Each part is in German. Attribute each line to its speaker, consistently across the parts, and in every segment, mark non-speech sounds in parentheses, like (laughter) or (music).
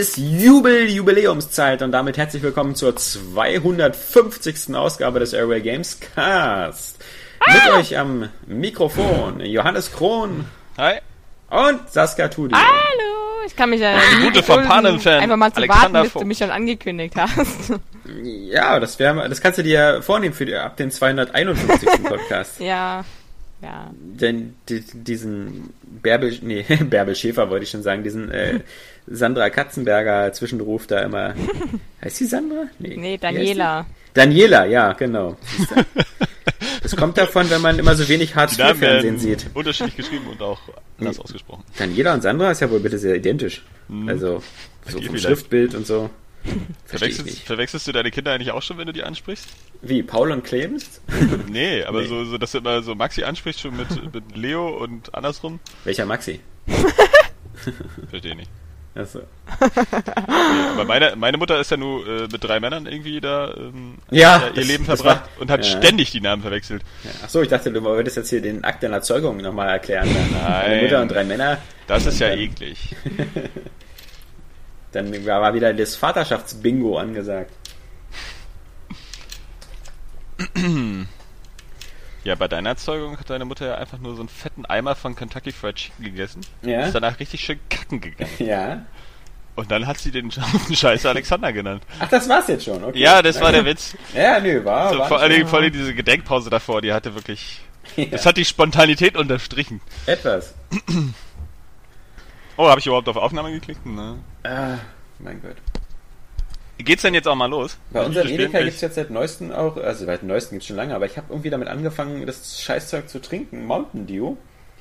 Speaker 1: Es ist Jubel, Jubiläumszeit und damit herzlich willkommen zur 250. Ausgabe des Airway Games Cast. Ah! Mit euch am Mikrofon Johannes Kron.
Speaker 2: Hi.
Speaker 1: Und Saskia Tudi.
Speaker 3: Hallo. Ich kann mich ja
Speaker 2: Die gute Verpanen-Fan.
Speaker 3: einfach mal zu warten, bis du mich schon angekündigt hast.
Speaker 1: Ja, das, wär, das kannst du dir vornehmen für die, ab dem 251. Podcast. (laughs)
Speaker 3: Ja. Ja.
Speaker 1: Denn die, diesen Bärbel, nee, (laughs) Bärbel Schäfer wollte ich schon sagen, diesen äh, Sandra Katzenberger Zwischenruf da immer. (laughs) Heißt sie Sandra?
Speaker 3: Nee, nee Daniela.
Speaker 1: Daniela, ja, genau. (laughs) Das kommt davon, wenn man immer so wenig Hartz-IV-Fernsehen sieht.
Speaker 2: Unterschiedlich geschrieben und auch anders nee. ausgesprochen.
Speaker 1: Daniela und Sandra ist ja wohl bitte sehr identisch. Hm. Also, so vom Schriftbild und so. (laughs)
Speaker 2: Verwechselst, verwechselst, du deine Kinder eigentlich auch schon, wenn du die ansprichst?
Speaker 1: Wie, Paul und Clemens?
Speaker 2: nee, aber nee. So, so, dass du immer so Maxi ansprichst, schon mit, mit Leo und andersrum.
Speaker 1: Welcher Maxi?
Speaker 2: Verstehe nicht.
Speaker 1: Achso. (laughs)
Speaker 2: Okay, aber meine, meine Mutter ist ja nur äh, mit drei Männern irgendwie da ähm,
Speaker 1: ja,
Speaker 2: ihr das, Leben verbracht war, und hat ja. ständig die Namen verwechselt.
Speaker 1: Ja. Achso, ich dachte, du wolltest jetzt hier den Akt der Erzeugung nochmal erklären.
Speaker 2: Nein.
Speaker 1: Eine Mutter und drei Männer.
Speaker 2: Das ist ja eklig. (laughs)
Speaker 1: Dann war wieder das Vaterschaftsbingo angesagt. (clears throat)
Speaker 2: Ja, bei deiner Erzeugung hat deine Mutter ja einfach nur so einen fetten Eimer von Kentucky Fried Chicken gegessen.
Speaker 1: Ja.
Speaker 2: Ist danach richtig schön kacken gegangen.
Speaker 1: Ja.
Speaker 2: Und dann hat sie den Scheiße Alexander genannt.
Speaker 1: Ach, das war's jetzt schon, okay.
Speaker 2: Ja, das war der Witz.
Speaker 1: ja, nö, war.
Speaker 2: So,
Speaker 1: war
Speaker 2: vor allem, vor allem diese Gedenkpause davor, die hatte wirklich. Ja. Das hat die Spontanität unterstrichen.
Speaker 1: Etwas.
Speaker 2: Oh, habe ich überhaupt auf Aufnahme geklickt? Ne?
Speaker 1: Ah, mein Gott.
Speaker 2: Geht's denn jetzt auch mal los?
Speaker 1: Bei unserem Edeka gibt's jetzt seit neuesten auch, also seit neuesten gibt's schon lange, aber ich habe irgendwie damit angefangen, das Scheißzeug zu trinken. Mountain Dew.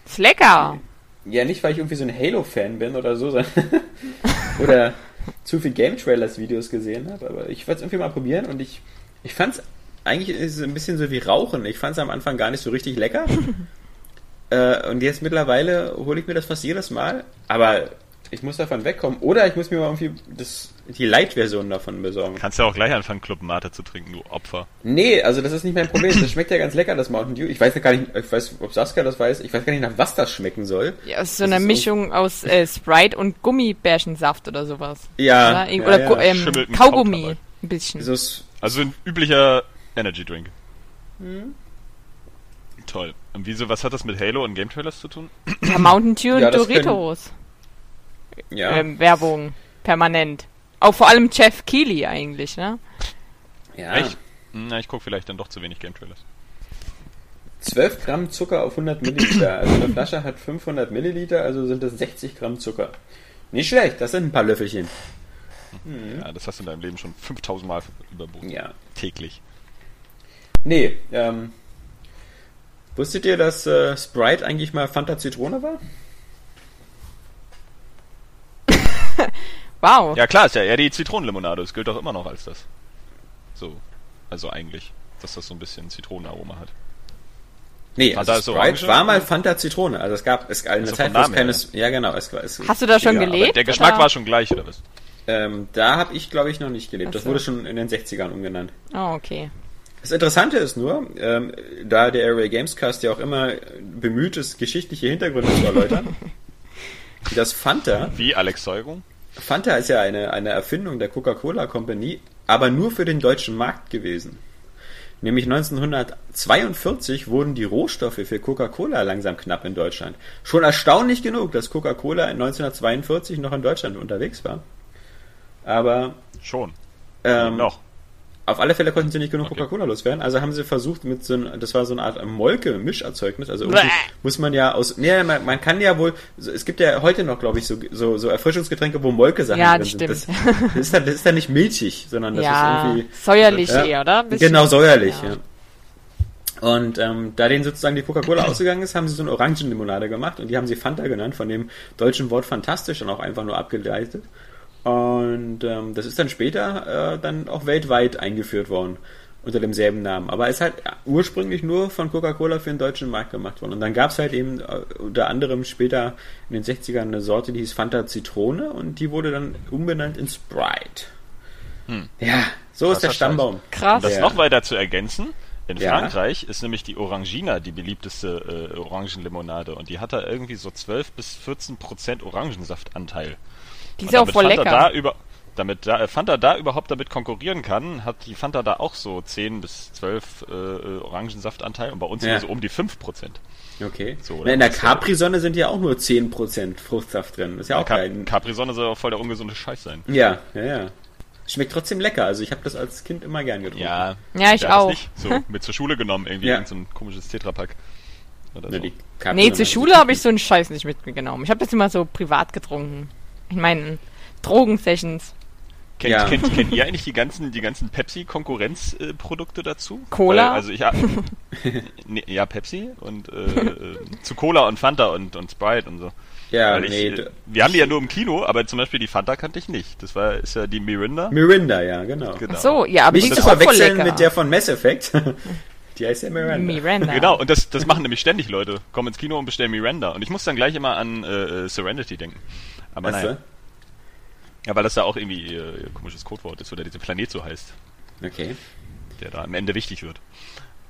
Speaker 3: Ist lecker.
Speaker 1: Ja, nicht, weil ich irgendwie so ein Halo-Fan bin oder so, sondern (laughs) oder zu viel Game Trailers Videos gesehen habe, aber ich wollte es irgendwie mal probieren und ich, ich fand's eigentlich ist es ein bisschen so wie Rauchen. Ich fand es am Anfang gar nicht so richtig lecker. (laughs) äh, und jetzt mittlerweile hole ich mir das fast jedes Mal. Aber ich muss davon wegkommen. Oder ich muss mir mal irgendwie das, die Light-Version davon besorgen.
Speaker 2: Kannst ja auch gleich anfangen, Club Mate zu trinken, du Opfer.
Speaker 1: Nee, also das ist nicht mein Problem. Das schmeckt ja ganz lecker, das Mountain Dew. Ich weiß ja gar nicht, ich weiß, ob Saskia das weiß, ich weiß gar nicht, nach was das schmecken soll.
Speaker 3: Ja, es ist so eine Mischung aus äh, Sprite und Gummibärchensaft oder sowas.
Speaker 1: Ja.
Speaker 3: Oder, oder ja, ja. Ähm, Kaugummi. Ein bisschen.
Speaker 2: Also ein üblicher Energy Drink. Hm. Toll. Und wieso, was hat das mit Halo und Game Trailers zu tun?
Speaker 3: Ja, Mountain Dew und ja, Doritos.
Speaker 1: Ja.
Speaker 3: Ähm, Werbung. Permanent. Auch vor allem Jeff Keighley eigentlich, ne?
Speaker 2: Ja. Echt? Na, ich gucke vielleicht dann doch zu wenig Game Trailers.
Speaker 1: 12 Gramm Zucker auf 100 Milliliter. Also eine Flasche hat 500 Milliliter, also sind das 60 Gramm Zucker. Nicht schlecht, das sind ein paar Löffelchen.
Speaker 2: Mhm. Ja, das hast du in deinem Leben schon 5000 Mal überboten.
Speaker 1: Ja.
Speaker 2: Täglich.
Speaker 1: Nee, ähm, wusstet ihr, dass äh, Sprite eigentlich mal Fanta Zitrone war?
Speaker 3: Wow.
Speaker 2: Ja klar, ist ja eher die Zitronenlimonade. Das gilt doch immer noch als das. So, also eigentlich, dass das so ein bisschen Zitronenaroma hat.
Speaker 1: Nee, Fanta also Sprite war mal Fanta Zitrone. Also es gab es eine also Zeit, wo es keine... Ja, genau. Es,
Speaker 3: es, Hast du da schon ja, gelebt?
Speaker 2: Der Geschmack oder? war schon gleich, oder was?
Speaker 1: Ähm, da habe ich, glaube ich, noch nicht gelebt. So. Das wurde schon in den 60ern umgenannt.
Speaker 3: Oh, okay.
Speaker 1: Das Interessante ist nur, ähm, da der Array Gamescast ja auch immer bemüht ist, geschichtliche Hintergründe zu erläutern, (laughs) dass Fanta...
Speaker 2: Wie Alex Säugung?
Speaker 1: Fanta ist ja eine, eine Erfindung der Coca-Cola Company, aber nur für den deutschen Markt gewesen. Nämlich 1942 wurden die Rohstoffe für Coca-Cola langsam knapp in Deutschland. Schon erstaunlich genug, dass Coca-Cola 1942 noch in Deutschland unterwegs war. Aber.
Speaker 2: Schon.
Speaker 1: Ähm, noch. Auf alle Fälle konnten sie nicht genug okay. Coca-Cola loswerden, also haben sie versucht mit so ein, das war so eine Art Molke-Mischerzeugnis, also irgendwie muss man ja aus, nee, man, man, kann ja wohl, es gibt ja heute noch, glaube ich, so, so, so Erfrischungsgetränke, wo Molke-Sachen
Speaker 3: ja, drin sind. Das,
Speaker 1: das, ist dann, das ist dann nicht milchig, sondern das ja, ist irgendwie...
Speaker 3: säuerlich ja, eher, oder?
Speaker 1: Genau, säuerlich, ja. ja. Und ähm, da denen sozusagen die Coca-Cola ausgegangen ist, haben sie so eine Orangenlimonade gemacht und die haben sie Fanta genannt, von dem deutschen Wort fantastisch und auch einfach nur abgeleitet. Und ähm, das ist dann später äh, dann auch weltweit eingeführt worden unter demselben Namen. Aber es ist halt ursprünglich nur von Coca-Cola für den deutschen Markt gemacht worden. Und dann gab es halt eben äh, unter anderem später in den 60ern eine Sorte, die hieß Fanta Zitrone und die wurde dann umbenannt in Sprite. Hm. Ja, so Krass, ist der Stammbaum.
Speaker 2: Krass. Um das ja. noch weiter zu ergänzen, in ja. Frankreich ist nämlich die Orangina die beliebteste äh, Orangenlimonade und die hat da irgendwie so 12 bis 14 Prozent Orangensaftanteil.
Speaker 3: Die ist
Speaker 2: Und
Speaker 3: auch
Speaker 2: damit
Speaker 3: voll
Speaker 2: Fanta
Speaker 3: lecker.
Speaker 2: Da über, damit da, äh, Fanta da überhaupt damit konkurrieren kann, hat die Fanta da auch so 10 bis 12 äh, äh, Orangensaftanteil und bei uns
Speaker 1: Ja.
Speaker 2: nur so um die 5%.
Speaker 1: Okay.
Speaker 2: So,
Speaker 1: Na, in der Capri-Sonne sind ja auch nur 10% Fruchtsaft drin. Ist ja auch
Speaker 2: Cap
Speaker 1: geil.
Speaker 2: Capri-Sonne soll auch voll der ungesunde Scheiß sein.
Speaker 1: Ja, ja, ja. Schmeckt trotzdem lecker. Also ich habe das als Kind immer gern getrunken.
Speaker 2: Ja,
Speaker 3: Ja, ich auch.
Speaker 2: Nicht? So, (laughs) mit zur Schule genommen, irgendwie
Speaker 1: Ja.
Speaker 2: irgend so ein komisches Tetrapack. Oder
Speaker 1: Ne,
Speaker 2: so.
Speaker 3: Nee, zur Schule habe ich so einen Scheiß nicht mitgenommen. Ich habe das immer so privat getrunken. In meinen Drogensessions.
Speaker 2: Kennt,
Speaker 1: Ja.
Speaker 2: kennt, kennt ihr eigentlich die ganzen, die ganzen Pepsi-Konkurrenzprodukte dazu?
Speaker 3: Cola?
Speaker 2: Weil, also ich, ja, (laughs) nee, ja, Pepsi und äh, äh, zu Cola und Fanta und, und Sprite und so.
Speaker 1: Ja,
Speaker 2: Weil ich,
Speaker 1: nee.
Speaker 2: äh,
Speaker 1: d-
Speaker 2: wir haben die ja nur im Kino, aber zum Beispiel die Fanta kannte ich nicht. Das war ist ja die Mirinda.
Speaker 1: Mirinda, ja, genau.
Speaker 2: Genau.
Speaker 3: Ach so, ja, aber die
Speaker 1: Nicht
Speaker 3: ist
Speaker 1: zu verwechseln mit der von Mass Effect. (laughs) die heißt ja Miranda.
Speaker 3: Miranda.
Speaker 2: Genau, und das, das machen nämlich ständig Leute. Kommen ins Kino und bestellen Miranda. Und ich muss dann gleich immer an äh, äh, Serenity denken. Aber
Speaker 1: Weißt
Speaker 2: naja. Ja, weil das da auch irgendwie äh, ihr komisches Codewort ist, oder dieser Planet so heißt,
Speaker 1: du? Okay.
Speaker 2: der da am Ende wichtig wird.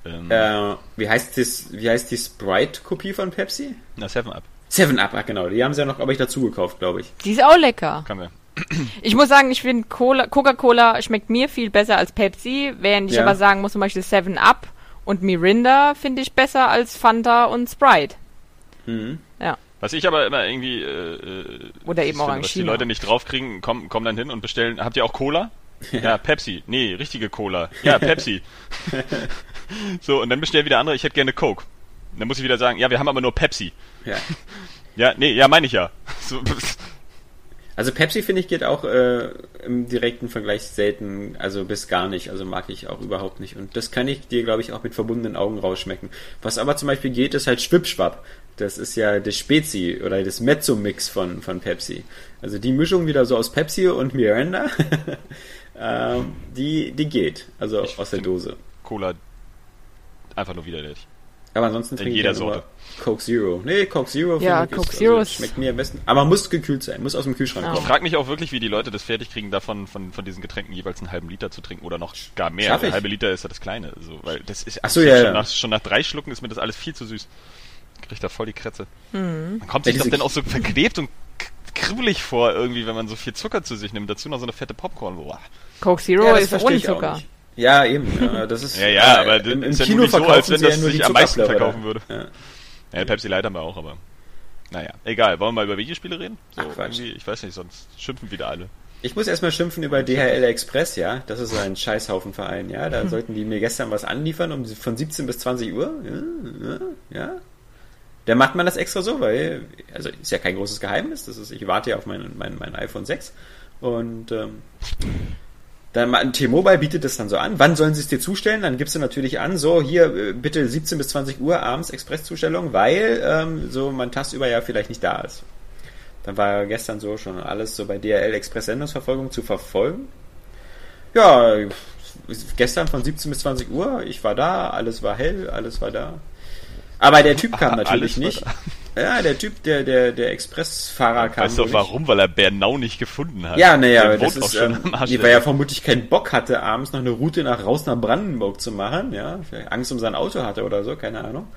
Speaker 2: Ähm,
Speaker 1: Äh, wie heißt das, wie heißt die Sprite-Kopie von Pepsi?
Speaker 2: Na, 7-Up.
Speaker 1: Seven Up, ach genau. Die haben sie ja noch, glaube ich, dazu gekauft, glaube ich.
Speaker 3: Die ist auch lecker.
Speaker 2: Kann wir.
Speaker 3: Ich muss sagen, ich finde Cola, Coca-Cola schmeckt mir viel besser als Pepsi, während ich
Speaker 1: Ja.
Speaker 3: aber sagen muss, zum Beispiel 7-Up und Mirinda finde ich besser als Fanta und Sprite.
Speaker 1: Mhm.
Speaker 3: Ja.
Speaker 2: Was ich aber immer irgendwie äh, äh,
Speaker 3: Oder eben
Speaker 2: finde, was die. Leute nicht draufkriegen, kommen, kommen dann hin und bestellen. Habt ihr auch Cola? Ja, Pepsi. Nee, richtige Cola. Ja, (laughs) Pepsi. so, und dann bestellen wieder andere, ich hätte gerne Coke. Dann muss ich wieder sagen, ja, wir haben aber nur Pepsi.
Speaker 1: Ja.
Speaker 2: Ja, nee, ja, meine ich ja. So,
Speaker 1: Also Pepsi, finde ich, geht auch äh, im direkten Vergleich selten, also bis gar nicht. Also mag ich auch überhaupt nicht. Und das kann ich dir, glaube ich, auch mit verbundenen Augen rausschmecken. Was aber zum Beispiel geht, ist halt Schwipschwapp. Das ist ja das Spezi oder das Mezzo-Mix von, von Pepsi. Also die Mischung wieder so aus Pepsi und Miranda, (laughs) ähm, die, die geht. Also
Speaker 2: Ich
Speaker 1: aus der Dose.
Speaker 2: Cola einfach nur widerlich.
Speaker 1: Aber ansonsten
Speaker 2: In
Speaker 1: trinke
Speaker 2: jeder
Speaker 1: ich
Speaker 2: Sorte.
Speaker 1: Coke Zero. Nee, Coke Zero
Speaker 3: Ja,
Speaker 1: finde ich
Speaker 3: Coke
Speaker 1: ist,
Speaker 3: Zero
Speaker 1: also, schmeckt mir am besten. Aber muss gekühlt sein, muss aus dem Kühlschrank
Speaker 3: Ja.
Speaker 2: Ich
Speaker 1: kommen.
Speaker 2: frage mich auch wirklich, wie die Leute das fertig kriegen, davon von, von diesen Getränken jeweils einen halben Liter zu trinken oder noch gar mehr. Ein
Speaker 1: ich.
Speaker 2: halbe Liter ist ja das Kleine. So, weil das ist
Speaker 1: Ach so,
Speaker 2: schon,
Speaker 1: ja, ja.
Speaker 2: Nach, schon nach drei Schlucken ist mir das alles viel zu süß. Kriegt da voll die Krätze.
Speaker 3: Mhm.
Speaker 2: Man kommt sich doch
Speaker 1: diese-
Speaker 2: dann auch so verklebt und kribbelig vor irgendwie, wenn man so viel Zucker zu sich nimmt. Dazu noch so eine fette Popcorn. Boah.
Speaker 3: Coke Zero
Speaker 1: Ja, das
Speaker 3: ist
Speaker 1: verstehe
Speaker 3: ohne Zucker.
Speaker 1: Ja, eben. Ja, das ist, (laughs)
Speaker 2: Ja, ja, aber
Speaker 1: im, im
Speaker 2: ist ja
Speaker 1: Kino
Speaker 2: nur nicht so,
Speaker 1: verkaufen
Speaker 2: als wenn das
Speaker 1: nur die
Speaker 2: sich am meisten verkaufen
Speaker 1: da.
Speaker 2: würde.
Speaker 1: Ja.
Speaker 2: Ja, Pepsi Light haben wir auch, aber. Naja, egal. Wollen wir mal über Videospiele reden? So,
Speaker 1: Ach,
Speaker 2: irgendwie, ich weiß nicht, sonst schimpfen wieder alle.
Speaker 1: Ich muss erstmal schimpfen über DHL Express, ja. Das ist ein Scheißhaufenverein, ja. Da sollten die mir gestern was anliefern, um von 17 bis 20 Uhr. Ja, ja, ja. Da macht man das extra so, weil, also ist ja kein großes Geheimnis. Das ist, ich warte ja auf mein, mein, mein iPhone 6 und ähm, dann T-Mobile bietet das dann so an. Wann sollen sie es dir zustellen? Dann gibst du natürlich an, so hier äh, bitte 17 bis 20 Uhr abends Expresszustellung, weil ähm, so mein Tagsüber ja vielleicht nicht da ist. Dann war gestern so schon alles so bei DRL Express Sendungsverfolgung zu verfolgen. Ja, gestern von 17 bis 20 Uhr, ich war da, alles war hell, alles war da. Aber der Typ kam (laughs) natürlich nicht. Ja, der Typ, der, der, der Expressfahrer kam.
Speaker 2: Weißt du auch warum? Weil er Bernau nicht gefunden hat.
Speaker 1: Ja, naja, das ist,
Speaker 2: schon
Speaker 1: ähm,
Speaker 2: Arsch
Speaker 1: weil er vermutlich keinen Bock hatte, abends noch eine Route nach raus nach Brandenburg zu machen, ja, vielleicht Angst um sein Auto hatte oder so, keine Ahnung.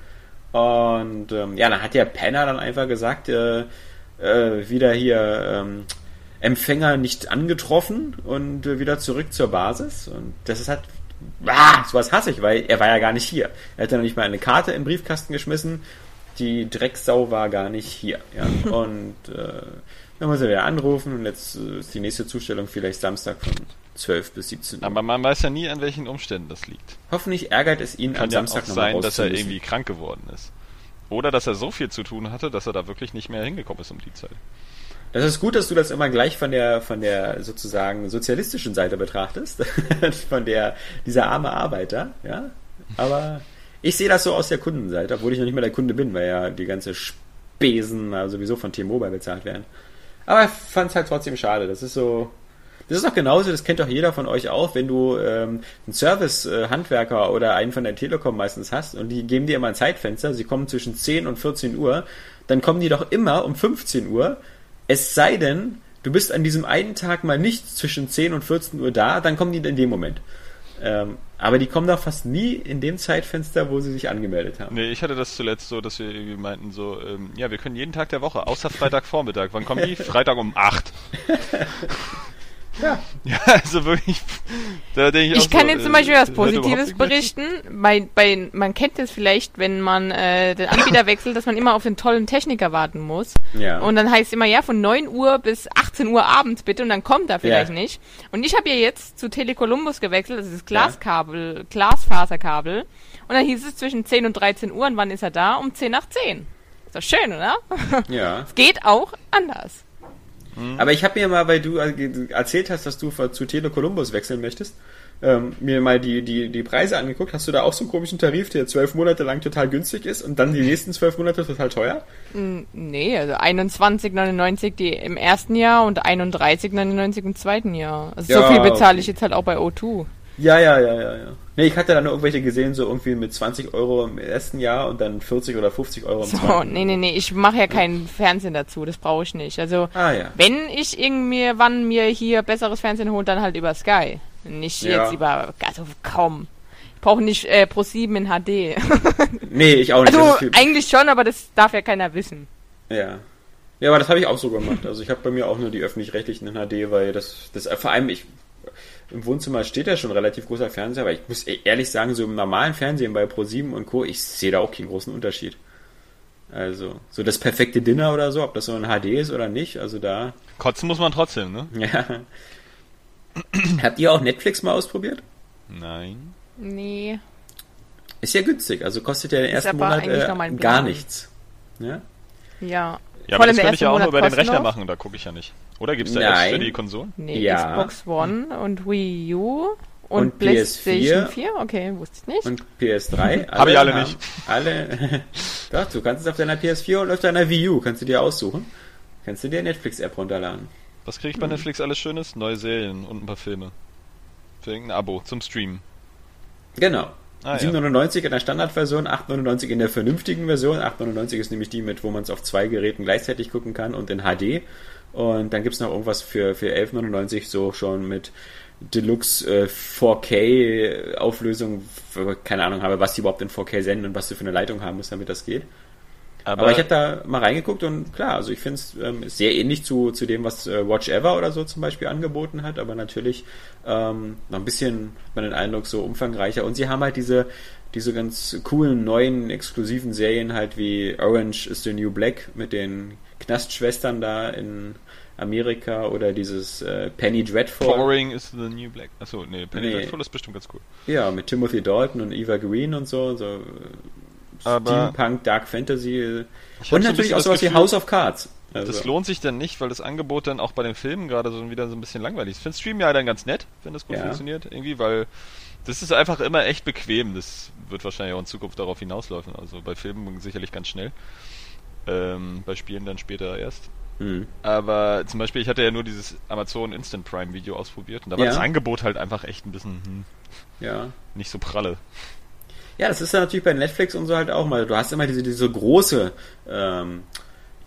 Speaker 1: Und ähm, ja, dann hat der Penner dann einfach gesagt, äh, äh, wieder hier ähm, Empfänger nicht angetroffen und äh, wieder zurück zur Basis. Und das ist halt, ah, sowas hasse ich, weil er war ja gar nicht hier. Er hat dann nicht mal eine Karte im Briefkasten geschmissen. Die Drecksau war gar nicht hier. Ja. (laughs) Und äh, dann muss er wieder anrufen und jetzt äh, ist die nächste Zustellung vielleicht Samstag von 12 bis 17 Uhr.
Speaker 2: Aber man weiß ja nie, an welchen Umständen das liegt.
Speaker 1: Hoffentlich ärgert es ihn
Speaker 2: Kann
Speaker 1: am
Speaker 2: ja
Speaker 1: Samstag
Speaker 2: auch sein, dass er irgendwie krank geworden ist. Oder dass er so viel zu tun hatte, dass er da wirklich nicht mehr hingekommen ist um die Zeit.
Speaker 1: Das ist gut, dass du das immer gleich von der von der sozusagen sozialistischen Seite betrachtest, (laughs) von der dieser arme Arbeiter, ja. Aber ich sehe das so aus der Kundenseite, obwohl ich noch nicht mal der Kunde bin, weil ja die ganze Spesen sowieso von T-Mobile bezahlt werden. Aber ich fand es halt trotzdem schade. Das ist so. Das ist doch genauso, das kennt doch jeder von euch auch, wenn du ähm, einen Service-Handwerker oder einen von der Telekom meistens hast und die geben dir immer ein Zeitfenster, sie kommen zwischen 10 und 14 Uhr, dann kommen die doch immer um 15 Uhr, es sei denn, du bist an diesem einen Tag mal nicht zwischen 10 und 14 Uhr da, dann kommen die in dem Moment. Ähm, aber die kommen doch fast nie in dem Zeitfenster, wo sie sich angemeldet haben.
Speaker 2: Nee, ich hatte das zuletzt so, dass wir irgendwie meinten so, ähm, ja, wir können jeden Tag der Woche, außer Freitagvormittag. Wann kommen die? (laughs) Freitag um 8. (laughs)
Speaker 1: Ja. (laughs)
Speaker 2: Ja, also wirklich, da denke ich
Speaker 3: Ich
Speaker 2: auch
Speaker 3: kann
Speaker 2: so,
Speaker 3: jetzt zum
Speaker 2: äh,
Speaker 3: Beispiel was
Speaker 2: hört überhaupt
Speaker 3: Positives berichten. Bei, bei, man kennt es vielleicht, wenn man äh, den Anbieter (laughs) wechselt, dass man immer auf den tollen Techniker warten muss.
Speaker 1: Ja.
Speaker 3: Und dann heißt es immer, ja, von 9 Uhr bis 18 Uhr abends bitte und dann kommt er vielleicht
Speaker 1: Ja.
Speaker 3: nicht. Und ich habe ja jetzt zu Telecolumbus gewechselt, das ist das Glaskabel, Glasfaserkabel. Und dann hieß es zwischen 10 und 13 Uhr und wann ist er da? Um 10 nach 10. Ist doch schön, oder?
Speaker 1: ja. (laughs)
Speaker 3: Es geht auch anders.
Speaker 1: Aber ich habe mir mal, weil du äh, erzählt hast, dass du zu Tele Columbus wechseln möchtest, ähm, mir mal die, die, die Preise angeguckt. Hast du da auch so einen komischen Tarif, der zwölf Monate lang total günstig ist und dann die nächsten zwölf Monate total teuer?
Speaker 3: Nee, also 21,99 die im ersten Jahr und 31,99 im zweiten Jahr. Also so
Speaker 1: Ja,
Speaker 3: viel bezahle
Speaker 1: okay.
Speaker 3: ich jetzt halt auch bei O2.
Speaker 1: Ja, ja, ja, ja, ja. Nee, ich hatte da nur irgendwelche gesehen, so irgendwie mit 20 Euro im ersten Jahr und dann 40 oder 50 Euro im
Speaker 3: So,
Speaker 1: zweiten.
Speaker 3: nee, nee, nee, ich mache ja keinen Fernsehen dazu, das brauche ich nicht. Also,
Speaker 1: Ah, ja.
Speaker 3: wenn ich irgendwie wann mir hier besseres Fernsehen hole, dann halt über Sky. Nicht
Speaker 1: Ja.
Speaker 3: jetzt über, also kaum. Ich brauche nicht äh, Pro 7 in HD. (laughs)
Speaker 1: Nee, ich auch nicht.
Speaker 3: also eigentlich schon, aber das darf ja keiner wissen.
Speaker 1: ja. Ja, aber das habe ich auch so gemacht. Also ich habe bei mir auch nur die öffentlich-rechtlichen in HD, weil das, das vor allem ich im Wohnzimmer steht ja schon ein relativ großer Fernseher, aber ich muss e- ehrlich sagen, so im normalen Fernsehen bei Pro7 und Co, ich sehe da auch keinen großen Unterschied. Also, so das perfekte Dinner oder so, ob das so ein HD ist oder nicht, also da,
Speaker 2: Kotzen muss man trotzdem, ne? (laughs)
Speaker 1: ja. Habt ihr auch Netflix mal ausprobiert?
Speaker 2: Nein.
Speaker 3: Nee.
Speaker 1: Ist ja günstig, also kostet ja den
Speaker 3: Ist
Speaker 1: ersten Monat
Speaker 3: eigentlich
Speaker 1: äh, gar nichts. Ja?
Speaker 3: Ja.
Speaker 2: Ja, aber das könnte ich ja auch nur über den Rechner
Speaker 3: noch.
Speaker 2: machen, da gucke ich ja nicht. Oder gibt's da Apps
Speaker 1: Nein.
Speaker 2: für die Konsolen?
Speaker 3: Nee,
Speaker 1: Ja.
Speaker 3: Xbox One und Wii U und,
Speaker 1: Und
Speaker 3: PlayStation
Speaker 1: PS4.
Speaker 3: 4. Okay, wusste ich nicht.
Speaker 1: Und PS3? (laughs)
Speaker 2: Hab ich alle
Speaker 1: haben-
Speaker 2: nicht.
Speaker 1: Alle. (laughs) Doch, du kannst es auf deiner PS4 und auf deiner Wii U, kannst du dir aussuchen. Kannst du dir Netflix-App runterladen.
Speaker 2: Was kriege ich bei Netflix alles Schönes? Neue Serien und ein paar Filme. Für irgendein Abo zum Streamen.
Speaker 1: Genau.
Speaker 2: Ah, ja.
Speaker 1: 7,99 in der Standardversion, 8,99 in der vernünftigen Version. 8,99 ist nämlich die mit, wo man es auf zwei Geräten gleichzeitig gucken kann und in HD. Und dann gibt's noch irgendwas für, für 11,99 so schon mit Deluxe äh, 4K Auflösung. Keine Ahnung habe, was die überhaupt in 4K senden und was du für eine Leitung haben musst, damit das geht. Aber, ich habe da mal reingeguckt und klar, also ich finde es ähm, sehr ähnlich zu, zu dem, was äh, Watch Ever oder so zum Beispiel angeboten hat, aber natürlich ähm, noch ein bisschen, hat man den Eindruck, so umfangreicher. Und sie haben halt diese, diese ganz coolen, neuen, exklusiven Serien halt wie Orange is the New Black mit den Knastschwestern da in Amerika oder dieses äh, Penny Dreadful.
Speaker 2: Boring is the new black. Achso, nee, Penny
Speaker 1: Nee.
Speaker 2: Dreadful ist bestimmt ganz cool.
Speaker 1: Ja, mit Timothy Dalton und Eva Green und so, so äh,
Speaker 2: Aber-
Speaker 1: Steampunk, Dark Fantasy und
Speaker 2: so
Speaker 1: natürlich auch sowas wie
Speaker 2: Gefühl,
Speaker 1: House of Cards. Also,
Speaker 2: Das lohnt sich dann nicht, weil das Angebot dann auch bei den Filmen gerade so wieder so ein bisschen langweilig ist. Ich finde Stream ja dann ganz nett, wenn das gut
Speaker 1: Ja.
Speaker 2: funktioniert, irgendwie, weil das ist einfach immer echt bequem. Das wird wahrscheinlich auch in Zukunft darauf hinauslaufen. Also bei Filmen sicherlich ganz schnell. Ähm, bei Spielen dann später erst.
Speaker 1: hm.
Speaker 2: Aber zum Beispiel, ich hatte ja nur dieses Amazon Instant Prime Video ausprobiert und da war
Speaker 1: Ja.
Speaker 2: das Angebot halt einfach echt ein bisschen hm,
Speaker 1: ja.
Speaker 2: nicht so pralle.
Speaker 1: Ja, das ist ja natürlich bei Netflix und so halt auch mal. Du hast immer diese, diese große, ähm,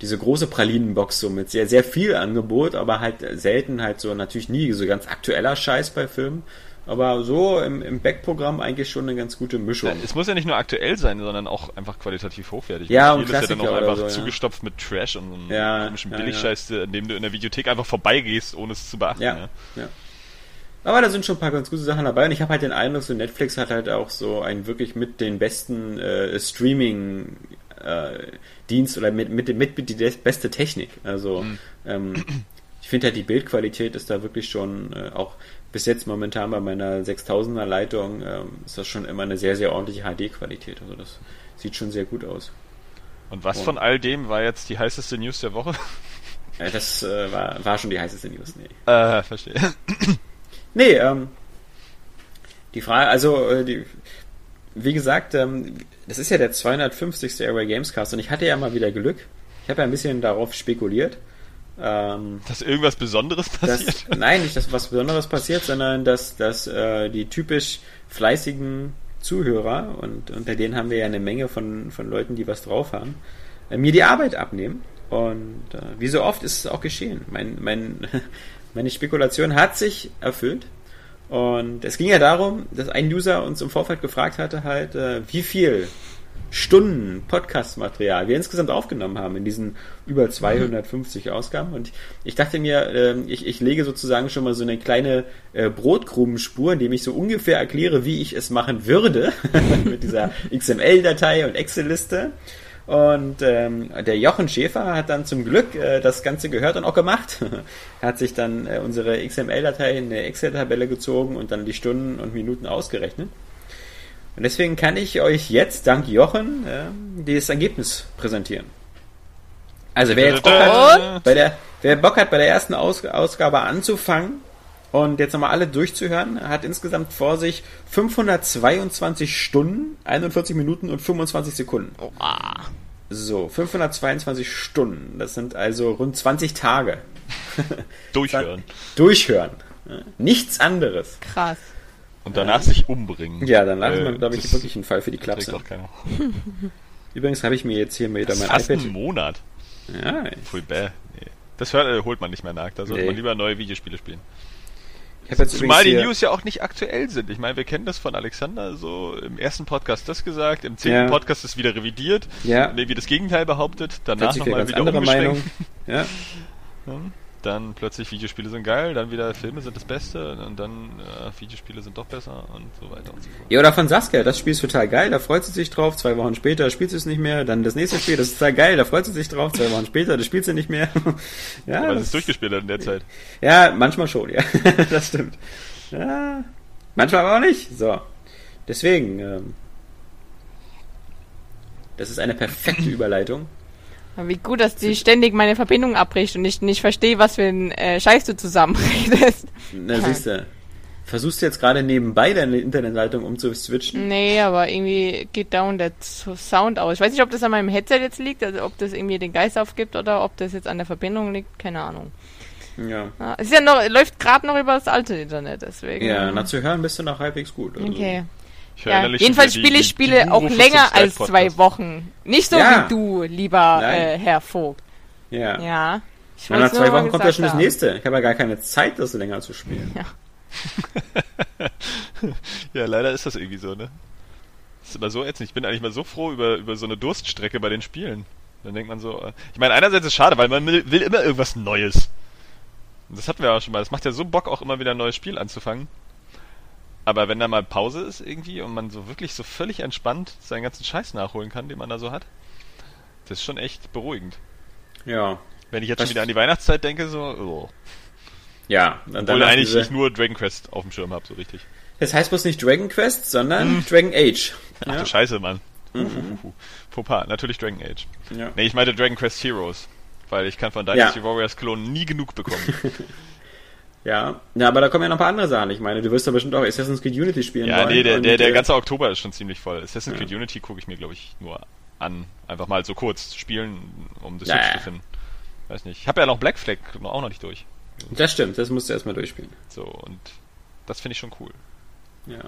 Speaker 1: diese große Pralinenbox so mit sehr, sehr viel Angebot, aber halt selten halt so, natürlich nie so ganz aktueller Scheiß bei Filmen. Aber so im, im Backprogramm eigentlich schon eine ganz gute Mischung.
Speaker 2: Ja, es muss ja nicht nur aktuell sein, sondern auch einfach qualitativ hochwertig.
Speaker 1: Ja, und
Speaker 2: ist ja dann auch einfach
Speaker 1: so, ja.
Speaker 2: zugestopft mit Trash und so einem
Speaker 1: Ja,
Speaker 2: komischen
Speaker 1: ja,
Speaker 2: Billigscheiß, an dem du in der Videothek einfach vorbeigehst, ohne es zu beachten.
Speaker 1: Ja, ja. Aber da sind schon ein paar ganz gute Sachen dabei und ich habe halt den Eindruck, so Netflix hat halt auch so einen wirklich mit den besten äh, Streaming äh, Dienst oder mit, mit, mit, mit die beste Technik. Also
Speaker 2: Mhm.
Speaker 1: ähm, ich finde halt die Bildqualität ist da wirklich schon äh, auch bis jetzt momentan bei meiner 6000er Leitung ähm, ist das schon immer eine sehr, sehr ordentliche HD-Qualität. Also das sieht schon sehr gut aus.
Speaker 2: Und was
Speaker 1: Oh.
Speaker 2: von all dem war jetzt die heißeste News der Woche?
Speaker 1: Das äh, war, war schon die heißeste News. Nee.
Speaker 2: äh, verstehe.
Speaker 1: Nee, ähm, die Frage, also, äh, die, wie gesagt, ähm, das ist ja der 250. Airway Gamescast und ich hatte ja mal wieder Glück. Ich habe ja ein bisschen darauf spekuliert. Ähm,
Speaker 2: Dass irgendwas Besonderes
Speaker 1: dass,
Speaker 2: passiert? (laughs)
Speaker 1: nein, nicht, dass was Besonderes passiert, sondern dass, dass äh, die typisch fleißigen Zuhörer, und unter denen haben wir ja eine Menge von, von Leuten, die was drauf haben, äh, mir die Arbeit abnehmen. Und äh, wie so oft ist es auch geschehen. Mein, mein, (laughs) meine Spekulation hat sich erfüllt. Und es ging ja darum, dass ein User uns im Vorfeld gefragt hatte, halt, äh, wie viel Stunden Podcast-Material wir insgesamt aufgenommen haben in diesen über 250 Ausgaben. Und ich dachte mir, äh, ich, ich lege sozusagen schon mal so eine kleine äh, Brotkrumenspur, indem ich so ungefähr erkläre, wie ich es machen würde (laughs) mit dieser XML-Datei und Excel-Liste. Und ähm, der Jochen Schäfer hat dann zum Glück äh, das Ganze gehört und auch gemacht. (laughs) er hat sich dann äh, unsere XML-Datei in eine Excel-Tabelle gezogen und dann die Stunden und Minuten ausgerechnet. Und deswegen kann ich euch jetzt, dank Jochen, äh, dieses Ergebnis präsentieren. Also wer jetzt Bock hat, bei der, wer Bock hat, bei der ersten Aus Ausgabe anzufangen und jetzt nochmal alle durchzuhören, hat insgesamt vor sich 522 Stunden, 41 Minuten und 25 Sekunden. Oh, So, 522 Stunden. Das sind also rund 20 Tage. (laughs)
Speaker 2: Durchhören.
Speaker 1: Durchhören. Nichts anderes.
Speaker 3: Krass.
Speaker 2: Und danach sich umbringen.
Speaker 1: Ja, danach äh, ist man, glaube ich, wirklich ein Fall für die Klapse. Doch keiner. (laughs) Übrigens habe ich mir jetzt hier wieder mein
Speaker 2: fast iPad. Einen Monat.
Speaker 1: Ja.
Speaker 2: Pfui, bäh. Nee. Das hört, äh, holt man nicht mehr nach. Da sollte nee. man lieber neue Videospiele spielen. Zumal die News ja auch nicht aktuell sind. Ich meine, wir kennen das von Alexander so im ersten Podcast das gesagt, im zehnten ja. Podcast ist wieder revidiert,
Speaker 1: ja.
Speaker 2: irgendwie das Gegenteil behauptet, danach nochmal wieder andere Meinung.
Speaker 1: Ja. (laughs)
Speaker 2: ja dann plötzlich Videospiele sind geil, dann wieder Filme sind das Beste und dann äh, Videospiele sind doch besser und so weiter und so fort.
Speaker 1: Ja, oder von Saskia, das Spiel ist total geil, da freut sie sich drauf, zwei Wochen später spielt sie es nicht mehr, dann das nächste Spiel, das ist total geil, da freut sie sich drauf, zwei Wochen später, das spielt sie nicht mehr. (laughs)
Speaker 2: ja, weil sie es durchgespielt hat in der Zeit.
Speaker 1: Ja, manchmal schon, ja, (laughs) das stimmt. Ja, manchmal aber auch nicht. So, deswegen, ähm, das ist eine perfekte (clears throat) Überleitung
Speaker 3: wie gut, dass die ständig meine Verbindung abbricht und ich nicht verstehe, was für ein äh, Scheiß du zusammenredest.
Speaker 1: Na, siehst du. Versuchst du jetzt gerade nebenbei deine Internetleitung umzuswitchen?
Speaker 3: Nee, aber irgendwie geht down der Sound aus. Ich weiß nicht, ob das an meinem Headset jetzt liegt, also ob das irgendwie den Geist aufgibt oder ob das jetzt an der Verbindung liegt, keine Ahnung.
Speaker 1: Ja.
Speaker 3: es ist ja noch, läuft gerade noch über das alte Internet, deswegen.
Speaker 1: Ja, na zu hören bist du noch halbwegs gut.
Speaker 3: Also. Okay. Ja, jedenfalls spiele ich Spiele auch länger als zwei Wochen. Nicht so ja. wie du, lieber äh, Herr Vogt.
Speaker 1: Ja.
Speaker 3: Ja.
Speaker 1: Ich nach zwei Wochen kommt ja schon das nächste. Ich habe ja gar keine Zeit, das länger zu spielen.
Speaker 2: Ja. (laughs) ja, leider ist das irgendwie so, ne? Das ist immer so ätzend. Ich bin eigentlich mal so froh über, über so eine Durststrecke bei den Spielen. Dann denkt man so, äh, ich meine, einerseits ist es schade, weil man will, will immer irgendwas Neues. Und das hatten wir auch schon mal. Das macht ja so Bock, auch immer wieder ein neues Spiel anzufangen. Aber wenn da mal Pause ist irgendwie und man so wirklich so völlig entspannt seinen ganzen Scheiß nachholen kann, den man da so hat, das ist schon echt beruhigend.
Speaker 1: Ja.
Speaker 2: Wenn ich jetzt schon wieder an die Weihnachtszeit denke, so, oh.
Speaker 1: Ja,
Speaker 2: dann Obwohl eigentlich diese... ich nur Dragon Quest auf dem Schirm habe, so richtig.
Speaker 1: Das heißt bloß nicht Dragon Quest, sondern hm. Dragon Age.
Speaker 2: Ach ja. du Scheiße, Mann. Mhm. Uh, Fauxpas, natürlich Dragon Age. Ja. Nee, ich meinte Dragon Quest Heroes. Weil ich kann von Dynasty ja. Warriors Klonen nie genug bekommen. (laughs)
Speaker 1: Ja, ja, aber da kommen ja noch ein paar andere Sachen. Ich meine, du wirst da bestimmt auch Assassin's Creed Unity spielen
Speaker 2: Ja, wollen nee, der, der, der ganze Oktober ist schon ziemlich voll. Assassin's ja. Creed Unity gucke ich mir, glaube ich, nur an. Einfach mal so kurz spielen, um das ja, hübsch zu finden. Weiß nicht. Ich habe ja noch Black Flag auch noch nicht durch.
Speaker 1: Das stimmt, das musst du erstmal durchspielen.
Speaker 2: So, und das finde ich schon cool.
Speaker 1: Ja.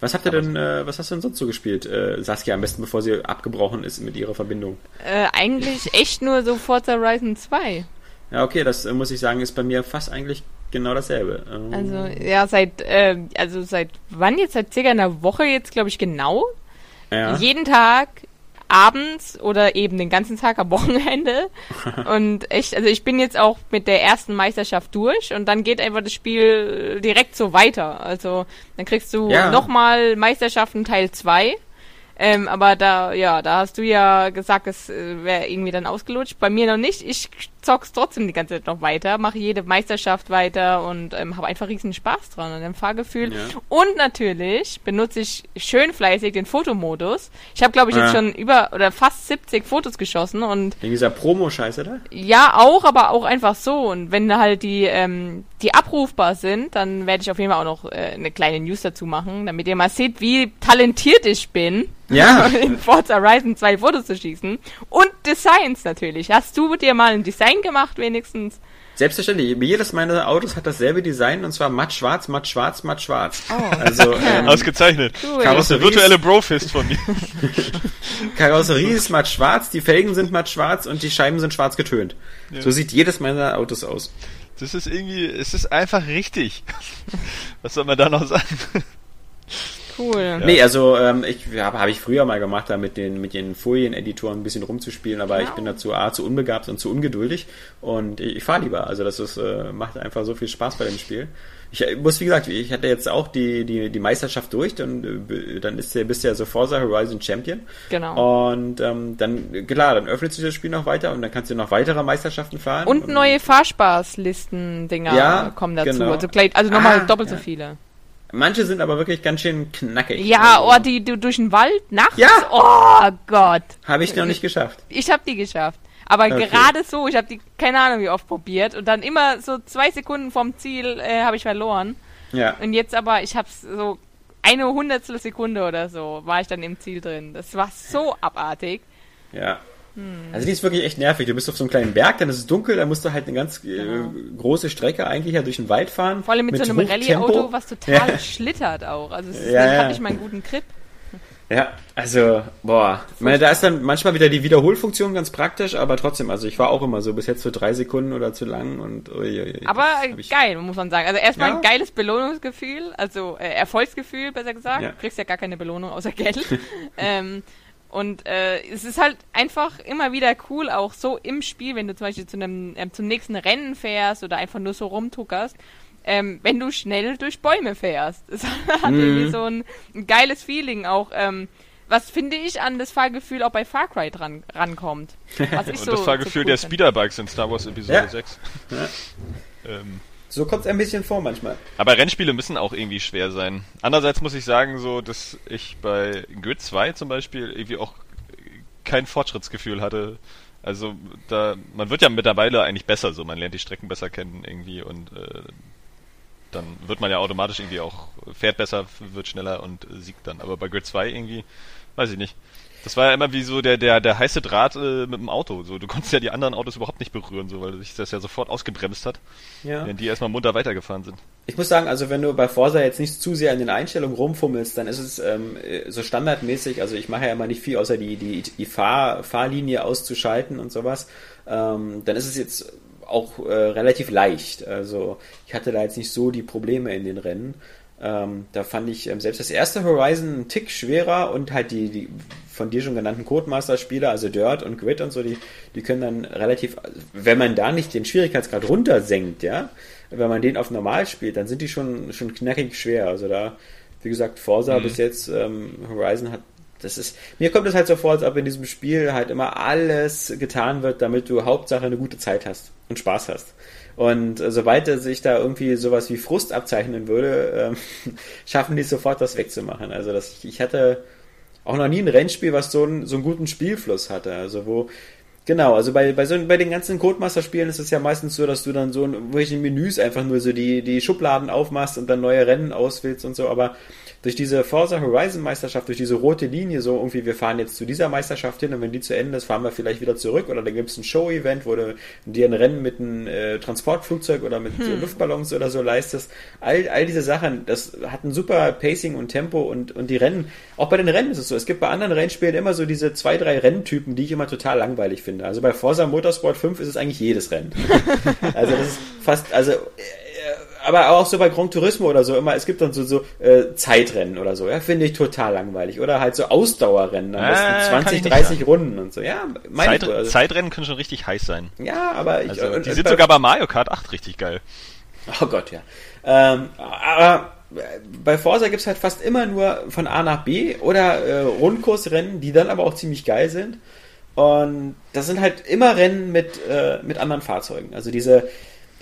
Speaker 1: Was habt ihr denn, äh, was hast du denn sonst so gespielt, äh, Saskia, am besten bevor sie abgebrochen ist mit ihrer Verbindung?
Speaker 3: Äh, eigentlich echt nur so Forza Horizon 2.
Speaker 1: Ja, okay, das äh, muss ich sagen, ist bei mir fast eigentlich genau dasselbe.
Speaker 3: Ähm, also ja, seit äh, also seit wann jetzt? Seit circa einer Woche jetzt, glaube ich, genau. Ja. Jeden Tag abends oder eben den ganzen Tag am Wochenende. (laughs) und echt, also ich bin jetzt auch mit der ersten Meisterschaft durch und dann geht einfach das Spiel direkt so weiter. Also dann kriegst du ja. nochmal Meisterschaften Teil 2 ähm, aber da, ja, da hast du ja gesagt, es äh, wäre irgendwie dann ausgelutscht. Bei mir noch nicht. Ich zock's trotzdem die ganze Zeit noch weiter, mache jede Meisterschaft weiter und ähm, habe einfach riesen Spaß dran und dem Fahrgefühl. Ja. Und natürlich benutze ich schön fleißig den Fotomodus. Ich habe, glaube ich, jetzt schon über oder fast 70 Fotos geschossen und.
Speaker 1: Wegen dieser Promo-Scheiße da?
Speaker 3: Ja, auch, aber auch einfach so. Und wenn halt die, ähm, die abrufbar sind, dann werde ich auf jeden Fall auch noch äh, eine kleine News dazu machen, damit ihr mal seht, wie talentiert ich bin
Speaker 1: ja. (laughs)
Speaker 3: in Forza Horizon 2 Fotos zu schießen. Und Designs natürlich. Hast du dir mal ein Design gemacht wenigstens?
Speaker 1: Selbstverständlich. Jedes meiner Autos hat dasselbe Design und zwar matt schwarz, matt schwarz, matt schwarz.
Speaker 2: Oh. Also, (laughs) ähm, Ausgezeichnet. Cool. Karosserie virtuelle Brofist von mir. (laughs)
Speaker 1: Karosserie ist matt schwarz, die Felgen sind matt schwarz und die Scheiben sind schwarz getönt. Ja. So sieht jedes meiner Autos aus.
Speaker 2: Das ist irgendwie, es ist einfach richtig. (laughs) Was soll man da noch sagen?
Speaker 1: Cool. Ja. Nee, also ähm, ich habe hab ich früher mal gemacht, da mit den mit den Folieneditoren ein bisschen rumzuspielen, aber genau. ich bin dazu A zu unbegabt und zu ungeduldig und ich, ich fahre lieber. Also das ist, äh, macht einfach so viel Spaß bei dem Spiel. Ich äh, muss, wie gesagt, ich hatte jetzt auch die, die, die Meisterschaft durch, dann, äh, dann ist der, bist du ja so Forza Horizon Champion.
Speaker 3: Genau.
Speaker 1: Und ähm, dann, klar, dann öffnet sich das Spiel noch weiter und dann kannst du noch weitere Meisterschaften fahren.
Speaker 3: Und, und neue Fahrspaßlisten-Dinger
Speaker 1: ja,
Speaker 3: kommen dazu. Genau. Also, also nochmal ah, doppelt
Speaker 1: ja.
Speaker 3: so viele.
Speaker 1: Manche sind aber wirklich ganz schön knackig.
Speaker 3: Ja, also, oh, die, die durch den Wald nachts. Ja. Oh Gott.
Speaker 1: Habe ich noch nicht geschafft.
Speaker 3: Ich habe die geschafft. Aber okay. gerade so, ich habe die keine Ahnung wie oft probiert und dann immer so zwei Sekunden vom Ziel äh, habe ich verloren.
Speaker 1: Ja.
Speaker 3: Und jetzt aber, ich habe so eine Hundertstel Sekunde oder so war ich dann im Ziel drin. Das war so abartig.
Speaker 1: Ja. Also die ist wirklich echt nervig. Du bist auf so einem kleinen Berg, dann ist es dunkel, dann musst du halt eine ganz äh, genau. große Strecke eigentlich ja durch den Wald fahren.
Speaker 3: Vor allem mit, mit so einem Rallye-Auto, was total ja. schlittert auch. Also es ist, ja, ja. hat nicht mal einen guten Grip.
Speaker 1: Ja, also, boah. Ich meine, da ist dann manchmal wieder die Wiederholfunktion ganz praktisch, aber trotzdem, also ich war auch immer so bis jetzt für drei Sekunden oder zu lang und uiuiui,
Speaker 3: Aber geil, muss man sagen. Also erstmal ja. ein geiles Belohnungsgefühl, also äh, Erfolgsgefühl, besser gesagt. Ja. Du kriegst ja gar keine Belohnung außer Geld. (laughs) ähm, und äh, es ist halt einfach immer wieder cool, auch so im Spiel, wenn du zum Beispiel zu einem, äh, zum nächsten Rennen fährst oder einfach nur so rumtuckerst, ähm, wenn du schnell durch Bäume fährst. (laughs) Das hat mhm. irgendwie so ein, ein, geiles Feeling auch. Ähm, was finde ich an das Fahrgefühl auch bei Far Cry dran, rankommt. (laughs)
Speaker 2: Was ich Und so, das Fahrgefühl so cool der Speederbikes in Star Wars Episode ja. 6. Ja.
Speaker 1: Ähm, so kommt es ein bisschen vor manchmal.
Speaker 2: Aber Rennspiele müssen auch irgendwie schwer sein. Andererseits muss ich sagen, so, dass ich bei Grid 2 zum Beispiel irgendwie auch kein Fortschrittsgefühl hatte. Also da, man wird ja mittlerweile eigentlich besser, so man lernt die Strecken besser kennen irgendwie und äh, dann wird man ja automatisch irgendwie auch fährt besser, wird schneller und siegt dann. Aber bei Grid 2 irgendwie, weiß ich nicht. Das war ja immer wie so der, der, der heiße Draht äh, mit dem Auto. So, du konntest ja die anderen Autos überhaupt nicht berühren, so, weil sich das ja sofort ausgebremst hat. Ja. Während die erstmal munter weitergefahren sind.
Speaker 1: Ich muss sagen, also wenn du bei Forsa jetzt nicht zu sehr an den Einstellungen rumfummelst, dann ist es ähm, so standardmäßig, also ich mache ja immer nicht viel, außer die, die, die Fahr, Fahrlinie auszuschalten und sowas. Ähm, dann ist es jetzt auch äh, relativ leicht. Also ich hatte da jetzt nicht so die Probleme in den Rennen. Ähm, da fand ich ähm, selbst das erste Horizon einen Tick schwerer und halt die, die von dir schon genannten Codemaster-Spieler, also Dirt und Grid und so, die, die können dann relativ, wenn man da nicht den Schwierigkeitsgrad runtersenkt, ja, wenn man den auf normal spielt, dann sind die schon, schon knackig schwer. Also da, wie gesagt, Forza mhm. bis jetzt, ähm, Horizon hat das ist, mir kommt es halt so vor, als ob in diesem Spiel halt immer alles getan wird, damit du Hauptsache eine gute Zeit hast und Spaß hast. Und äh, sobald sich da irgendwie sowas wie Frust abzeichnen würde, ähm, (laughs) schaffen die sofort das wegzumachen. Also das, ich hatte auch noch nie ein Rennspiel, was so einen, so einen guten Spielfluss hatte. Also wo, genau, also bei, bei, so, bei den ganzen Codemaster-Spielen ist es ja meistens so, dass du dann so in irgendwelchen Menüs einfach nur so die, die Schubladen aufmachst und dann neue Rennen auswählst und so, aber durch diese Forza Horizon Meisterschaft, durch diese rote Linie, so irgendwie, wir fahren jetzt zu dieser Meisterschaft hin und wenn die zu Ende ist, fahren wir vielleicht wieder zurück oder dann gibt es ein Show-Event, wo du dir ein Rennen mit einem äh, Transportflugzeug oder mit hm. Luftballons oder so leistest. All, all diese Sachen, das hat ein super Pacing und Tempo und, und die Rennen, auch bei den Rennen ist es so, es gibt bei anderen Rennspielen immer so diese zwei, drei Renntypen, die ich immer total langweilig finde. Also bei Forza Motorsport 5 ist es eigentlich jedes Rennen. (laughs) also das ist fast, also äh, aber auch so bei Grand Turismo oder so immer, es gibt dann so, so äh, Zeitrennen oder so, ja, finde ich total langweilig. Oder halt so Ausdauerrennen, am besten äh, 20, 30 Runden und so, ja.
Speaker 2: Zeit, ich, also, Zeitrennen können schon richtig heiß sein.
Speaker 1: Ja, aber ich,
Speaker 2: also, und, die sind bei, sogar bei Mario Kart 8 richtig geil.
Speaker 1: Oh Gott, ja. Ähm, aber bei Forza gibt es halt fast immer nur von A nach B oder äh, Rundkursrennen, die dann aber auch ziemlich geil sind. Und das sind halt immer Rennen mit, äh, mit anderen Fahrzeugen. Also diese,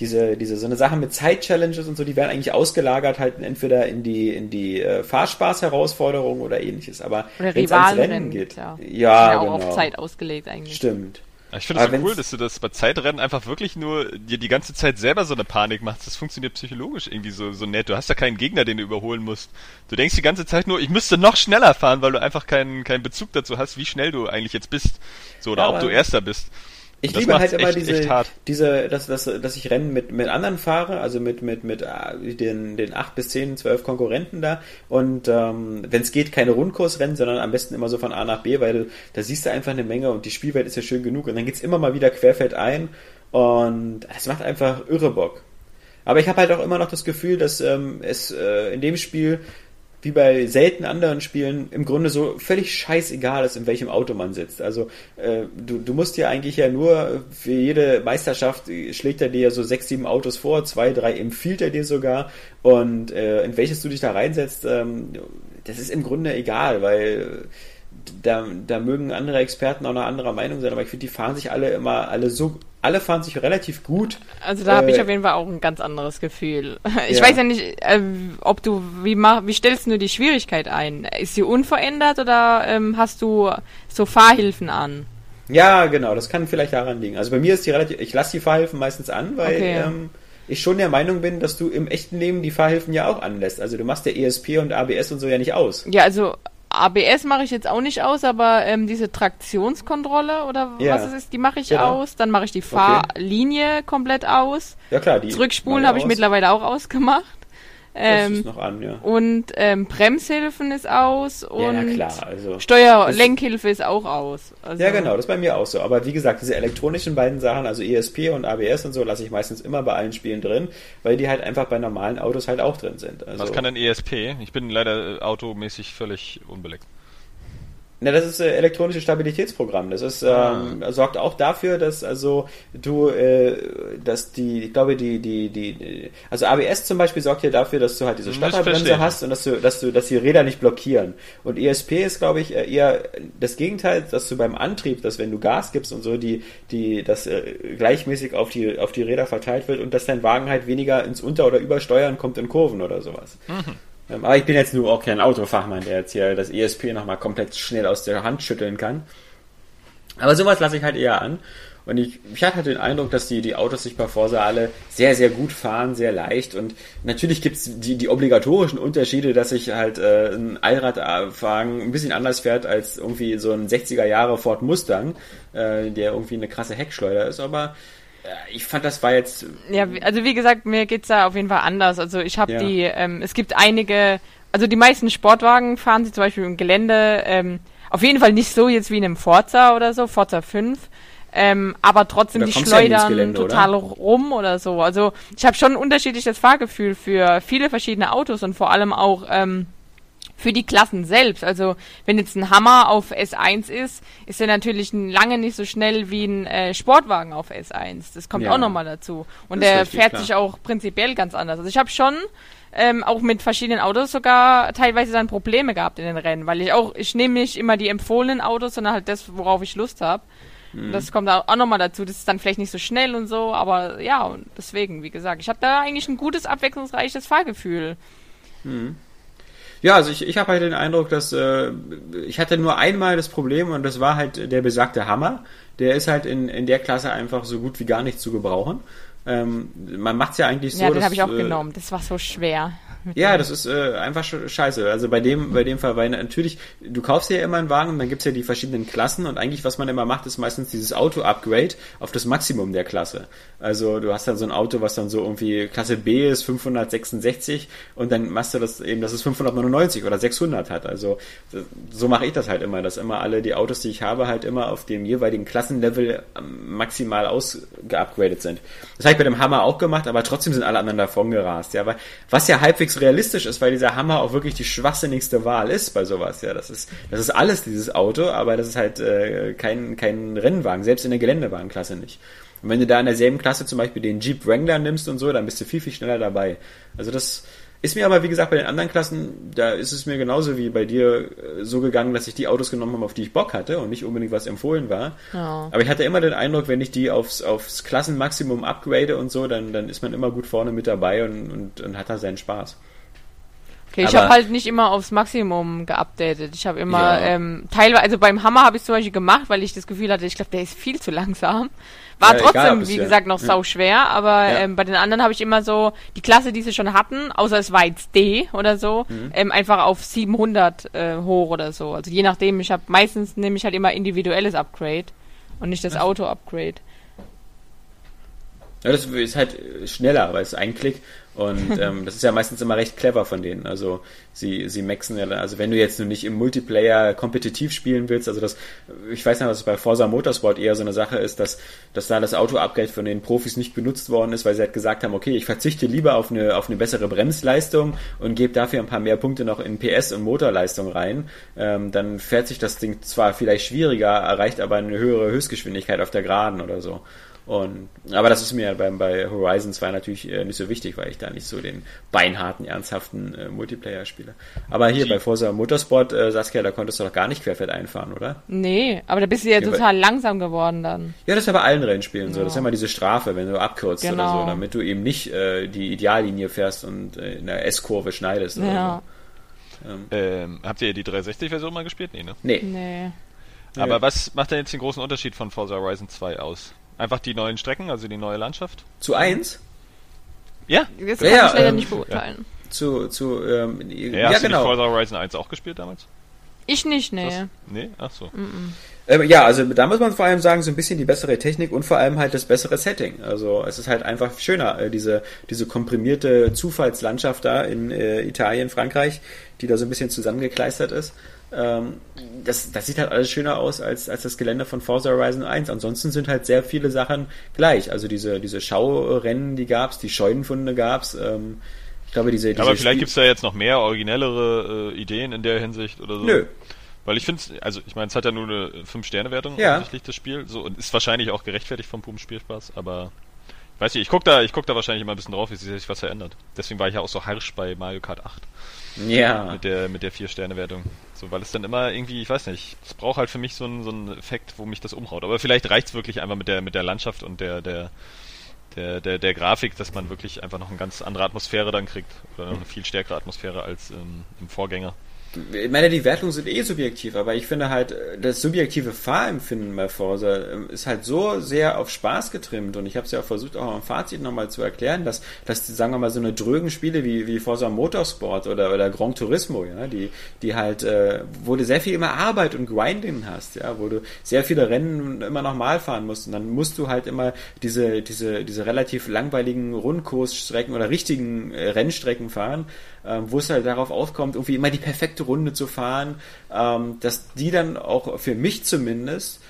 Speaker 1: diese, diese, so eine Sache mit Zeit-Challenges und so, die werden eigentlich ausgelagert halt entweder in die, in die äh, Fahrspaß-Herausforderungen oder ähnliches. Aber
Speaker 3: wenn es ans Rennen geht, ja.
Speaker 1: Ja, ja
Speaker 3: auch genau. auf Zeit ausgelegt eigentlich.
Speaker 1: Stimmt.
Speaker 2: Ich finde es so cool, dass du das bei Zeitrennen einfach wirklich nur dir die ganze Zeit selber so eine Panik machst. Das funktioniert psychologisch irgendwie so, so nett. Du hast ja keinen Gegner, den du überholen musst. Du denkst die ganze Zeit nur, ich müsste noch schneller fahren, weil du einfach keinen, keinen Bezug dazu hast, wie schnell du eigentlich jetzt bist. So, oder ja, ob du Erster bist.
Speaker 1: Ich liebe halt immer echt, diese, echt diese, dass, dass, dass ich Rennen mit, mit anderen fahre, also mit, mit, mit äh, den, den acht bis zehn, zwölf Konkurrenten da. Und ähm, wenn es geht, keine Rundkursrennen, sondern am besten immer so von A nach B, weil da siehst du einfach eine Menge und die Spielwelt ist ja schön genug. Und dann geht's immer mal wieder querfeld ein Und das macht einfach irre Bock. Aber ich habe halt auch immer noch das Gefühl, dass ähm, es äh, in dem Spiel wie bei selten anderen Spielen im Grunde so völlig scheißegal ist, in welchem Auto man sitzt. Also äh, du, du musst ja eigentlich ja nur für jede Meisterschaft schlägt er dir so sechs, sieben Autos vor, zwei, drei empfiehlt er dir sogar und äh, in welches du dich da reinsetzt, ähm, das ist im Grunde egal, weil da, da mögen andere Experten auch eine andere Meinung sein, aber ich finde, die fahren sich alle immer, alle so, alle fahren sich relativ gut.
Speaker 3: Also da äh, habe ich auf jeden Fall auch ein ganz anderes Gefühl. (laughs) Ich ja. weiß ja nicht, äh, ob du, wie, mach, wie stellst du die Schwierigkeit ein? Ist sie unverändert oder ähm, hast du so Fahrhilfen an?
Speaker 1: Ja, genau, das kann vielleicht daran liegen. Also bei mir ist die relativ, ich lasse die Fahrhilfen meistens an, weil okay. ähm, ich schon der Meinung bin, dass du im echten Leben die Fahrhilfen ja auch anlässt. Also du machst der ESP und ABS und so ja nicht aus.
Speaker 3: Ja, also ABS mache ich jetzt auch nicht aus, aber ähm, diese Traktionskontrolle oder ja. was es ist, die mache ich genau. aus. Dann mache ich die Fahrlinie okay. komplett aus.
Speaker 1: Ja klar,
Speaker 3: die Zurückspulen habe ich mittlerweile auch ausgemacht. Ähm,
Speaker 1: noch an, ja.
Speaker 3: Und ähm, Bremshilfen ist aus und
Speaker 1: ja, klar, also
Speaker 3: Steuerlenkhilfe ist auch aus.
Speaker 1: Also ja, genau, das ist bei mir auch so. Aber wie gesagt, diese elektronischen beiden Sachen, also ESP und ABS und so, lasse ich meistens immer bei allen Spielen drin, weil die halt einfach bei normalen Autos halt auch drin sind.
Speaker 2: Also Was kann denn ESP? Ich bin leider automäßig völlig unbeleckt.
Speaker 1: Na, das ist äh, elektronische Stabilitätsprogramm. Das ist ähm, ah. sorgt auch dafür, dass also du, äh, dass die, ich glaube die, die, die, also ABS zum Beispiel sorgt ja dafür, dass du halt diese Stopperbremse hast und dass du, dass du, dass die Räder nicht blockieren. Und ESP ist, glaube ich, äh, eher das Gegenteil, dass du beim Antrieb, dass wenn du Gas gibst und so, die, die, das äh, gleichmäßig auf die, auf die Räder verteilt wird und dass dein Wagen halt weniger ins Unter- oder Übersteuern kommt in Kurven oder sowas. Mhm. Ähm, aber ich bin jetzt nur auch kein Autofachmann, der jetzt hier das ESP nochmal komplett schnell aus der Hand schütteln kann. Aber sowas lasse ich halt eher an. Und ich, ich hatte halt den Eindruck, dass die, die Autos sich bei Forsa alle sehr, sehr gut fahren, sehr leicht. Und natürlich gibt's die, die obligatorischen Unterschiede, dass sich halt äh, ein Allradwagen ein bisschen anders fährt als irgendwie so ein 60er Jahre Ford Mustang, äh, der irgendwie eine krasse Heckschleuder ist. Aber ich fand, das war jetzt.
Speaker 3: Ja, also wie gesagt, mir geht's da auf jeden Fall anders. Also ich habe ja. die, ähm, es gibt einige, also die meisten Sportwagen fahren sie zum Beispiel im Gelände, ähm, auf jeden Fall nicht so jetzt wie in einem Forza oder so, Forza 5. Ähm, aber trotzdem, die schleudern Gelände, total oder? rum oder so. Also ich habe schon ein unterschiedliches Fahrgefühl für viele verschiedene Autos und vor allem auch ähm, für die Klassen selbst. Also wenn jetzt ein Hammer auf S1 ist, ist er natürlich lange nicht so schnell wie ein äh, Sportwagen auf S1. Das kommt ja. auch nochmal dazu. Und der richtig, fährt klar. sich auch prinzipiell ganz anders. Also ich habe schon ähm, auch mit verschiedenen Autos sogar teilweise dann Probleme gehabt in den Rennen, weil ich auch, ich nehme nicht immer die empfohlenen Autos, sondern halt das, worauf ich Lust habe. Mhm. Das kommt auch nochmal dazu. Das ist dann vielleicht nicht so schnell und so, aber ja, deswegen, wie gesagt, ich habe da eigentlich ein gutes, abwechslungsreiches Fahrgefühl.
Speaker 1: Mhm. Ja, also ich, ich habe halt den Eindruck, dass äh, ich hatte nur einmal das Problem und das war halt der besagte Hammer. Der ist halt in, in der Klasse einfach so gut wie gar nicht zu gebrauchen. Ähm, man macht es ja eigentlich so.
Speaker 3: Ja, den habe ich auch äh, genommen. Das war so schwer.
Speaker 1: Ja, das ist äh, einfach scheiße. Also bei dem, bei dem Fall, weil natürlich, du kaufst ja immer einen Wagen und dann gibt's ja die verschiedenen Klassen und eigentlich, was man immer macht, ist meistens dieses Auto-Upgrade auf das Maximum der Klasse. Also du hast dann so ein Auto, was dann so irgendwie Klasse B ist 566 und dann machst du das eben, dass es 599 oder 600 hat. Also so mache ich das halt immer, dass immer alle die Autos, die ich habe, halt immer auf dem jeweiligen Klassenlevel ähm, maximal ausgeupgradet sind. Das habe ich bei dem Hammer auch gemacht, aber trotzdem sind alle anderen davon gerast. Ja, weil was ja halbwegs halbwegs realistisch ist, weil dieser Hammer auch wirklich die schwachsinnigste Wahl ist bei sowas. Ja, das ist, das ist alles dieses Auto, aber das ist halt äh, kein, kein Rennwagen, selbst in der Geländewagenklasse nicht. Und wenn du da in derselben Klasse zum Beispiel den Jeep Wrangler nimmst und so, dann bist du viel, viel schneller dabei. Also das ist mir aber, wie gesagt, bei den anderen Klassen, da ist es mir genauso wie bei dir äh, so gegangen, dass ich die Autos genommen habe, auf die ich Bock hatte und nicht unbedingt was empfohlen war. Ja. Aber ich hatte immer den Eindruck, wenn ich die aufs, aufs Klassenmaximum upgrade und so, dann, dann ist man immer gut vorne mit dabei und, und, und hat da seinen Spaß.
Speaker 3: Okay, ich habe halt nicht immer aufs Maximum geupdatet. Ich habe immer ja. ähm, teilweise, also beim Hammer habe ich zum Beispiel gemacht, weil ich das Gefühl hatte, ich glaube, der ist viel zu langsam. War ja, trotzdem, egal, wie gesagt, noch ja. sau schwer, aber ja. ähm, bei den anderen habe ich immer so die Klasse, die sie schon hatten, außer es war jetzt D oder so, mhm. ähm, einfach auf 700 äh, hoch oder so. Also je nachdem, ich habe meistens nehme ich halt immer individuelles Upgrade und nicht das Auto-Upgrade.
Speaker 1: Ja, das ist halt schneller, weil es ist ein Klick und (laughs) ähm, das ist ja meistens immer recht clever von denen. Also sie, sie maxen ja, also wenn du jetzt nur nicht im Multiplayer kompetitiv spielen willst, also das, ich weiß nicht, was bei Forza Motorsport eher so eine Sache ist, dass, dass da das Auto-Upgrade von den Profis nicht benutzt worden ist, weil sie halt gesagt haben, okay, ich verzichte lieber auf eine, auf eine bessere Bremsleistung und gebe dafür ein paar mehr Punkte noch in PS und Motorleistung rein. Ähm, dann fährt sich das Ding zwar vielleicht schwieriger, erreicht aber eine höhere Höchstgeschwindigkeit auf der Geraden oder so. Und, aber das ist mir bei, bei Horizon 2 natürlich äh, nicht so wichtig, weil ich da nicht so den beinharten, ernsthaften äh, Multiplayer spiele. Aber hier bei Forza Motorsport, äh, Saskia, da konntest du doch gar nicht querfeld einfahren, oder?
Speaker 3: Nee, aber da bist du ja, ja total langsam geworden dann.
Speaker 1: Ja, das ist ja bei allen Rennspielen ja. so. Das ist ja immer diese Strafe, wenn du abkürzt genau. oder so, damit du eben nicht äh, die Ideallinie fährst und äh, in der S-Kurve schneidest oder
Speaker 3: ja.
Speaker 2: so. Ähm, ähm, habt ihr die 360-Version mal gespielt? Nee, ne?
Speaker 1: Nee.
Speaker 3: nee.
Speaker 2: Aber was macht denn jetzt den großen Unterschied von Forza Horizon 2 aus? Einfach die neuen Strecken, also die neue Landschaft?
Speaker 1: Zu eins?
Speaker 2: Ja.
Speaker 3: Das kann ja, ich leider ähm, nicht beurteilen.
Speaker 1: Ja. Zu, zu, ähm,
Speaker 2: ja, ja, hast genau. du Forza Horizon 1 auch gespielt damals?
Speaker 3: Ich nicht, nee.
Speaker 2: Das, nee? Ach so. Mm
Speaker 1: -mm. Ähm, ja, also da muss man vor allem sagen, so ein bisschen die bessere Technik und vor allem halt das bessere Setting. Also es ist halt einfach schöner, äh, diese, diese komprimierte Zufallslandschaft da in äh, Italien, Frankreich, die da so ein bisschen zusammengekleistert ist. Ähm, das, das sieht halt alles schöner aus als, als das Gelände von Forza Horizon 1. Ansonsten sind halt sehr viele Sachen gleich. Also diese, diese Schaurennen, die gab's, die Scheunenfunde gab's. Ähm, ich glaube, diese, diese
Speaker 2: ja, aber vielleicht gibt's da jetzt noch mehr originellere äh, Ideen in der Hinsicht oder so.
Speaker 1: Nö.
Speaker 2: Weil ich finde, also ich meine, es hat ja nur eine 5-Sterne-Wertung
Speaker 1: ja.
Speaker 2: offensichtlich, das Spiel. So, und ist wahrscheinlich auch gerechtfertigt vom puren Spielspaß, aber ich weiß nicht, ich guck da, ich guck da wahrscheinlich immer ein bisschen drauf, wie sich was verändert. Deswegen war ich ja auch so harsch bei Mario Kart 8.
Speaker 1: Ja.
Speaker 2: Mit der, mit der 4-Sterne-Wertung. So, weil es dann immer irgendwie, ich weiß nicht, es braucht halt für mich so einen, so einen Effekt, wo mich das umhaut. Aber vielleicht reicht es wirklich einfach mit der, mit der Landschaft und der, der, der, der, der Grafik, dass man wirklich einfach noch eine ganz andere Atmosphäre dann kriegt. Oder noch eine viel stärkere Atmosphäre als ähm, im Vorgänger
Speaker 1: ich meine, die Wertungen sind eh subjektiv, aber ich finde halt, das subjektive Fahrempfinden bei Forza ähm, ist halt so sehr auf Spaß getrimmt. Und ich habe es ja auch versucht, auch im Fazit nochmal zu erklären, dass, dass sagen wir mal, so eine drögen Spiele wie, wie Forza Motorsport oder, oder Gran Turismo, ja, die, die halt, äh, wo du sehr viel immer Arbeit und Grinding hast, ja, wo du sehr viele Rennen immer nochmal fahren musst. Und dann musst du halt immer diese, diese, diese relativ langweiligen Rundkursstrecken oder richtigen äh, Rennstrecken fahren, äh, wo es halt darauf aufkommt, irgendwie immer die perfekte Runde zu fahren, ähm, dass die dann auch für mich zumindest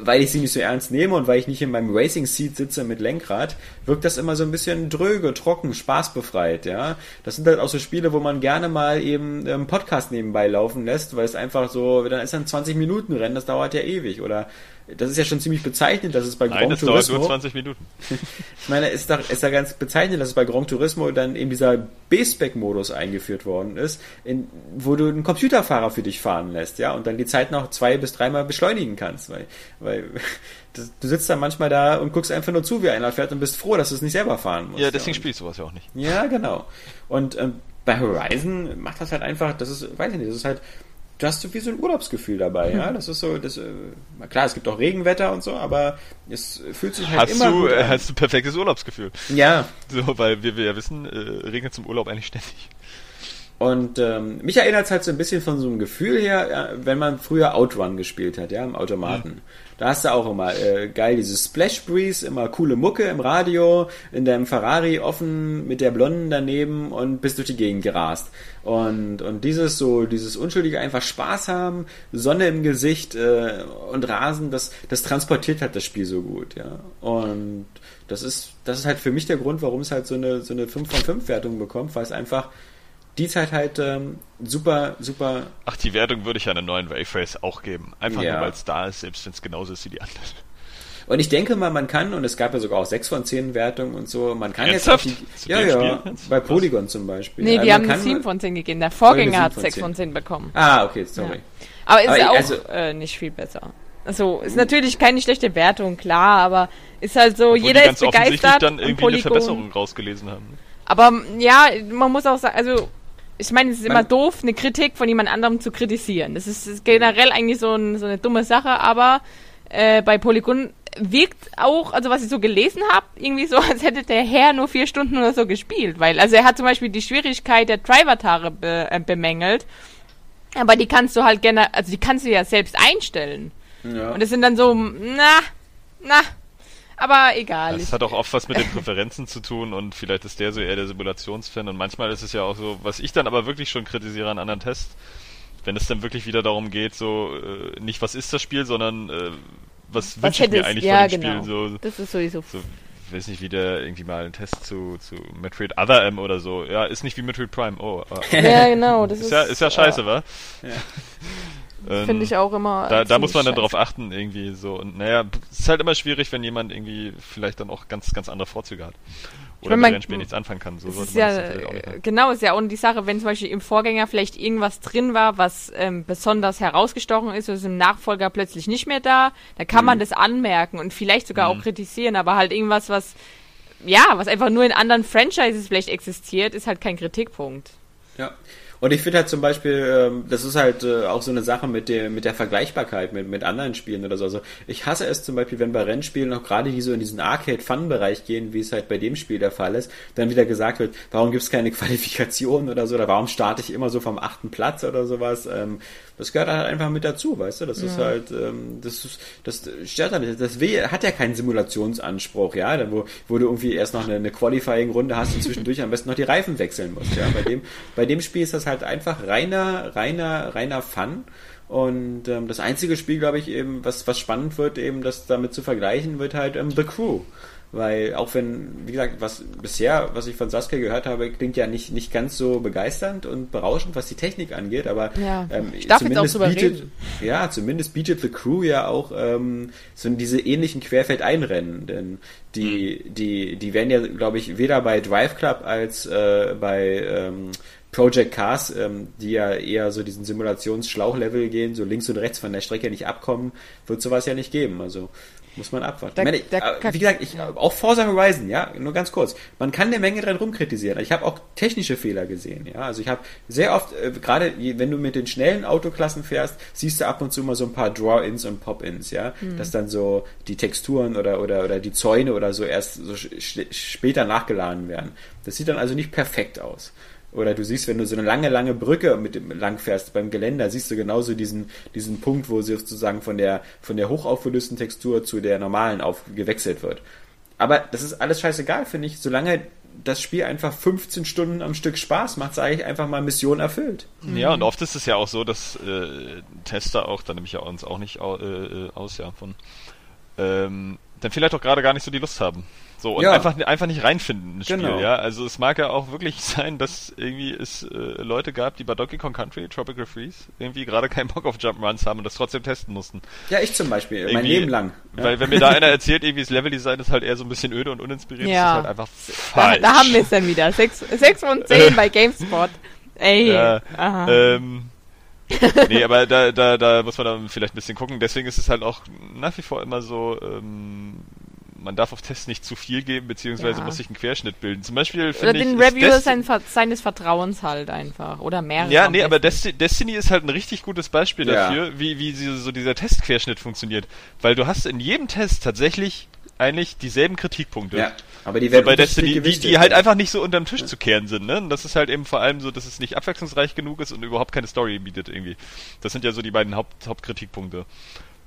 Speaker 1: weil ich sie nicht so ernst nehme und weil ich nicht in meinem Racing Seat sitze mit Lenkrad, wirkt das immer so ein bisschen dröge, trocken, spaßbefreit, ja. Das sind halt auch so Spiele, wo man gerne mal eben einen Podcast nebenbei laufen lässt, weil es einfach so, dann ist dann 20 Minuten Rennen, das dauert ja ewig oder das ist ja schon ziemlich bezeichnend, dass es bei
Speaker 2: Nein, Grand Turismo. Dauert nur 20 Minuten. (laughs)
Speaker 1: ich meine, ist da, ist da ganz bezeichnend, dass es bei Grand Turismo dann eben dieser B-Spec-Modus eingeführt worden ist, in, wo du einen Computerfahrer für dich fahren lässt, ja, und dann die Zeit noch zwei bis dreimal beschleunigen kannst, weil, weil (laughs) das, du sitzt dann manchmal da und guckst einfach nur zu, wie einer fährt und bist froh, dass du es nicht selber fahren musst.
Speaker 2: Ja, deswegen
Speaker 1: ja.
Speaker 2: spielst du was ja auch nicht.
Speaker 1: Ja, genau. Und ähm, bei Horizon macht das halt einfach, das ist, weiß ich nicht, das ist halt du hast so wie so ein Urlaubsgefühl dabei, ja. Das ist so, das, äh, klar, es gibt auch Regenwetter und so, aber es fühlt sich halt
Speaker 2: hast
Speaker 1: immer
Speaker 2: du,
Speaker 1: gut
Speaker 2: an. Hast du perfektes Urlaubsgefühl?
Speaker 1: Ja.
Speaker 2: So, weil wir, wir ja wissen, äh, regnet zum Urlaub eigentlich ständig.
Speaker 1: Und ähm, mich erinnert es halt so ein bisschen von so einem Gefühl her, ja, wenn man früher Outrun gespielt hat, ja, im Automaten. Da hast du auch immer äh, geil dieses Splash Breeze, immer coole Mucke im Radio, in deinem Ferrari offen mit der Blonden daneben und bist durch die Gegend gerast. Und, und dieses so, dieses unschuldige einfach Spaß haben, Sonne im Gesicht äh, und Rasen, das, das transportiert halt das Spiel so gut, ja. Und das ist, das ist halt für mich der Grund, warum es halt so eine, so eine 5 von 5 Wertung bekommt, weil es einfach die Zeit halt ähm, super, super.
Speaker 2: Ach, die Wertung würde ich einer neuen Wayface auch geben. Einfach ja. nur, weil es da ist, selbst wenn es genauso ist wie die anderen.
Speaker 1: Und ich denke mal, man kann, und es gab ja sogar auch 6 von 10 Wertungen und so, man kann
Speaker 2: Ernsthaft?
Speaker 1: jetzt auch die, Ja, ja, bei Polygon zum Beispiel.
Speaker 3: Nee, die also haben eine 7 von 10 gegeben. Der Vorgänger hat 6 von 10 bekommen.
Speaker 1: Ah, okay, sorry. Ja.
Speaker 3: Aber ist aber auch also, äh, nicht viel besser. Also, ist natürlich keine schlechte Wertung, klar, aber ist halt so, Obwohl jeder ist begeistert.
Speaker 2: dann irgendwie eine Verbesserung rausgelesen haben.
Speaker 3: Aber ja, man muss auch sagen, also ich meine, es ist immer doof, eine Kritik von jemand anderem zu kritisieren. Das ist, ist generell eigentlich so, ein, so, eine dumme Sache, aber äh, bei Polygon wirkt auch, also was ich so gelesen habe, irgendwie so, (laughs) als hätte der Herr nur vier Stunden oder so gespielt. Weil, also er hat zum Beispiel die Schwierigkeit der Driver-Tare be, äh, bemängelt. Aber die kannst du halt gerne, also die kannst du ja selbst einstellen. Ja. Und das sind dann so, na, na. Aber egal.
Speaker 2: Das hat auch oft was mit den Präferenzen zu tun und vielleicht ist der so eher der Simulationsfan und manchmal ist es ja auch so, was ich dann aber wirklich schon kritisiere an anderen Tests, wenn es dann wirklich wieder darum geht, so äh, nicht was ist das Spiel, sondern äh, was, was wünsche ich mir eigentlich ja, von dem genau. Spiel. So,
Speaker 3: das ist sowieso. So,
Speaker 2: weiß nicht, wie der irgendwie mal einen Test zu, zu Metroid Other M oder so. Ja, ist nicht wie Metroid Prime. Oh, oh.
Speaker 3: ja, genau. Das
Speaker 2: ist, ist, ja, ist ja scheiße,
Speaker 3: uh,
Speaker 2: wa?
Speaker 3: Ja. (laughs) Ähm, Finde ich auch immer.
Speaker 2: Da, da muss man dann drauf achten, irgendwie so. Und naja, es ist halt immer schwierig, wenn jemand irgendwie vielleicht dann auch ganz, ganz andere Vorzüge hat. Oder mit Rennspiel nichts anfangen kann. So sollte
Speaker 3: man ja, das auch nicht machen. Genau, ist ja auch die Sache, wenn zum Beispiel im Vorgänger vielleicht irgendwas drin war, was ähm, besonders herausgestochen ist, ist im Nachfolger plötzlich nicht mehr da, da kann mhm. man das anmerken und vielleicht sogar mhm. auch kritisieren, aber halt irgendwas, was ja, was einfach nur in anderen Franchises vielleicht existiert, ist halt kein Kritikpunkt.
Speaker 1: Ja. Und ich finde halt zum Beispiel, ähm, das ist halt äh, auch so eine Sache mit der, mit der Vergleichbarkeit mit, mit anderen Spielen oder so. Also ich hasse es zum Beispiel, wenn bei Rennspielen noch gerade die so in diesen Arcade-Fun-Bereich gehen, wie es halt bei dem Spiel der Fall ist, dann wieder gesagt wird, warum gibt es keine (laughs) Qualifikation oder so, oder warum starte ich immer so vom achten Platz oder sowas. Das gehört halt einfach mit dazu, weißt du? Das ja. ist halt, ähm, das ist, das stört halt. Das w hat ja keinen Simulationsanspruch, ja, wo, wo du irgendwie erst noch eine, eine Qualifying-Runde hast und zwischendurch am besten noch die Reifen wechseln musst, ja. Bei dem, bei dem Spiel ist das halt einfach reiner, reiner, reiner Fun. Und ähm, das einzige Spiel, glaube ich, eben, was, was spannend wird, eben das damit zu vergleichen, wird halt ähm, The Crew. Weil auch wenn, wie gesagt, was bisher, was ich von Saskia gehört habe, klingt ja nicht, nicht ganz so begeisternd und berauschend, was die Technik angeht, aber
Speaker 3: ja, ähm, zumindest
Speaker 1: bietet, ja, zumindest bietet The Crew ja auch ähm, so diese ähnlichen Querfeldeinrennen, denn die, mhm. die, die werden ja, glaube ich, weder bei Drive Club als äh, bei ähm, Project Cars, ähm, die ja eher so diesen Simulationsschlauchlevel gehen, so links und rechts von der Strecke nicht abkommen, wird sowas ja nicht geben. Also muss man abwarten. Da, meine, da, äh, wie gesagt, ich, auch Forza Horizon, ja, nur ganz kurz. Man kann eine Menge dran rumkritisieren. Ich habe auch technische Fehler gesehen, ja. Also ich habe sehr oft, äh, gerade wenn du mit den schnellen Autoklassen fährst, siehst du ab und zu mal so ein paar Draw-ins und Pop-ins, ja. Mhm. Dass dann so die Texturen oder, oder, oder die Zäune oder so erst so später nachgeladen werden. Das sieht dann also nicht perfekt aus. Oder du siehst, wenn du so eine lange, lange Brücke mit dem lang fährst beim Geländer, siehst du genauso diesen, diesen Punkt, wo sie sozusagen von der, von der hochaufgelösten Textur zu der normalen auf, gewechselt wird. Aber das ist alles scheißegal, finde ich, solange das Spiel einfach 15 Stunden am Stück Spaß macht, sage ich einfach mal Mission erfüllt.
Speaker 2: Ja, und oft ist es ja auch so, dass äh, Tester auch, da nehme ich ja uns auch nicht äh, äh, aus, ja, von, ähm, dann vielleicht auch gerade gar nicht so die Lust haben. So, und ja. einfach, einfach nicht reinfinden ins Spiel, genau. ja. Also es mag ja auch wirklich (laughs) sein, dass irgendwie es äh, Leute gab, die bei Donkey Kong Country, Tropical Freeze, irgendwie gerade keinen Bock auf Jump'n'Runs haben und das trotzdem testen mussten.
Speaker 1: Ja, ich zum Beispiel, irgendwie, mein Leben lang.
Speaker 2: Ja. Weil wenn mir da einer erzählt, irgendwie das Leveldesign ist halt eher so ein bisschen öde und uninspiriert, ja. ist halt einfach falsch.
Speaker 3: Da, da haben wir es dann wieder. 6 von 10 bei (laughs) GameSpot. Ey.
Speaker 2: Ja, ähm, (laughs) nee, aber da, da, da muss man dann vielleicht ein bisschen gucken. Deswegen ist es halt auch nach wie vor immer so, ähm, man darf auf Tests nicht zu viel geben, beziehungsweise ja. muss sich ein Querschnitt bilden. Zum Beispiel
Speaker 3: Oder den Reviewer sein, seines Vertrauens halt einfach. Oder mehrere.
Speaker 2: Ja, nee, aber Desti Destiny ist halt ein richtig gutes Beispiel ja. dafür, wie, wie so dieser Testquerschnitt funktioniert. Weil du hast in jedem Test tatsächlich eigentlich dieselben Kritikpunkte. Ja,
Speaker 1: aber die werden
Speaker 2: so bei Destiny, die, die halt einfach nicht so unterm Tisch ja. zu kehren sind, ne? Und das ist halt eben vor allem so, dass es nicht abwechslungsreich genug ist und überhaupt keine Story bietet irgendwie. Das sind ja so die beiden Haupt Hauptkritikpunkte.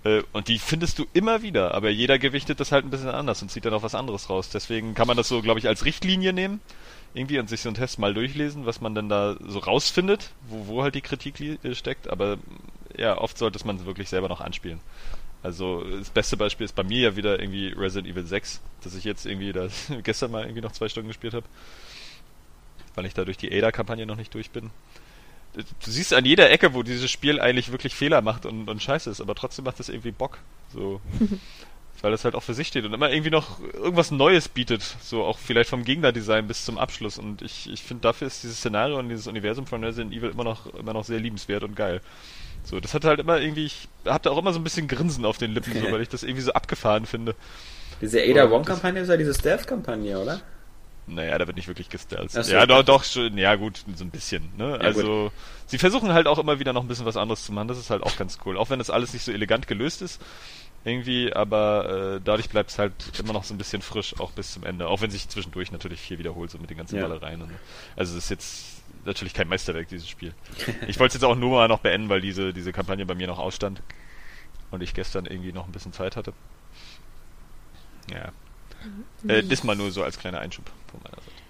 Speaker 2: Äh, und die findest du immer wieder, aber jeder gewichtet das halt ein bisschen anders und zieht dann auch was anderes raus. Deswegen kann man das so, glaube ich, als Richtlinie nehmen, irgendwie und sich so einen Test mal durchlesen, was man dann da so rausfindet, wo, wo halt die Kritik steckt. Aber ja, oft sollte man es wirklich selber noch anspielen. Also das beste Beispiel ist bei mir ja wieder irgendwie Resident Evil 6, dass ich jetzt irgendwie da (laughs) gestern mal irgendwie noch zwei Stunden gespielt habe, weil ich da durch die Ada-Kampagne noch nicht durch bin du siehst an jeder Ecke, wo dieses Spiel eigentlich wirklich Fehler macht und, und scheiße ist, aber trotzdem macht es irgendwie Bock. So. (laughs) Weil das halt auch für sich steht und immer irgendwie noch irgendwas Neues bietet. So auch vielleicht vom Gegnerdesign bis zum Abschluss. Und ich, ich finde, dafür ist dieses Szenario und dieses Universum von Resident Evil immer noch, immer noch sehr liebenswert und geil. So, das hat halt immer irgendwie, ich hab da auch immer so ein bisschen Grinsen auf den Lippen, so, weil ich das irgendwie so abgefahren finde.
Speaker 1: Diese Ada Wong-Kampagne ist ja diese Stealth-Kampagne, oder?
Speaker 2: Naja, da wird nicht wirklich gestealth. So, ja, doch, doch, schon, ja gut, so ein bisschen. Ne? Ja, also, gut. sie versuchen halt auch immer wieder noch ein bisschen was anderes zu machen. Das ist halt auch ganz cool. Auch wenn das alles nicht so elegant gelöst ist, irgendwie, aber äh, dadurch bleibt es halt immer noch so ein bisschen frisch, auch bis zum Ende. Auch wenn sich zwischendurch natürlich viel wiederholt, so mit den ganzen ja. Ballereien. Und, also, es ist jetzt natürlich kein Meisterwerk, dieses Spiel. ich wollte es jetzt auch nur mal noch beenden, weil diese, diese Kampagne bei mir noch ausstand und ich gestern irgendwie noch ein bisschen Zeit hatte. Ja, Äh, das mal nur so als kleiner Einschub von meiner Seite.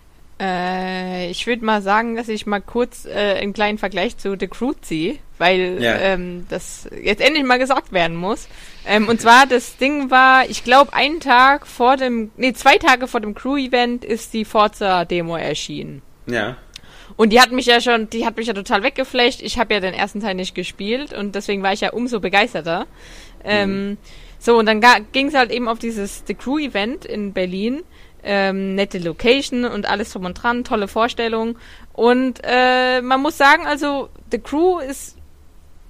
Speaker 3: Äh, ich würde mal sagen, dass ich mal kurz äh, einen kleinen Vergleich zu The Crew ziehe, weil ja. ähm, das jetzt endlich mal gesagt werden muss. Ähm, und zwar, das Ding war, ich glaube, einen Tag vor dem, nee, zwei Tage vor dem Crew-Event ist die Forza-Demo erschienen.
Speaker 1: Ja.
Speaker 3: Und die hat mich ja schon, die hat mich ja total weggeflecht. Ich habe ja den ersten Teil nicht gespielt und deswegen war ich ja umso begeisterter. Ähm, mhm. so, und dann ging es halt eben auf dieses The Crew Event in Berlin ähm, nette Location und alles drum und dran, tolle Vorstellung. Und äh, man muss sagen, also The Crew ist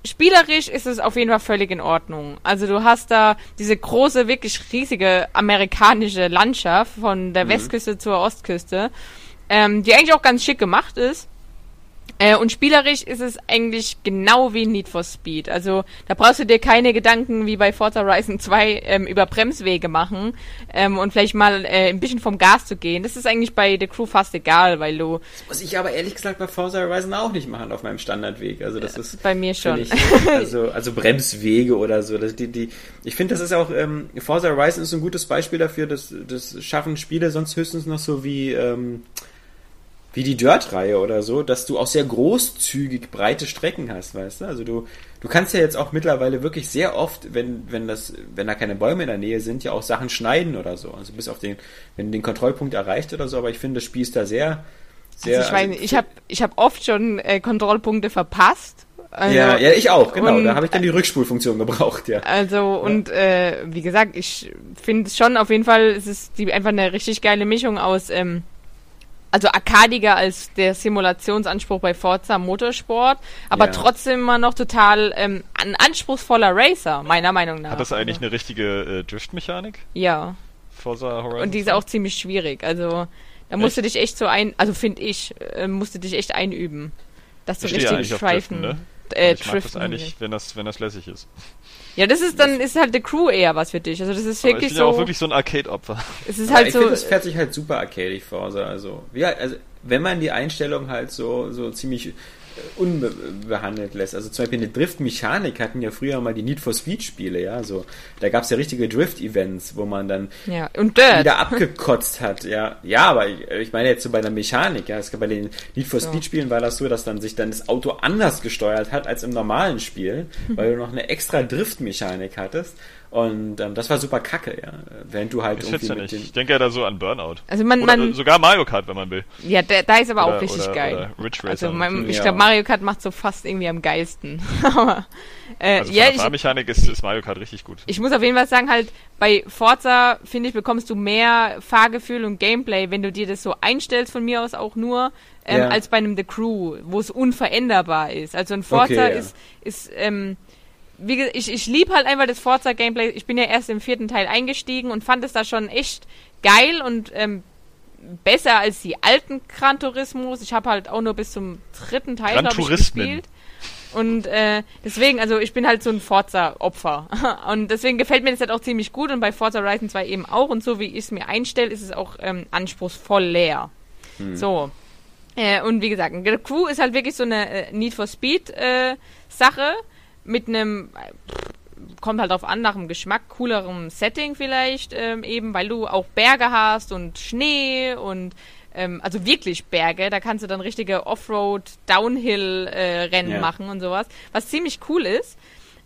Speaker 3: spielerisch ist es auf jeden Fall völlig in Ordnung. Also du hast da diese große, wirklich riesige amerikanische Landschaft von der mhm. Westküste zur Ostküste, ähm, die eigentlich auch ganz schick gemacht ist. Äh, und spielerisch ist es eigentlich genau wie Need for Speed. Also da brauchst du dir keine Gedanken wie bei Forza Horizon 2 ähm, über Bremswege machen ähm, und vielleicht mal äh, ein bisschen vom Gas zu gehen. Das ist eigentlich bei The Crew fast egal, weil du...
Speaker 1: Das muss ich aber ehrlich gesagt bei Forza Horizon auch nicht machen auf meinem Standardweg. Also das ist...
Speaker 3: Bei mir schon.
Speaker 1: Ich, also, also Bremswege oder so. Das, die, die, ich finde, das ist auch... Ähm, Forza Horizon ist ein gutes Beispiel dafür, dass das schaffen Spiele sonst höchstens noch so wie... Ähm, wie die Dirt-Reihe oder so, dass du auch sehr großzügig breite Strecken hast, weißt du? Also du, du kannst ja jetzt auch mittlerweile wirklich sehr oft, wenn, wenn das, wenn da keine Bäume in der Nähe sind, ja auch Sachen schneiden oder so. Also bis auf den, wenn den Kontrollpunkt erreicht oder so, aber ich finde, das Spiel ist da sehr, sehr.
Speaker 3: Also ich weiß nicht, ich habe ich hab oft schon äh, Kontrollpunkte verpasst.
Speaker 1: Also, ja, ja, ich auch, genau. Und, da habe ich dann die Rückspulfunktion gebraucht, ja.
Speaker 3: Also, ja. und äh, wie gesagt, ich finde schon auf jeden Fall, es ist die, einfach eine richtig geile Mischung aus ähm, also arkadiger als der Simulationsanspruch bei Forza Motorsport, aber ja. trotzdem immer noch total ähm, ein anspruchsvoller Racer, meiner Meinung nach.
Speaker 2: Hat das eigentlich eine richtige äh, Driftmechanik?
Speaker 3: Ja.
Speaker 2: Forza Horizon.
Speaker 3: Und die ist auch ziemlich schwierig. Also da musst echt? du dich echt so ein, also finde ich, äh, musst du dich echt einüben, dass du richtig
Speaker 2: streifen. Ne? Äh, ich mag das eigentlich, wenn das, wenn das lässig ist.
Speaker 3: Ja, das ist dann ist halt The Crew eher was für dich. Also das ist wirklich
Speaker 2: ich bin
Speaker 3: so.
Speaker 2: Ja auch wirklich so ein Arcade-Opfer.
Speaker 3: Es ist halt
Speaker 1: ich
Speaker 3: so.
Speaker 1: Find, das fährt sich halt super arcadig vor. Also, ja, also wenn man die Einstellung halt so so ziemlich unbehandelt lässt. Also zum Beispiel eine Drift-Mechanik hatten ja früher mal die Need for Speed-Spiele, ja. So, da gab es ja richtige Drift-Events, wo man dann
Speaker 3: ja, und wieder
Speaker 1: abgekotzt hat, ja. Ja, aber ich, ich meine jetzt so bei der Mechanik, ja. Es, bei den Need for Speed-Spielen war das so, dass dann sich dann das Auto anders gesteuert hat als im normalen Spiel, weil du noch eine extra Drift-Mechanik hattest. Und ähm, das war super kacke, ja. Während du halt
Speaker 2: ich irgendwie ja nicht. Ich denke ja da so an Burnout.
Speaker 3: Also man, oder man
Speaker 2: sogar Mario Kart, wenn man will.
Speaker 3: Ja, da, da ist aber oder, auch richtig oder, geil. Oder Ridge Racer. Also mein, ich ja. glaube Mario Kart macht so fast irgendwie am geilsten. (laughs) aber
Speaker 2: äh, also ja, der Fahrmechanik ist, ist Mario Kart richtig gut.
Speaker 3: Ich muss auf jeden Fall sagen, halt bei Forza finde ich bekommst du mehr Fahrgefühl und Gameplay, wenn du dir das so einstellst von mir aus auch nur. Ähm, ja. als bei einem The Crew, wo es unveränderbar ist. Also ein Forza okay, ja. ist, ist ähm, wie gesagt, ich, ich liebe halt einfach das Forza-Gameplay. Ich bin ja erst im vierten Teil eingestiegen und fand es da schon echt geil und ähm, besser als die alten Gran Turismos. Ich habe halt auch nur bis zum dritten Teil
Speaker 2: Gran ich, gespielt.
Speaker 3: Und äh, deswegen, also ich bin halt so ein Forza-Opfer. (laughs) Und deswegen gefällt mir das halt auch ziemlich gut und bei Forza Horizon 2 eben auch. Und so wie ich es mir einstelle, ist es auch ähm, anspruchsvoll leer. Hm. So. Äh, und wie gesagt, Crew ist halt wirklich so eine äh, Need for Speed äh, Sache mit einem kommt halt drauf an, nach dem Geschmack, coolerem Setting vielleicht, ähm, eben, weil du auch Berge hast und Schnee und ähm, also wirklich Berge, da kannst du dann richtige Offroad, Downhill-Rennen äh, yeah. machen und sowas, was ziemlich cool ist.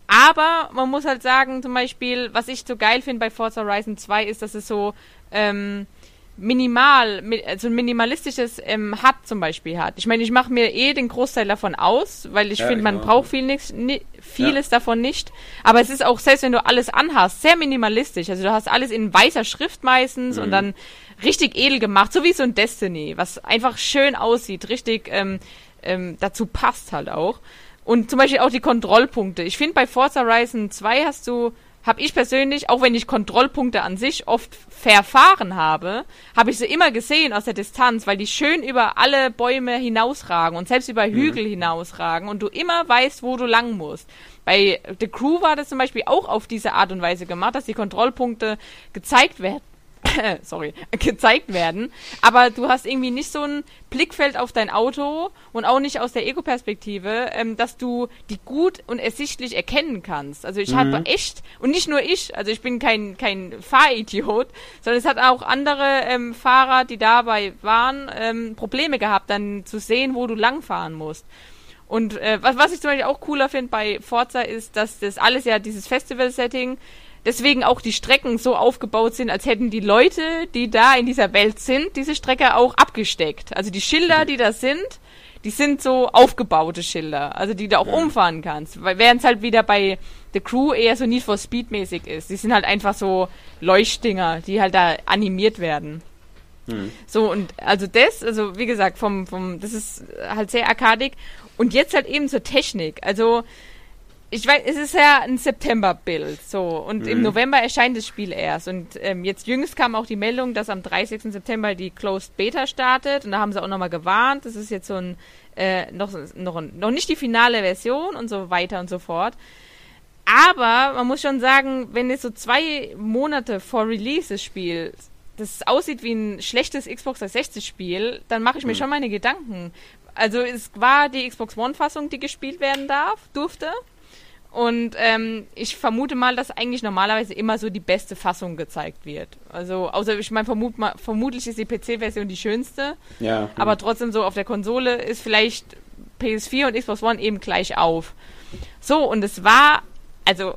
Speaker 3: Aber man muss halt sagen, zum Beispiel, was ich so geil finde bei Forza Horizon 2 ist, dass es so ähm, minimal, also ein minimalistisches ähm, HUD zum Beispiel hat. Ich meine, ich mache mir eh den Großteil davon aus, weil ich ja, finde, man braucht viel nix, ni, vieles ja. davon nicht. Aber es ist auch, selbst wenn du alles anhast, sehr minimalistisch. Also du hast alles in weißer Schrift meistens mhm. und dann richtig edel gemacht, so wie so ein Destiny, was einfach schön aussieht, richtig ähm, ähm, dazu passt halt auch. Und zum Beispiel auch die Kontrollpunkte. Ich finde, bei Forza Horizon 2 hast du habe ich persönlich, auch wenn ich Kontrollpunkte an sich oft verfahren habe, habe ich sie immer gesehen aus der Distanz, weil die schön über alle Bäume hinausragen und selbst über mhm. Hügel hinausragen und du immer weißt, wo du lang musst. Bei The Crew war das zum Beispiel auch auf diese Art und Weise gemacht, dass die Kontrollpunkte gezeigt werden (coughs) sorry, gezeigt werden. Aber du hast irgendwie nicht so ein Blickfeld auf dein Auto und auch nicht aus der Ego-Perspektive, ähm, dass du die gut und ersichtlich erkennen kannst. Also ich mhm. habe echt, und nicht nur ich, also ich bin kein, kein Fahridiot, sondern es hat auch andere ähm, Fahrer, die dabei waren, ähm, Probleme gehabt, dann zu sehen, wo du langfahren musst. Und äh, was, was ich zum Beispiel auch cooler finde bei Forza ist, dass das alles ja dieses Festival-Setting deswegen auch die Strecken so aufgebaut sind, als hätten die Leute, die da in dieser Welt sind, diese Strecke auch abgesteckt. Also die Schilder, die da sind, die sind so aufgebaute Schilder, also die du auch ja. umfahren kannst. Während es halt wieder bei The Crew eher so Need for Speed mäßig ist. Die sind halt einfach so Leuchtdinger, die halt da animiert werden. Mhm. So, und also das, also wie gesagt, vom, vom, das ist halt sehr arkadig. Und jetzt halt eben zur Technik. Also, ich weiß, es ist ja ein September-Bild, so. Und mhm. im November erscheint das Spiel erst. Und ähm, jetzt jüngst kam auch die Meldung, dass am 30. September die Closed Beta startet. Und da haben sie auch nochmal gewarnt. Das ist jetzt so ein, äh, noch, noch, noch nicht die finale Version und so weiter und so fort. Aber man muss schon sagen, wenn jetzt so zwei Monate vor Release des Spiels das aussieht wie ein schlechtes Xbox 360 Spiel, dann mache ich mir mhm. schon meine Gedanken. Also es war die Xbox One-Fassung, die gespielt werden darf, durfte. Und ähm, ich vermute mal, dass eigentlich normalerweise immer so die beste Fassung gezeigt wird. Also, außer ich meine, vermut vermutlich ist die PC-Version die schönste. Ja. Aber hm. trotzdem so auf der Konsole ist vielleicht PS4 und Xbox One eben gleich auf. So, und es war, also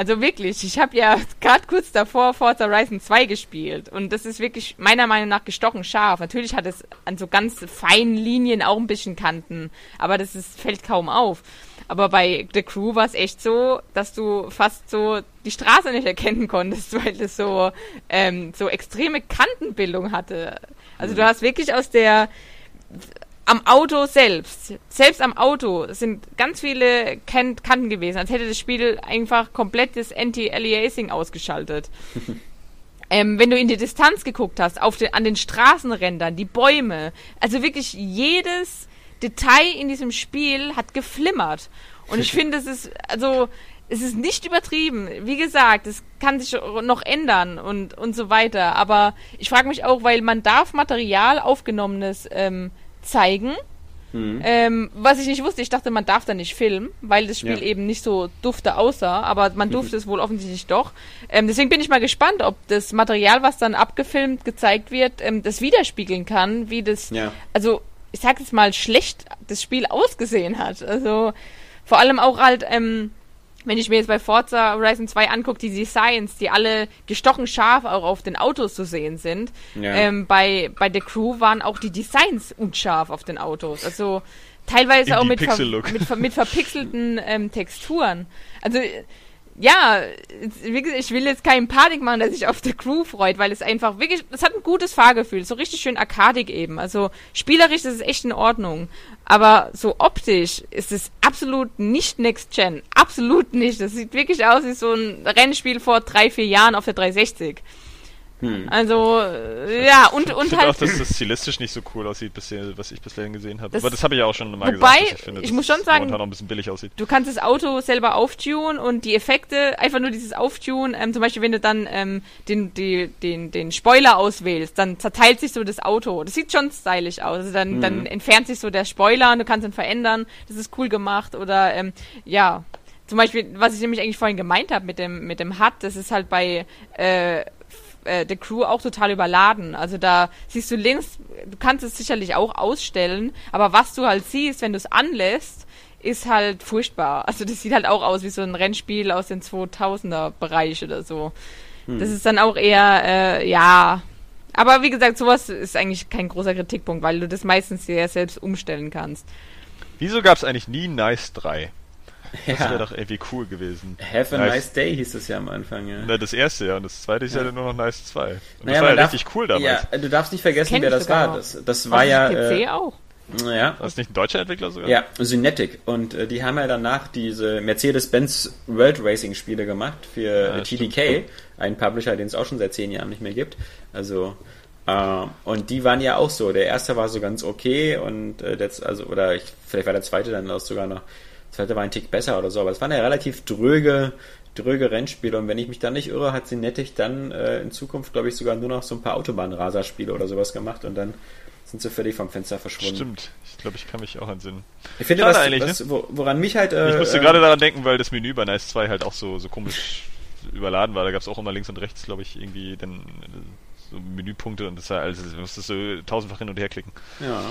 Speaker 3: also wirklich, ich habe ja (laughs) gerade kurz davor Forza Horizon 2 gespielt und das ist wirklich meiner Meinung nach gestochen scharf. Natürlich hat es an so ganz feinen Linien auch ein bisschen Kanten, aber das ist, fällt kaum auf. Aber bei The Crew war es echt so, dass du fast so die Straße nicht erkennen konntest, (laughs) weil es so, ähm, so extreme Kantenbildung hatte. Also du hast wirklich aus der am Auto selbst, selbst am Auto sind ganz viele Kanten gewesen, als hätte das Spiel einfach komplettes Anti-Aliasing ausgeschaltet. (laughs) ähm, wenn du in die Distanz geguckt hast, auf den, an den Straßenrändern, die Bäume, also wirklich jedes Detail in diesem Spiel hat geflimmert. Und ich (laughs) finde, es ist, also, es ist nicht übertrieben. Wie gesagt, es kann sich noch ändern und, und so weiter. Aber ich frage mich auch, weil man darf Material aufgenommenes ähm, zeigen. Mhm. Ähm, was ich nicht wusste, ich dachte, man darf da nicht filmen, weil das Spiel ja. eben nicht so dufte aussah, aber man mhm. durfte mhm. es wohl offensichtlich doch. Ähm, deswegen bin ich mal gespannt, ob das Material, was dann abgefilmt gezeigt wird, ähm, das widerspiegeln kann, wie das, ja. also ich sag jetzt mal, schlecht das Spiel ausgesehen hat. Also vor allem auch halt, ähm, wenn ich mir jetzt bei Forza Horizon 2 angucke, die Designs, die alle gestochen scharf auch auf den Autos zu sehen sind, ja. ähm, bei, bei The Crew waren auch die Designs unscharf auf den Autos. Also teilweise auch mit, ver mit, mit, verpixelten ähm, Texturen. Also ja, ich will jetzt keinen Panik machen, der sich auf der Crew freut, weil es einfach wirklich, es hat ein gutes Fahrgefühl, so richtig schön arkadig eben. Also spielerisch ist es echt in Ordnung. Aber so optisch ist es absolut nicht Next Gen. Absolut nicht. Das sieht wirklich aus wie so ein Rennspiel vor drei, vier Jahren auf der 360. Hm. Also, ja, und, und
Speaker 2: ich
Speaker 3: halt.
Speaker 2: auch, dass das stilistisch nicht so cool aussieht, bisher, was ich bisher gesehen habe. Aber das habe ich ja auch schon
Speaker 3: mal wobei, gesagt.
Speaker 2: ich
Speaker 3: finde, ich muss schon sagen,
Speaker 2: auch ein bisschen billig aussieht.
Speaker 3: Du kannst das Auto selber auftunen und die Effekte, einfach nur dieses Auftunen, ähm, zum Beispiel, wenn du dann ähm, den, die, den, den Spoiler auswählst, dann zerteilt sich so das Auto. Das sieht schon stylisch aus. Also dann, mhm. dann entfernt sich so der Spoiler und du kannst ihn verändern. Das ist cool gemacht. Oder, ähm, ja, zum Beispiel, was ich nämlich eigentlich vorhin gemeint habe mit dem, mit dem HUD, das ist halt bei, äh, äh, der Crew auch total überladen. Also da siehst du links, du kannst es sicherlich auch ausstellen, aber was du halt siehst, wenn du es anlässt, ist halt furchtbar. Also das sieht halt auch aus wie so ein Rennspiel aus den 2000er Bereich oder so. Hm. Das ist dann auch eher, äh, ja. Aber wie gesagt, sowas ist eigentlich kein großer Kritikpunkt, weil du das meistens sehr selbst umstellen kannst.
Speaker 2: Wieso gab es eigentlich nie Nice 3? (laughs) Das ja. wäre doch irgendwie cool gewesen.
Speaker 1: Have a nice, nice, Day hieß es ja am Anfang, ja.
Speaker 2: Na, das erste ja, und das zweite ist ja, ja nur noch Nice 2. Und naja, das war ja darf, richtig cool damals.
Speaker 1: Ja, du darfst nicht vergessen, wer das war. Das, das war ja.
Speaker 3: PC äh, auch.
Speaker 1: Ja.
Speaker 2: War das nicht ein deutscher Entwickler sogar?
Speaker 1: Ja, Synetic. Und äh, die haben ja danach diese Mercedes-Benz World Racing Spiele gemacht für ja, TDK, stimmt. ein Publisher, den es auch schon seit zehn Jahren nicht mehr gibt. Also äh, und die waren ja auch so. Der erste war so ganz okay und äh, das, also oder ich, vielleicht war der zweite dann auch sogar noch zweite war ein Tick besser oder so, aber es waren ja relativ dröge dröge Rennspiele. Und wenn ich mich dann nicht irre, hat sie nettig dann äh, in Zukunft, glaube ich, sogar nur noch so ein paar Autobahnraserspiele oder sowas gemacht und dann sind sie völlig vom Fenster verschwunden.
Speaker 2: Stimmt, ich glaube, ich kann mich auch entsinnen.
Speaker 1: Ich finde, was, was, ne? woran mich halt.
Speaker 2: Äh, ich musste äh, gerade daran denken, weil das Menü bei Nice 2 halt auch so, so komisch überladen war. Da gab es auch immer links und rechts, glaube ich, irgendwie dann so Menüpunkte und das war also, du musstest so tausendfach hin und her klicken.
Speaker 1: Ja.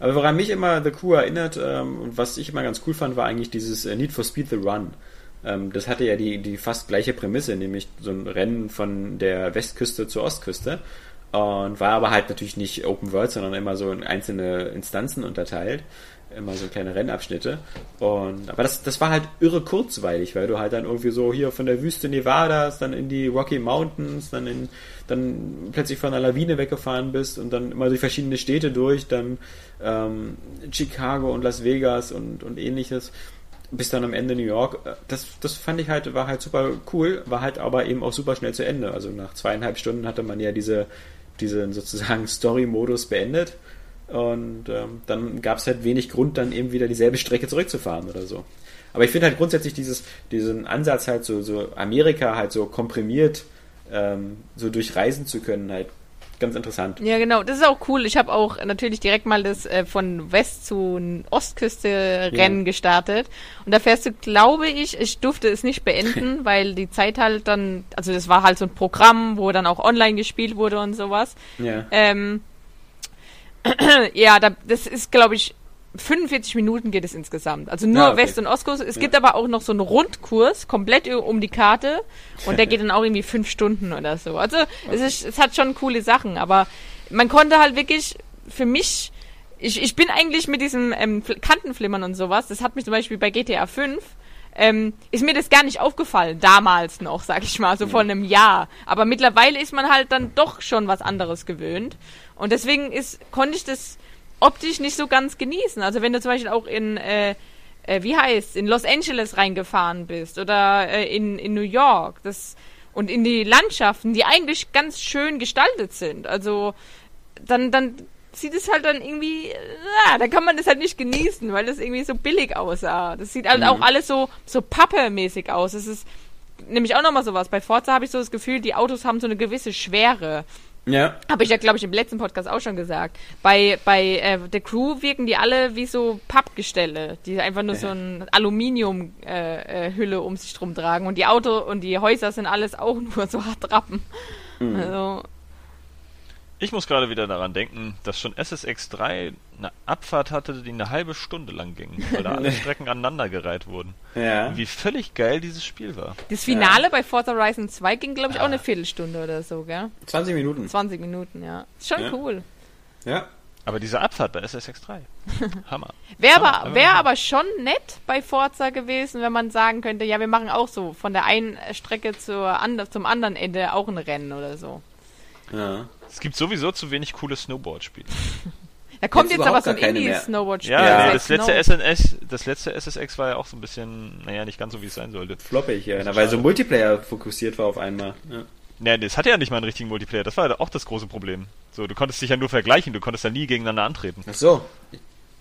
Speaker 1: Aber woran mich immer The Crew erinnert ähm, und was ich immer ganz cool fand, war eigentlich dieses äh, Need for Speed the Run. Ähm, das hatte ja die, die fast gleiche Prämisse, nämlich so ein Rennen von der Westküste zur Ostküste. Und war aber halt natürlich nicht Open World, sondern immer so in einzelne Instanzen unterteilt immer so kleine Rennabschnitte. Und, aber das, das war halt irre kurzweilig, weil du halt dann irgendwie so hier von der Wüste Nevadas, dann in die Rocky Mountains, dann in, dann plötzlich von einer Lawine weggefahren bist und dann immer durch verschiedene Städte durch, dann ähm, Chicago und Las Vegas und, und ähnliches, bis dann am Ende New York. Das, das fand ich halt, war halt super cool, war halt aber eben auch super schnell zu Ende. Also nach zweieinhalb Stunden hatte man ja diese, diesen sozusagen Story-Modus beendet und ähm, dann gab es halt wenig Grund, dann eben wieder dieselbe Strecke zurückzufahren oder so. Aber ich finde halt grundsätzlich dieses, diesen Ansatz halt so, so Amerika halt so komprimiert ähm, so durchreisen zu können, halt ganz interessant.
Speaker 3: Ja, genau, das ist auch cool. Ich habe auch natürlich direkt mal das äh, von West zu Ostküste Rennen ja. gestartet. Und da fährst du, glaube ich, ich durfte es nicht beenden, (laughs) weil die Zeit halt dann, also das war halt so ein Programm, wo dann auch online gespielt wurde und sowas. Ja. Ähm, (clears throat) ja, da, das ist, glaube ich, 45 Minuten geht es insgesamt. Also nur ja, okay. West- und Ostkurs. Es ja. gibt aber auch noch so einen Rundkurs, komplett um die Karte. Und der (laughs) geht dann auch irgendwie fünf Stunden oder so. Also es, ist, es hat schon coole Sachen. Aber man konnte halt wirklich für mich, ich, ich bin eigentlich mit diesem ähm, Kantenflimmern und sowas, das hat mich zum Beispiel bei GTA 5, ähm, ist mir das gar nicht aufgefallen. Damals noch, sag ich mal, so ja. vor einem Jahr. Aber mittlerweile ist man halt dann doch schon was anderes gewöhnt. Und deswegen ist, konnte ich das optisch nicht so ganz genießen. Also wenn du zum Beispiel auch in, äh, äh, wie heißt, in Los Angeles reingefahren bist oder äh, in, in New York, das und in die Landschaften, die eigentlich ganz schön gestaltet sind. Also dann, dann sieht es halt dann irgendwie, ja, da kann man das halt nicht genießen, weil das irgendwie so billig aussah. Das sieht halt mhm. auch alles so, so pappemäßig aus. Das ist nämlich auch nochmal sowas. Bei Forza habe ich so das Gefühl, die Autos haben so eine gewisse Schwere. Ja. Habe ich ja, glaube ich, im letzten Podcast auch schon gesagt. Bei, bei äh, The Crew wirken die alle wie so Pappgestelle, die einfach nur ja. so eine Aluminiumhülle äh, äh, um sich drum tragen. Und die Auto und die Häuser sind alles auch (laughs) nur so Hartrappen. Mhm. Also,
Speaker 2: ich muss gerade wieder daran denken, dass schon SSX 3 eine Abfahrt hatte, die eine halbe Stunde lang ging, weil da (laughs) alle Strecken aneinandergereiht wurden. Ja. wie völlig geil dieses Spiel war.
Speaker 3: Das Finale ja. bei Forza Horizon 2 ging, glaube ich, ja. auch eine Viertelstunde oder so, gell?
Speaker 1: 20 Minuten.
Speaker 3: 20 Minuten, ja. Ist schon ja. cool.
Speaker 2: Ja. Aber diese Abfahrt bei SSX 3. (laughs) Hammer.
Speaker 3: Wäre aber, wär aber schon nett bei Forza gewesen, wenn man sagen könnte, ja, wir machen auch so von der einen Strecke zur and zum anderen Ende auch ein Rennen oder so.
Speaker 2: Ja. Es gibt sowieso zu wenig coole Snowboard-Spiele. (laughs)
Speaker 3: Da kommt jetzt, jetzt aber so ein Indie-Snowboard-Spiel.
Speaker 2: Ja, ja. Nee, das letzte SNS, das letzte SSX war ja auch so ein bisschen, naja, nicht ganz so, wie es sein sollte.
Speaker 1: Floppig, ja, na, weil so Multiplayer fokussiert war auf einmal. Ja.
Speaker 2: Ja, das hatte ja nicht mal einen richtigen Multiplayer. Das war auch das große Problem. So, du konntest dich ja nur vergleichen, du konntest ja nie gegeneinander antreten.
Speaker 1: Ach so.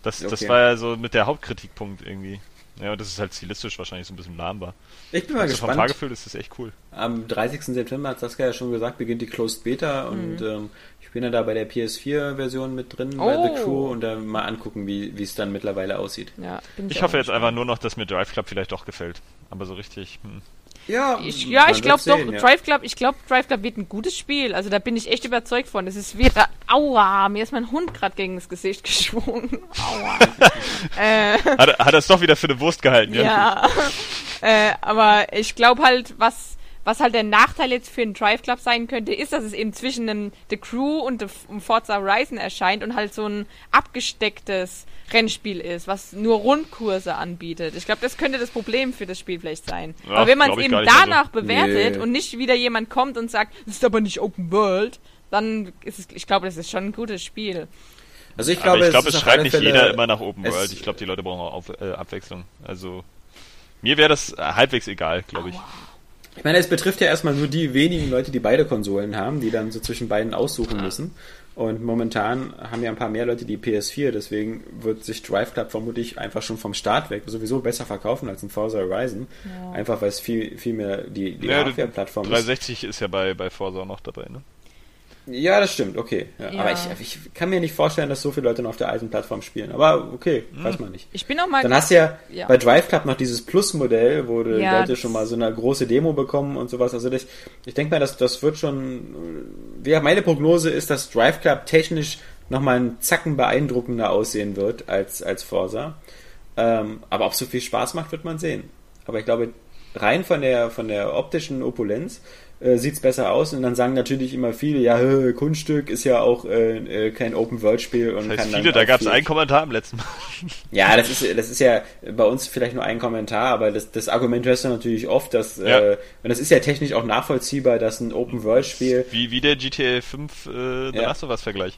Speaker 2: Das, okay. das war ja so mit der Hauptkritikpunkt irgendwie. Ja, und das ist halt stilistisch wahrscheinlich so ein bisschen lahmbar.
Speaker 1: Ich bin mal also gespannt.
Speaker 2: Vom Fahrgefühl ist das echt cool.
Speaker 1: Am 30. September hat Saskia ja schon gesagt, beginnt die Closed Beta mhm. und ähm, ich bin ja da bei der PS4-Version mit drin oh. bei The oh. Crew und da mal angucken, wie es dann mittlerweile aussieht.
Speaker 2: Ja, ich, ich hoffe jetzt einfach nur noch, dass mir Drive Club vielleicht doch gefällt. Aber so richtig. Hm.
Speaker 3: Ja, ich, ja, ich glaube doch, ja. Drive Club, ich glaube, Drive Club wird ein gutes Spiel. Also da bin ich echt überzeugt von. Es ist wie, aua, mir ist mein Hund gerade gegen das Gesicht (laughs) geschwungen. Aua. (laughs)
Speaker 2: äh, hat, hat er es doch wieder für eine Wurst gehalten,
Speaker 3: ja? Ja. äh, aber ich glaube halt, was, was halt der Nachteil jetzt für einen Drive Club sein könnte, ist, dass es eben zwischen einem The Crew und dem Forza Horizon erscheint und halt so ein abgestecktes Rennspiel ist, was nur Rundkurse anbietet. Ich glaube, das könnte das Problem für das Spiel vielleicht sein. Ja, aber wenn man es eben danach so. bewertet nee. und nicht wieder jemand kommt und sagt, es ist aber nicht Open World, dann ist es, ich glaube, das ist schon ein gutes Spiel.
Speaker 2: Also ich glaube, ich glaube, es, es schreit nicht Fälle jeder immer nach Open World. Ich glaube, die Leute brauchen auch Auf, äh, Abwechslung. Also mir wäre das halbwegs egal, glaube ich.
Speaker 1: Ich meine, es betrifft ja erstmal nur die wenigen Leute, die beide Konsolen haben, die dann so zwischen beiden aussuchen müssen. Und momentan haben ja ein paar mehr Leute die PS4, deswegen wird sich Drive Club vermutlich einfach schon vom Start weg sowieso besser verkaufen als ein Forza Horizon. Ja. Einfach weil es viel, viel mehr die, die
Speaker 2: ja, Hardware-Plattform ist. 360 ist ja bei, bei Forza auch noch dabei, ne?
Speaker 1: Ja, das stimmt, okay. Ja. Ja. Aber ich, ich kann mir nicht vorstellen, dass so viele Leute noch auf der alten Plattform spielen. Aber okay, hm. weiß man nicht.
Speaker 3: Ich bin auch mal.
Speaker 1: Dann hast du ja, ja. bei Drive Club noch dieses Plus-Modell, wo die Leute schon mal so eine große Demo bekommen und sowas. Also das, ich denke mal, dass das wird schon. Ja, meine Prognose ist, dass Drive Club technisch nochmal einen Zacken beeindruckender aussehen wird als, als Forza. Ähm, aber ob so viel Spaß macht, wird man sehen. Aber ich glaube, rein von der, von der optischen Opulenz äh, sieht's besser aus und dann sagen natürlich immer viele, ja, hö, Kunststück ist ja auch äh, äh kein Open-World-Spiel und
Speaker 2: das heißt kann viele, da gab es einen Kommentar im letzten Mal. (laughs)
Speaker 1: Ja, das ist, das ist ja bei uns vielleicht nur ein Kommentar, aber das, das Argument hörst du natürlich oft, dass, ja. äh, und das ist ja technisch auch nachvollziehbar, dass ein Open-World-Spiel...
Speaker 2: Wie, wie der GTA 5 äh, The ja. Last of Us-Vergleich.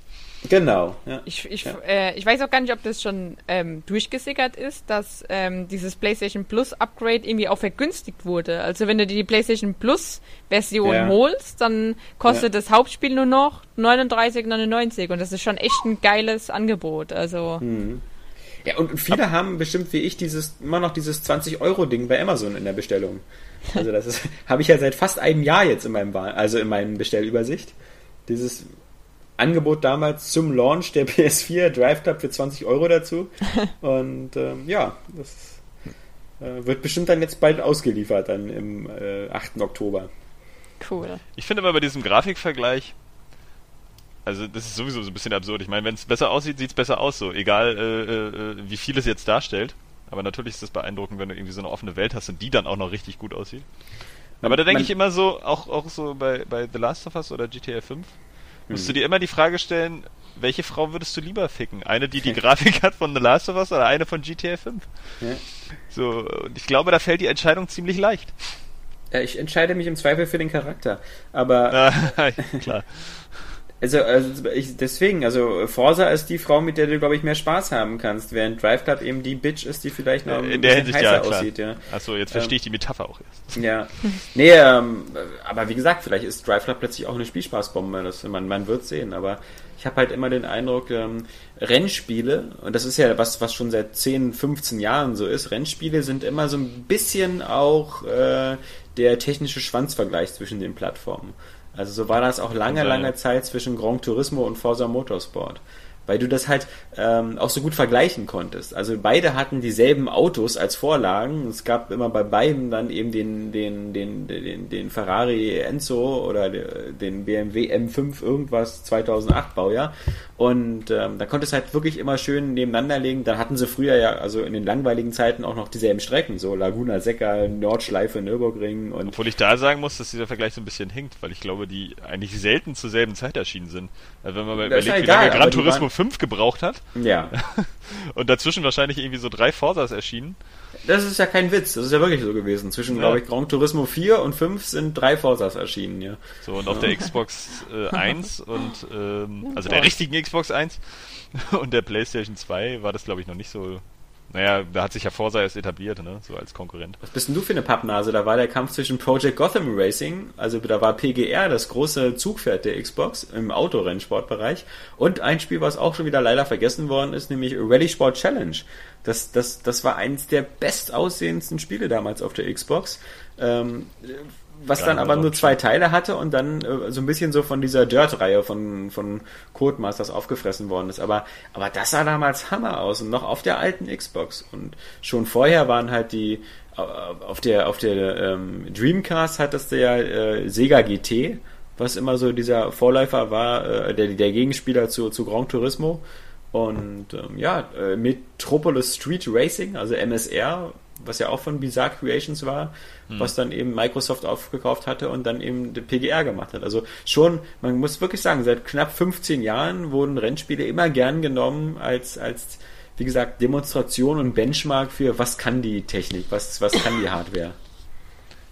Speaker 1: Genau.
Speaker 3: Ja. Ich, ich, ja. äh, ich weiß auch gar nicht, ob das schon ähm, durchgesickert ist, dass ähm, dieses PlayStation Plus Upgrade irgendwie auch vergünstigt wurde. Also wenn du dir die PlayStation Plus Version ja. holst, dann kostet das Hauptspiel nur noch 39,99 und das ist schon echt ein geiles Angebot. Also. Mhm.
Speaker 1: Ja, und, viele Ab haben bestimmt wie ich dieses immer noch dieses 20 Euro Ding bei Amazon in der Bestellung. Also das ist (laughs) habe ich ja seit fast einem Jahr jetzt in meinem also in meinem Bestellübersicht. Dieses Angebot damals zum Launch der (laughs) PS4 Drive Club für 20 Euro dazu. (laughs) Und ähm, ja, das äh, wird bestimmt dann jetzt bald ausgeliefert, dann im äh, 8. Oktober.
Speaker 3: Cool.
Speaker 2: Ich finde aber bei diesem Grafikvergleich, also das ist sowieso so ein bisschen absurd. Ich meine, wenn es besser aussieht, sieht es besser aus, so egal äh, äh, wie viel es jetzt darstellt. Aber natürlich ist es beeindruckend, wenn du irgendwie so eine offene Welt hast und die dann auch noch richtig gut aussieht. Aber da denke ich immer so, auch, auch so bei, bei The Last of Us oder GTA 5, musst du dir immer die Frage stellen, welche Frau würdest du lieber ficken? Eine, die die (laughs) Grafik hat von The Last of Us oder eine von GTA 5? Ja. So, und ich glaube, da fällt die Entscheidung ziemlich leicht.
Speaker 1: Ja, ich entscheide mich im Zweifel für den Charakter. Aber. (laughs) Ah, klar. Also, also ich, deswegen, also Forza ist die Frau, mit der du, glaube ich, mehr Spaß haben kannst, während Drive Club eben die Bitch ist, die vielleicht noch
Speaker 2: ein In der Hinsicht, heißer ja, aussieht. Ja. Achso, jetzt verstehe ich ähm, die Metapher auch erst.
Speaker 1: Ja. (laughs) Nee, ähm, aber wie gesagt, vielleicht ist Drive Club plötzlich auch eine Spielspaßbombe. Das, man, man wird sehen, aber ich habe halt immer den Eindruck, ähm, Rennspiele, und das ist ja was, was schon seit 10, 15 Jahren so ist, Rennspiele sind immer so ein bisschen auch äh, der technische Schwanzvergleich zwischen den Plattformen. Also so war das auch lange, lange Zeit zwischen Grand Turismo und Forza Motorsport weil du das halt ähm, auch so gut vergleichen konntest. Also beide hatten dieselben Autos als Vorlagen. Es gab immer bei beiden dann eben den, den, den, den, den Ferrari Enzo oder den BMW M5 irgendwas 2008 Baujahr. Und ähm, da konntest du halt wirklich immer schön nebeneinander legen. Dann hatten sie früher ja, also in den langweiligen Zeiten auch noch dieselben Strecken, so Laguna Seca, Nordschleife, Nürburgring und.
Speaker 2: Obwohl ich da sagen muss, dass dieser Vergleich so ein bisschen hinkt, weil ich glaube, die eigentlich selten zur selben Zeit erschienen sind. Also wenn man überlegt, wie lange Gran Turismo 5 gebraucht hat.
Speaker 1: Ja. (laughs)
Speaker 2: Und dazwischen wahrscheinlich irgendwie so drei Forzas erschienen.
Speaker 1: Das ist ja kein Witz, das ist ja wirklich so gewesen. Zwischen, ja. glaube ich, Gran Turismo 4 und 5 sind drei Forzas erschienen, ja.
Speaker 2: So, und auf der Xbox äh, 1 und, ähm, also der richtigen Xbox 1 (laughs) und der PlayStation 2 war das, glaube ich, noch nicht so naja, da hat sich ja Forza erst etabliert, ne? so als Konkurrent.
Speaker 1: Was bist denn du für eine Pappnase? Da war der Kampf zwischen Project Gotham Racing, also da war PGR das große Zugpferd der Xbox im Autorennsportbereich und ein Spiel, was auch schon wieder leider vergessen worden ist, nämlich Rally Sport Challenge. Das, das, das war eins der bestaussehendsten Spiele damals auf der Xbox. Ähm, was dann aber nur zwei Teile hatte und dann äh, so ein bisschen so von dieser Dirt-Reihe von, von Codemasters aufgefressen worden ist. Aber, aber das sah damals Hammer aus und noch auf der alten Xbox. Und schon vorher waren halt die, äh, auf der, auf der ähm, Dreamcast hattest du ja äh, Sega GT, was immer so dieser Vorläufer war, äh, der, der Gegenspieler zu, zu Gran Turismo. Und ähm, ja, äh, Metropolis Street Racing, also MSR, was ja auch von Bizarre Creations war, hm. was dann eben Microsoft aufgekauft hatte und dann eben PGR gemacht hat. Also schon, man muss wirklich sagen, seit knapp 15 Jahren wurden Rennspiele immer gern genommen als, als wie gesagt, Demonstration und Benchmark für was kann die Technik, was, was kann die Hardware.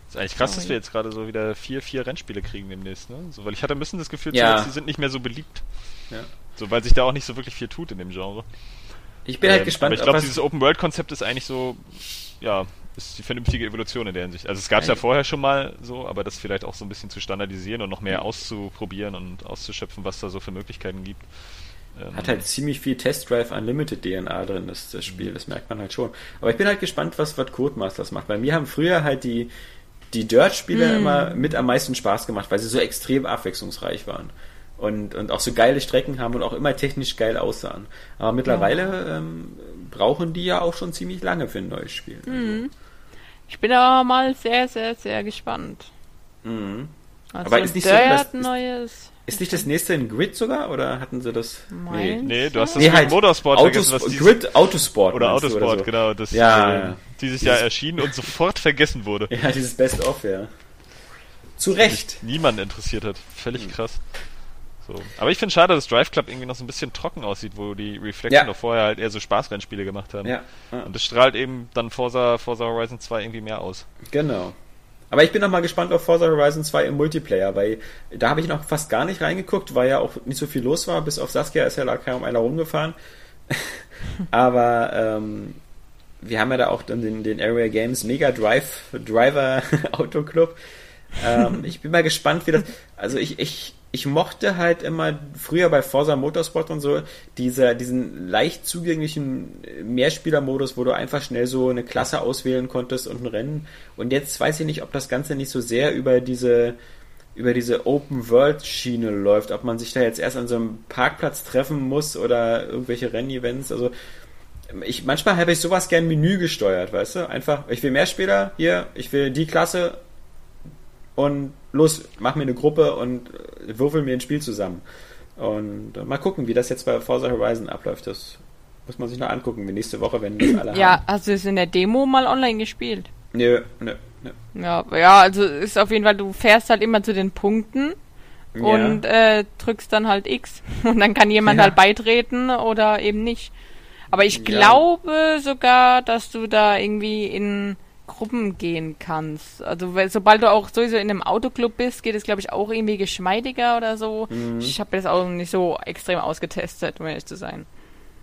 Speaker 2: Ist eigentlich krass, dass wir jetzt gerade so wieder vier, vier Rennspiele kriegen demnächst, ne? So, weil ich hatte ein bisschen das Gefühl, ja. die sind nicht mehr so beliebt. Ja. So, weil sich da auch nicht so wirklich viel tut in dem Genre.
Speaker 1: Ich bin halt ähm, gespannt.
Speaker 2: Aber ich glaube, dieses Open-World-Konzept ist eigentlich so, ja, ist die vernünftige Evolution in der Hinsicht. Also es gab es ja vorher schon mal so, aber das vielleicht auch so ein bisschen zu standardisieren und noch mehr auszuprobieren und auszuschöpfen, was da so für Möglichkeiten gibt.
Speaker 1: Ähm, Hat halt ziemlich viel Test Drive Unlimited DNA drin, das, das Spiel, das merkt man halt schon. Aber ich bin halt gespannt, was, was Codemasters macht. Bei mir haben früher halt die, die Dirt-Spiele hm. immer mit am meisten Spaß gemacht, weil sie so extrem abwechslungsreich waren. Und, und auch so geile Strecken haben und auch immer technisch geil aussahen. Aber mittlerweile ja. ähm, brauchen die ja auch schon ziemlich lange für ein neues Spiel.
Speaker 3: Mhm. Ich bin aber mal sehr, sehr, sehr gespannt.
Speaker 1: Mhm. Also aber ist nicht Dirt so, neues ist nicht das nächste in Grid sogar? Oder hatten sie das?
Speaker 2: Nee, nee du hast das nee, halt Motorsport
Speaker 1: Autos, vergessen. Was Grid Autosport.
Speaker 2: Oder Autosport, oder so. genau. Das ja, äh, dieses Jahr erschienen und sofort (laughs) vergessen wurde.
Speaker 1: Ja, dieses Best-of, ja. Zu Recht.
Speaker 2: Niemand interessiert hat. Völlig hm. krass. So. Aber ich finde schade, dass Drive Club irgendwie noch so ein bisschen trocken aussieht, wo die Reflection ja. noch vorher halt eher so Spaßrennspiele gemacht haben. Ja. ja. Und das strahlt eben dann Forza, Forza Horizon 2 irgendwie mehr aus.
Speaker 1: Genau. Aber ich bin noch mal gespannt auf Forza Horizon 2 im Multiplayer, weil da habe ich noch fast gar nicht reingeguckt, weil ja auch nicht so viel los war. Bis auf Saskia ist ja da kaum einer rumgefahren. (laughs) Aber ähm, wir haben ja da auch dann den, den Area Games Mega Drive Driver (laughs) Auto Club. Ähm, ich bin mal gespannt, wie das. Also ich, ich ich mochte halt immer früher bei Forza Motorsport und so dieser, diesen leicht zugänglichen Mehrspielermodus, wo du einfach schnell so eine Klasse auswählen konntest und ein Rennen. Und jetzt weiß ich nicht, ob das Ganze nicht so sehr über diese, über diese Open World Schiene läuft, ob man sich da jetzt erst an so einem Parkplatz treffen muss oder irgendwelche Rennevents. Also, ich, manchmal habe ich sowas gern Menü gesteuert, weißt du? Einfach, ich will mehr Spieler hier, ich will die Klasse und los, mach mir eine Gruppe und äh, würfel mir ein Spiel zusammen. Und äh, mal gucken, wie das jetzt bei Forza Horizon abläuft. Das muss man sich noch angucken, wie nächste Woche, wenn das alle
Speaker 3: ja, haben. Ja, hast du es in der Demo mal online gespielt?
Speaker 1: Nö, nö,
Speaker 3: nö. Ja, ja, also ist auf jeden Fall, du fährst halt immer zu den Punkten ja. und äh, drückst dann halt X. (laughs) Und dann kann jemand ja. halt beitreten oder eben nicht. Aber ich glaube sogar, dass du da irgendwie in Gruppen gehen kannst. Also weil, sobald du auch sowieso in einem Autoclub bist, geht es glaube ich auch irgendwie geschmeidiger oder so. Mhm. Ich habe das auch nicht so extrem ausgetestet, um ehrlich zu sein.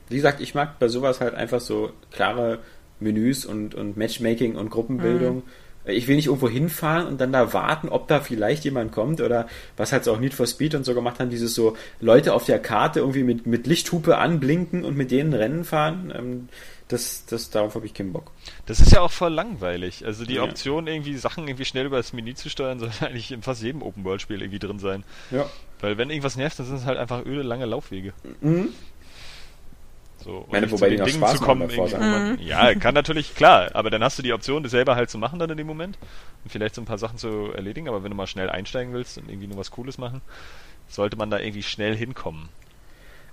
Speaker 1: Wie gesagt, ich mag bei sowas halt einfach so klare Menüs und, und Matchmaking und Gruppenbildung. Mhm. Ich will nicht irgendwo hinfahren und dann da warten, ob da vielleicht jemand kommt oder was halt so auch Need for Speed und so gemacht haben, dieses so Leute auf der Karte irgendwie mit, mit Lichthupe anblinken und mit denen Rennen fahren. Ähm, das, das, darauf habe ich keinen Bock.
Speaker 2: Das ist ja auch voll langweilig. Also die ja. Option, irgendwie Sachen irgendwie schnell über das Menü zu steuern, (laughs) sollte eigentlich in fast jedem Open-World-Spiel irgendwie drin sein.
Speaker 1: Ja.
Speaker 2: Weil wenn irgendwas nervt, dann sind es halt einfach öde lange Laufwege. Mhm.
Speaker 1: So, ich meine, wobei die noch Spaß
Speaker 2: zu kommen, mhm. Ja, kann natürlich, klar, aber dann hast du die Option, das selber halt zu machen dann in dem Moment und vielleicht so ein paar Sachen zu erledigen, aber wenn du mal schnell einsteigen willst und irgendwie nur was Cooles machen, sollte man da irgendwie schnell hinkommen.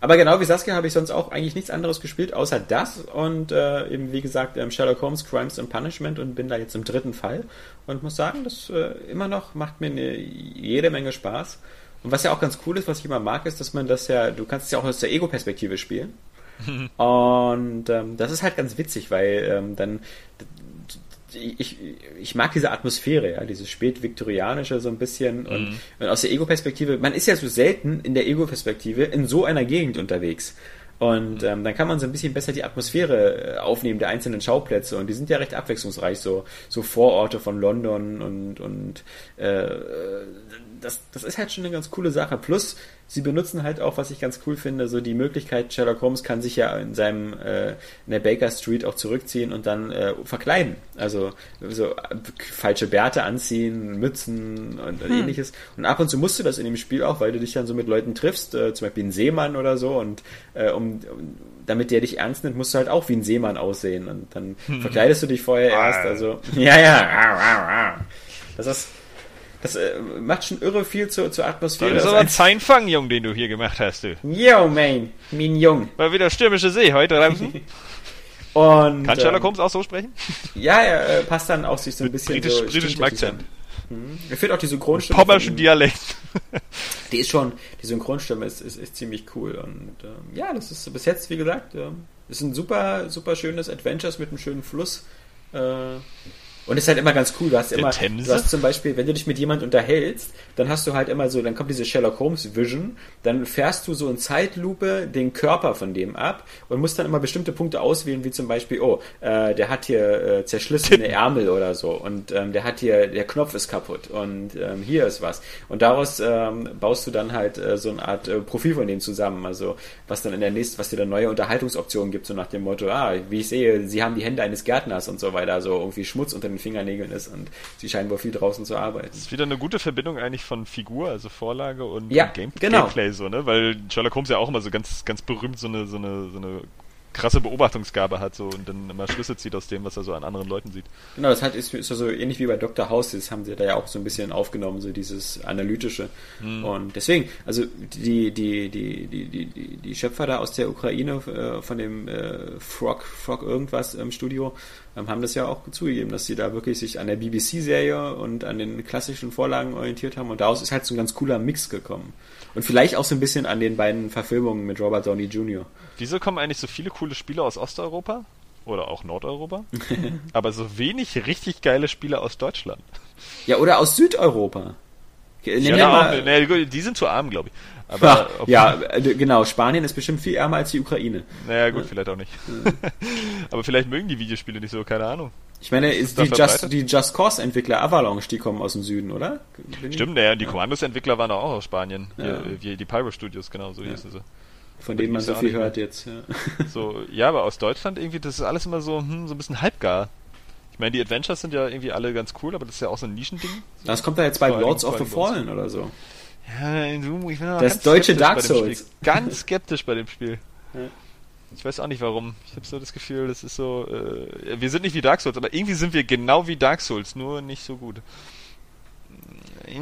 Speaker 1: Aber genau wie Saskia habe ich sonst auch eigentlich nichts anderes gespielt, außer das und äh, eben wie gesagt ähm, Sherlock Holmes Crimes and Punishment und bin da jetzt im dritten Fall und muss sagen, das äh, immer noch macht mir eine, jede Menge Spaß. Und was ja auch ganz cool ist, was ich immer mag, ist, dass man das ja, du kannst es ja auch aus der Ego-Perspektive spielen. (laughs) und ähm, das ist halt ganz witzig, weil ähm, dann ich, ich mag diese Atmosphäre, ja, dieses spätviktorianische so ein bisschen und, mhm. und aus der Ego-Perspektive, man ist ja so selten in der Ego-Perspektive in so einer Gegend unterwegs. Und mhm. ähm, dann kann man so ein bisschen besser die Atmosphäre äh, aufnehmen der einzelnen Schauplätze und die sind ja recht abwechslungsreich, so, so Vororte von London und, und äh, das, das ist halt schon eine ganz coole Sache. Plus, sie benutzen halt auch, was ich ganz cool finde, so die Möglichkeit, Sherlock Holmes kann sich ja in seinem äh, in der Baker Street auch zurückziehen und dann äh, verkleiden. Also so äh, falsche Bärte anziehen, Mützen und hm. ähnliches. Und ab und zu musst du das in dem Spiel auch, weil du dich dann so mit Leuten triffst, äh, zum Beispiel ein Seemann oder so und äh, um, um damit der dich ernst nimmt, musst du halt auch wie ein Seemann aussehen und dann hm. verkleidest du dich vorher erst. Also (laughs) ja, ja. Das ist das äh, macht schon irre viel zur, zur Atmosphäre.
Speaker 2: Das ist aber ein Seinfang, Jung, den du hier gemacht hast, du.
Speaker 1: Yo, man, mein Jung.
Speaker 2: War wieder stürmische See heute draußen. (laughs) Und, Kann Sherlock ähm, Holmes auch so sprechen? (laughs)
Speaker 1: Ja, er äh, passt dann auch sich so ein bisschen
Speaker 2: britisch, so... Britischem Akzent.
Speaker 1: Mhm. Er fehlt auch die Synchronstimme.
Speaker 2: Pommerschen Dialekt. (laughs)
Speaker 1: die ist schon, die Synchronstimme ist, ist, ist ziemlich cool. Und ähm, ja, das ist bis jetzt, wie gesagt, ähm, ist ein super, super schönes Adventures mit einem schönen Fluss. Äh, Und es ist halt immer ganz cool. Du hast immer, Themse? du hast zum Beispiel, wenn du dich mit jemand unterhältst, dann hast du halt immer so, dann kommt diese Sherlock Holmes Vision, dann fährst du so in Zeitlupe den Körper von dem ab und musst dann immer bestimmte Punkte auswählen, wie zum Beispiel, oh, äh, der hat hier äh, zerschlissene (laughs) Ärmel oder so und ähm, der hat hier, der Knopf ist kaputt und ähm, hier ist was. Und daraus ähm, baust du dann halt äh, so eine Art äh, Profil von dem zusammen, also was dann in der nächsten, was dir dann neue Unterhaltungsoptionen gibt, so nach dem Motto, ah, wie ich sehe, sie haben die Hände eines Gärtners und so weiter, so irgendwie Schmutz unter den Fingernägeln ist und sie scheinen wohl viel draußen zu arbeiten. Das
Speaker 2: ist wieder eine gute Verbindung eigentlich von Figur, also Vorlage und
Speaker 1: ja, Game genau.
Speaker 2: Gameplay so, ne? Weil Sherlock Holmes ja auch immer so ganz, ganz berühmt so eine, so eine, so eine krasse Beobachtungsgabe hat so und dann immer Schlüsse zieht aus dem, was er so an anderen Leuten sieht.
Speaker 1: Genau, das hat, ist, ist so ähnlich wie bei Dr. House, das haben sie da ja auch so ein bisschen aufgenommen, so dieses analytische. Hm. Und deswegen, also die, die, die, die, die, die Schöpfer da aus der Ukraine äh, von dem äh, Frog, Frog irgendwas im Studio ähm, haben das ja auch zugegeben, dass sie da wirklich sich an der BBC-Serie und an den klassischen Vorlagen orientiert haben und daraus ist halt so ein ganz cooler Mix gekommen. Und vielleicht auch so ein bisschen an den beiden Verfilmungen mit Robert Downey Jr.
Speaker 2: Wieso kommen eigentlich so viele coole Spiele aus Osteuropa? Oder auch Nordeuropa? (laughs) aber so wenig richtig geile Spiele aus Deutschland.
Speaker 1: Ja, oder aus Südeuropa.
Speaker 2: Ja, na, auch, ne, die sind zu arm, glaube ich.
Speaker 1: Aber ja, ja, genau. Spanien ist bestimmt viel ärmer als die Ukraine.
Speaker 2: Naja, gut, ja. vielleicht auch nicht. (laughs) aber vielleicht mögen die Videospiele nicht so, keine Ahnung.
Speaker 1: Ich meine, ist die, Just, die Just Cause Entwickler Avalanche, die kommen aus dem Süden, oder?
Speaker 2: Stimmt, naja, die Kommandos-Entwickler waren auch aus Spanien. Ja. Die, die Pyro Studios, genau, so hießen sie.
Speaker 1: Von denen man so viel hört jetzt, ja. (laughs)
Speaker 2: So, ja, aber aus Deutschland irgendwie, das ist alles immer so, hm, so ein bisschen halbgar. Ich meine, die Adventures sind ja irgendwie alle ganz cool, aber das ist ja auch so ein Nischending.
Speaker 1: Das kommt da jetzt bei Lords of the Fallen oder so.
Speaker 2: Ja, ich bin
Speaker 1: das deutsche Dark Souls.
Speaker 2: Ganz skeptisch bei dem Spiel. Ja. Ich weiß auch nicht warum. Ich habe so das Gefühl, das ist so. Äh, wir sind nicht wie Dark Souls, aber irgendwie sind wir genau wie Dark Souls, nur nicht so gut.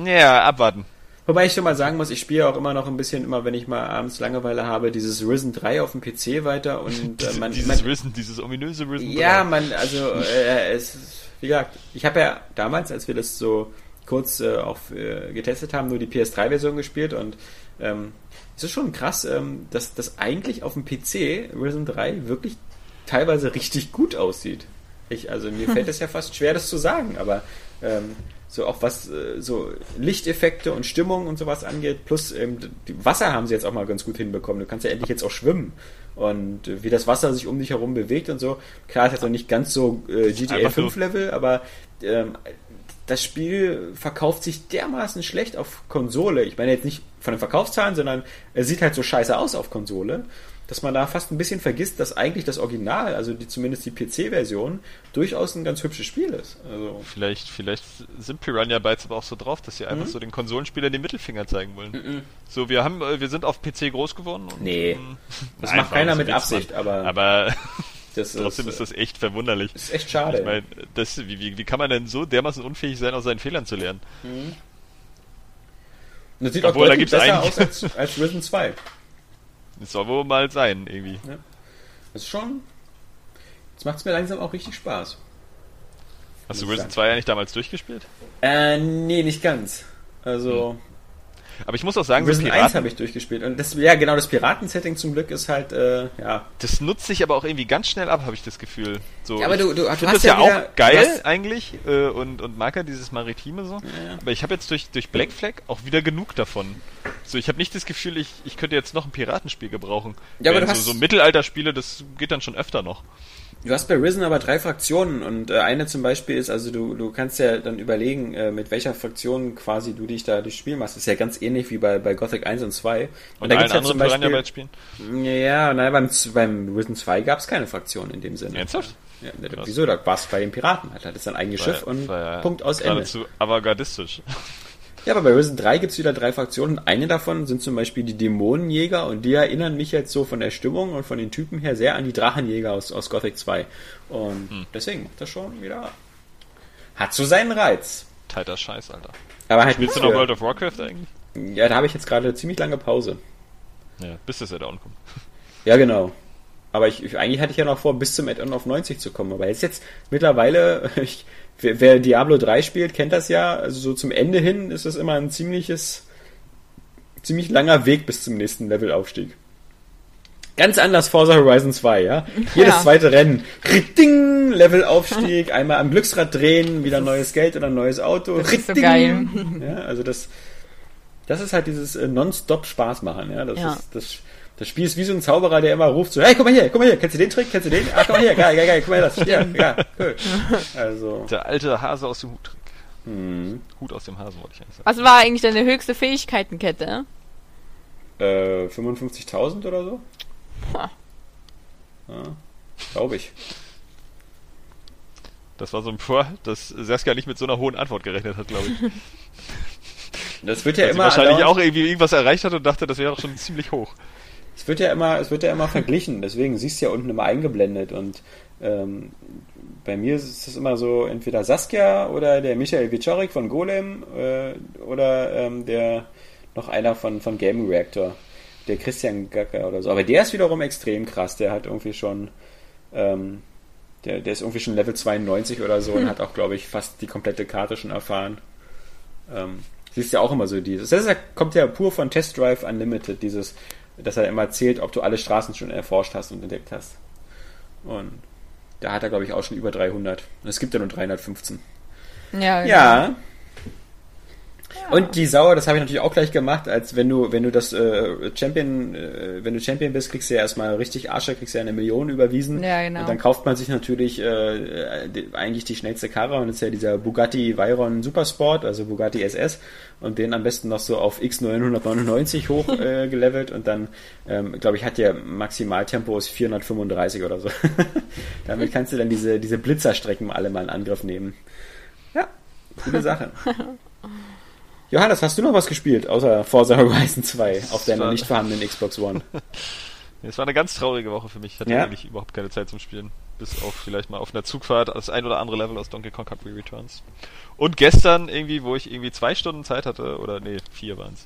Speaker 2: Ja, abwarten.
Speaker 1: Wobei ich schon mal sagen muss, ich spiele auch immer noch ein bisschen, immer wenn ich mal abends Langeweile habe, dieses Risen 3 auf dem PC weiter und (laughs)
Speaker 2: äh, man, dieses man, Risen, dieses ominöse Risen
Speaker 1: Ja, 3. man, also äh, es, wie gesagt, ich habe ja damals, als wir das so kurz äh, auch äh, getestet haben, nur die PS3-Version gespielt und ähm, es ist schon krass, ähm, dass das eigentlich auf dem PC Risen 3 wirklich teilweise richtig gut aussieht. Ich, also mir fällt es ja (laughs) fast schwer, das zu sagen, aber ähm, so auch was äh, so Lichteffekte und Stimmung und sowas angeht, plus ähm, die Wasser haben sie jetzt auch mal ganz gut hinbekommen. Du kannst ja endlich jetzt auch schwimmen und äh, wie das Wasser sich um dich herum bewegt und so. Klar, es hat noch nicht ganz so äh, GTA 5 Level, aber ähm, das Spiel verkauft sich dermaßen schlecht auf Konsole. Ich meine jetzt nicht von den Verkaufszahlen, sondern es sieht halt so scheiße aus auf Konsole dass man da fast ein bisschen vergisst, dass eigentlich das Original, also die, zumindest die PC-Version, durchaus ein ganz hübsches Spiel ist. Also
Speaker 2: vielleicht, vielleicht sind Piranha Bytes aber auch so drauf, dass sie einfach mhm. so den Konsolenspieler den Mittelfinger zeigen wollen. Mhm. So, wir haben, äh, wir sind auf PC groß geworden. Und,
Speaker 1: nee, das macht keiner mit Absicht, aber.
Speaker 2: Aber trotzdem ist, ist, das echt verwunderlich.
Speaker 1: Ist echt schade.
Speaker 2: Ich meine, das, wie, wie, wie kann man denn so dermaßen unfähig sein, aus seinen Fehlern zu lernen? Mhm.
Speaker 1: Das sieht Obwohl, auch deutlich besser aus als, als Risen 2.
Speaker 2: Das soll wohl mal sein, irgendwie.
Speaker 1: Ja. Das ist schon. Jetzt macht es mir langsam auch richtig Spaß.
Speaker 2: Hast du Risen 2 ja nicht damals durchgespielt?
Speaker 1: Äh, nee, nicht ganz. Also. Hm.
Speaker 2: Aber ich muss auch sagen,
Speaker 1: Risen so 1 habe ich durchgespielt. Und das, ja, genau, das Piraten-Setting zum Glück ist halt, äh, ja.
Speaker 2: Das nutzt sich aber auch irgendwie ganz schnell ab, habe ich das Gefühl. So,
Speaker 1: ja, aber du, du, du
Speaker 2: hast das ja, wieder, auch geil hast, eigentlich äh, und, und mag ja dieses Maritime so. Ja, ja. Aber ich habe jetzt durch, durch Black Flag auch wieder genug davon. So, ich habe nicht das Gefühl, ich, ich könnte jetzt noch ein Piratenspiel gebrauchen. Ja, aber du so, hast so Mittelalterspiele, das geht dann schon öfter noch.
Speaker 1: Du hast bei Risen aber drei Fraktionen und äh, eine zum Beispiel ist, also du, du kannst ja dann überlegen, äh, mit welcher Fraktion quasi du dich da durchs Spiel machst. Das ist ja ganz ähnlich wie bei, bei Gothic 1 und 2. Und,
Speaker 2: und da gibt's ja zum Beispiel. Spielen?
Speaker 1: Ja, nein, beim, beim Risen 2 gab es keine Fraktion in dem Sinne.
Speaker 2: Ernsthaft?
Speaker 1: Ja, wieso? Da warst bei den Piraten. Hat das sein eigenes Schiff und Punkt aus Ende.
Speaker 2: Zu avantgardistisch.
Speaker 1: Ja, aber bei Risen 3 gibt's wieder drei Fraktionen. Eine davon sind zum Beispiel die Dämonenjäger und die erinnern mich jetzt so von der Stimmung und von den Typen her sehr an die Drachenjäger aus, aus Gothic 2. Und hm. deswegen macht das schon wieder. Hat so seinen Reiz.
Speaker 2: Tighter Scheiß, Alter.
Speaker 1: Aber halt
Speaker 2: Spielst du noch World of Warcraft eigentlich?
Speaker 1: Ja, da habe ich jetzt gerade ziemlich lange Pause.
Speaker 2: Ja, bis das Add-on kommt. (laughs)
Speaker 1: Ja, genau. Aber ich, ich, eigentlich hatte ich ja noch vor, bis zum Add-on auf 90 zu kommen. Aber jetzt jetzt mittlerweile, (laughs) ich, wer, wer Diablo 3 spielt, kennt das ja. Also so zum Ende hin ist das immer ein ziemliches, ziemlich langer Weg bis zum nächsten Levelaufstieg. Ganz anders Forza Horizon 2, ja? (laughs) Jedes ja. zweite Rennen. Ding, Levelaufstieg, (laughs) einmal am Glücksrad drehen, wieder neues Geld oder ein neues Auto.
Speaker 3: Das ist so geil.
Speaker 1: Ja, also das, das ist halt dieses äh, non-stop Spaß machen, ja? Das ja. ist, das, das Spiel ist wie so ein Zauberer, der immer ruft so, hey, guck mal hier, guck mal hier, kennst du den Trick, kennst du den? Ah, guck mal hier, geil, geil, geil, guck mal das, ja, (laughs) ja, cool.
Speaker 2: Also. Der alte Hase aus dem Hut. Hm. Hut aus dem Hasen, wollte ich eigentlich sagen.
Speaker 3: Was war eigentlich deine höchste Fähigkeitenkette?
Speaker 1: Äh, 55.000 oder so? Ja, Glaube ich.
Speaker 2: Das war so ein Vor, dass Saskia nicht mit so einer hohen Antwort gerechnet hat, glaube ich.
Speaker 1: Das wird ja Weil immer.
Speaker 2: wahrscheinlich auch irgendwie irgendwas erreicht hat und dachte, das wäre schon ziemlich hoch.
Speaker 1: Es wird ja immer, es wird ja immer verglichen, deswegen siehst du ja unten immer eingeblendet und ähm, bei mir ist es immer so, entweder Saskia oder der Michael Wiczorek von Golem äh, oder ähm, der noch einer von, von Game Reactor der Christian Gacker oder so. Aber der ist wiederum extrem krass. Der hat irgendwie schon, ähm, der, der ist irgendwie schon Level 92 oder so hm. und (laughs) hat auch, glaube ich, fast die komplette Karte schon erfahren. Ähm, siehst ja auch immer so dieses. Das kommt ja pur von Test Drive Unlimited, dieses, dass er immer zählt, ob du alle Straßen schon erforscht hast und entdeckt hast. Und da hat er, glaube ich, auch schon über 300. Und es gibt ja nur 315.
Speaker 3: Ja,
Speaker 1: genau. ja. Und die Sauer, das habe ich natürlich auch gleich gemacht, als wenn du, wenn du das äh, Champion, äh, wenn du Champion bist, kriegst du ja erstmal richtig Arsch, kriegst du ja eine Million überwiesen.
Speaker 3: Ja, genau.
Speaker 1: Und dann kauft man sich natürlich äh, die, eigentlich die schnellste Karre und das ist ja dieser Bugatti Veyron Supersport, also Bugatti SS und den am besten noch so auf X999 hoch (laughs) äh, gelevelt und dann, ähm, glaube ich, hat der Maximaltempo ist 435 oder so. (laughs) Damit kannst du dann diese, diese Blitzerstrecken alle mal in Angriff nehmen. Ja, coole Sache. (laughs) Johannes, hast du noch was gespielt, außer Forza Horizon 2 auf deiner nicht vorhandenen Xbox One? (laughs)
Speaker 2: Es war eine ganz traurige Woche für mich. Ich hatte ja? eigentlich überhaupt keine Zeit zum Spielen. Bis auf vielleicht mal auf einer Zugfahrt das ein oder andere Level aus Donkey Kong Country Returns. Und gestern irgendwie, wo ich irgendwie zwei Stunden Zeit hatte, oder nee, vier waren's.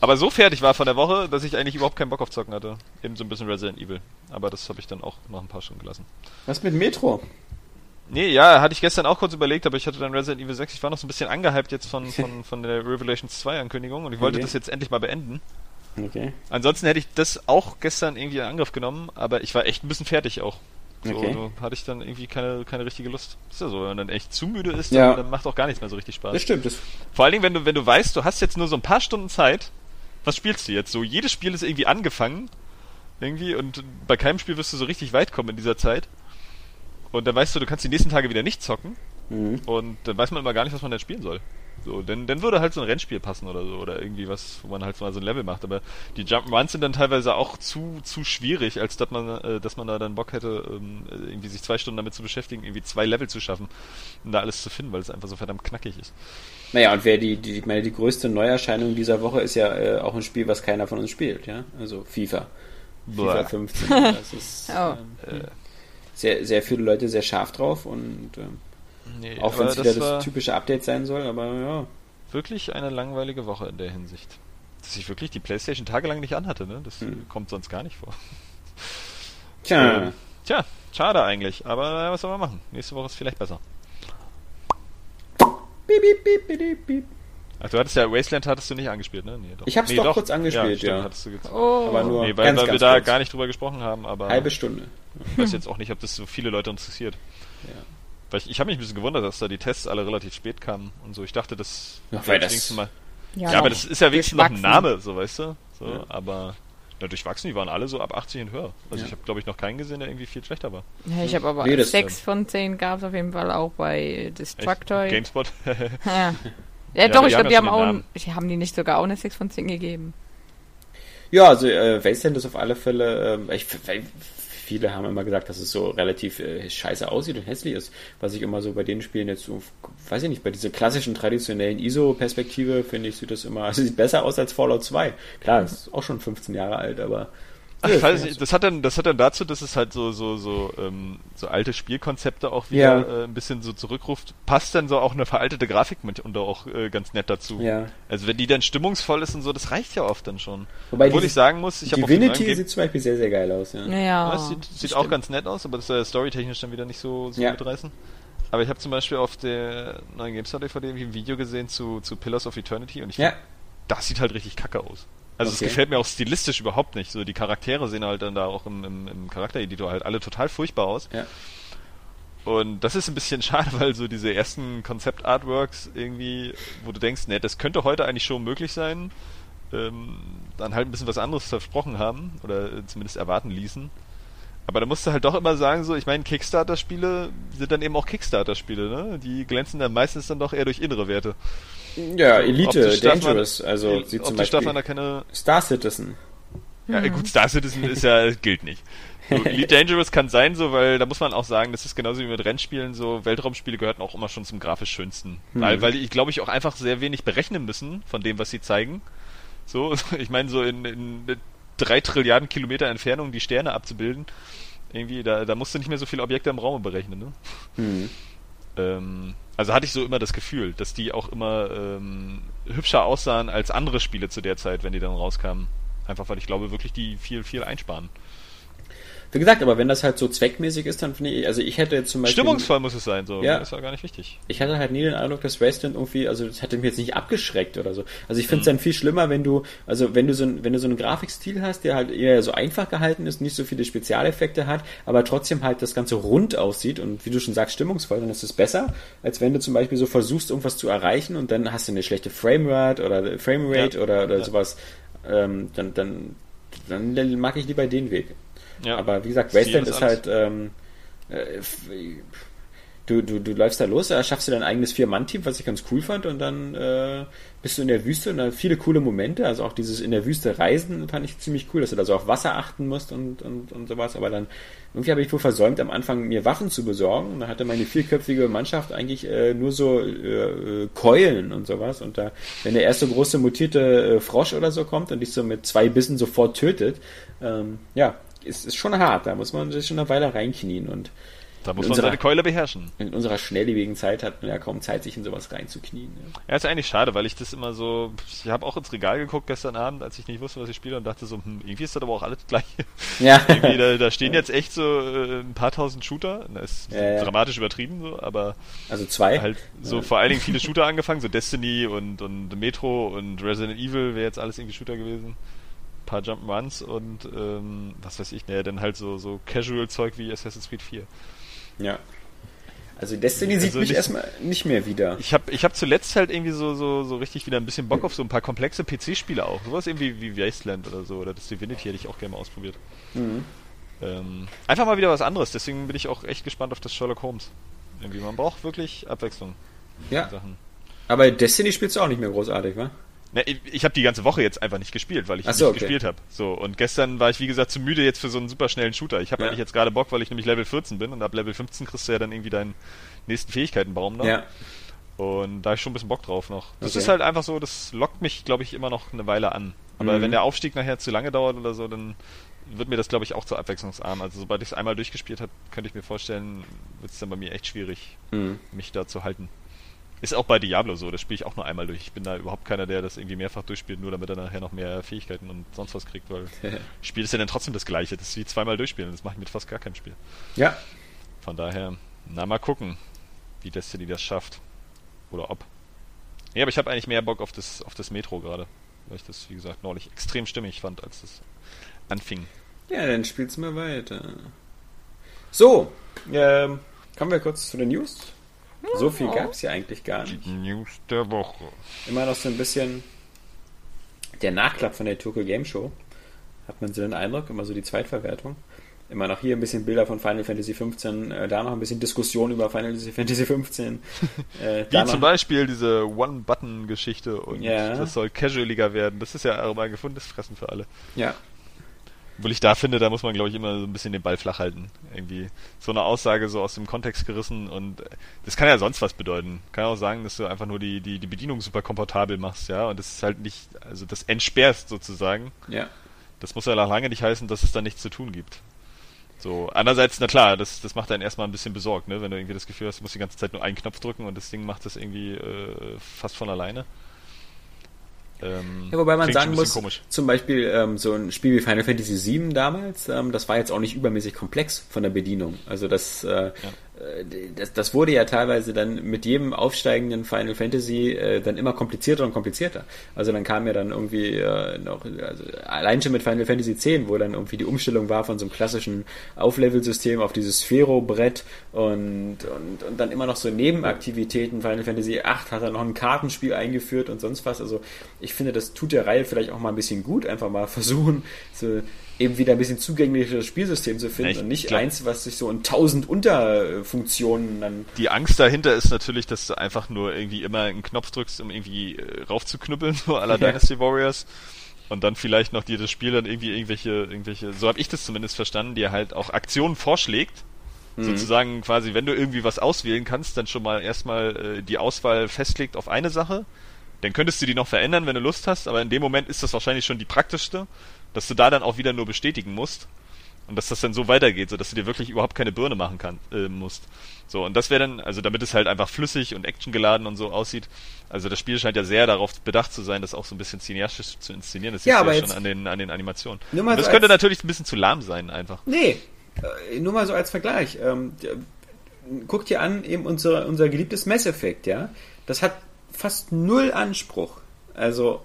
Speaker 2: Aber so fertig war von der Woche, dass ich eigentlich überhaupt keinen Bock auf Zocken hatte. Eben so ein bisschen Resident Evil. Aber das habe ich dann auch nach ein paar Stunden gelassen.
Speaker 1: Was mit Metro?
Speaker 2: Nee, ja, hatte ich gestern auch kurz überlegt, aber ich hatte dann Resident Evil 6. Ich war noch so ein bisschen angehypt jetzt von, (laughs) von, von der Revelations 2 Ankündigung und ich wollte okay. das jetzt endlich mal beenden. Okay. Ansonsten hätte ich das auch gestern irgendwie in Angriff genommen, aber ich war echt ein bisschen fertig auch. So, okay. so hatte ich dann irgendwie keine, keine richtige Lust. Ist ja so, wenn man dann echt zu müde ist, dann, ja. dann macht auch gar nichts mehr so richtig Spaß.
Speaker 1: Das stimmt. Das
Speaker 2: Vor allen Dingen, wenn du, wenn du weißt, du hast jetzt nur so ein paar Stunden Zeit, was spielst du jetzt? So, jedes Spiel ist irgendwie angefangen, irgendwie, und bei keinem Spiel wirst du so richtig weit kommen in dieser Zeit. Und dann weißt du, du kannst die nächsten Tage wieder nicht zocken. Mhm. Und dann weiß man immer gar nicht, was man denn spielen soll. So, denn dann würde halt so ein Rennspiel passen oder so, oder irgendwie was, wo man halt mal so ein Level macht. Aber die Jump'n'Runs sind dann teilweise auch zu, zu schwierig, als dass man, äh, dass man da dann Bock hätte, ähm, irgendwie sich zwei Stunden damit zu beschäftigen, irgendwie zwei Level zu schaffen, um da alles zu finden, weil es einfach so verdammt knackig ist.
Speaker 1: Naja, und wer die, die, ich meine, die größte Neuerscheinung dieser Woche ist ja äh, auch ein Spiel, was keiner von uns spielt, ja? Also FIFA. Boah. FIFA 15. Das ist, oh. ähm, äh, sehr, sehr viele Leute sehr scharf drauf und äh, nee, auch wenn es wieder das typische Update sein soll, aber ja.
Speaker 2: Wirklich eine langweilige Woche in der Hinsicht. Dass ich wirklich die Playstation tagelang nicht anhatte, ne? Das hm. kommt sonst gar nicht vor. Tja. Ähm, tja, schade eigentlich, aber was soll man machen? Nächste Woche ist vielleicht besser. Piep, piep, piep, piep, piep. Ach, du hattest ja Wasteland hattest du nicht angespielt, ne?
Speaker 1: Nee, doch. Ich hab's nee, doch, doch, kurz angespielt, ja.
Speaker 2: Stimmt, ja. oh. Aber nur nee, weil, ganz, weil ganz wir da gar nicht drüber gesprochen haben, aber.
Speaker 1: Halbe Stunde.
Speaker 2: Ich weiß jetzt auch nicht, ob das so viele Leute interessiert. Ja. Weil ich, ich habe mich ein bisschen gewundert, dass da die Tests alle relativ spät kamen und so. Ich dachte, das
Speaker 1: ja, weil das
Speaker 2: mal. Ja, ja aber das ist ja wenigstens noch ein Name, so weißt du. So, ja. aber na, durchwachsen, die waren alle so ab 80 und höher. Also ja. ich habe, glaube ich, noch keinen gesehen, der irgendwie viel schlechter war.
Speaker 3: Ja, ich habe aber nee, 6 von 10 gab es auf jeden Fall auch bei Destructoid.
Speaker 2: GameSpot? (laughs)
Speaker 3: ja. Ja, ja doch, ich glaube, die haben auch, die haben die nicht sogar auch eine 6 von 10 gegeben.
Speaker 1: Ja, also äh, Wasteland ist auf alle Fälle, äh, ich, viele haben immer gesagt, dass es so relativ äh, scheiße aussieht und hässlich ist, was ich immer so bei den Spielen jetzt so, weiß ich nicht, bei dieser klassischen traditionellen ISO-Perspektive finde ich, sieht das immer, also (laughs) sieht besser aus als Fallout 2. Klar, es ist auch schon 15 Jahre alt, aber
Speaker 2: Ach, ich weiß nicht, das hat dann, das hat dann dazu, dass es halt so, so, so, ähm, so alte Spielkonzepte auch wieder ja. äh, ein bisschen so zurückruft. Passt dann so auch eine veraltete Grafik mit und auch äh, ganz nett dazu. Ja. Also wenn die dann stimmungsvoll ist und so, das reicht ja oft dann schon.
Speaker 1: Wobei Obwohl ich sagen muss, ich habe Divinity sieht zum Beispiel sehr, sehr geil aus, ja.
Speaker 3: Ja, ja
Speaker 2: das sieht, sieht auch ganz nett aus, aber das ist ja storytechnisch dann wieder nicht so, so ja. mitreißen. Aber ich habe zum Beispiel auf der neuen GameStar DVD ein Video gesehen zu, zu Pillars of Eternity und ich ja. Find, das sieht halt richtig kacke aus. Also okay. es gefällt mir auch stilistisch überhaupt nicht. So die Charaktere sehen halt dann da auch im, im, im Charaktereditor halt alle total furchtbar aus.
Speaker 1: Ja.
Speaker 2: Und das ist ein bisschen (laughs) schade, weil so diese ersten Konzept-Artworks irgendwie, wo du denkst, ne, das könnte heute eigentlich schon möglich sein, ähm, dann halt ein bisschen was anderes versprochen haben oder zumindest erwarten ließen. Aber da musst du halt doch immer sagen, so, ich meine, Kickstarter-Spiele sind dann eben auch Kickstarter-Spiele, ne? Die glänzen dann meistens dann doch eher durch innere Werte.
Speaker 1: Ja, Elite, Dangerous, man, also
Speaker 2: sie zum Beispiel man da keine
Speaker 1: Star Citizen.
Speaker 2: Ja, mhm. gut, Star Citizen ist ja, (laughs) gilt nicht. So, Elite Dangerous kann sein, so, weil da muss man auch sagen, das ist genauso wie mit Rennspielen, so Weltraumspiele gehörten auch immer schon zum grafisch schönsten. Mhm. Weil, weil ich glaube ich auch einfach sehr wenig berechnen müssen von dem, was sie zeigen. So, (laughs) ich meine, so in, in drei Trilliarden Kilometer Entfernung die Sterne abzubilden, irgendwie, da, da musst du nicht mehr so viele Objekte im Raum berechnen, ne? Mhm. Ähm, also hatte ich so immer das Gefühl, dass die auch immer ähm, hübscher aussahen als andere Spiele zu der Zeit, wenn die dann rauskamen. Einfach weil ich glaube wirklich, die viel, viel einsparen.
Speaker 1: Wie gesagt, aber wenn das halt so zweckmäßig ist, dann finde ich, also ich hätte jetzt zum Beispiel.
Speaker 2: Stimmungsvoll muss es sein, so.
Speaker 1: Ja.
Speaker 2: Das ist ja gar nicht wichtig.
Speaker 1: Ich hatte halt nie den Eindruck, dass Wasteland irgendwie, also das hätte mich jetzt nicht abgeschreckt oder so. Also ich finde es mhm. dann viel schlimmer, wenn du, also wenn du so ein, wenn du so einen Grafikstil hast, der halt eher so einfach gehalten ist, nicht so viele Spezialeffekte hat, aber trotzdem halt das Ganze rund aussieht und wie du schon sagst, stimmungsvoll, dann ist es besser, als wenn du zum Beispiel so versuchst, irgendwas zu erreichen und dann hast du eine schlechte Framerate oder Framerate ja. oder, oder ja. sowas. Ähm, dann, dann, dann mag ich lieber den Weg. Ja. Aber wie gesagt, Wasteland ist, ist halt. Ähm, äh, du, du, du läufst da los, da schaffst du dein eigenes Vier-Mann-Team, was ich ganz cool fand, und dann äh, bist du in der Wüste und da viele coole Momente, also auch dieses in der Wüste reisen fand ich ziemlich cool, dass du da so auf Wasser achten musst und, und, und sowas, aber dann irgendwie habe ich wohl versäumt, am Anfang mir Waffen zu besorgen und da hatte meine vierköpfige Mannschaft eigentlich äh, nur so äh, Keulen und sowas und da, wenn der erste große mutierte äh, Frosch oder so kommt und dich so mit zwei Bissen sofort tötet, ähm, ja, ist, ist schon hart. Da muss man sich schon eine Weile reinknien und
Speaker 2: da muss man unserer, seine Keule beherrschen.
Speaker 1: In unserer schnelllebigen Zeit hat man ja kaum Zeit, sich in sowas reinzuknien. Ja,
Speaker 2: ja ist eigentlich schade, weil ich das immer so. Ich habe auch ins Regal geguckt gestern Abend, als ich nicht wusste, was ich spiele, und dachte so, hm, irgendwie ist das aber auch alles gleich. (laughs)
Speaker 1: Ja.
Speaker 2: da, da, stehen jetzt echt so äh, ein paar tausend Shooter. Das ist ja, ja. dramatisch übertrieben, so, aber.
Speaker 1: Also zwei.
Speaker 2: Halt so vor allen Dingen viele (laughs) Shooter angefangen, so Destiny und, und Metro und Resident Evil wäre jetzt alles irgendwie Shooter gewesen paar Jump'n'Runs und ähm, was weiß ich, naja, dann halt so, so Casual-Zeug wie Assassin's Creed 4.
Speaker 1: Ja. Also Destiny sieht also mich nicht, erstmal nicht mehr wieder.
Speaker 2: Ich habe ich hab zuletzt halt irgendwie so, so, so richtig wieder ein bisschen Bock auf so ein paar komplexe PC-Spiele auch. Sowas irgendwie wie Wasteland oder so oder das Divinity hätte ich auch gerne mal ausprobiert. Mhm. Ähm, einfach mal wieder was anderes, deswegen bin ich auch echt gespannt auf das Sherlock Holmes. Irgendwie, man braucht wirklich Abwechslung.
Speaker 1: Ja. Aber Destiny spielst du auch nicht mehr großartig, wa?
Speaker 2: Ne, ich, ich habe die ganze Woche jetzt einfach nicht gespielt, weil ich
Speaker 1: so,
Speaker 2: nicht
Speaker 1: okay.
Speaker 2: gespielt habe. So und gestern war ich wie gesagt zu müde jetzt für so einen super schnellen Shooter. Ich habe ja. eigentlich jetzt gerade Bock, weil ich nämlich Level 14 bin und ab Level 15 kriegst du ja dann irgendwie deinen nächsten Fähigkeitenbaum noch.
Speaker 1: Ja.
Speaker 2: Und da habe ich schon ein bisschen Bock drauf noch. Das okay. ist halt einfach so, das lockt mich, glaube ich, immer noch eine Weile an. Aber mhm. wenn der Aufstieg nachher zu lange dauert oder so, dann wird mir das, glaube ich, auch zu abwechslungsarm. Also sobald ich es einmal durchgespielt habe, könnte ich mir vorstellen, wird es dann bei mir echt schwierig, mhm. mich da zu halten. Ist auch bei Diablo so, das spiele ich auch nur einmal durch. Ich bin da überhaupt keiner, der das irgendwie mehrfach durchspielt, nur damit er nachher noch mehr Fähigkeiten und sonst was kriegt, weil (laughs) Spiel ist ja dann trotzdem das gleiche. Das ist wie zweimal durchspielen, das mache ich mit fast gar keinem Spiel.
Speaker 1: Ja.
Speaker 2: Von daher, na mal gucken, wie Destiny das schafft. Oder ob. Ja, aber ich habe eigentlich mehr Bock auf das, auf das Metro gerade. Weil ich das, wie gesagt, neulich extrem stimmig fand, als das anfing.
Speaker 1: Ja, dann spiel's mal weiter. So, ähm, kommen wir kurz zu den News. So viel gab es ja eigentlich gar nicht.
Speaker 2: Die News der Woche.
Speaker 1: Immer noch so ein bisschen der Nachklapp von der Tokyo Game Show. Hat man so den Eindruck, immer so die Zweitverwertung. Immer noch hier ein bisschen Bilder von Final Fantasy 15, äh, da noch ein bisschen Diskussion über Final Fantasy 15. (laughs)
Speaker 2: Äh, Wie zum Beispiel diese One-Button-Geschichte und ja. das soll casualiger werden. Das ist ja auch mal gefundenes Fressen für alle.
Speaker 1: Ja,
Speaker 2: obwohl ich da finde, da muss man, glaube ich, immer so ein bisschen den Ball flach halten. Irgendwie so eine Aussage so aus dem Kontext gerissen und äh, das kann ja sonst was bedeuten. Kann auch sagen, dass du einfach nur die, die, die Bedienung super komfortabel machst, ja, und das ist halt nicht, also das entsperrst sozusagen.
Speaker 1: Ja.
Speaker 2: Das muss ja noch lange nicht heißen, dass es da nichts zu tun gibt. So, andererseits, na klar, das, das macht einen erstmal ein bisschen besorgt, ne? wenn du irgendwie das Gefühl hast, du musst die ganze Zeit nur einen Knopf drücken und das Ding macht das irgendwie äh, fast von alleine.
Speaker 1: Ähm, ja, wobei man sagen muss, komisch. zum Beispiel ähm, so ein Spiel wie Final Fantasy VII damals, ähm, das war jetzt auch nicht übermäßig komplex von der Bedienung. Also das, äh, das, das wurde ja teilweise dann mit jedem aufsteigenden Final Fantasy äh, dann immer komplizierter und komplizierter. Also dann kam ja dann irgendwie äh, noch, also allein schon mit Final Fantasy X, wo dann irgendwie die Umstellung war von so einem klassischen Auflevel-System auf dieses Sphero-Brett und, und, und dann immer noch so Nebenaktivitäten. Final Fantasy VIII hat dann noch ein Kartenspiel eingeführt und sonst was. Also ich finde, das tut der Reihe vielleicht auch mal ein bisschen gut, einfach mal (laughs) versuchen, so eben wieder ein bisschen zugänglicheres Spielsystem zu finden ja, und nicht glaub, eins, was sich so in tausend Unterfunktionen dann.
Speaker 2: Die Angst dahinter ist natürlich, dass du einfach nur irgendwie immer einen Knopf drückst, um irgendwie äh, raufzuknüppeln, so aller (laughs) ja. Dynasty Warriors. Und dann vielleicht noch dir das Spiel dann irgendwie irgendwelche, irgendwelche, so habe ich das zumindest verstanden, dir halt auch Aktionen vorschlägt. Mhm. Sozusagen quasi, wenn du irgendwie was auswählen kannst, dann schon mal erstmal äh, die Auswahl festlegt auf eine Sache. Dann könntest du die noch verändern, wenn du Lust hast, aber in dem Moment ist das wahrscheinlich schon die praktischste dass du da dann auch wieder nur bestätigen musst und dass das dann so weitergeht, so dass du dir wirklich überhaupt keine Birne machen kann, äh, musst. So, und das wäre dann, also damit es halt einfach flüssig und actiongeladen und so aussieht. Also das Spiel scheint ja sehr darauf bedacht zu sein, das auch so ein bisschen cineastisch zu inszenieren. Das
Speaker 1: ja,
Speaker 2: aber
Speaker 1: ja
Speaker 2: schon an den, an den Animationen. Nur mal das so könnte natürlich ein bisschen zu lahm sein, einfach.
Speaker 1: Nee, äh, nur mal so als Vergleich. Ähm, guck dir an, eben unser, unser geliebtes Mass Effect, ja. Das hat fast null Anspruch. Also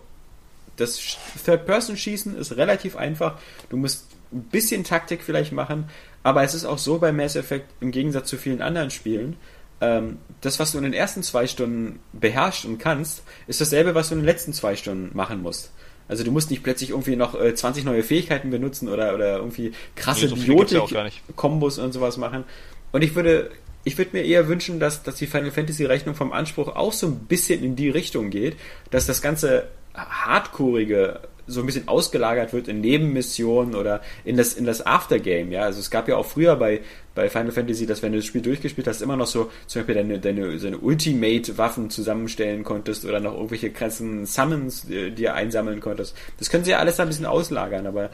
Speaker 1: das Third-Person-Schießen ist relativ einfach. Du musst ein bisschen Taktik vielleicht machen, aber es ist auch so bei Mass Effect im Gegensatz zu vielen anderen Spielen. Ähm, das, was du in den ersten zwei Stunden beherrschst und kannst, ist dasselbe, was du in den letzten zwei Stunden machen musst. Also du musst nicht plötzlich irgendwie noch äh, 20 neue Fähigkeiten benutzen oder, oder irgendwie krasse nee, so Biotik-Kombos und sowas machen. Und ich würde, ich würde mir eher wünschen, dass, dass die Final Fantasy Rechnung vom Anspruch auch so ein bisschen in die Richtung geht, dass das Ganze hardcoreige so ein bisschen ausgelagert wird in Nebenmissionen oder in das, in das Aftergame, ja. Also es gab ja auch früher bei, bei Final Fantasy, dass wenn du das Spiel durchgespielt hast, immer noch so zum Beispiel deine, deine, deine Ultimate-Waffen zusammenstellen konntest oder noch irgendwelche krassen Summons äh, dir einsammeln konntest. Das können sie ja alles ein bisschen auslagern, aber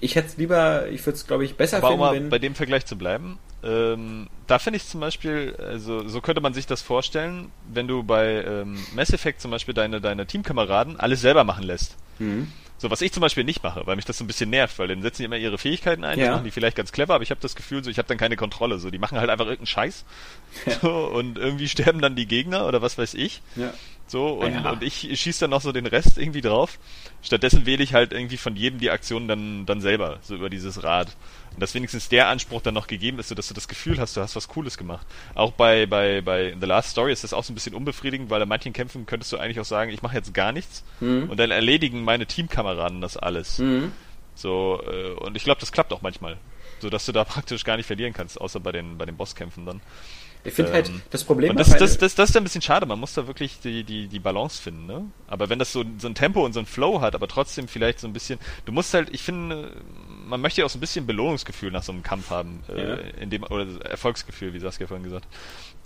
Speaker 1: ich hätte es lieber, ich würde es glaube ich besser
Speaker 2: aber
Speaker 1: finden,
Speaker 2: um wenn... bei dem Vergleich zu bleiben, ähm, da finde ich zum Beispiel, also so könnte man sich das vorstellen, wenn du bei ähm, Mass Effect zum Beispiel deine, deine Teamkameraden alles selber machen lässt. Mhm. So, was ich zum Beispiel nicht mache, weil mich das so ein bisschen nervt, weil dann setzen die immer ihre Fähigkeiten ein, ja. das machen die vielleicht ganz clever, aber ich habe das Gefühl, so ich habe dann keine Kontrolle. So, die machen halt einfach irgendeinen Scheiß. Ja. So, und irgendwie sterben dann die Gegner oder was weiß ich. Ja. So, und, ja. und ich schieße dann noch so den Rest irgendwie drauf. Stattdessen wähle ich halt irgendwie von jedem die Aktion dann, dann selber, so über dieses Rad. Und dass wenigstens der Anspruch dann noch gegeben ist, sodass du das Gefühl hast, du hast was Cooles gemacht. Auch bei, bei, bei The Last Story ist das auch so ein bisschen unbefriedigend, weil in manchen Kämpfen könntest du eigentlich auch sagen, ich mache jetzt gar nichts mhm. und dann erledigen meine Teamkameraden das alles. Mhm. So, äh, und ich glaube, das klappt auch manchmal. So dass du da (laughs) praktisch gar nicht verlieren kannst, außer bei den, bei den Bosskämpfen dann.
Speaker 1: Ich finde halt, ähm, halt, das Problem
Speaker 2: und das, das, das, das ist ein bisschen schade, man muss da wirklich die, die, die Balance finden, ne? Aber wenn das so, so ein Tempo und so ein Flow hat, aber trotzdem vielleicht so ein bisschen, du musst halt, ich finde, man möchte ja auch so ein bisschen Belohnungsgefühl nach so einem Kampf haben, äh, ja. in dem, oder Erfolgsgefühl, wie Saskia vorhin gesagt,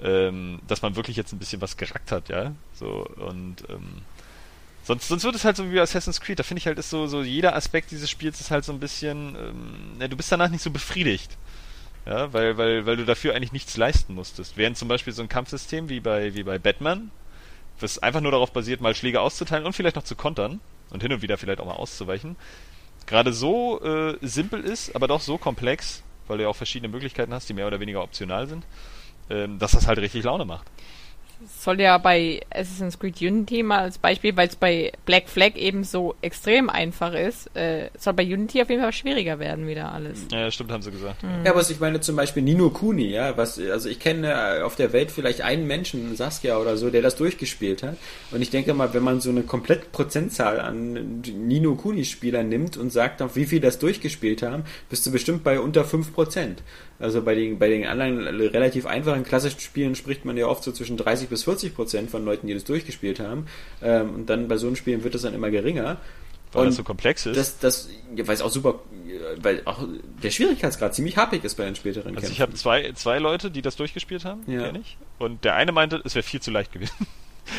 Speaker 2: ähm, dass man wirklich jetzt ein bisschen was gerackt hat, ja? So, und, ähm, Sonst, sonst wird es halt so wie Assassin's Creed. Da finde ich halt, ist so, so jeder Aspekt dieses Spiels ist halt so ein bisschen, ähm, ja, du bist danach nicht so befriedigt. Ja, weil, weil, weil du dafür eigentlich nichts leisten musstest. Während zum Beispiel so ein Kampfsystem wie bei, wie bei Batman, was einfach nur darauf basiert, mal Schläge auszuteilen und vielleicht noch zu kontern und hin und wieder vielleicht auch mal auszuweichen, gerade so äh, simpel ist, aber doch so komplex, weil du ja auch verschiedene Möglichkeiten hast, die mehr oder weniger optional sind, ähm, dass das halt richtig Laune macht
Speaker 3: soll ja bei Assassin's Creed Unity mal als Beispiel, weil es bei Black Flag eben so extrem einfach ist, äh, soll bei Unity auf jeden Fall schwieriger werden wieder alles.
Speaker 2: Ja, stimmt, haben sie gesagt.
Speaker 1: Mhm. Ja, was ich meine zum Beispiel Nino Kuni, ja, was, also ich kenne auf der Welt vielleicht einen Menschen, Saskia oder so, der das durchgespielt hat. Und ich denke mal, wenn man so eine komplett Prozentzahl an Nino Kuni Spielern nimmt und sagt, auf wie viel das durchgespielt haben, bist du bestimmt bei unter 5%. Also bei den, bei den anderen relativ einfachen klassischen Spielen spricht man ja oft so zwischen 30 bis 40 Prozent von Leuten, die das durchgespielt haben. Ähm, und dann bei so einem Spielen wird das dann immer geringer.
Speaker 2: Weil und das so komplex ist.
Speaker 1: Das, das, weil es auch super, weil auch der Schwierigkeitsgrad ziemlich happig ist bei den späteren
Speaker 2: Also Kämpfen. ich habe zwei, zwei Leute, die das durchgespielt haben, ja. kenne ich. Und der eine meinte, es wäre viel zu leicht gewesen.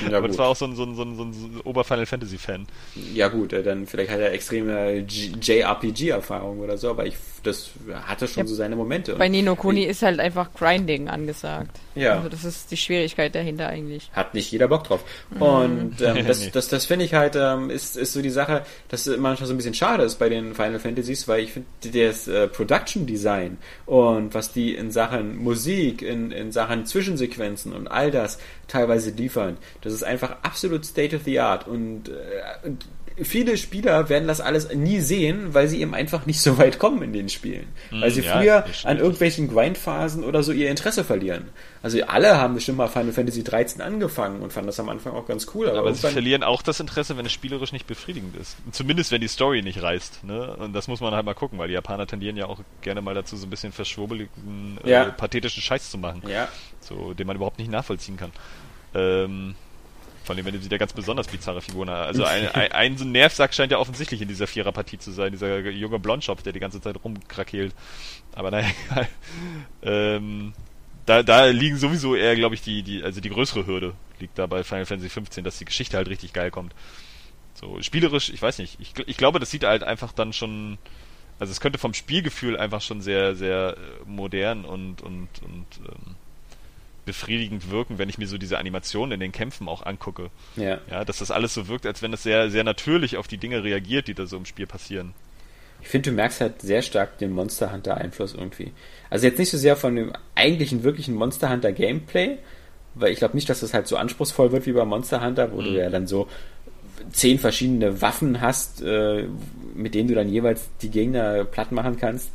Speaker 2: Ja, Aber gut. das war auch so ein, so ein, so ein, so ein Ober-Final Fantasy-Fan.
Speaker 1: Ja, gut, äh, dann vielleicht hat er extreme JRPG-Erfahrung oder so, aber ich, das hatte schon ja, so seine Momente.
Speaker 3: Bei Nino Kuni ist halt einfach Grinding angesagt. Ja. Also das ist die Schwierigkeit dahinter eigentlich.
Speaker 1: Hat nicht jeder Bock drauf. Mhm. Und ähm, (laughs) das, das, das finde ich halt, ähm, ist, ist so die Sache, dass manchmal so ein bisschen schade ist bei den Final Fantasies, weil ich finde, das äh, Production Design und was die in Sachen Musik, in, in Sachen Zwischensequenzen und all das teilweise liefern, das ist einfach absolut State of the Art. Und, äh, und viele Spieler werden das alles nie sehen, weil sie eben einfach nicht so weit kommen in den Spielen. Weil sie ja, früher an irgendwelchen Grindphasen oder so ihr Interesse verlieren. Also alle haben bestimmt mal Final Fantasy 13 angefangen und fanden das am Anfang auch ganz cool.
Speaker 2: Aber, aber sie verlieren auch das Interesse, wenn es spielerisch nicht befriedigend ist. Zumindest wenn die Story nicht reißt. Ne? Und das muss man halt mal gucken, weil die Japaner tendieren ja auch gerne mal dazu, so ein bisschen verschwurbeligen, äh, ja. äh, pathetischen Scheiß zu machen. Ja. So, den man überhaupt nicht nachvollziehen kann. Ähm, vor allem, wenn du wieder ganz besonders bizarre Figuren hast. Also ein, (laughs) ein, ein, so ein Nervsack scheint ja offensichtlich in dieser Viererpartie zu sein, dieser junge Blondschopf, der die ganze Zeit rumkrakeelt. Aber naja, (laughs) ähm, da, da liegen sowieso eher, glaube ich, die, die, also die größere Hürde liegt da bei Final Fantasy 15, dass die Geschichte halt richtig geil kommt. So, spielerisch, ich weiß nicht. Ich, ich glaube, das sieht halt einfach dann schon, also es könnte vom Spielgefühl einfach schon sehr, sehr äh, modern und, und, und, ähm, befriedigend wirken, wenn ich mir so diese Animationen in den Kämpfen auch angucke. Ja. Ja, dass das alles so wirkt, als wenn es sehr, sehr natürlich auf die Dinge reagiert, die da so im Spiel passieren.
Speaker 1: Ich finde, du merkst halt sehr stark den Monster Hunter Einfluss irgendwie. Also jetzt nicht so sehr von dem eigentlichen, wirklichen Monster Hunter Gameplay, weil ich glaube nicht, dass das halt so anspruchsvoll wird wie bei Monster Hunter, wo mhm. du ja dann so zehn verschiedene Waffen hast, äh, mit denen du dann jeweils die Gegner platt machen kannst.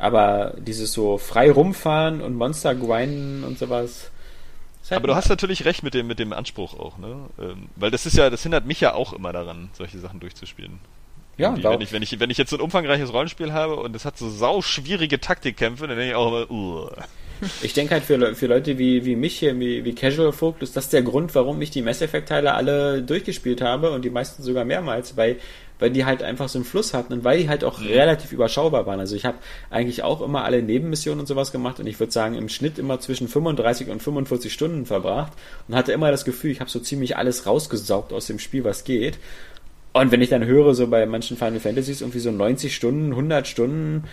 Speaker 1: Aber dieses so frei rumfahren und Monster grinden und sowas.
Speaker 2: Halt Aber du hast natürlich recht mit dem, mit dem Anspruch auch, ne? Ähm, weil das ist ja, das hindert mich ja auch immer daran, solche Sachen durchzuspielen. Ja, wenn ich, wenn ich, wenn ich jetzt so ein umfangreiches Rollenspiel habe und es hat so sau schwierige Taktikkämpfe, dann denke ich auch immer, uh.
Speaker 1: Ich denke halt für, für Leute wie, wie mich hier, wie, wie Casual Folk, ist das der Grund, warum ich die Mass Effect Teile alle durchgespielt habe und die meisten sogar mehrmals, weil weil die halt einfach so einen Fluss hatten und weil die halt auch mhm. relativ überschaubar waren. Also ich habe eigentlich auch immer alle Nebenmissionen und sowas gemacht und ich würde sagen im Schnitt immer zwischen 35 und 45 Stunden verbracht und hatte immer das Gefühl, ich habe so ziemlich alles rausgesaugt aus dem Spiel, was geht. Und wenn ich dann höre, so bei manchen Final Fantasies irgendwie so 90 Stunden, 100 Stunden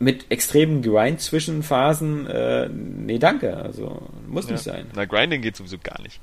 Speaker 1: mit extremen Grind-Zwischenphasen, äh, nee, danke, also muss ja. nicht sein.
Speaker 2: Na, Grinding geht sowieso gar nicht.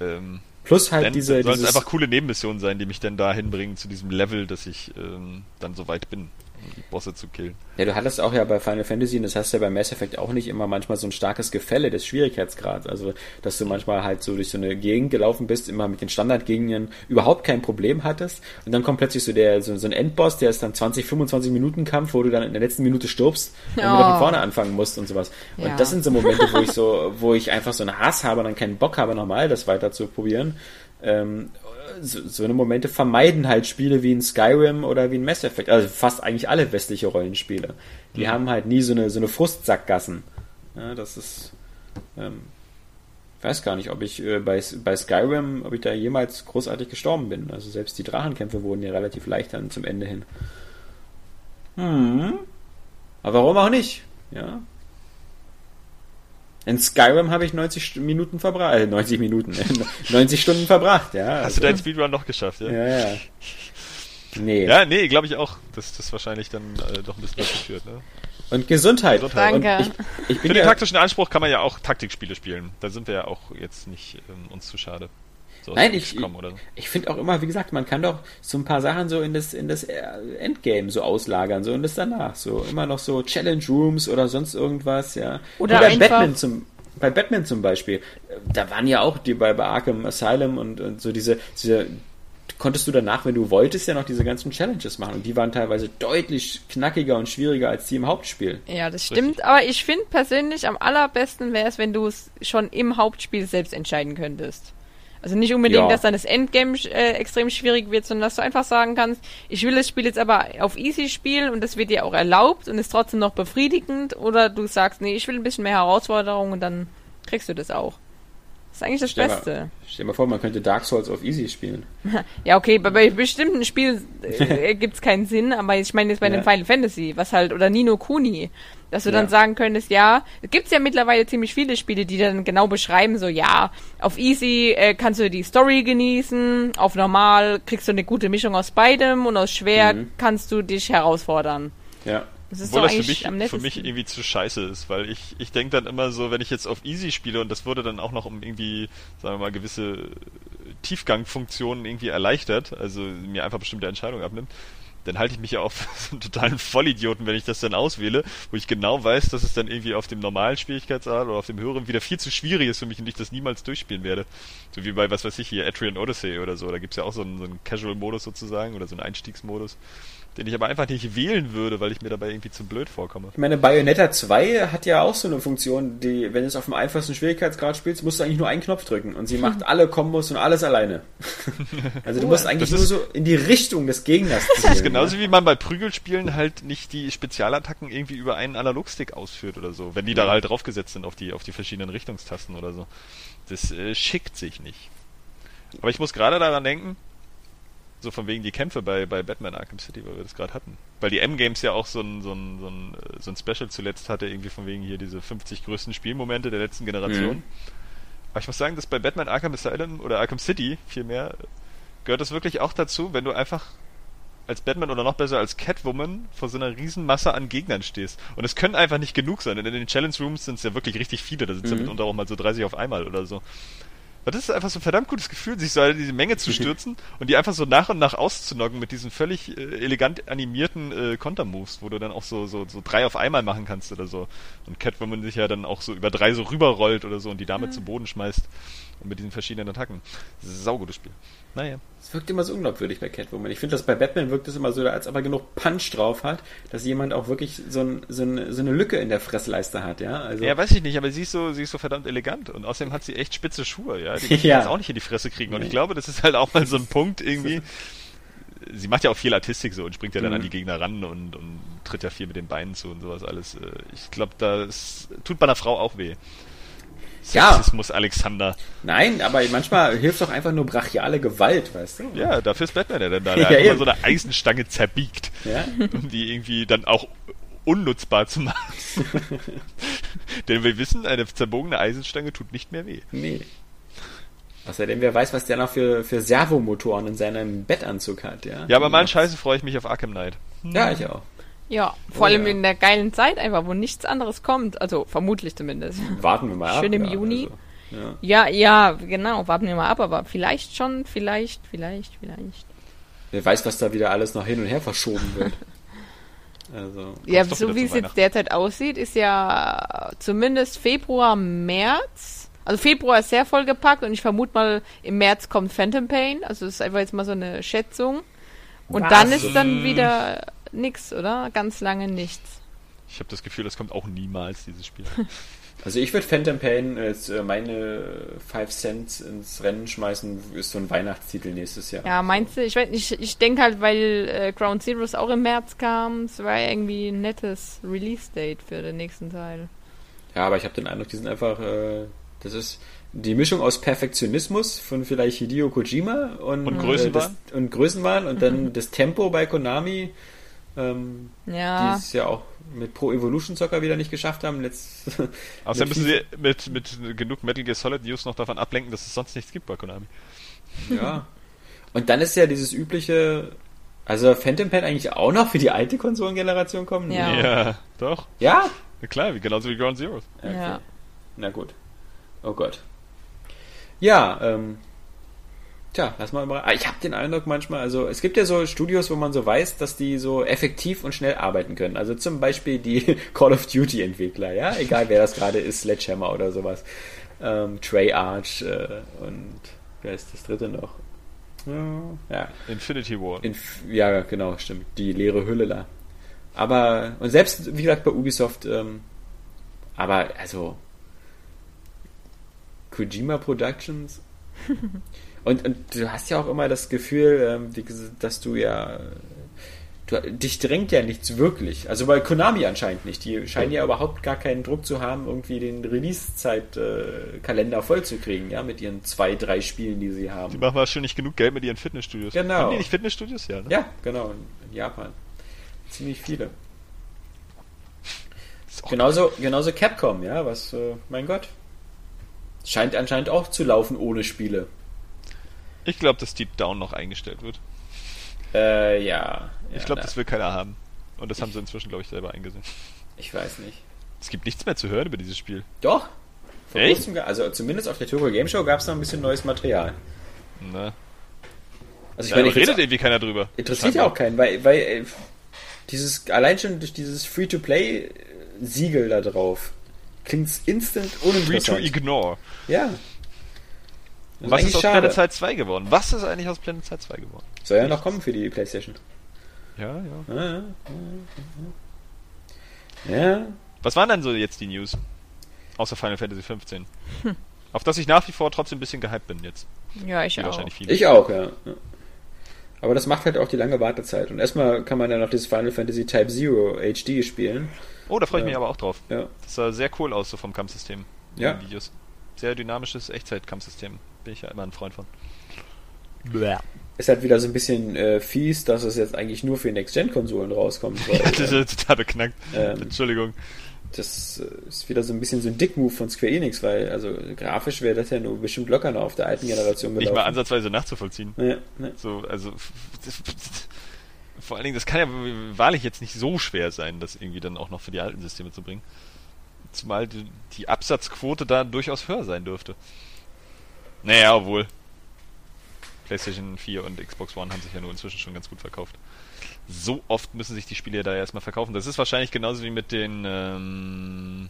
Speaker 2: Ähm,
Speaker 1: Plus halt dann diese.
Speaker 2: Soll es einfach coole Nebenmissionen sein, die mich dann dahin bringen zu diesem Level, dass ich ähm, dann so weit bin die Bosse zu killen.
Speaker 1: Ja, du hattest auch ja bei Final Fantasy, und das hast du ja bei Mass Effect auch nicht immer manchmal so ein starkes Gefälle des Schwierigkeitsgrads. Also, dass du manchmal halt so durch so eine Gegend gelaufen bist, immer mit den Standardgegnern überhaupt kein Problem hattest. Und dann kommt plötzlich so der, so, so ein Endboss, der ist dann 20, 25 Minuten Kampf, wo du dann in der letzten Minute stirbst und oh. wieder von vorne anfangen musst und sowas. Und ja. das sind so Momente, wo ich so, (laughs) wo ich einfach so einen Hass habe und dann keinen Bock habe, nochmal das weiter zu probieren. Ähm, so, so eine Momente vermeiden halt Spiele wie ein Skyrim oder wie ein Mass Effect. Also fast eigentlich alle westliche Rollenspiele. Die mhm. haben halt nie so eine, so eine Frustsackgassen. Ja, das ist. Ähm, weiß gar nicht, ob ich äh, bei, bei Skyrim, ob ich da jemals großartig gestorben bin. Also selbst die Drachenkämpfe wurden ja relativ leicht dann zum Ende hin. Hm. Aber warum auch nicht? Ja. In Skyrim habe ich 90 Minuten verbracht, äh, 90 Minuten, 90 Stunden verbracht, ja.
Speaker 2: Hast also. du deinen Speedrun noch geschafft, ja?
Speaker 1: Ja, ja.
Speaker 2: Nee. Ja, nee, glaube ich auch, dass das wahrscheinlich dann äh, doch ein bisschen dazu führt, ne?
Speaker 1: Und Gesundheit.
Speaker 3: Gesundheit. Danke.
Speaker 2: Und ich, ich Für den taktischen Anspruch kann man ja auch Taktikspiele spielen. Da sind wir ja auch jetzt nicht ähm, uns zu schade
Speaker 1: so Nein, ich, so. ich finde auch immer, wie gesagt, man kann doch so ein paar Sachen so in das, in das äh, Endgame so auslagern, so und das danach. So immer noch so Challenge Rooms oder sonst irgendwas, ja.
Speaker 3: Oder bei
Speaker 1: Batman zum bei Batman zum Beispiel, da waren ja auch die bei, bei Arkham Asylum und, und so diese, diese konntest du danach, wenn du wolltest, ja noch diese ganzen Challenges machen. Und die waren teilweise deutlich knackiger und schwieriger als die im Hauptspiel.
Speaker 3: Ja, das stimmt. Richtig. Aber ich finde persönlich am allerbesten wäre es, wenn du es schon im Hauptspiel selbst entscheiden könntest. Also nicht unbedingt, ja. dass dann das Endgame äh, extrem schwierig wird, sondern dass du einfach sagen kannst, ich will das Spiel jetzt aber auf easy spielen und das wird dir auch erlaubt und ist trotzdem noch befriedigend oder du sagst, nee, ich will ein bisschen mehr Herausforderung und dann kriegst du das auch. ist eigentlich das
Speaker 1: Stell
Speaker 3: Beste.
Speaker 1: Mal, stell dir mal vor, man könnte Dark Souls auf Easy spielen. (laughs)
Speaker 3: ja, okay, bei, bei bestimmten Spielen äh, (laughs) gibt's keinen Sinn, aber ich meine jetzt bei
Speaker 1: Ja.
Speaker 3: einem Final Fantasy, was halt, oder Nino Kuni, dass du dann
Speaker 1: Ja.
Speaker 3: sagen könntest, ja, es gibt's ja mittlerweile ziemlich viele Spiele, die dann genau beschreiben, so, ja, auf Easy äh, kannst du die Story genießen, auf Normal kriegst du eine gute Mischung aus beidem und aus Schwer
Speaker 1: Mhm.
Speaker 3: kannst du dich herausfordern.
Speaker 1: Ja.
Speaker 3: Das ist
Speaker 2: Obwohl das für mich, für mich irgendwie zu scheiße ist, weil ich, ich denke dann immer so, wenn ich jetzt auf Easy spiele und das wurde dann auch noch um irgendwie, sagen wir mal, gewisse Tiefgangfunktionen irgendwie erleichtert, also mir einfach bestimmte Entscheidungen abnimmt, dann halte ich mich ja auf (laughs) so einen totalen Vollidioten, wenn ich das dann auswähle, wo ich genau weiß, dass es dann irgendwie auf dem normalen Schwierigkeitsgrad oder auf dem höheren wieder viel zu schwierig ist für mich und ich das niemals durchspielen werde. So wie bei, was weiß ich hier, Atrian Odyssey oder so, da gibt's ja auch so einen, so einen Casual-Modus sozusagen oder so einen Einstiegsmodus, den ich aber einfach nicht wählen würde, weil ich mir dabei irgendwie zu blöd vorkomme.
Speaker 1: Ich meine, Bayonetta 2 hat ja auch so eine Funktion, die, wenn du es auf dem einfachsten Schwierigkeitsgrad spielst, musst du eigentlich nur einen Knopf drücken und sie (laughs) macht alle Kombos und alles alleine. (laughs) Also du musst eigentlich nur so in die Richtung des Gegners
Speaker 2: Das ist genauso wie man bei Prügelspielen halt nicht die Spezialattacken irgendwie über einen Analogstick ausführt oder so, wenn die da halt draufgesetzt sind auf die, auf die verschiedenen Richtungstasten oder so. Das äh, schickt sich nicht. Aber ich muss gerade daran denken, so von wegen die Kämpfe bei, bei Batman Arkham City, weil wir das gerade hatten. Weil die M-Games ja auch so ein, so, ein, so, ein, äh, so ein Special zuletzt hatte, irgendwie von wegen hier diese 50 größten Spielmomente der letzten Generation.
Speaker 1: Mhm.
Speaker 2: Aber ich muss sagen, dass bei Batman Arkham Asylum oder Arkham City vielmehr gehört das wirklich auch dazu, wenn du einfach als Batman oder noch besser als Catwoman vor so einer riesen Masse an Gegnern stehst. Und es können einfach nicht genug sein, denn in den Challenge Rooms sind es ja wirklich richtig viele, da sind es ja
Speaker 1: Mhm.
Speaker 2: mitunter auch mal so 30 auf einmal oder so. Aber das ist einfach so ein verdammt gutes Gefühl, sich so in diese Menge zu (laughs) stürzen und die einfach so nach und nach auszunocken mit diesen völlig äh, elegant animierten äh, Kontermoves, wo du dann auch so, so, so drei auf einmal machen kannst oder so. Und Catwoman sich ja dann auch so über drei so rüberrollt oder so und die damit zu Boden schmeißt. Und mit diesen verschiedenen Attacken. Saugutes Spiel. Naja.
Speaker 1: Es wirkt immer so unglaubwürdig bei Catwoman. Ich finde, dass bei Batman wirkt es immer so, als ob er genug Punch drauf hat, dass jemand auch wirklich so, ein, so, eine, so eine Lücke in der Fressleiste hat, ja. Also,
Speaker 2: Ja, weiß ich nicht, aber sie ist so, sie ist so verdammt elegant und außerdem hat sie echt spitze Schuhe, ja. Die
Speaker 1: Ja. (laughs)
Speaker 2: ja. jetzt auch nicht in die Fresse kriegen. Und
Speaker 1: Nee.
Speaker 2: ich glaube, das ist halt auch mal so ein Punkt irgendwie. Sie macht ja auch viel Artistik so und springt ja dann
Speaker 1: Mhm.
Speaker 2: an die Gegner ran und, und tritt ja viel mit den Beinen zu und sowas alles. Äh, Ich glaube, das tut bei einer Frau auch weh.
Speaker 1: Ja.
Speaker 2: Sexismus Alexander.
Speaker 1: Nein, aber manchmal hilft doch einfach nur brachiale Gewalt, weißt du?
Speaker 2: Ja, dafür ist Batman ja dann da.
Speaker 1: Ja, (laughs)
Speaker 2: Der hat immer
Speaker 1: eben.
Speaker 2: so eine Eisenstange zerbiegt,
Speaker 1: Ja?
Speaker 2: um die irgendwie dann auch unnutzbar zu machen. (laughs) Denn wir wissen, eine zerbogene Eisenstange tut nicht mehr weh.
Speaker 1: Nee. Außerdem, wer weiß, was der noch für, für Servomotoren in seinem Bettanzug hat, ja?
Speaker 2: Ja, aber mal Scheiße freue ich mich auf Arkham Knight.
Speaker 1: Ja, ich auch.
Speaker 3: Ja, vor allem
Speaker 1: ja.
Speaker 3: in der geilen Zeit einfach, wo nichts anderes kommt. Also vermutlich zumindest.
Speaker 1: Warten wir mal ab.
Speaker 3: Schön im
Speaker 1: ja,
Speaker 3: Juni.
Speaker 1: Also, ja.
Speaker 3: Ja, ja, genau, warten wir mal ab, aber vielleicht schon, vielleicht, vielleicht, vielleicht.
Speaker 1: Wer weiß, was da wieder alles noch hin und her verschoben wird. (laughs) Also,
Speaker 3: Ja, so wie es jetzt derzeit aussieht, ist ja zumindest Februar, März. Also Februar ist sehr vollgepackt und ich vermute mal, im März kommt Phantom Pain. Also das ist einfach jetzt mal so eine Schätzung. Und
Speaker 1: Was?
Speaker 3: dann ist dann wieder nix, oder? Ganz lange nichts.
Speaker 2: Ich habe das Gefühl, das kommt auch niemals, dieses Spiel. (laughs)
Speaker 1: also ich würde Phantom Pain als äh, meine 5 Cent ins Rennen schmeißen, ist so ein Weihnachtstitel nächstes Jahr.
Speaker 3: Ja, meinst du? Ich weiß nicht, ich, ich denke halt, weil äh, Ground Zeroes auch im März kam, es war irgendwie ein nettes Release-Date für den nächsten Teil.
Speaker 1: Ja, aber ich habe den Eindruck, die sind einfach, äh, das ist die Mischung aus Perfektionismus von vielleicht Hideo Kojima und,
Speaker 2: Und
Speaker 1: äh,
Speaker 2: Größenwahn?
Speaker 1: das, und Größenwahn und dann (laughs) das Tempo bei Konami, ähm, die
Speaker 3: Ja,
Speaker 1: es ja auch mit Pro Evolution Soccer wieder nicht geschafft haben. Letzt, (laughs)
Speaker 2: Außerdem müssen sie mit, mit genug Metal Gear Solid News noch davon ablenken, dass es sonst nichts gibt bei Konami.
Speaker 1: Ja. Und dann ist ja dieses übliche, also Phantom Pain eigentlich auch noch für die alte Konsolengeneration kommen?
Speaker 3: Ja.
Speaker 2: Ja, doch.
Speaker 1: Ja?
Speaker 2: Ja, klar, wie, genauso wie Ground Zero.
Speaker 1: Okay.
Speaker 3: Ja.
Speaker 1: Na gut. Oh Gott. Ja, ähm. Tja, lass mal mal. Ich habe den Eindruck manchmal, also es gibt ja so Studios, wo man so weiß, dass die so effektiv und schnell arbeiten können. Also zum Beispiel die (laughs) Call of Duty Entwickler, ja, egal wer das gerade ist, Sledgehammer oder sowas. Ähm, Treyarch äh, und wer ist das dritte noch? Ja, ja.
Speaker 2: Infinity War.
Speaker 1: Inf ja, genau, stimmt. Die leere Hülle da. Aber, und selbst, wie gesagt, bei Ubisoft, ähm, aber, also, Kojima Productions. (laughs) und, und du hast ja auch immer das Gefühl, ähm, dass du ja, du, dich drängt ja nichts wirklich. Also bei Konami anscheinend nicht. Die scheinen ja überhaupt gar keinen Druck zu haben, irgendwie den Release-Zeit-Kalender voll zu kriegen, ja, mit ihren zwei, drei Spielen, die sie haben.
Speaker 2: Die machen wahrscheinlich genug Geld mit ihren Fitnessstudios.
Speaker 1: Genau.
Speaker 2: Haben die nicht Fitnessstudios? Ja, ne?
Speaker 1: Ja, genau, in Japan. Ziemlich viele. Genauso, genauso Capcom, ja, was, äh, mein Gott. Scheint anscheinend auch zu laufen ohne Spiele.
Speaker 2: Ich glaube, dass Deep Down noch eingestellt wird.
Speaker 1: Äh, ja.
Speaker 2: ich glaube, das will keiner haben. Und das haben sie inzwischen, glaube ich, selber eingesehen.
Speaker 1: Ich weiß nicht.
Speaker 2: Es gibt nichts mehr zu hören über dieses Spiel.
Speaker 1: Doch. Vor Echt? Kurzem, also zumindest auf der Tokyo Game Show gab es noch ein bisschen neues Material.
Speaker 2: Ne.
Speaker 1: Also ich ja, meine,
Speaker 2: ich redet irgendwie keiner drüber.
Speaker 1: Interessiert ja auch keinen, weil, weil äh, dieses allein schon durch dieses Free-to-Play Siegel da drauf klingt instant uninteressant.
Speaker 2: Free to
Speaker 1: Ja.
Speaker 2: Was ist aus schade. Planet Side 2 geworden? Was ist eigentlich aus Planet Side 2 geworden?
Speaker 1: Soll ja noch kommen für die Playstation.
Speaker 2: Ja, ja.
Speaker 1: Ja, ja. ja.
Speaker 2: Was waren denn so jetzt die News? Außer Final Fantasy 15. Hm. Auf das ich nach wie vor trotzdem ein bisschen gehypt bin jetzt.
Speaker 3: Ja, ich auch.
Speaker 1: Ich auch, ja. Aber das macht halt auch die lange Wartezeit. Und erstmal kann man dann noch das Final Fantasy Type Zero HD spielen.
Speaker 2: Oh, da freue ich mich aber auch drauf.
Speaker 1: Ja.
Speaker 2: Das sah sehr cool aus, so vom Kampfsystem.
Speaker 1: Ja.
Speaker 2: Videos. Sehr dynamisches Echtzeit-Kampfsystem. Bin ich ja immer ein Freund von.
Speaker 1: Bläh. Ist halt wieder so ein bisschen äh, fies, dass es jetzt eigentlich nur für Next-Gen-Konsolen rauskommt.
Speaker 2: Weil, (laughs) ja, das ist total beknackt. Ähm, Entschuldigung.
Speaker 1: Das äh, ist wieder so ein bisschen so ein Dickmove von Square Enix, weil also grafisch wäre das ja nur bestimmt locker noch auf der alten Generation
Speaker 2: gelaufen. Nicht mal ansatzweise nachzuvollziehen.
Speaker 1: Ja, ne.
Speaker 2: So, also vor allen Dingen, das kann ja wahrlich jetzt nicht so schwer sein, das irgendwie dann auch noch für die alten Systeme zu bringen. Zumal die, die Absatzquote da durchaus höher sein dürfte. Naja, obwohl. PlayStation 4 und Xbox One haben sich ja nur inzwischen schon ganz gut verkauft. So oft müssen sich die Spiele da erstmal verkaufen. Das ist wahrscheinlich genauso wie mit den ähm,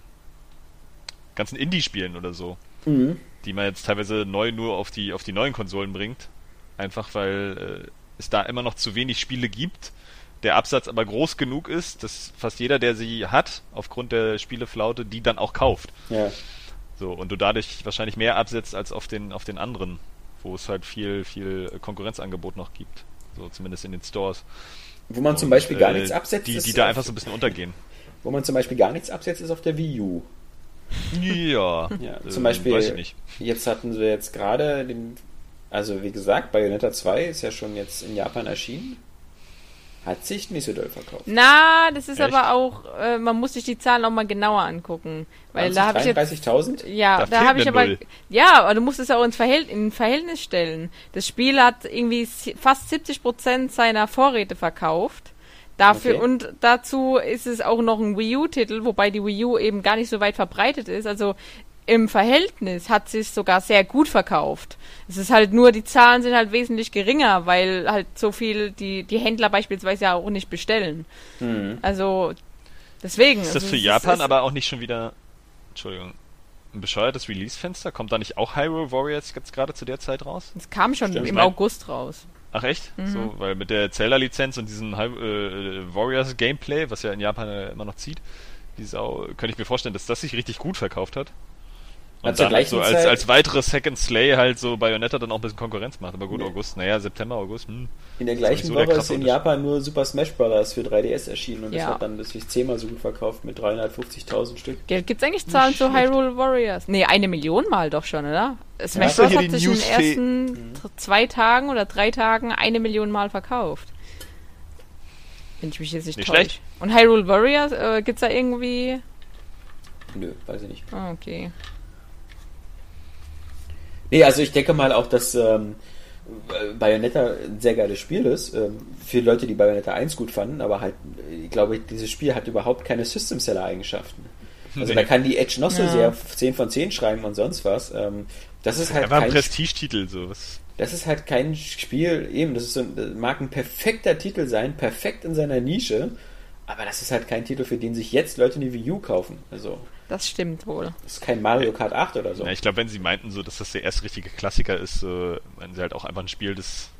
Speaker 2: ganzen Indie-Spielen oder so.
Speaker 1: Mhm.
Speaker 2: Die man jetzt teilweise neu nur auf die, auf die neuen Konsolen bringt. Einfach weil äh, es da immer noch zu wenig Spiele gibt, der Absatz aber groß genug ist, dass fast jeder, der sie hat, aufgrund der Spieleflaute, die dann auch kauft.
Speaker 1: Ja.
Speaker 2: So, und du dadurch wahrscheinlich mehr absetzt als auf den, auf den anderen, wo es halt viel, viel Konkurrenzangebot noch gibt. So, zumindest in den Stores.
Speaker 1: Wo man und, zum Beispiel gar äh, nichts absetzt.
Speaker 2: Die, die da einfach so ein bisschen untergehen. (laughs)
Speaker 1: Wo man zum Beispiel gar nichts absetzt, ist auf der Wii U.
Speaker 2: Ja, (laughs)
Speaker 1: ja äh, zum Beispiel, weiß ich nicht. jetzt hatten wir jetzt gerade den, also wie gesagt, Bayonetta 2 ist ja schon jetzt in Japan erschienen. Hat sich nicht so doll verkauft.
Speaker 3: Na, das ist Echt? aber auch, äh, man muss sich die Zahlen auch mal genauer angucken. Weil da habe ich jetzt.
Speaker 1: 30.000?
Speaker 3: Ja, da, da habe ich aber. Null. Ja, aber du musst es auch ins Verhält, in Verhältnis stellen. Das Spiel hat irgendwie fast 70% seiner Vorräte verkauft. Dafür okay. und dazu ist es auch noch ein Wii U-Titel, wobei die Wii U eben gar nicht so weit verbreitet ist. Also im Verhältnis hat sich sogar sehr gut verkauft. Es ist halt nur, die Zahlen sind halt wesentlich geringer, weil halt so viel die, die Händler beispielsweise ja auch nicht bestellen. Mhm. Also deswegen.
Speaker 2: Ist das also, für Japan ist, aber auch nicht schon wieder, Entschuldigung, ein bescheuertes Release-Fenster? Kommt da nicht auch Hyrule Warriors jetzt gerade zu der Zeit raus?
Speaker 3: Es kam schon Stimmt. im August raus.
Speaker 2: Ach echt? Mhm. So, weil mit der Zelda-Lizenz und diesem äh, Warriors-Gameplay, was ja in Japan äh, immer noch zieht, die Sau, könnte ich mir vorstellen, dass das sich richtig gut verkauft hat. Und dann halt so als, als weitere Second Slay halt so Bayonetta dann auch ein bisschen Konkurrenz macht. Aber gut, nee. August, naja, September, August, hm.
Speaker 1: In der gleichen so Woche der ist in Japan nur Super Smash Bros. für 3DS erschienen und ja. das hat dann sich zehnmal so gut verkauft mit 350.000 Stück.
Speaker 3: Gibt es eigentlich Zahlen zu Hyrule Warriors? Nee, eine Million Mal doch schon, oder? Smash ja, Bros. hat sich in den ersten mhm. zwei Tagen oder drei Tagen eine Million Mal verkauft. Wenn ich mich jetzt nicht,
Speaker 2: nicht Schlecht.
Speaker 3: Und Hyrule Warriors, äh, gibt's da irgendwie...
Speaker 1: Nö, weiß ich nicht.
Speaker 3: Ah, okay.
Speaker 1: Nee, also ich denke mal auch, dass ähm, Bayonetta ein sehr geiles Spiel ist. Ähm, für Leute, die Bayonetta 1 gut fanden, aber halt, ich glaube, dieses Spiel hat überhaupt keine System-Seller-Eigenschaften. Also nee. da kann die Edge noch so ja. sehr 10 von 10 schreiben und sonst was. Ähm, das ist halt
Speaker 2: Einfach kein ein Prestigetitel sowas.
Speaker 1: Das ist halt kein Spiel, eben, das ist so, das mag ein perfekter Titel sein, perfekt in seiner Nische, aber das ist halt kein Titel, für den sich jetzt Leute eine Wii U kaufen. Also.
Speaker 3: Das stimmt wohl.
Speaker 1: Das ist kein Mario Kart 8 oder so.
Speaker 2: Ja, ich glaube, wenn sie meinten, so, dass das der erste richtige Klassiker ist, äh, meinen sie halt auch einfach ein Spiel, das.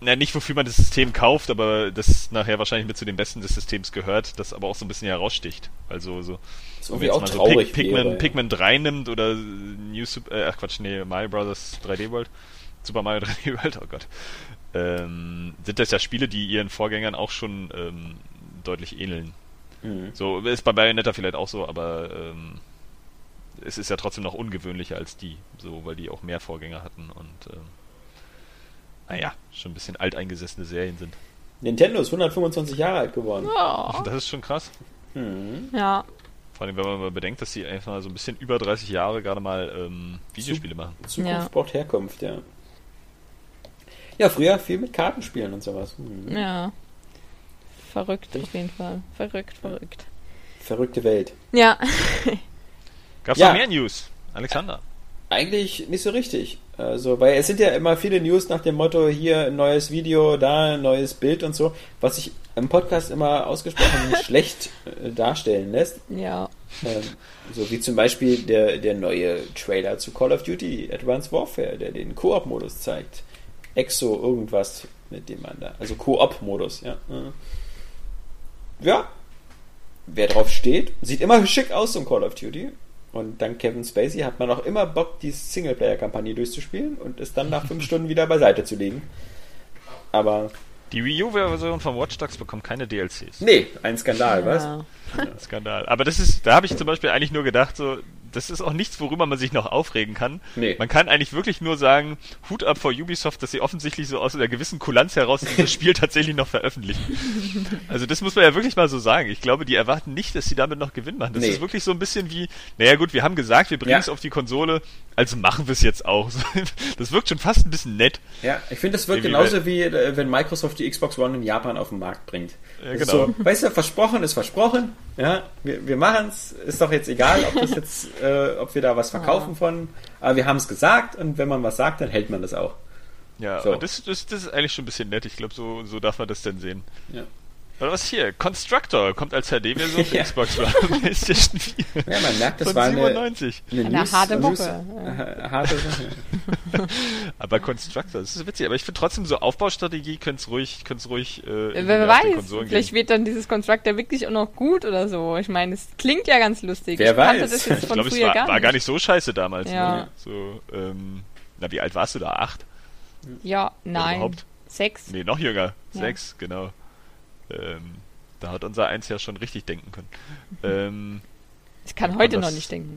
Speaker 2: Na, nicht wofür man das System kauft, aber das nachher wahrscheinlich mit zu den Besten des Systems gehört, das aber auch so ein bisschen heraussticht. Also so.
Speaker 1: Ist irgendwie auch traurig.
Speaker 2: So Pig Pikmin, wäre, Pikmin 3 nimmt oder New Super, äh, ach Quatsch, nee, Mario Brothers 3D World. Super Mario (laughs) 3D World, oh Gott. ähm, sind das ja Spiele, die ihren Vorgängern auch schon ähm, deutlich ähneln. Mhm. So ist bei Bayonetta vielleicht auch so, aber ähm, es ist ja trotzdem noch ungewöhnlicher als die, so weil die auch mehr Vorgänger hatten und ähm, naja, schon ein bisschen alteingesessene Serien sind.
Speaker 1: Nintendo ist 125 Jahre alt geworden.
Speaker 2: Ja. (laughs) Das ist schon krass.
Speaker 3: Mhm. Ja.
Speaker 2: Vor allem, wenn man mal bedenkt, dass sie einfach so ein bisschen über 30 Jahre gerade mal ähm, Videospiele machen.
Speaker 1: Zukunft ja. braucht Herkunft, ja. Ja, früher viel mit Kartenspielen und sowas.
Speaker 3: Mhm. Ja. Verrückt auf jeden Fall. Verrückt, verrückt.
Speaker 1: Verrückte Welt.
Speaker 3: Ja.
Speaker 2: Gab's ja. noch mehr News? Alexander?
Speaker 1: Eigentlich nicht so richtig. Also, weil es sind ja immer viele News nach dem Motto, hier ein neues Video, da ein neues Bild und so, was sich im Podcast immer ausgesprochen (laughs) schlecht äh, darstellen lässt.
Speaker 3: Ja.
Speaker 1: Ähm, so wie zum Beispiel der, der neue Trailer zu Call of Duty Advanced Warfare, der den Koop-Modus zeigt. Exo irgendwas, mit dem man da. Also Koop-Modus, ja. Ja. Wer drauf steht, sieht immer schick aus, so ein Call of Duty. Und dank Kevin Spacey hat man auch immer Bock, die Singleplayer-Kampagne durchzuspielen und es dann nach fünf (laughs) Stunden wieder beiseite zu legen. Aber.
Speaker 2: Die Wii U-Version von Watch Dogs bekommt keine DLCs.
Speaker 1: Nee, ein Skandal, ja. was?
Speaker 2: Ja, Skandal. Aber das ist, da habe ich zum Beispiel eigentlich nur gedacht, so, das ist auch nichts, worüber man sich noch aufregen kann. Nee. Man kann eigentlich wirklich nur sagen, Hut ab vor Ubisoft, dass sie offensichtlich so aus einer gewissen Kulanz heraus dieses (laughs) Spiel tatsächlich noch veröffentlichen. Also das muss man ja wirklich mal so sagen. Ich glaube, die erwarten nicht, dass sie damit noch Gewinn machen. Das nee. ist wirklich so ein bisschen wie, naja gut, wir haben gesagt, wir bringen es ja. auf die Konsole, also machen wir es jetzt auch. (laughs) Das wirkt schon fast ein bisschen nett.
Speaker 1: Ja, ich finde, das wirkt Irgendwie genauso wie, äh, wenn Microsoft die Xbox One in Japan auf den Markt bringt.
Speaker 2: Ja, genau. So,
Speaker 1: weißt du, versprochen ist versprochen. Ja, wir, wir machen es. Ist doch jetzt egal, ob das jetzt, (laughs) äh, ob wir da was verkaufen ja. von. Aber wir haben es gesagt und wenn man was sagt, dann hält man das auch.
Speaker 2: Ja, so. das, das, das ist eigentlich schon ein bisschen nett. Ich glaube, so, so darf man das denn sehen.
Speaker 1: Ja.
Speaker 2: Oder was hier? Constructor kommt als HD-Version für (laughs) ja. Xbox One
Speaker 1: PlayStation 4. Ja, man merkt, das Von war 97.
Speaker 3: eine, eine, eine (laughs) harte Woche.
Speaker 1: Ja. Harte Woche.
Speaker 2: aber Constructor, das ist witzig. Aber ich finde trotzdem so Aufbaustrategie könnte es ruhig, könnte ruhig.
Speaker 3: Äh, Wer weiß, vielleicht gehen. wird dann dieses Constructor wirklich auch noch gut oder so. Ich meine, es klingt ja ganz lustig.
Speaker 1: Wer ich weiß.
Speaker 3: Das jetzt von
Speaker 2: ich glaube, es war gar, war gar, nicht so scheiße damals. Ja. Ne? So, ähm, na, wie alt warst du da? Acht?
Speaker 3: Ja, nein. Überhaupt? Sechs?
Speaker 2: Nee, noch jünger. Ja. Sechs, genau. Ähm, da hat unser Eins ja schon richtig denken können. (laughs) ähm,
Speaker 3: ich kann heute noch nicht denken.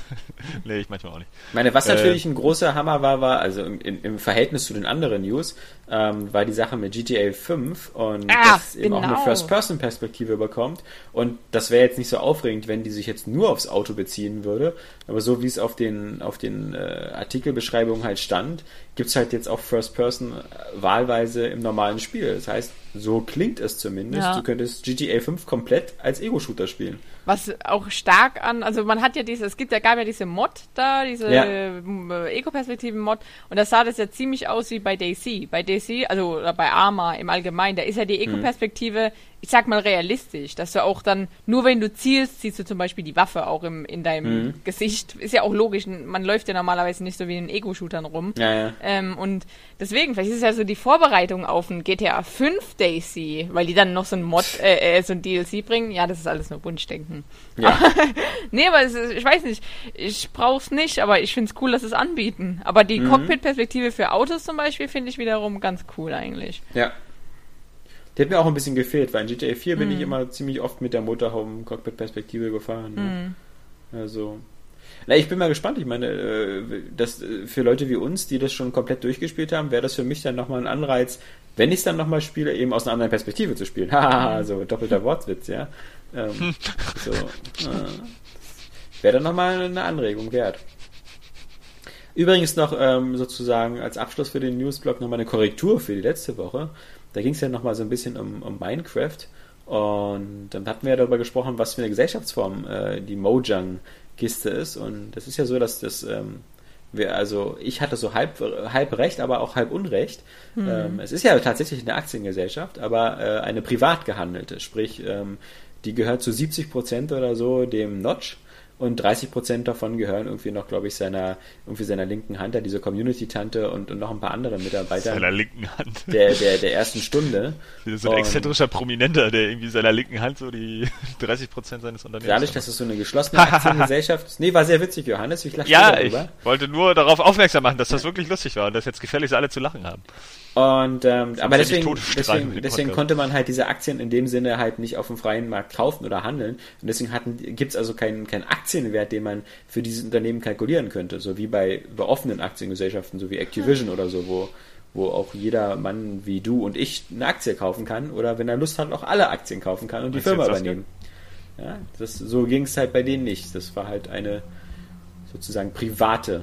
Speaker 3: (laughs)
Speaker 2: nee, ich manchmal auch nicht.
Speaker 1: Ich meine, was äh, natürlich ein großer Hammer war, war, also im, im Verhältnis zu den anderen News, ähm, war die Sache mit GTA 5 und dass genau. eben auch eine genau. First-Person-Perspektive bekommt. Und das wäre jetzt nicht so aufregend, wenn die sich jetzt nur aufs Auto beziehen würde. Aber so wie es auf den, auf den äh, Artikelbeschreibungen halt stand, gibt es halt jetzt auch First Person äh, wahlweise im normalen Spiel. Das heißt, so klingt es zumindest. Ja. Du könntest GTA 5 komplett als Ego-Shooter spielen.
Speaker 3: Was auch stark an, also man hat ja diese, es gibt ja, gab ja diese Mod da, diese ja. Äh, Ego-Perspektiven-Mod und da sah das ja ziemlich aus wie bei DC. Bei DC, also bei Arma im Allgemeinen, da ist ja die Ego-Perspektive ich sag mal realistisch, dass du auch dann, nur wenn du zielst, siehst du zum Beispiel die Waffe auch im, in deinem mhm. Gesicht. Ist ja auch logisch, man läuft ja normalerweise nicht so wie in Ego-Shootern rum.
Speaker 1: Ja, ja.
Speaker 3: Ähm, und deswegen, vielleicht ist es ja so die Vorbereitung auf ein GTA 5 Daisy, weil die dann noch so ein Mod, äh, äh, so ein DLC bringen. Ja, das ist alles nur Wunschdenken. Ja. (laughs) nee, aber ist, ich weiß nicht, ich brauch's nicht, aber ich find's cool, dass es anbieten. Aber die mhm. Cockpit-Perspektive für Autos zum Beispiel finde ich wiederum ganz cool eigentlich.
Speaker 1: Ja. Die hat mir auch ein bisschen gefehlt, weil in GTA 4 mhm. bin ich mhm. immer ziemlich oft mit der Motorhome-Cockpit-Perspektive gefahren. Ne? Mhm. Also. Na, ich bin mal gespannt. Ich meine, äh, das äh, für Leute wie uns, die das schon komplett durchgespielt haben, wäre das für mich dann nochmal ein Anreiz, wenn ich es dann nochmal spiele, eben aus einer anderen Perspektive zu spielen. (laughs) Haha, mhm. so doppelter Wortwitz, ja. Ähm, (laughs) so, äh, wäre dann nochmal eine Anregung wert. Übrigens noch ähm, sozusagen als Abschluss für den Newsblog nochmal eine Korrektur für die letzte Woche. Da ging es ja nochmal so ein bisschen um, um Minecraft. Und dann hatten wir ja darüber gesprochen, was für eine Gesellschaftsform äh, die Mojang-Kiste ist. Und das ist ja so, dass das, ähm, wir, also ich hatte so halb, halb recht, aber auch halb Unrecht. Mhm. Ähm, es ist ja tatsächlich eine Aktiengesellschaft, aber äh, eine privat gehandelte. Sprich, ähm, die gehört zu 70 Prozent oder so dem Notch und 30 Prozent davon gehören irgendwie noch, glaube ich, seiner, irgendwie seiner linken Hand, da diese Community-Tante und, und noch ein paar andere Mitarbeiter.
Speaker 2: Seiner linken Hand.
Speaker 1: Der, der, der ersten Stunde.
Speaker 2: So ein und exzentrischer Prominenter, der irgendwie seiner linken Hand so die (laughs) 30 Prozent seines Unternehmens
Speaker 1: Dadurch, dass es so eine geschlossene Aktiengesellschaft (laughs) ist. Nee, war sehr witzig, Johannes. Ich
Speaker 2: lache Ja, ich wollte nur darauf aufmerksam machen, dass das wirklich lustig war und dass jetzt gefälligst alle zu lachen haben.
Speaker 1: Und ähm, aber deswegen, deswegen, deswegen konnte man halt diese Aktien in dem Sinne halt nicht auf dem freien Markt kaufen oder handeln. Und deswegen gibt es also keinen keinen Aktienwert, den man für dieses Unternehmen kalkulieren könnte, so wie bei, bei offenen Aktiengesellschaften, so wie Activision oder so, wo wo auch jeder Mann wie du und ich eine Aktie kaufen kann oder wenn er Lust hat, auch alle Aktien kaufen kann und die Firma übernehmen. Ja, das, so ging es halt bei denen nicht. Das war halt eine sozusagen private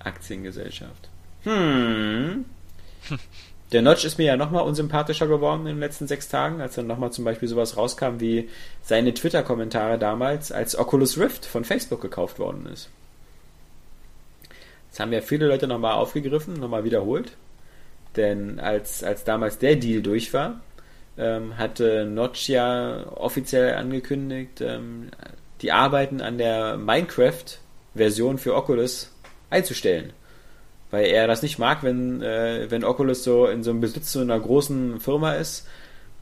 Speaker 1: Aktiengesellschaft. Hm. (laughs) Der Notch ist mir ja nochmal unsympathischer geworden in den letzten sechs Tagen, als dann nochmal zum Beispiel sowas rauskam wie seine Twitter-Kommentare damals, als Oculus Rift von Facebook gekauft worden ist. Das haben ja viele Leute nochmal aufgegriffen, nochmal wiederholt. Denn als, als damals der Deal durch war, ähm, hatte Notch ja offiziell angekündigt, ähm, die Arbeiten an der Minecraft-Version für Oculus einzustellen. Weil er das nicht mag, wenn, äh, wenn Oculus so in so einem Besitz so einer großen Firma ist.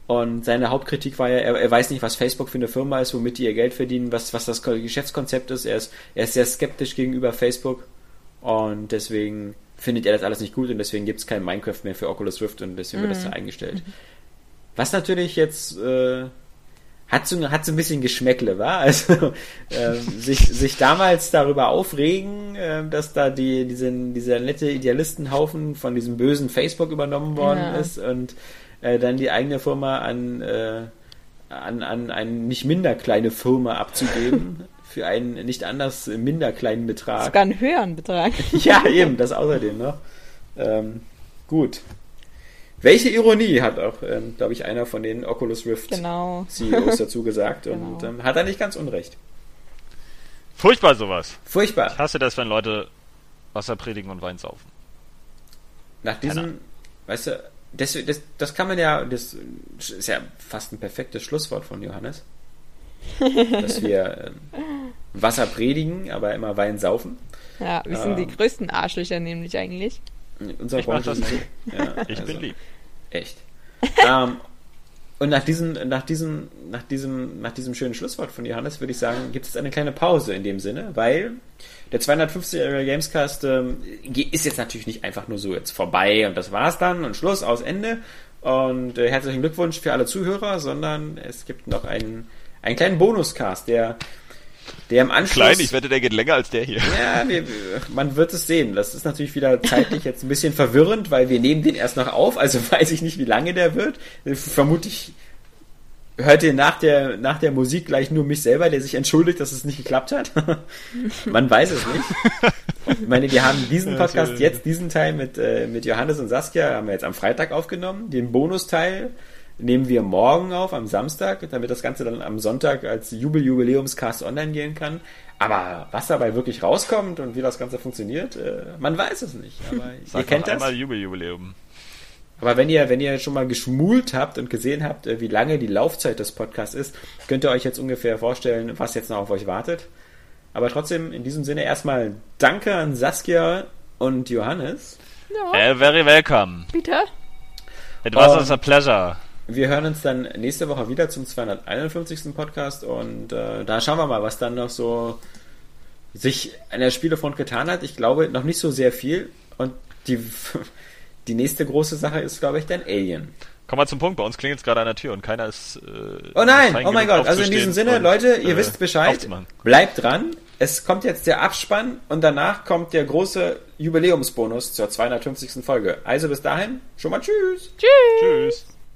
Speaker 1: Und seine Hauptkritik war ja, er, er, weiß nicht, was Facebook für eine Firma ist, womit die ihr Geld verdienen, was, was das Geschäftskonzept ist. Er, ist. er ist sehr skeptisch gegenüber Facebook. Und deswegen findet er das alles nicht gut und deswegen gibt es kein Minecraft mehr für Oculus Rift und deswegen mhm. wird das mhm. da eingestellt. Was natürlich jetzt äh, hat so, hat so ein bisschen Geschmäckle, war also (laughs) äh, sich, sich damals darüber aufregen, äh, dass da die, diese, dieser nette Idealistenhaufen von diesem bösen Facebook übernommen worden ja. ist und äh, dann die eigene Firma an, äh, an, an eine nicht minder kleine Firma abzugeben. (laughs) für einen nicht anders minder kleinen Betrag.
Speaker 3: Sogar einen höheren Betrag. (laughs)
Speaker 1: ja, eben, das außerdem noch. Ähm, gut. Welche Ironie hat auch, ähm, glaube ich, einer von den Oculus Rift genau. CEOs dazu (laughs) gesagt genau. und ähm, hat er nicht ganz unrecht.
Speaker 2: Furchtbar sowas.
Speaker 1: Furchtbar.
Speaker 2: Ich hasse das, wenn Leute Wasser predigen und Wein saufen.
Speaker 1: Nach diesem, Keiner. weißt du, das, das, das kann man ja, das ist ja fast ein perfektes Schlusswort von Johannes. (laughs) dass wir ähm, Wasser predigen, aber immer Wein saufen.
Speaker 3: Ja, wir sind ähm, die größten Arschlöcher nämlich eigentlich.
Speaker 1: Unser ich Branche ist so.
Speaker 2: Ja, ich also, bin lieb.
Speaker 1: Echt. (laughs) ähm, und nach diesem, nach diesem, nach diesem, nach diesem schönen Schlusswort von Johannes würde ich sagen, gibt es eine kleine Pause in dem Sinne, weil der 250-jährige Gamescast ähm, ist jetzt natürlich nicht einfach nur so jetzt vorbei und das war's dann und Schluss, aus Ende. Und äh, herzlichen Glückwunsch für alle Zuhörer, sondern es gibt noch einen, einen kleinen Bonuscast, der der im Anschluss.
Speaker 2: Klein, ich wette, der geht länger als der hier.
Speaker 1: Ja, wir, man wird es sehen. Das ist natürlich wieder zeitlich jetzt ein bisschen verwirrend, weil wir nehmen den erst noch auf, also (laughs) weiß ich nicht, wie lange der wird. Vermutlich hört ihr nach der, nach der Musik gleich nur mich selber, der sich entschuldigt, dass es nicht geklappt hat. (laughs) man weiß es nicht. Ich meine, wir haben diesen Podcast jetzt, diesen Teil mit, äh, mit Johannes und Saskia, haben wir jetzt am Freitag aufgenommen. Den Bonusteil nehmen wir morgen auf, am Samstag, damit das Ganze dann am Sonntag als Jubel-Jubiläumscast online gehen kann. Aber was dabei wirklich rauskommt und wie das Ganze funktioniert, äh, man weiß es nicht. Aber (laughs)
Speaker 2: Sag ihr kennt das. Einmal Jubel-Jubiläum.
Speaker 1: Aber wenn ihr, wenn ihr schon mal geschmult habt und gesehen habt, äh, wie lange die Laufzeit des Podcasts ist, könnt ihr euch jetzt ungefähr vorstellen, was jetzt noch auf euch wartet. Aber trotzdem, in diesem Sinne erstmal Danke an Saskia und Johannes.
Speaker 2: Ja. Uh, very welcome.
Speaker 3: Bitte.
Speaker 2: It was um, a pleasure.
Speaker 1: Wir hören uns dann nächste Woche wieder zum 251. Podcast und äh, da schauen wir mal, was dann noch so sich an der Spielefront getan hat. Ich glaube noch nicht so sehr viel und die, (laughs) die nächste große Sache ist, glaube ich, dann Alien.
Speaker 2: Komm mal zum Punkt, bei uns klingelt es gerade an der Tür und keiner ist.
Speaker 1: Äh, oh nein, oh mein Gott, also in diesem Sinne, und, Leute, ihr äh, wisst Bescheid. Bleibt dran. Es kommt jetzt der Abspann und danach kommt der große Jubiläumsbonus zur 250. Folge. Also bis dahin, schon mal tschüss.
Speaker 3: Tschüss. Tschüss.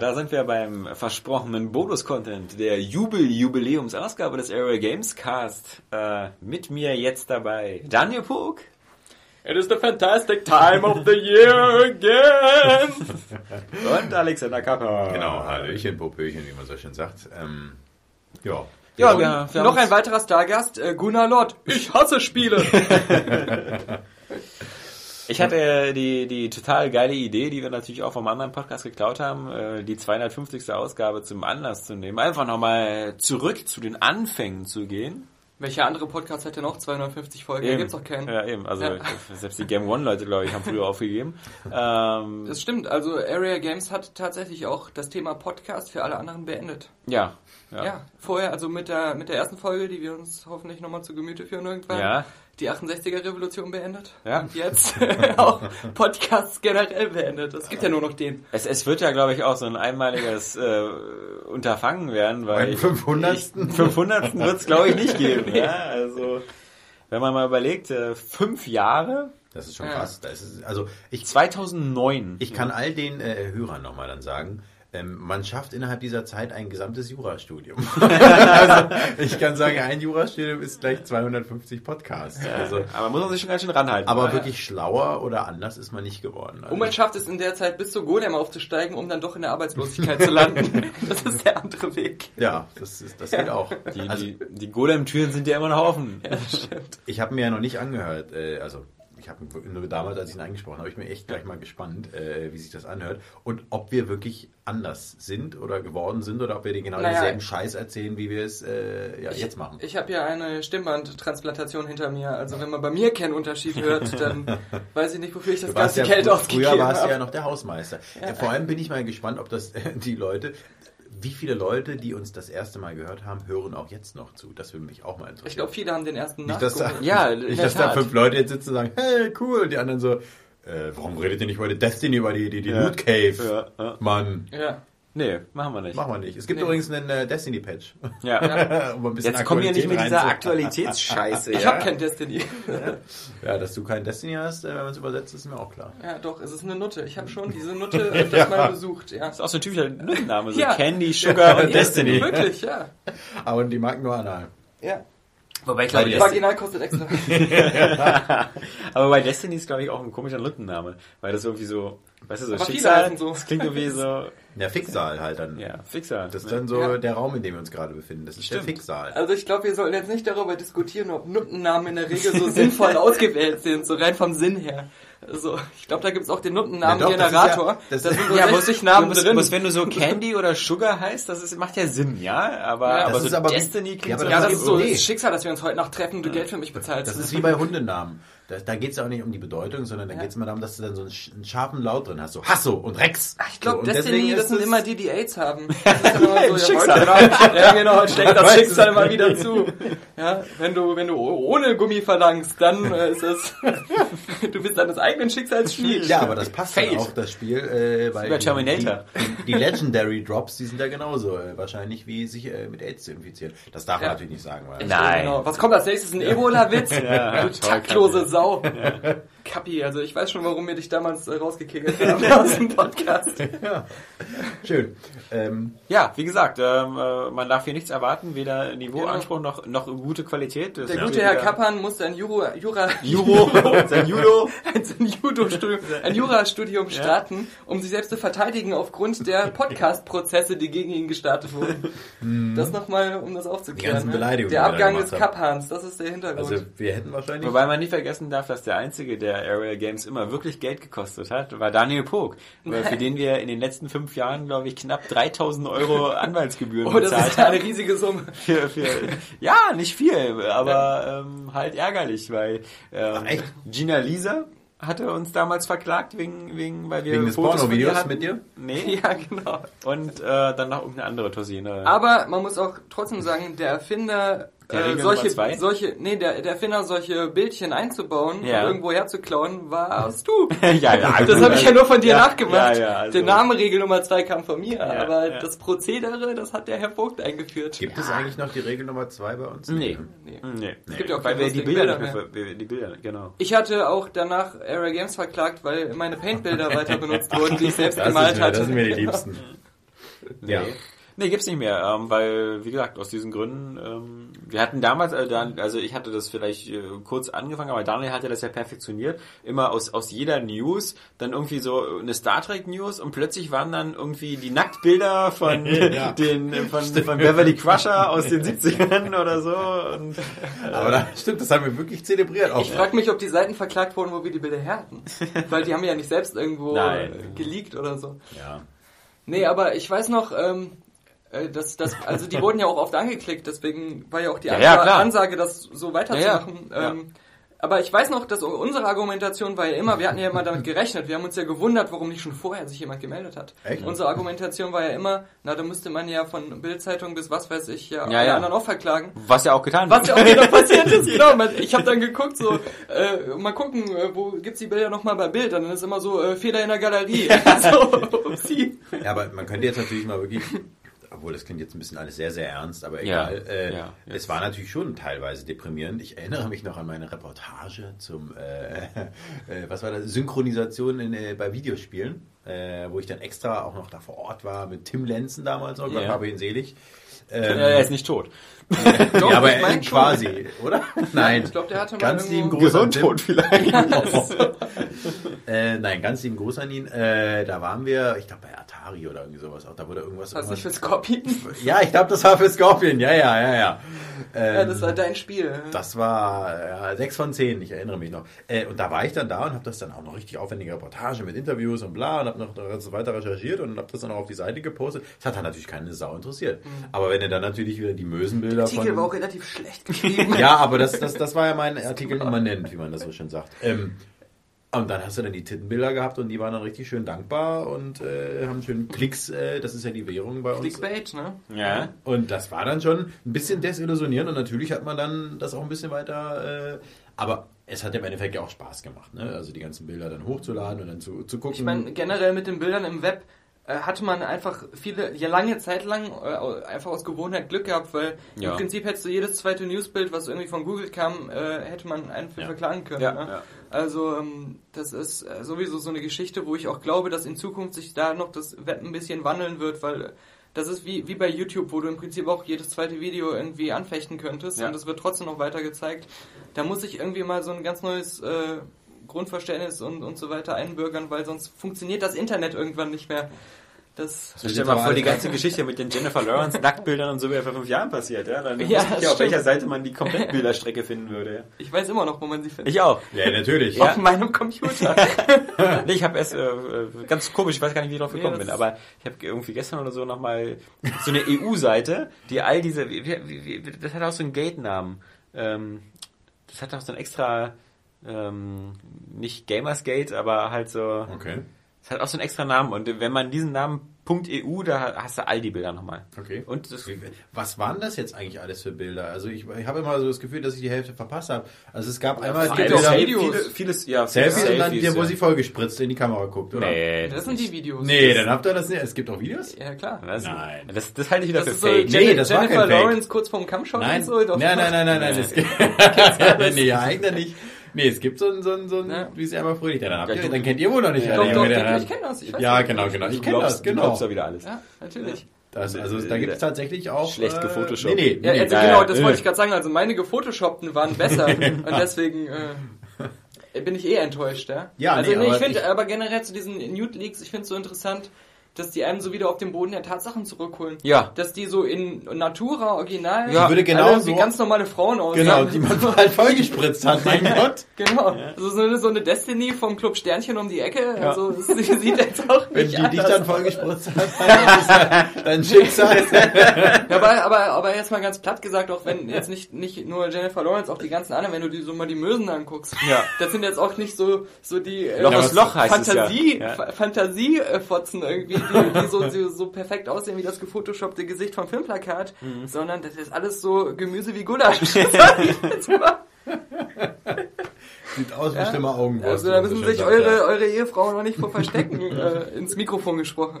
Speaker 1: da sind wir beim versprochenen Bonus-Content der Jubel-Jubiläumsausgabe des Aerial Games Cast. Äh, mit mir jetzt dabei Daniel Pug.
Speaker 4: It is the fantastic time of the year again! (laughs)
Speaker 1: Und Alexander Kapper.
Speaker 5: Genau, Hallöchen, Popöchen, wie man so schön sagt. Ähm,
Speaker 4: ja. Ja, wir, wir noch ein weiterer Stargast, äh, Gunnar Lott. Ich hasse Spiele! (laughs) (laughs)
Speaker 1: Ich hatte die, die total geile Idee, die wir natürlich auch vom anderen Podcast geklaut haben, äh, die 250. Ausgabe zum Anlass zu nehmen. Einfach nochmal zurück zu den Anfängen zu gehen.
Speaker 6: Welcher andere Podcast hat denn noch 250 Folgen? Da gibt's doch keinen.
Speaker 1: Ja, eben. Also
Speaker 6: Ja.
Speaker 1: selbst die Game One-Leute, glaube ich, haben früher (laughs) aufgegeben. Ähm,
Speaker 6: Das stimmt, also Area Games hat tatsächlich auch das Thema Podcast für alle anderen beendet.
Speaker 1: ja.
Speaker 6: Ja, vorher, also mit der, mit der ersten Folge, die wir uns hoffentlich nochmal zu Gemüte führen irgendwann,
Speaker 1: Ja.
Speaker 6: Die 68er-Revolution beendet.
Speaker 1: Ja.
Speaker 6: Und jetzt (laughs) auch Podcasts generell beendet. Es gibt ja nur noch den.
Speaker 1: Es, es wird ja, glaube ich, auch so ein einmaliges äh, Unterfangen werden, weil
Speaker 5: Beim 500.
Speaker 1: 500. wird es, glaube ich, nicht geben. (laughs) ja? Also, wenn man mal überlegt, äh, fünf Jahre,
Speaker 5: Das ist schon
Speaker 6: Ja.
Speaker 5: krass. Das ist, also ich,
Speaker 1: 2009.
Speaker 5: ich kann all den äh, Hörern nochmal dann sagen, ähm, man schafft innerhalb dieser Zeit ein gesamtes Jurastudium. (laughs) also ich kann sagen, ein Jurastudium ist gleich 250 Podcasts. Also,
Speaker 1: aber muss man sich schon ganz schön ranhalten.
Speaker 5: aber wirklich schlauer oder anders ist man nicht geworden. Also,
Speaker 6: Und man schafft es in der Zeit bis zu Golem aufzusteigen, um dann doch in der Arbeitslosigkeit zu landen. (laughs) Das ist der andere Weg.
Speaker 5: ja, das, ist, das geht auch.
Speaker 1: die,
Speaker 5: Also,
Speaker 1: die, die Golem-Türen sind ja immer noch offen.
Speaker 5: Ich habe mir ja noch nicht angehört, äh, also ich habe nur damals, als ich ihn eingesprochen habe, ich bin echt gleich mal gespannt, äh, wie sich das anhört und ob wir wirklich anders sind oder geworden sind oder ob wir den genau
Speaker 6: Naja.
Speaker 5: denselben Scheiß erzählen, wie wir es äh, ja, jetzt machen.
Speaker 6: Ich habe ja eine Stimmbandtransplantation hinter mir. Also wenn man bei mir keinen Unterschied hört, (laughs) dann weiß ich nicht, wofür ich das ganze
Speaker 5: ja,
Speaker 6: Geld ausgegeben
Speaker 5: früher warst du ja
Speaker 6: habe.
Speaker 5: noch der Hausmeister. Äh, Vor allem bin ich mal gespannt, ob das (laughs) die Leute, wie viele Leute, die uns das erste Mal gehört haben, hören auch jetzt noch zu. Das würde mich auch mal interessieren.
Speaker 6: Ich glaube, viele haben den ersten
Speaker 5: Nicht, dass da.
Speaker 1: Ja,
Speaker 5: nicht, dass da fünf Leute jetzt sitzen und sagen, hey, cool, und die anderen so, äh, warum redet ihr nicht über die Destiny, über die, die, die
Speaker 1: Ja.
Speaker 5: Loot Cave?
Speaker 1: Ja, ja.
Speaker 5: Mann,
Speaker 6: Ja.
Speaker 1: Nee, machen wir nicht.
Speaker 5: machen wir nicht. Es gibt
Speaker 6: Nee.
Speaker 5: übrigens einen äh, Destiny-Patch.
Speaker 1: Ja. (laughs)
Speaker 5: um ein bisschen
Speaker 1: Jetzt kommen wir nicht mit dieser
Speaker 5: Aktualität
Speaker 1: Aktualitätsscheiße. (laughs)
Speaker 6: Ich
Speaker 1: ja?
Speaker 6: habe kein Destiny. (laughs)
Speaker 5: Ja, dass du kein Destiny hast, äh, wenn man es übersetzt, ist mir auch klar.
Speaker 6: Ja, doch, es ist eine Nutte. Ich habe schon diese Nutte öfters mal besucht. Ja.
Speaker 1: Das ist auch so ein typischer Name, so
Speaker 6: Ja.
Speaker 1: Candy, Sugar und
Speaker 5: Ja,
Speaker 1: Destiny.
Speaker 6: Wirklich, ja.
Speaker 5: Aber die mag nur anal.
Speaker 6: Ja.
Speaker 1: Wobei ich glaube,
Speaker 6: Vaginal kostet extra. (laughs)
Speaker 1: aber bei Destiny ist glaube ich auch ein komischer Nuttenname, weil das irgendwie so, weißt du, so
Speaker 6: Aber
Speaker 1: Schicksal,
Speaker 6: so.
Speaker 1: das klingt irgendwie so,
Speaker 5: Der Fixsaal halt dann.
Speaker 1: ja, Fixer.
Speaker 5: Das ist dann so
Speaker 6: Ja.
Speaker 5: der Raum, in dem wir uns gerade befinden. Das ist
Speaker 1: Stimmt.
Speaker 5: der Fixsaal.
Speaker 6: Also ich glaube, wir sollten jetzt nicht darüber diskutieren, ob Nuttennamen in der Regel so sinnvoll (laughs) ausgewählt sind, so rein vom Sinn her. Also, ich glaube, da gibt's auch den
Speaker 5: Ja, doch,
Speaker 6: Nuttennamengenerator.
Speaker 5: das ist
Speaker 6: da (laughs)
Speaker 5: ja-
Speaker 6: so
Speaker 1: ja,
Speaker 6: 60
Speaker 1: muss,
Speaker 6: Namen
Speaker 1: muss,
Speaker 6: drin.
Speaker 1: muss, wenn du so (laughs) Candy oder Sugar heißt, das ist, macht ja Sinn, ja, aber,
Speaker 6: Ja,
Speaker 1: aber
Speaker 5: das
Speaker 1: so
Speaker 5: ist aber
Speaker 1: Destiny
Speaker 5: Ja,
Speaker 1: klingt
Speaker 5: aber
Speaker 1: so,
Speaker 6: ja,
Speaker 5: das
Speaker 6: das ist so
Speaker 5: Nee.
Speaker 6: das Schicksal, dass wir uns heute Nacht treffen und du Geld für mich bezahlst.
Speaker 5: Das ist wie bei Hundenamen. Da, da geht es auch nicht um die Bedeutung, sondern da
Speaker 6: Ja.
Speaker 5: geht es immer darum, dass du dann so einen, sch- einen scharfen Laut drin hast. So Hasso und Rex.
Speaker 6: Ach, ich glaube,
Speaker 5: so,
Speaker 6: Destiny,
Speaker 5: deswegen
Speaker 6: das sind immer die, die AIDS haben. (laughs) Das ist immer
Speaker 1: Im
Speaker 6: ja,
Speaker 1: Schicksal.
Speaker 6: heute- (laughs) Ja, genau, steckt (laughs) das. Schicksal immer wieder zu. Ja, wenn du, wenn du ohne Gummi verlangst, dann äh, ist es, du bist deines eigenen Schicksals Schmied.
Speaker 5: Ja, aber das passt dann
Speaker 1: Fate.
Speaker 5: auch, das Spiel, äh, weil
Speaker 1: Über Terminator.
Speaker 5: Die, die, die Legendary Drops, die sind ja genauso äh, wahrscheinlich wie sich äh, mit AIDS zu infizieren. Das darf man
Speaker 6: Ja.
Speaker 5: natürlich nicht sagen, weil
Speaker 1: Nein.
Speaker 6: Genau. Was kommt als nächstes? Ein Ebola-Witz?
Speaker 1: Ja,
Speaker 6: du taktlose Sau. though. Kappi, also ich weiß schon, warum wir dich damals äh, rausgekickert (laughs) haben aus dem Podcast.
Speaker 5: ja. Schön. Ähm,
Speaker 1: Ja, wie gesagt, ähm, äh, man darf hier nichts erwarten, weder Niveauanspruch noch, noch gute Qualität. Das
Speaker 6: Der gute Herr Kappan musste ein Juro, Jura,
Speaker 1: Juro, (laughs) sein Judo.
Speaker 6: ein, Judo-Studium, ein Jurastudium starten, um sich selbst zu verteidigen aufgrund der (laughs) Podcast-Prozesse, die gegen ihn gestartet wurden. Das nochmal, um das aufzuklären.
Speaker 5: Die ganzen
Speaker 6: ne? Der Abgang des. Kaphans, das ist der Hintergrund.
Speaker 5: also wir hätten wahrscheinlich...
Speaker 1: Wobei man nicht vergessen darf, dass der Einzige, der Area Games immer wirklich Geld gekostet hat, war Daniel Pog. Für den wir in den letzten fünf Jahren, glaube ich, knapp 3000 Euro (laughs) Anwaltsgebühren
Speaker 6: oh, das
Speaker 1: bezahlt
Speaker 6: ist eine
Speaker 1: haben.
Speaker 6: riesige Summe.
Speaker 1: Für, für, ja, nicht viel, aber ähm, halt ärgerlich, weil ähm,
Speaker 5: echt?
Speaker 1: Gina Lisa hatte uns damals verklagt, wegen, wegen weil wir
Speaker 5: Wegen des
Speaker 1: Fotos
Speaker 5: Pornovideos
Speaker 1: hatten.
Speaker 5: mit dir?
Speaker 1: Nee. (laughs)
Speaker 6: Ja, genau.
Speaker 1: Und äh, dann noch irgendeine andere Tosine.
Speaker 6: Aber man muss auch trotzdem sagen, der Erfinder
Speaker 1: Der
Speaker 6: äh, solche, solche, nee, der, der Erfinder solche Bildchen einzubauen
Speaker 1: Ja.
Speaker 6: und irgendwo herzuklauen, warst du. (laughs)
Speaker 1: ja, ja,
Speaker 6: Das habe ich ja nur von dir
Speaker 1: Ja,
Speaker 6: nachgemacht.
Speaker 1: ja, ja, also-
Speaker 6: Der Name Regel Nummer zwei kam von mir,
Speaker 1: Ja,
Speaker 6: aber
Speaker 1: ja.
Speaker 6: das Prozedere, das hat der Herr Vogt eingeführt.
Speaker 5: Gibt es eigentlich noch die Regel Nummer zwei bei uns?
Speaker 1: Nee.
Speaker 6: Nee.
Speaker 1: Nee.
Speaker 6: Es gibt ja auch
Speaker 1: Weil
Speaker 6: keine
Speaker 1: die Bilder,
Speaker 6: Bilder
Speaker 1: mehr, die Bilder, genau.
Speaker 6: Ich hatte auch danach Area Games verklagt, weil meine Paintbilder weiter (laughs) benutzt wurden, die ich selbst
Speaker 5: Das,
Speaker 6: gemalt
Speaker 5: ist mir,
Speaker 6: hatte.
Speaker 5: das sind mir die Liebsten. Ja.
Speaker 1: Nee. Gibt's nicht mehr, ähm, weil, wie gesagt, aus diesen Gründen, ähm, wir hatten damals, äh, dann, also ich hatte das vielleicht äh, kurz angefangen, aber Daniel hatte das ja perfektioniert, immer aus, aus jeder News, dann irgendwie so eine Star Trek News und plötzlich waren dann irgendwie die Nacktbilder von (laughs)
Speaker 5: Ja.
Speaker 1: den, von, von Beverly Crusher aus den 70ern oder so. Und,
Speaker 5: Aber da, stimmt, das haben wir wirklich zelebriert. Auch.
Speaker 6: Ich frage mich, ob die Seiten verklagt wurden, wo wir die Bilder her hatten. (laughs) Weil die haben ja nicht selbst irgendwo
Speaker 1: Nein.
Speaker 6: äh, geleakt oder so.
Speaker 5: ja.
Speaker 6: Nee, aber ich weiß noch, ähm, äh, das, das, also die wurden ja auch oft angeklickt, deswegen war ja auch die
Speaker 1: Ja,
Speaker 6: Ansa-
Speaker 1: ja.
Speaker 6: Ansage, das so weiterzumachen.
Speaker 1: Ja.
Speaker 6: Ähm, aber ich weiß noch, dass unsere Argumentation war ja immer, wir hatten ja immer damit gerechnet, wir haben uns ja gewundert, warum nicht schon vorher sich jemand gemeldet hat.
Speaker 5: Echt?
Speaker 6: Unsere Argumentation war ja immer, na, da müsste man ja von Bildzeitung bis was weiß ich ja,
Speaker 1: Ja,
Speaker 6: alle
Speaker 1: ja.
Speaker 6: anderen auch verklagen.
Speaker 1: was ja auch getan
Speaker 6: Was ja auch wieder passiert ist, (laughs) genau. Ich habe dann geguckt, so, äh, mal gucken, äh, wo gibt's die Bilder nochmal bei Bild? Dann ist immer so, äh, Fehler in der Galerie. (laughs) so, upsie.
Speaker 5: ja, aber man könnte jetzt natürlich mal wirklich, obwohl das klingt jetzt ein bisschen alles sehr, sehr ernst, aber
Speaker 1: Ja,
Speaker 5: egal. Äh,
Speaker 1: ja, ja.
Speaker 5: Es war natürlich schon teilweise deprimierend. Ich erinnere mich noch an meine Reportage zum, äh, (laughs) äh, was war das, Synchronisation in, äh, bei Videospielen, äh, wo ich dann extra auch noch da vor Ort war mit Tim Lenzen damals, oh Gott,
Speaker 1: Ja.
Speaker 5: habe ihn selig. Ähm,
Speaker 1: er ist nicht tot. (laughs)
Speaker 6: Doch,
Speaker 5: ja, aber
Speaker 6: ich mein
Speaker 5: äh,
Speaker 6: schon.
Speaker 5: quasi, oder? Nein.
Speaker 6: Ich glaube, der hatte mal
Speaker 5: Ganz
Speaker 6: irgendwo-
Speaker 5: lieben Gruß an Tim.
Speaker 1: vielleicht. (laughs)
Speaker 5: Äh, nein, ganz lieben Gruß an ihn. Äh, da waren wir, ich glaube bei Atari oder irgendwie sowas. Auch da wurde irgendwas.
Speaker 6: Was nicht für Scorpion? (laughs)
Speaker 5: ja, ich glaube, das war für Scorpion. Ja, ja, ja, ja. Ähm,
Speaker 6: Ja, das war dein Spiel.
Speaker 5: das war ja, 6 von 10, ich erinnere mich noch. Äh, und da war ich dann da und habe das dann auch noch richtig aufwendige Reportage mit Interviews und bla und habe noch so weiter recherchiert und habe das dann auch auf die Seite gepostet. Das hat dann natürlich keine Sau interessiert. Aber wenn du dann natürlich wieder die Mösenbilder
Speaker 6: Der Artikel
Speaker 5: von...
Speaker 6: war auch relativ schlecht geschrieben. (laughs)
Speaker 5: Ja, aber das, das, das war ja mein Artikel immanent, wie man das so schön sagt. Ähm, und dann hast du dann die Tittenbilder gehabt und die waren dann richtig schön dankbar und äh, haben schön Klicks, äh, das ist ja die Währung bei uns.
Speaker 6: Clickbait, ne?
Speaker 1: Ja.
Speaker 5: Und das war dann schon ein bisschen desillusionierend und natürlich hat man dann das auch ein bisschen weiter, äh, aber es hat im Endeffekt ja auch Spaß gemacht, ne? Also die ganzen Bilder dann hochzuladen und dann zu, zu gucken.
Speaker 6: Ich meine, generell mit den Bildern im Web hatte man einfach viele, ja lange Zeit lang äh, einfach aus Gewohnheit Glück gehabt, weil
Speaker 1: Ja.
Speaker 6: im Prinzip hättest du jedes zweite Newsbild, was irgendwie von Google kam, äh, hätte man einen für
Speaker 5: Ja.
Speaker 6: verklagen können.
Speaker 1: Ja,
Speaker 6: ne? Also ähm, das ist äh, sowieso so eine Geschichte, wo ich auch glaube, dass in Zukunft sich da noch das Web ein bisschen wandeln wird, weil äh, das ist wie, wie bei YouTube, wo du im Prinzip auch jedes zweite Video irgendwie anfechten könntest und es wird trotzdem noch weiter gezeigt. Da muss ich irgendwie mal so ein ganz neues äh, Grundverständnis und, und so weiter einbürgern, weil sonst funktioniert das Internet irgendwann nicht mehr. Das
Speaker 1: Stell dir mal vor, die ganze Geschichte mit den Jennifer Lawrence (laughs) Nacktbildern und so wäre vor fünf Jahren passiert, ja? Dann
Speaker 6: Ja,
Speaker 1: ich
Speaker 6: das
Speaker 1: ja, auf welcher Seite man die Komplettbilderstrecke finden würde. Ja.
Speaker 6: Ich weiß immer noch, wo man sie findet.
Speaker 1: Ich auch.
Speaker 5: ja, natürlich.
Speaker 1: Ja.
Speaker 6: Auf meinem Computer. (laughs)
Speaker 1: Nee, ich habe erst äh, äh, ganz komisch, ich weiß gar nicht, wie ich drauf
Speaker 6: Nee,
Speaker 1: gekommen
Speaker 6: das
Speaker 1: bin, aber ich habe irgendwie gestern oder so nochmal so eine EU-Seite, die all diese, wie, wie, wie, das hat auch so einen Gate-Namen. Ähm, das hat auch so ein extra, ähm, nicht Gamersgate, aber halt so,
Speaker 5: Okay,
Speaker 1: das hat auch so einen extra Namen und wenn man diesen Namen .eu, da hast du all die Bilder nochmal.
Speaker 5: okay.
Speaker 1: Und das,
Speaker 5: Was waren das jetzt eigentlich alles für Bilder? Also ich, ich habe immer so das Gefühl, dass ich die Hälfte verpasst habe. Also es gab einmal
Speaker 6: es
Speaker 5: die
Speaker 6: gibt
Speaker 5: Bilder-
Speaker 6: Videos.
Speaker 1: viele, vieles, ja,
Speaker 5: Selfie und dann
Speaker 1: Selfies,
Speaker 5: der, wo
Speaker 1: ja.
Speaker 5: sie vollgespritzt in die Kamera guckt, oder?
Speaker 1: Nee,
Speaker 6: Das sind die Videos.
Speaker 5: Nee, dann habt ihr das nicht. Es gibt auch Videos?
Speaker 6: Ja, klar.
Speaker 1: Was?
Speaker 5: Nein.
Speaker 1: Das, das halte ich wieder
Speaker 6: Das
Speaker 1: für
Speaker 6: so
Speaker 1: fake.
Speaker 5: Nee,
Speaker 6: Jenny-
Speaker 5: das war
Speaker 6: Jennifer
Speaker 5: kein Fake.
Speaker 6: Lawrence kurz vorm Kampfshot
Speaker 5: Nein,
Speaker 6: und so. Doch.
Speaker 5: nein, nein, nein, nein, (laughs) nein. Es gibt, (laughs) nee, ja, eigentlich nicht. Nee, es gibt so ein, so ein, so ein,
Speaker 6: Ja.
Speaker 5: wie sie einmal fröhlich. Dann, habt
Speaker 1: Ja, du-
Speaker 5: dann kennt ihr wohl noch nicht.
Speaker 1: Ja,
Speaker 6: Doch,
Speaker 5: alle,
Speaker 6: doch,
Speaker 5: der
Speaker 6: ich, kenne das. Ich weiß
Speaker 5: Ja, genau, genau. Ich
Speaker 1: Du
Speaker 5: kenne
Speaker 1: glaubst,
Speaker 5: das,
Speaker 1: du
Speaker 5: genau.
Speaker 1: glaubst ja wieder alles.
Speaker 6: Ja, natürlich.
Speaker 5: Das, also da gibt es tatsächlich auch...
Speaker 1: Schlecht
Speaker 5: äh,
Speaker 1: gefotoshoppt.
Speaker 5: Nee, nee,
Speaker 6: Ja,
Speaker 5: nee,
Speaker 6: also
Speaker 5: nee.
Speaker 6: genau, das
Speaker 5: äh,
Speaker 6: wollte ich gerade sagen. Also meine gefotoshoppten waren besser (laughs) und deswegen äh, bin ich eh enttäuscht, ja.
Speaker 5: Ja,
Speaker 6: also
Speaker 5: nee,
Speaker 6: nee, ich
Speaker 5: aber
Speaker 6: finde aber generell zu diesen Nude Leaks, ich finde es so interessant, dass die einem so wieder auf den Boden der Tatsachen zurückholen.
Speaker 1: Ja.
Speaker 6: Dass die so in Natura original
Speaker 1: Ja.
Speaker 5: Die würde genau
Speaker 6: alle wie
Speaker 5: so-
Speaker 6: ganz normale Frauen aussehen.
Speaker 5: Genau, die man halt vollgespritzt hat, mein Gott.
Speaker 6: Genau. Also so eine, so eine Destiny vom Club Sternchen um die Ecke. Also es (laughs) sieht jetzt auch
Speaker 5: Wenn
Speaker 6: nicht
Speaker 5: die dich
Speaker 6: anders
Speaker 5: dann vollgespritzt hat, dann ist ja dein Schicksal. (laughs)
Speaker 6: Ja, aber, aber, aber jetzt mal ganz platt gesagt, auch wenn jetzt nicht, nicht nur Jennifer Lawrence, auch die ganzen anderen, wenn du dir so mal die Mösen anguckst.
Speaker 1: Ja.
Speaker 6: Das sind jetzt auch nicht so, so die äh,
Speaker 1: Loch Loch heißt
Speaker 6: Fantasie,
Speaker 1: es ja. ja.
Speaker 6: Fa- Fantasiefotzen irgendwie, die, die so, (laughs) so, so perfekt aussehen wie das gefotoshoppte Gesicht vom Filmplakat,
Speaker 1: Mhm.
Speaker 6: sondern das ist alles so Gemüse wie Gulasch. (laughs) (laughs)
Speaker 5: Sieht aus wie schlimmer Augenwurst.
Speaker 6: Also da müssen sich
Speaker 5: schön sagt,
Speaker 6: eure, eure Ehefrauen noch nicht vor verstecken, äh, ins Mikrofon gesprochen.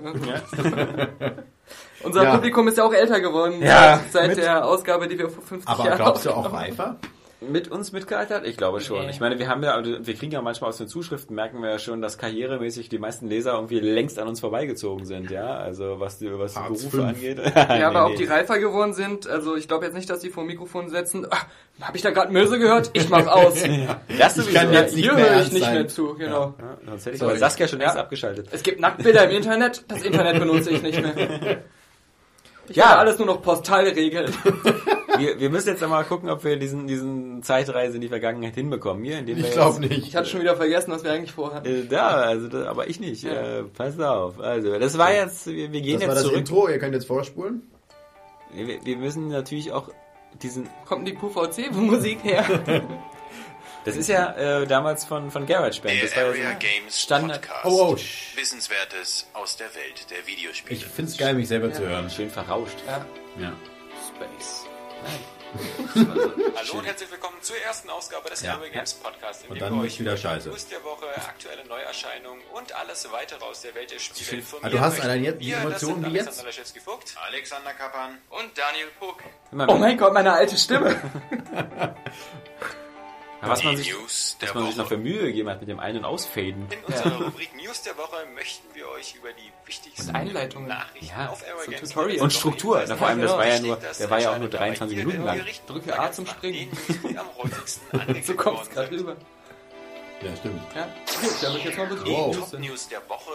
Speaker 6: Unser
Speaker 5: Ja.
Speaker 6: Publikum ist ja auch älter geworden
Speaker 1: Ja,
Speaker 6: seit
Speaker 5: mit-
Speaker 6: der Ausgabe, die wir vor 50
Speaker 5: Aber
Speaker 6: Jahren
Speaker 5: glaubst du auch reifer?
Speaker 1: Mit uns mitgealtert? Ich glaube schon.
Speaker 3: Nee.
Speaker 1: Ich meine, wir haben ja, also wir kriegen ja manchmal aus den Zuschriften, merken wir ja schon, dass karrieremäßig die meisten Leser irgendwie längst an uns vorbeigezogen sind, ja. Also was die, was die Berufe
Speaker 5: fünf.
Speaker 1: angeht. (laughs)
Speaker 6: Ja, aber ob die reifer geworden sind, also ich glaube jetzt nicht, dass die vor dem Mikrofon setzen. Ah, hab ich da gerade Möse gehört? Ich mach aus. (laughs)
Speaker 1: das
Speaker 5: Ich kann jetzt nicht
Speaker 6: Hier
Speaker 5: mehr
Speaker 6: höre ich nicht
Speaker 5: sein.
Speaker 6: mehr zu, genau.
Speaker 1: Ja, sonst hätte ich aber Saskia schon
Speaker 6: Ja.
Speaker 1: abgeschaltet.
Speaker 6: Es gibt Nacktbilder im Internet, das Internet benutze ich nicht mehr. (laughs) Ich
Speaker 1: Ja.
Speaker 6: ja. alles nur noch postal regeln. (laughs)
Speaker 1: Wir, wir müssen jetzt einmal gucken, ob wir diesen, diesen Zeitreise in die Vergangenheit hinbekommen. Hier, indem
Speaker 5: Ich glaube nicht.
Speaker 6: Ich hatte schon wieder vergessen, was wir eigentlich vorhatten.
Speaker 1: Äh, da, also, da, aber ich nicht. Äh, pass auf. Also, das war jetzt, wir, wir gehen
Speaker 5: Das war
Speaker 1: jetzt
Speaker 5: das
Speaker 1: zurück.
Speaker 5: Intro, ihr könnt jetzt vorspulen.
Speaker 1: Wir, wir müssen natürlich auch diesen,
Speaker 6: Kommt die QVC-Musik her? (laughs)
Speaker 1: das ist ja äh, damals von, von GarageBand. Das war ja so
Speaker 7: Area
Speaker 1: ein
Speaker 7: Games
Speaker 1: Standard.
Speaker 7: Podcast.
Speaker 5: Oh, oh,
Speaker 7: Wissenswertes aus der Welt der Videospiele.
Speaker 5: Ich find's geil, mich selber zu hören.
Speaker 1: Schön verrauscht.
Speaker 6: Ja.
Speaker 5: Ja.
Speaker 6: Space. (laughs)
Speaker 7: Hallo und herzlich willkommen zur ersten Ausgabe des
Speaker 5: Ja.
Speaker 7: Area Games Podcasts, in
Speaker 5: Und dann
Speaker 7: euch
Speaker 5: wieder
Speaker 7: die
Speaker 5: scheiße.
Speaker 7: News der Woche, aktuelle Neuerscheinungen und alles weitere aus der Welt der Spiele
Speaker 5: Ah, du hast eine jetzt- Informationen
Speaker 7: sind
Speaker 5: wie jetzt?
Speaker 7: Alexander Laschewski-Vogt, Alexander Kappan und Daniel Puck.
Speaker 6: Oh mein Gott, meine alte Stimme. (laughs)
Speaker 1: was man sich,
Speaker 7: News der
Speaker 1: was man sich noch für Mühe gegeben hat mit dem Ein- und Ausfaden.
Speaker 7: In unserer Rubrik News der Woche möchten wir euch über die wichtigsten
Speaker 6: Und Einleitungen.
Speaker 7: Nachrichten
Speaker 1: Ja,
Speaker 7: auf
Speaker 6: so
Speaker 7: Games
Speaker 6: Tutorials.
Speaker 1: Und Struktur. Na, vor allem, das war ja nur, der war ja auch nur
Speaker 7: dass
Speaker 1: 23
Speaker 7: dabei
Speaker 1: Minuten lang.
Speaker 6: Drücke A zum Springen.
Speaker 7: News, (laughs)
Speaker 6: So kommt's
Speaker 7: worden
Speaker 6: gerade rüber.
Speaker 5: Ja, stimmt.
Speaker 6: Ja, wird jetzt mal
Speaker 7: Die
Speaker 5: Wow.
Speaker 7: Top-News der Woche,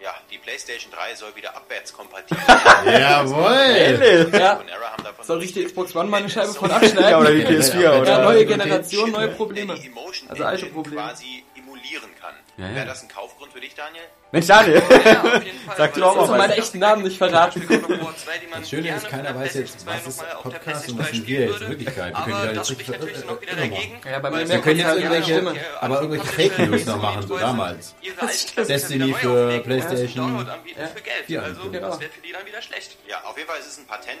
Speaker 7: ja, die PlayStation 3 soll wieder abwärtskompatibel (laughs)
Speaker 5: Jawohl!
Speaker 6: Ja, soll sich die
Speaker 7: berichtet.
Speaker 6: Xbox One mal eine (laughs) Scheibe von abschneiden?
Speaker 1: Ja, oder die PS4,
Speaker 6: Ja,
Speaker 1: oder?
Speaker 6: neue Generation, neue Probleme. Also alte Probleme.
Speaker 7: quasi emulieren kann.
Speaker 1: Ja, ja.
Speaker 7: Wäre das ein Kaufgrund für dich, Daniel?
Speaker 1: Mensch, Daniel!
Speaker 7: Ja, auf jeden Fall. (laughs)
Speaker 1: Sag du
Speaker 7: weil
Speaker 1: auch mal
Speaker 6: Also
Speaker 1: was.
Speaker 6: meine echten Namen nicht verraten.
Speaker 7: God of War 2, die man
Speaker 5: Das Schöne ist, keiner weiß jetzt,
Speaker 7: PlayStation 2
Speaker 5: was ist Podcast und was
Speaker 7: 3
Speaker 5: sind wir jetzt in. Wirklichkeit. Wir können ja
Speaker 7: das
Speaker 5: jetzt
Speaker 7: spricht natürlich noch wieder dagegen.
Speaker 6: Ja, bei mir
Speaker 5: Wir können jetzt irgendwelche,
Speaker 6: Stimme.
Speaker 5: aber irgendwelche Fake News noch machen, so damals. Destiny für PlayStation
Speaker 7: anbieten für Geld. Also
Speaker 5: ankündigen.
Speaker 7: das wäre für die dann wieder schlecht. Ja, auf jeden Fall ist es ein Patent.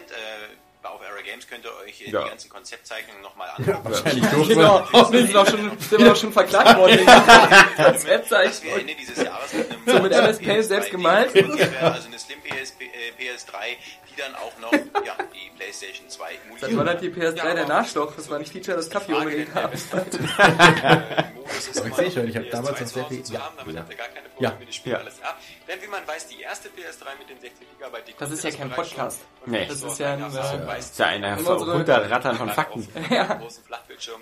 Speaker 7: Auf Era Games könnt ihr euch
Speaker 1: Ja.
Speaker 7: die ganzen Konzeptzeichnungen nochmal (laughs) angucken.
Speaker 5: Wahrscheinlich (laughs) doof.
Speaker 6: Genau, wir sind auch schon, sind wir auch schon verklagt worden.
Speaker 7: wir Ende (laughs) dieses Jahres mit einem
Speaker 6: So mit MS Paint selbst gemalt.
Speaker 7: Also eine Slim PS, äh, PS3, die dann auch noch (laughs) ja, die PlayStation 2 emuliert.
Speaker 6: Das war dann die PS3 der Nachschlag. Das war ein Feature, das Kaffee unbedingt (laughs) haben.
Speaker 5: Aber ich sehe schon, ich habe damals noch sehr viel-
Speaker 7: Zu
Speaker 5: ja,
Speaker 7: haben, damit
Speaker 5: ja.
Speaker 7: habt ihr gar keine Probleme
Speaker 5: Ja.
Speaker 7: mit dem Spiel
Speaker 1: Ja.
Speaker 7: alles ab. Denn wie man weiß, die erste PS3 mit den 60 GB, die
Speaker 6: Das ist ja kein Podcast.
Speaker 1: Nee.
Speaker 6: Das ist ja ein, äh,
Speaker 1: Das ist ja ein Runterrattern von Fakten.
Speaker 6: Ja.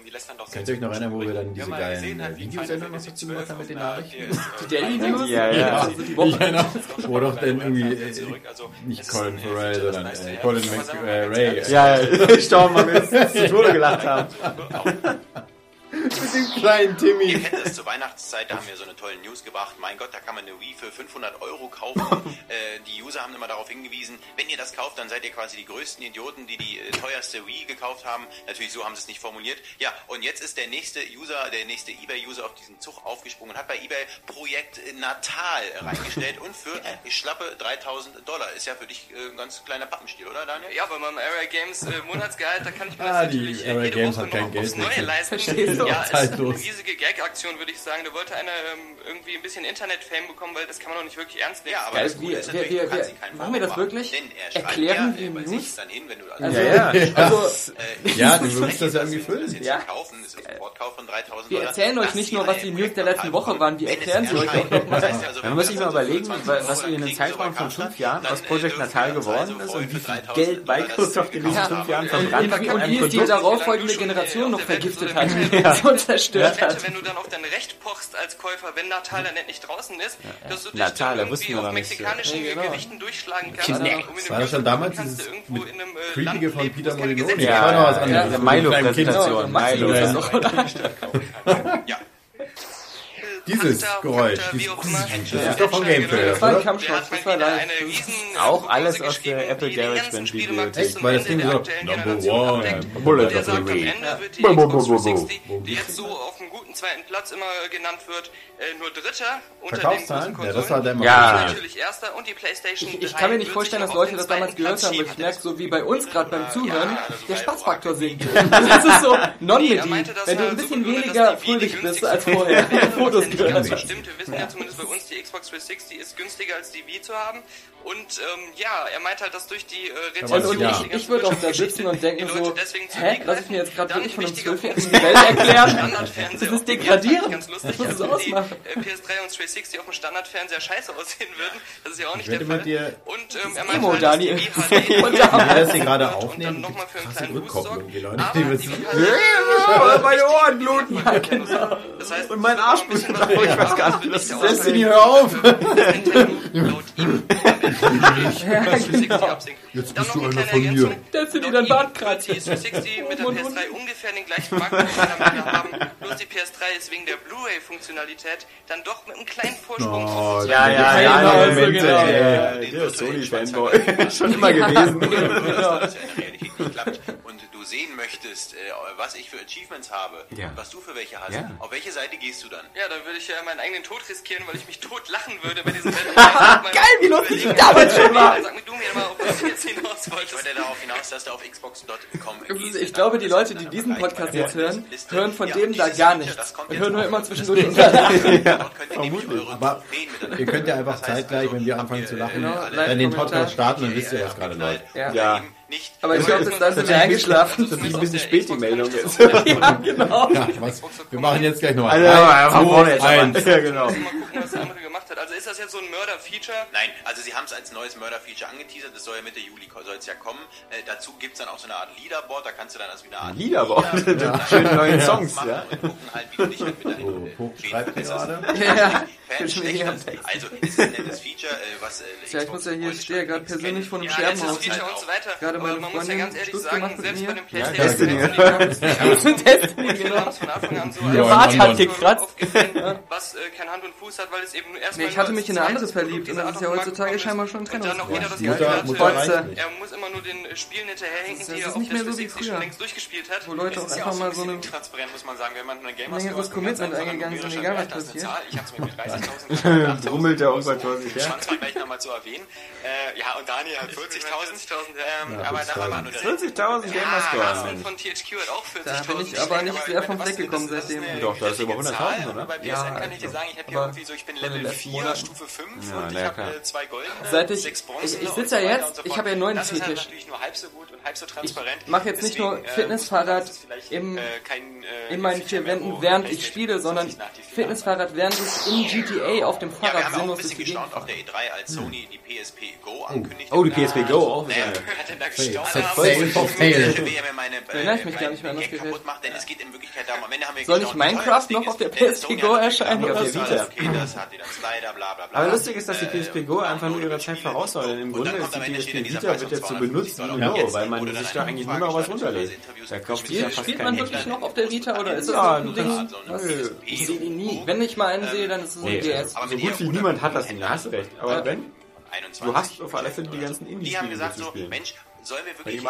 Speaker 7: die lässt dann doch
Speaker 5: euch noch erinnern, wo wir dann
Speaker 7: Ja,
Speaker 5: diese geilen äh,
Speaker 7: wie
Speaker 5: Videosendungen noch dazu gemacht haben mit den Nachrichten?
Speaker 6: Die Daily News?
Speaker 1: Ja, ja.
Speaker 6: Also
Speaker 5: erinnere, (laughs) wo doch dann irgendwie, äh.
Speaker 7: Also,
Speaker 5: nicht Colin Farrell,
Speaker 7: das
Speaker 5: sondern
Speaker 7: nice
Speaker 5: äh. Colin
Speaker 7: Aber
Speaker 5: Mc,
Speaker 7: sagen wir
Speaker 5: äh, Ray.
Speaker 7: ganz
Speaker 1: Ja, (laughs) ich staune mal, wir (laughs) zu Tode gelacht haben. (laughs)
Speaker 5: Mit dem kleinen
Speaker 7: Ihr
Speaker 5: Timmy.
Speaker 7: kennt es, zur Weihnachtszeit, da haben wir so eine tolle News gebracht. Mein Gott, da kann man eine Wii für 500 Euro kaufen. (laughs) äh, die User haben immer darauf hingewiesen, wenn ihr das kauft, dann seid ihr quasi die größten Idioten, die die äh, teuerste Wii gekauft haben. Natürlich, so haben sie es nicht formuliert. Ja, und jetzt ist der nächste User, der nächste Ebay-User auf diesen Zug aufgesprungen und hat bei Ebay Projekt Natal reingestellt und für (laughs) schlappe 3000 Dollar. Ist ja für dich äh, ein ganz kleiner Pappenstiel, oder Daniel?
Speaker 8: Ja, bei meinem Area Games äh, Monatsgehalt, da kann ich mir
Speaker 5: Ah,
Speaker 8: das
Speaker 5: die
Speaker 8: natürlich
Speaker 5: Area
Speaker 8: jede
Speaker 5: Games
Speaker 8: Woche
Speaker 5: hat kein
Speaker 8: noch
Speaker 5: Geld
Speaker 8: aufs
Speaker 5: mehr.
Speaker 8: Neue leisten.
Speaker 6: Verstehst du?
Speaker 8: Ja, es ist
Speaker 5: Zeitlos.
Speaker 8: eine riesige Gag-Aktion, würde ich sagen. Da wollte einer ähm, irgendwie ein bisschen Internet-Fame bekommen, weil das kann man doch nicht wirklich ernst nehmen.
Speaker 7: Ja, aber
Speaker 6: Geil,
Speaker 7: das
Speaker 6: wir-
Speaker 7: ist
Speaker 6: wir- wir- wir- machen wir das wirklich?
Speaker 7: Er
Speaker 6: Erklären
Speaker 7: ja,
Speaker 6: wir
Speaker 7: äh, bei
Speaker 6: News?
Speaker 7: dann hin, wenn du
Speaker 6: Also, (laughs)
Speaker 1: Ja, ja.
Speaker 6: also
Speaker 7: äh,
Speaker 5: Ja, du (laughs) würdest das ja irgendwie füllen.
Speaker 6: Ja.
Speaker 7: zu kaufen, das ist ein Sofortkauf von 3000
Speaker 6: Wir erzählen euch nicht nur, was die News der letzten Woche waren, wir erklären sie euch auch nochmal.
Speaker 7: Also, wenn
Speaker 1: muss sich mal
Speaker 7: das so für
Speaker 1: überlegen,
Speaker 7: 20
Speaker 1: was in
Speaker 7: so
Speaker 1: Zeitraum von fünf Jahren aus
Speaker 7: äh,
Speaker 1: Project Natal geworden
Speaker 7: also
Speaker 1: ist und wie viel
Speaker 7: 3000
Speaker 1: Geld Microsoft in diesen fünf. Jahren verbrannt hat
Speaker 6: und wie es die darauffolgende Generation noch vergiftet hat, (laughs) so zerstört
Speaker 8: Wette,
Speaker 6: hat.
Speaker 8: wenn du dann auf dein Recht pochst als Käufer, wenn Natal dann endlich draußen ist, dass du dich
Speaker 1: Natal, da
Speaker 8: dann
Speaker 1: wussten
Speaker 8: irgendwie auf
Speaker 1: nicht.
Speaker 8: mexikanischen
Speaker 6: Ja, genau.
Speaker 8: Gewichten durchschlagen kannst.
Speaker 1: Kinect.
Speaker 8: um in einem
Speaker 5: War das schon
Speaker 8: Biergarten
Speaker 5: damals
Speaker 8: kannst du
Speaker 5: dieses
Speaker 8: irgendwo
Speaker 5: mit
Speaker 8: in einem, äh,
Speaker 5: Creepige
Speaker 8: Land
Speaker 5: von Peter Das war noch was anderes.
Speaker 1: Ja,
Speaker 5: Das
Speaker 1: Milo ja.
Speaker 5: Dieses
Speaker 8: Fakta,
Speaker 5: Geräusch,
Speaker 8: Fakta, wie
Speaker 5: dieses
Speaker 8: auch immer.
Speaker 5: Das ist doch von Game Trailers,
Speaker 6: Das war ein
Speaker 8: hat
Speaker 6: das war live.
Speaker 1: Auch alles aus der Apple GarageBand Bibliothek.
Speaker 5: Weil das Ding so, Number one.
Speaker 1: Bullet of the
Speaker 8: sagt, am
Speaker 1: Week.
Speaker 8: Ende wird die
Speaker 5: Bo- bo-
Speaker 8: Xbox
Speaker 5: bo- bo-
Speaker 8: 360,
Speaker 5: bo-
Speaker 8: die jetzt so auf einem guten zweiten Platz immer genannt wird, äh, nur Dritter unter den
Speaker 5: Verkaufszahlen? Ja, das war der
Speaker 1: Ja.
Speaker 8: Die natürlich Erster und die Playstation
Speaker 6: Ich, ich
Speaker 8: 3
Speaker 6: kann mir nicht vorstellen, dass Leute das damals gehört haben, weil ich merke, so wie bei uns gerade beim Zuhören, der Spaßfaktor sinkt. (laughs) Das ist so
Speaker 8: Nee,
Speaker 6: non-medie.
Speaker 8: meinte, das
Speaker 6: Wenn du ein bisschen weniger fröhlich bist als vorher, Fotos
Speaker 8: Das stimmt, wir wissen ja zumindest bei uns, die Xbox Xbox 360 ist günstiger als die Wii zu haben. Und ähm, ja, er meint halt, dass durch die äh,
Speaker 5: weiß
Speaker 6: Und, und
Speaker 5: Ja.
Speaker 6: ich, ich würde auch da sitzen und denken so, hä, lass ich mir jetzt gerade wirklich von einem. Zwölfjährigen die (laughs) Welt erklären? Das
Speaker 8: auf
Speaker 6: ist degradierend.
Speaker 8: Ganz lustig,
Speaker 6: Das muss es
Speaker 8: also die
Speaker 6: ausmachen.
Speaker 8: äh, PS3 und 360 auf dem Standardfernseher scheiße aussehen würden. Das ist ja auch nicht der Fall.
Speaker 5: dir,
Speaker 8: und ähm, er
Speaker 6: Emo,
Speaker 8: meint halt,
Speaker 6: Daniel.
Speaker 8: dass die
Speaker 5: wir das hier gerade
Speaker 8: und dann
Speaker 5: aufnehmen,
Speaker 8: noch mal für einen kleinen
Speaker 5: Rückkopplung.
Speaker 8: Boost
Speaker 5: Die Leute,
Speaker 8: sorgt.
Speaker 5: die
Speaker 8: Aber
Speaker 5: wissen.
Speaker 1: meine Ohren bluten.
Speaker 8: Das heißt,
Speaker 1: Und mein Arsch blutet. Ich weiß gar nicht, was das ist.
Speaker 5: Destiny, hör auf!
Speaker 8: Laut ihm. (laughs)
Speaker 5: Jetzt
Speaker 8: Dann
Speaker 5: bist
Speaker 8: noch
Speaker 5: du
Speaker 8: eine
Speaker 5: einer
Speaker 8: kleine
Speaker 5: von mir.
Speaker 8: Ergänzung.
Speaker 6: Destiny,
Speaker 8: Laut
Speaker 6: dein
Speaker 8: ihm
Speaker 6: Bart
Speaker 8: wird
Speaker 6: kratzt.
Speaker 8: die 360 mit der (laughs) PS3 ungefähr den gleichen Marktparameter haben. Bloß die PS3 ist wegen der Blu-ray-Funktionalität dann doch mit einem kleinen Vorsprung
Speaker 5: Oh,
Speaker 1: Ja, ja,
Speaker 6: Ja,
Speaker 1: ja,
Speaker 6: genau,
Speaker 1: ja,
Speaker 6: so
Speaker 1: Momente,
Speaker 6: genau.
Speaker 1: ey. Der ist Sony-Fanboy. (laughs) Schon immer gewesen. (laughs)
Speaker 7: dass das in der Realität nicht klappt und du sehen möchtest, äh, was ich für Achievements habe
Speaker 1: Ja.
Speaker 7: und was du für welche hast,
Speaker 1: Ja.
Speaker 7: auf welche Seite gehst du dann?
Speaker 8: Ja, dann würde ich ja meinen eigenen Tod riskieren, weil ich mich tot lachen würde bei diesem (laughs) Wetten.
Speaker 6: Geil, wie lustig ich damals schon war.
Speaker 8: Sag mir du mir mal, auf was du jetzt hinaus
Speaker 7: Ich
Speaker 8: wolltest.
Speaker 7: wollte darauf hinaus, dass du auf xbox.com gehst.
Speaker 6: Ich glaube, die Leute, die diesen Podcast jetzt hören, hören von
Speaker 7: Ja,
Speaker 6: dem da gar nichts. Wir hören nur immer zwischendurch (laughs) Lachen.
Speaker 7: Nämlich eure
Speaker 5: Aber Ihr könnt ja einfach
Speaker 7: Das heißt
Speaker 5: zeitgleich,
Speaker 7: also,
Speaker 5: wenn wir anfangen zu lachen,
Speaker 6: Genau,
Speaker 5: dann den. Podcast starten, dann wisst ihr, was gerade läuft.
Speaker 6: Ja.
Speaker 7: Nicht
Speaker 6: Aber ich glaube, dann sind wir eingeschlafen.
Speaker 1: Das ist ein bisschen spät, die Meldung jetzt.
Speaker 6: Ja, genau.
Speaker 5: Ja, was, wir machen jetzt gleich noch
Speaker 1: Also,
Speaker 5: Drei,
Speaker 1: ja, von
Speaker 5: zwei, eins.
Speaker 1: Ja, genau.
Speaker 8: Ist das jetzt so ein Mörder-Feature?
Speaker 7: Nein, also sie haben es als neues Murder-Feature angeteasert, das soll ja Mitte Juli soll es ja kommen. Äh, dazu gibt es dann auch so eine Art Leaderboard, da kannst du dann also wie eine Art
Speaker 1: Leaderboard.
Speaker 7: Lieder- (laughs)
Speaker 1: Schöne neue Songs,
Speaker 7: machen
Speaker 1: ja.
Speaker 7: Und gucken halt, wie du dich halt mit deinen äh, Schäden
Speaker 5: schreibt.
Speaker 6: Ja, ja. Hier
Speaker 7: das.
Speaker 6: Text.
Speaker 7: Also, es ist ein nettes Feature, äh, was äh,
Speaker 6: Ja, ich muss ja hier, ich stehe ja gerade persönlich vor einem
Speaker 8: Ja,
Speaker 6: Scherbenhaus.
Speaker 8: Feature und so weiter.
Speaker 6: Gerade
Speaker 8: Aber
Speaker 6: meine
Speaker 8: man muss ja
Speaker 6: Freundin
Speaker 8: ganz ehrlich
Speaker 6: Schluss
Speaker 8: sagen,
Speaker 6: gemacht mit
Speaker 8: selbst
Speaker 6: mir.
Speaker 8: bei dem
Speaker 5: Ja,
Speaker 8: PlayStation
Speaker 5: Destiny.
Speaker 6: Destiny, (laughs)
Speaker 8: Wir
Speaker 6: genau.
Speaker 8: von
Speaker 5: Ja,
Speaker 8: als
Speaker 5: hat
Speaker 6: gekratzt.
Speaker 8: was äh, kein Hand und Fuß hat, weil es eben nur erstmal
Speaker 6: Nee, ich hatte mich in eine andere verliebt und das ist ja heutzutage scheinbar schon ein
Speaker 8: Und dann
Speaker 6: Trennungsgrund.
Speaker 8: jeder das Gefühl
Speaker 5: nicht.
Speaker 8: er muss immer nur den Spielen hinterherhinken, die
Speaker 6: ist
Speaker 8: er auf
Speaker 6: nicht
Speaker 8: der
Speaker 6: mehr so wie
Speaker 8: 360
Speaker 6: früher.
Speaker 8: schon längst durchgespielt hat.
Speaker 6: Wo Leute auch einfach
Speaker 7: auch
Speaker 6: mal so eine
Speaker 7: intransparent, muss man sagen, wenn man eine Gamers
Speaker 6: längeres Commitment eingegangen sind, egal was passiert. (laughs)
Speaker 7: Ich hab's mir mit 30.000
Speaker 1: Brummelt (laughs) der her.
Speaker 7: Schwanz mal gleich nochmal zu erwähnen. Äh, ja, und Daniel hat 40.000. Ähm, aber da war nur der
Speaker 1: 40.000 Gamerscore.
Speaker 8: Carsten von THQ hat auch 40.000.
Speaker 6: Da bin ich aber nicht sehr vom Fleck gekommen seitdem.
Speaker 1: Doch, da ist über 100.000, oder?
Speaker 7: Bei PSN
Speaker 6: Ja,
Speaker 7: kann ich dir sagen, ich habe hier irgendwie so, ich bin Level
Speaker 6: letzten
Speaker 7: 4,
Speaker 6: Monaten.
Speaker 7: Stufe 5
Speaker 1: Ja,
Speaker 7: und
Speaker 1: na
Speaker 7: ich
Speaker 1: ja,
Speaker 7: habe äh, zwei goldene,
Speaker 6: Seit ich-
Speaker 7: sechs
Speaker 6: ich-
Speaker 7: bronzene
Speaker 6: ich
Speaker 7: und
Speaker 6: sitze ja jetzt,
Speaker 7: so
Speaker 6: ich habe ja einen neuen
Speaker 7: Das ist halt
Speaker 6: Fetisch.
Speaker 7: natürlich nur halb so gut und halb so transparent.
Speaker 6: mach jetzt nicht nur
Speaker 7: Deswegen, äh,
Speaker 6: Fitnessfahrrad
Speaker 7: vielleicht,
Speaker 6: im-
Speaker 7: äh, kein, äh,
Speaker 6: in meinen vier Wänden, während ich spiele, sondern
Speaker 7: 50 nach die Finger
Speaker 6: Fitnessfahrrad, während ich in GTA auf dem
Speaker 7: Ja, wir
Speaker 6: Fahrrad
Speaker 7: haben auch ein
Speaker 6: sinnlos durch
Speaker 7: bisschen
Speaker 6: die Gegend
Speaker 7: gestaunt auf
Speaker 6: fahre.
Speaker 7: der E3, als Sony die PSP Go ankündigt.
Speaker 1: Oh, die PSP Go auch
Speaker 7: Naja, wer hat denn da ich ja meine, äh,
Speaker 6: Erinnere ich mich gar nicht mehr an das Gerät. Soll nicht Minecraft noch auf der
Speaker 7: ist.
Speaker 6: PSP Go erscheinen
Speaker 7: das
Speaker 1: so?
Speaker 7: ist Okay, das hat die dann Slider, bla bla bla.
Speaker 1: Aber lustig ist, dass die
Speaker 7: Äh,
Speaker 1: PSP Go einfach nur ihrer Zeit voraus war. Denn im Grunde ist die PSP Vita wird jetzt so benutzt wie weil man sich da eigentlich nur noch was runterlädt. Da kauft sich ja
Speaker 6: Spielt,
Speaker 1: fast
Speaker 6: spielt man wirklich noch auf der Vita oder ist das
Speaker 1: Ja,
Speaker 6: so
Speaker 1: du
Speaker 6: ein Ding?
Speaker 7: Nö.
Speaker 6: Ich sehe die nie. Wenn ich mal einen sehe, dann ist es ein DS.
Speaker 7: Aber
Speaker 1: so
Speaker 7: wenn
Speaker 1: gut wie niemand hat das Ding, da hast du recht. Aber wenn,
Speaker 7: 21
Speaker 1: du hast auf alle Fälle die ganzen
Speaker 7: Die haben
Speaker 1: Indie-Spiele
Speaker 7: gesagt
Speaker 1: zu
Speaker 7: so,
Speaker 1: spielen.
Speaker 7: Mensch, sollen wir wirklich...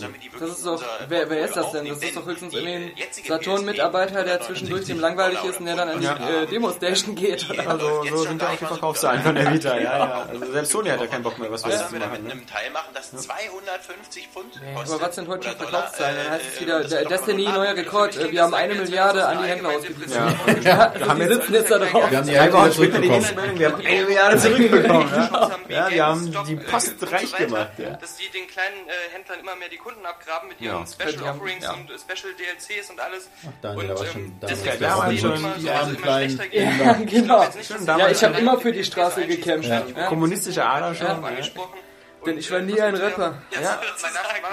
Speaker 7: damit die
Speaker 6: Das ist doch, wer, wer ist das denn? Das ist doch höchstens irgendwie
Speaker 7: äh,
Speaker 6: ein Saturn-Mitarbeiter, der zwischendurch dem langweilig ist und der dann an die äh, Demo-Station geht. Oder?
Speaker 1: Also, so sind ja auch die Verkaufszahlen von der Vita, ja, ja. Also selbst Sony hat ja keinen Bock mehr, was wir jetzt
Speaker 7: wir
Speaker 1: machen.
Speaker 7: mit
Speaker 1: Ne?
Speaker 7: einem Teil machen, das 250 Pfund kostet?
Speaker 6: Aber was sind heute schon Verkaufszahlen? Dann heißt
Speaker 7: äh,
Speaker 6: es wieder,
Speaker 7: das doch
Speaker 6: Destiny, neuer Rekord, äh, wir haben eine Milliarde an die Händler ausgegeben.
Speaker 1: Ja.
Speaker 6: Ja, die sitzen jetzt da drauf.
Speaker 5: Wir haben die
Speaker 1: Ja, nächste
Speaker 5: zurückbekommen.
Speaker 1: Wir haben eine Milliarde zurückbekommen. Ja, ja wir haben die
Speaker 8: äh,
Speaker 1: Post reich gemacht. Ja.
Speaker 8: Die den kleinen äh, Händlern immer mehr die Kunden abgraben mit
Speaker 1: Ja.
Speaker 8: ihren Special
Speaker 6: Die haben-
Speaker 8: Offerings
Speaker 6: ja.
Speaker 8: und äh, Special DLCs und alles.
Speaker 5: Daniel, da war
Speaker 8: und,
Speaker 5: schon
Speaker 8: ähm,
Speaker 5: damals
Speaker 8: deswegen
Speaker 1: der
Speaker 8: ist es
Speaker 1: Robin
Speaker 8: immer
Speaker 1: schon,
Speaker 8: so,
Speaker 5: armen
Speaker 8: immer
Speaker 5: kleinen
Speaker 8: schlechter geht.
Speaker 6: Ja, genau.
Speaker 8: Ja,
Speaker 6: ich hab immer für die Straße gekämpft.
Speaker 5: Ja.
Speaker 6: Ja.
Speaker 1: Kommunistische Ader schon.
Speaker 6: Ja.
Speaker 1: Ja.
Speaker 8: angesprochen.
Speaker 6: Denn ich war nie ein Rapper.
Speaker 8: Ja, (laughs)
Speaker 1: Ja.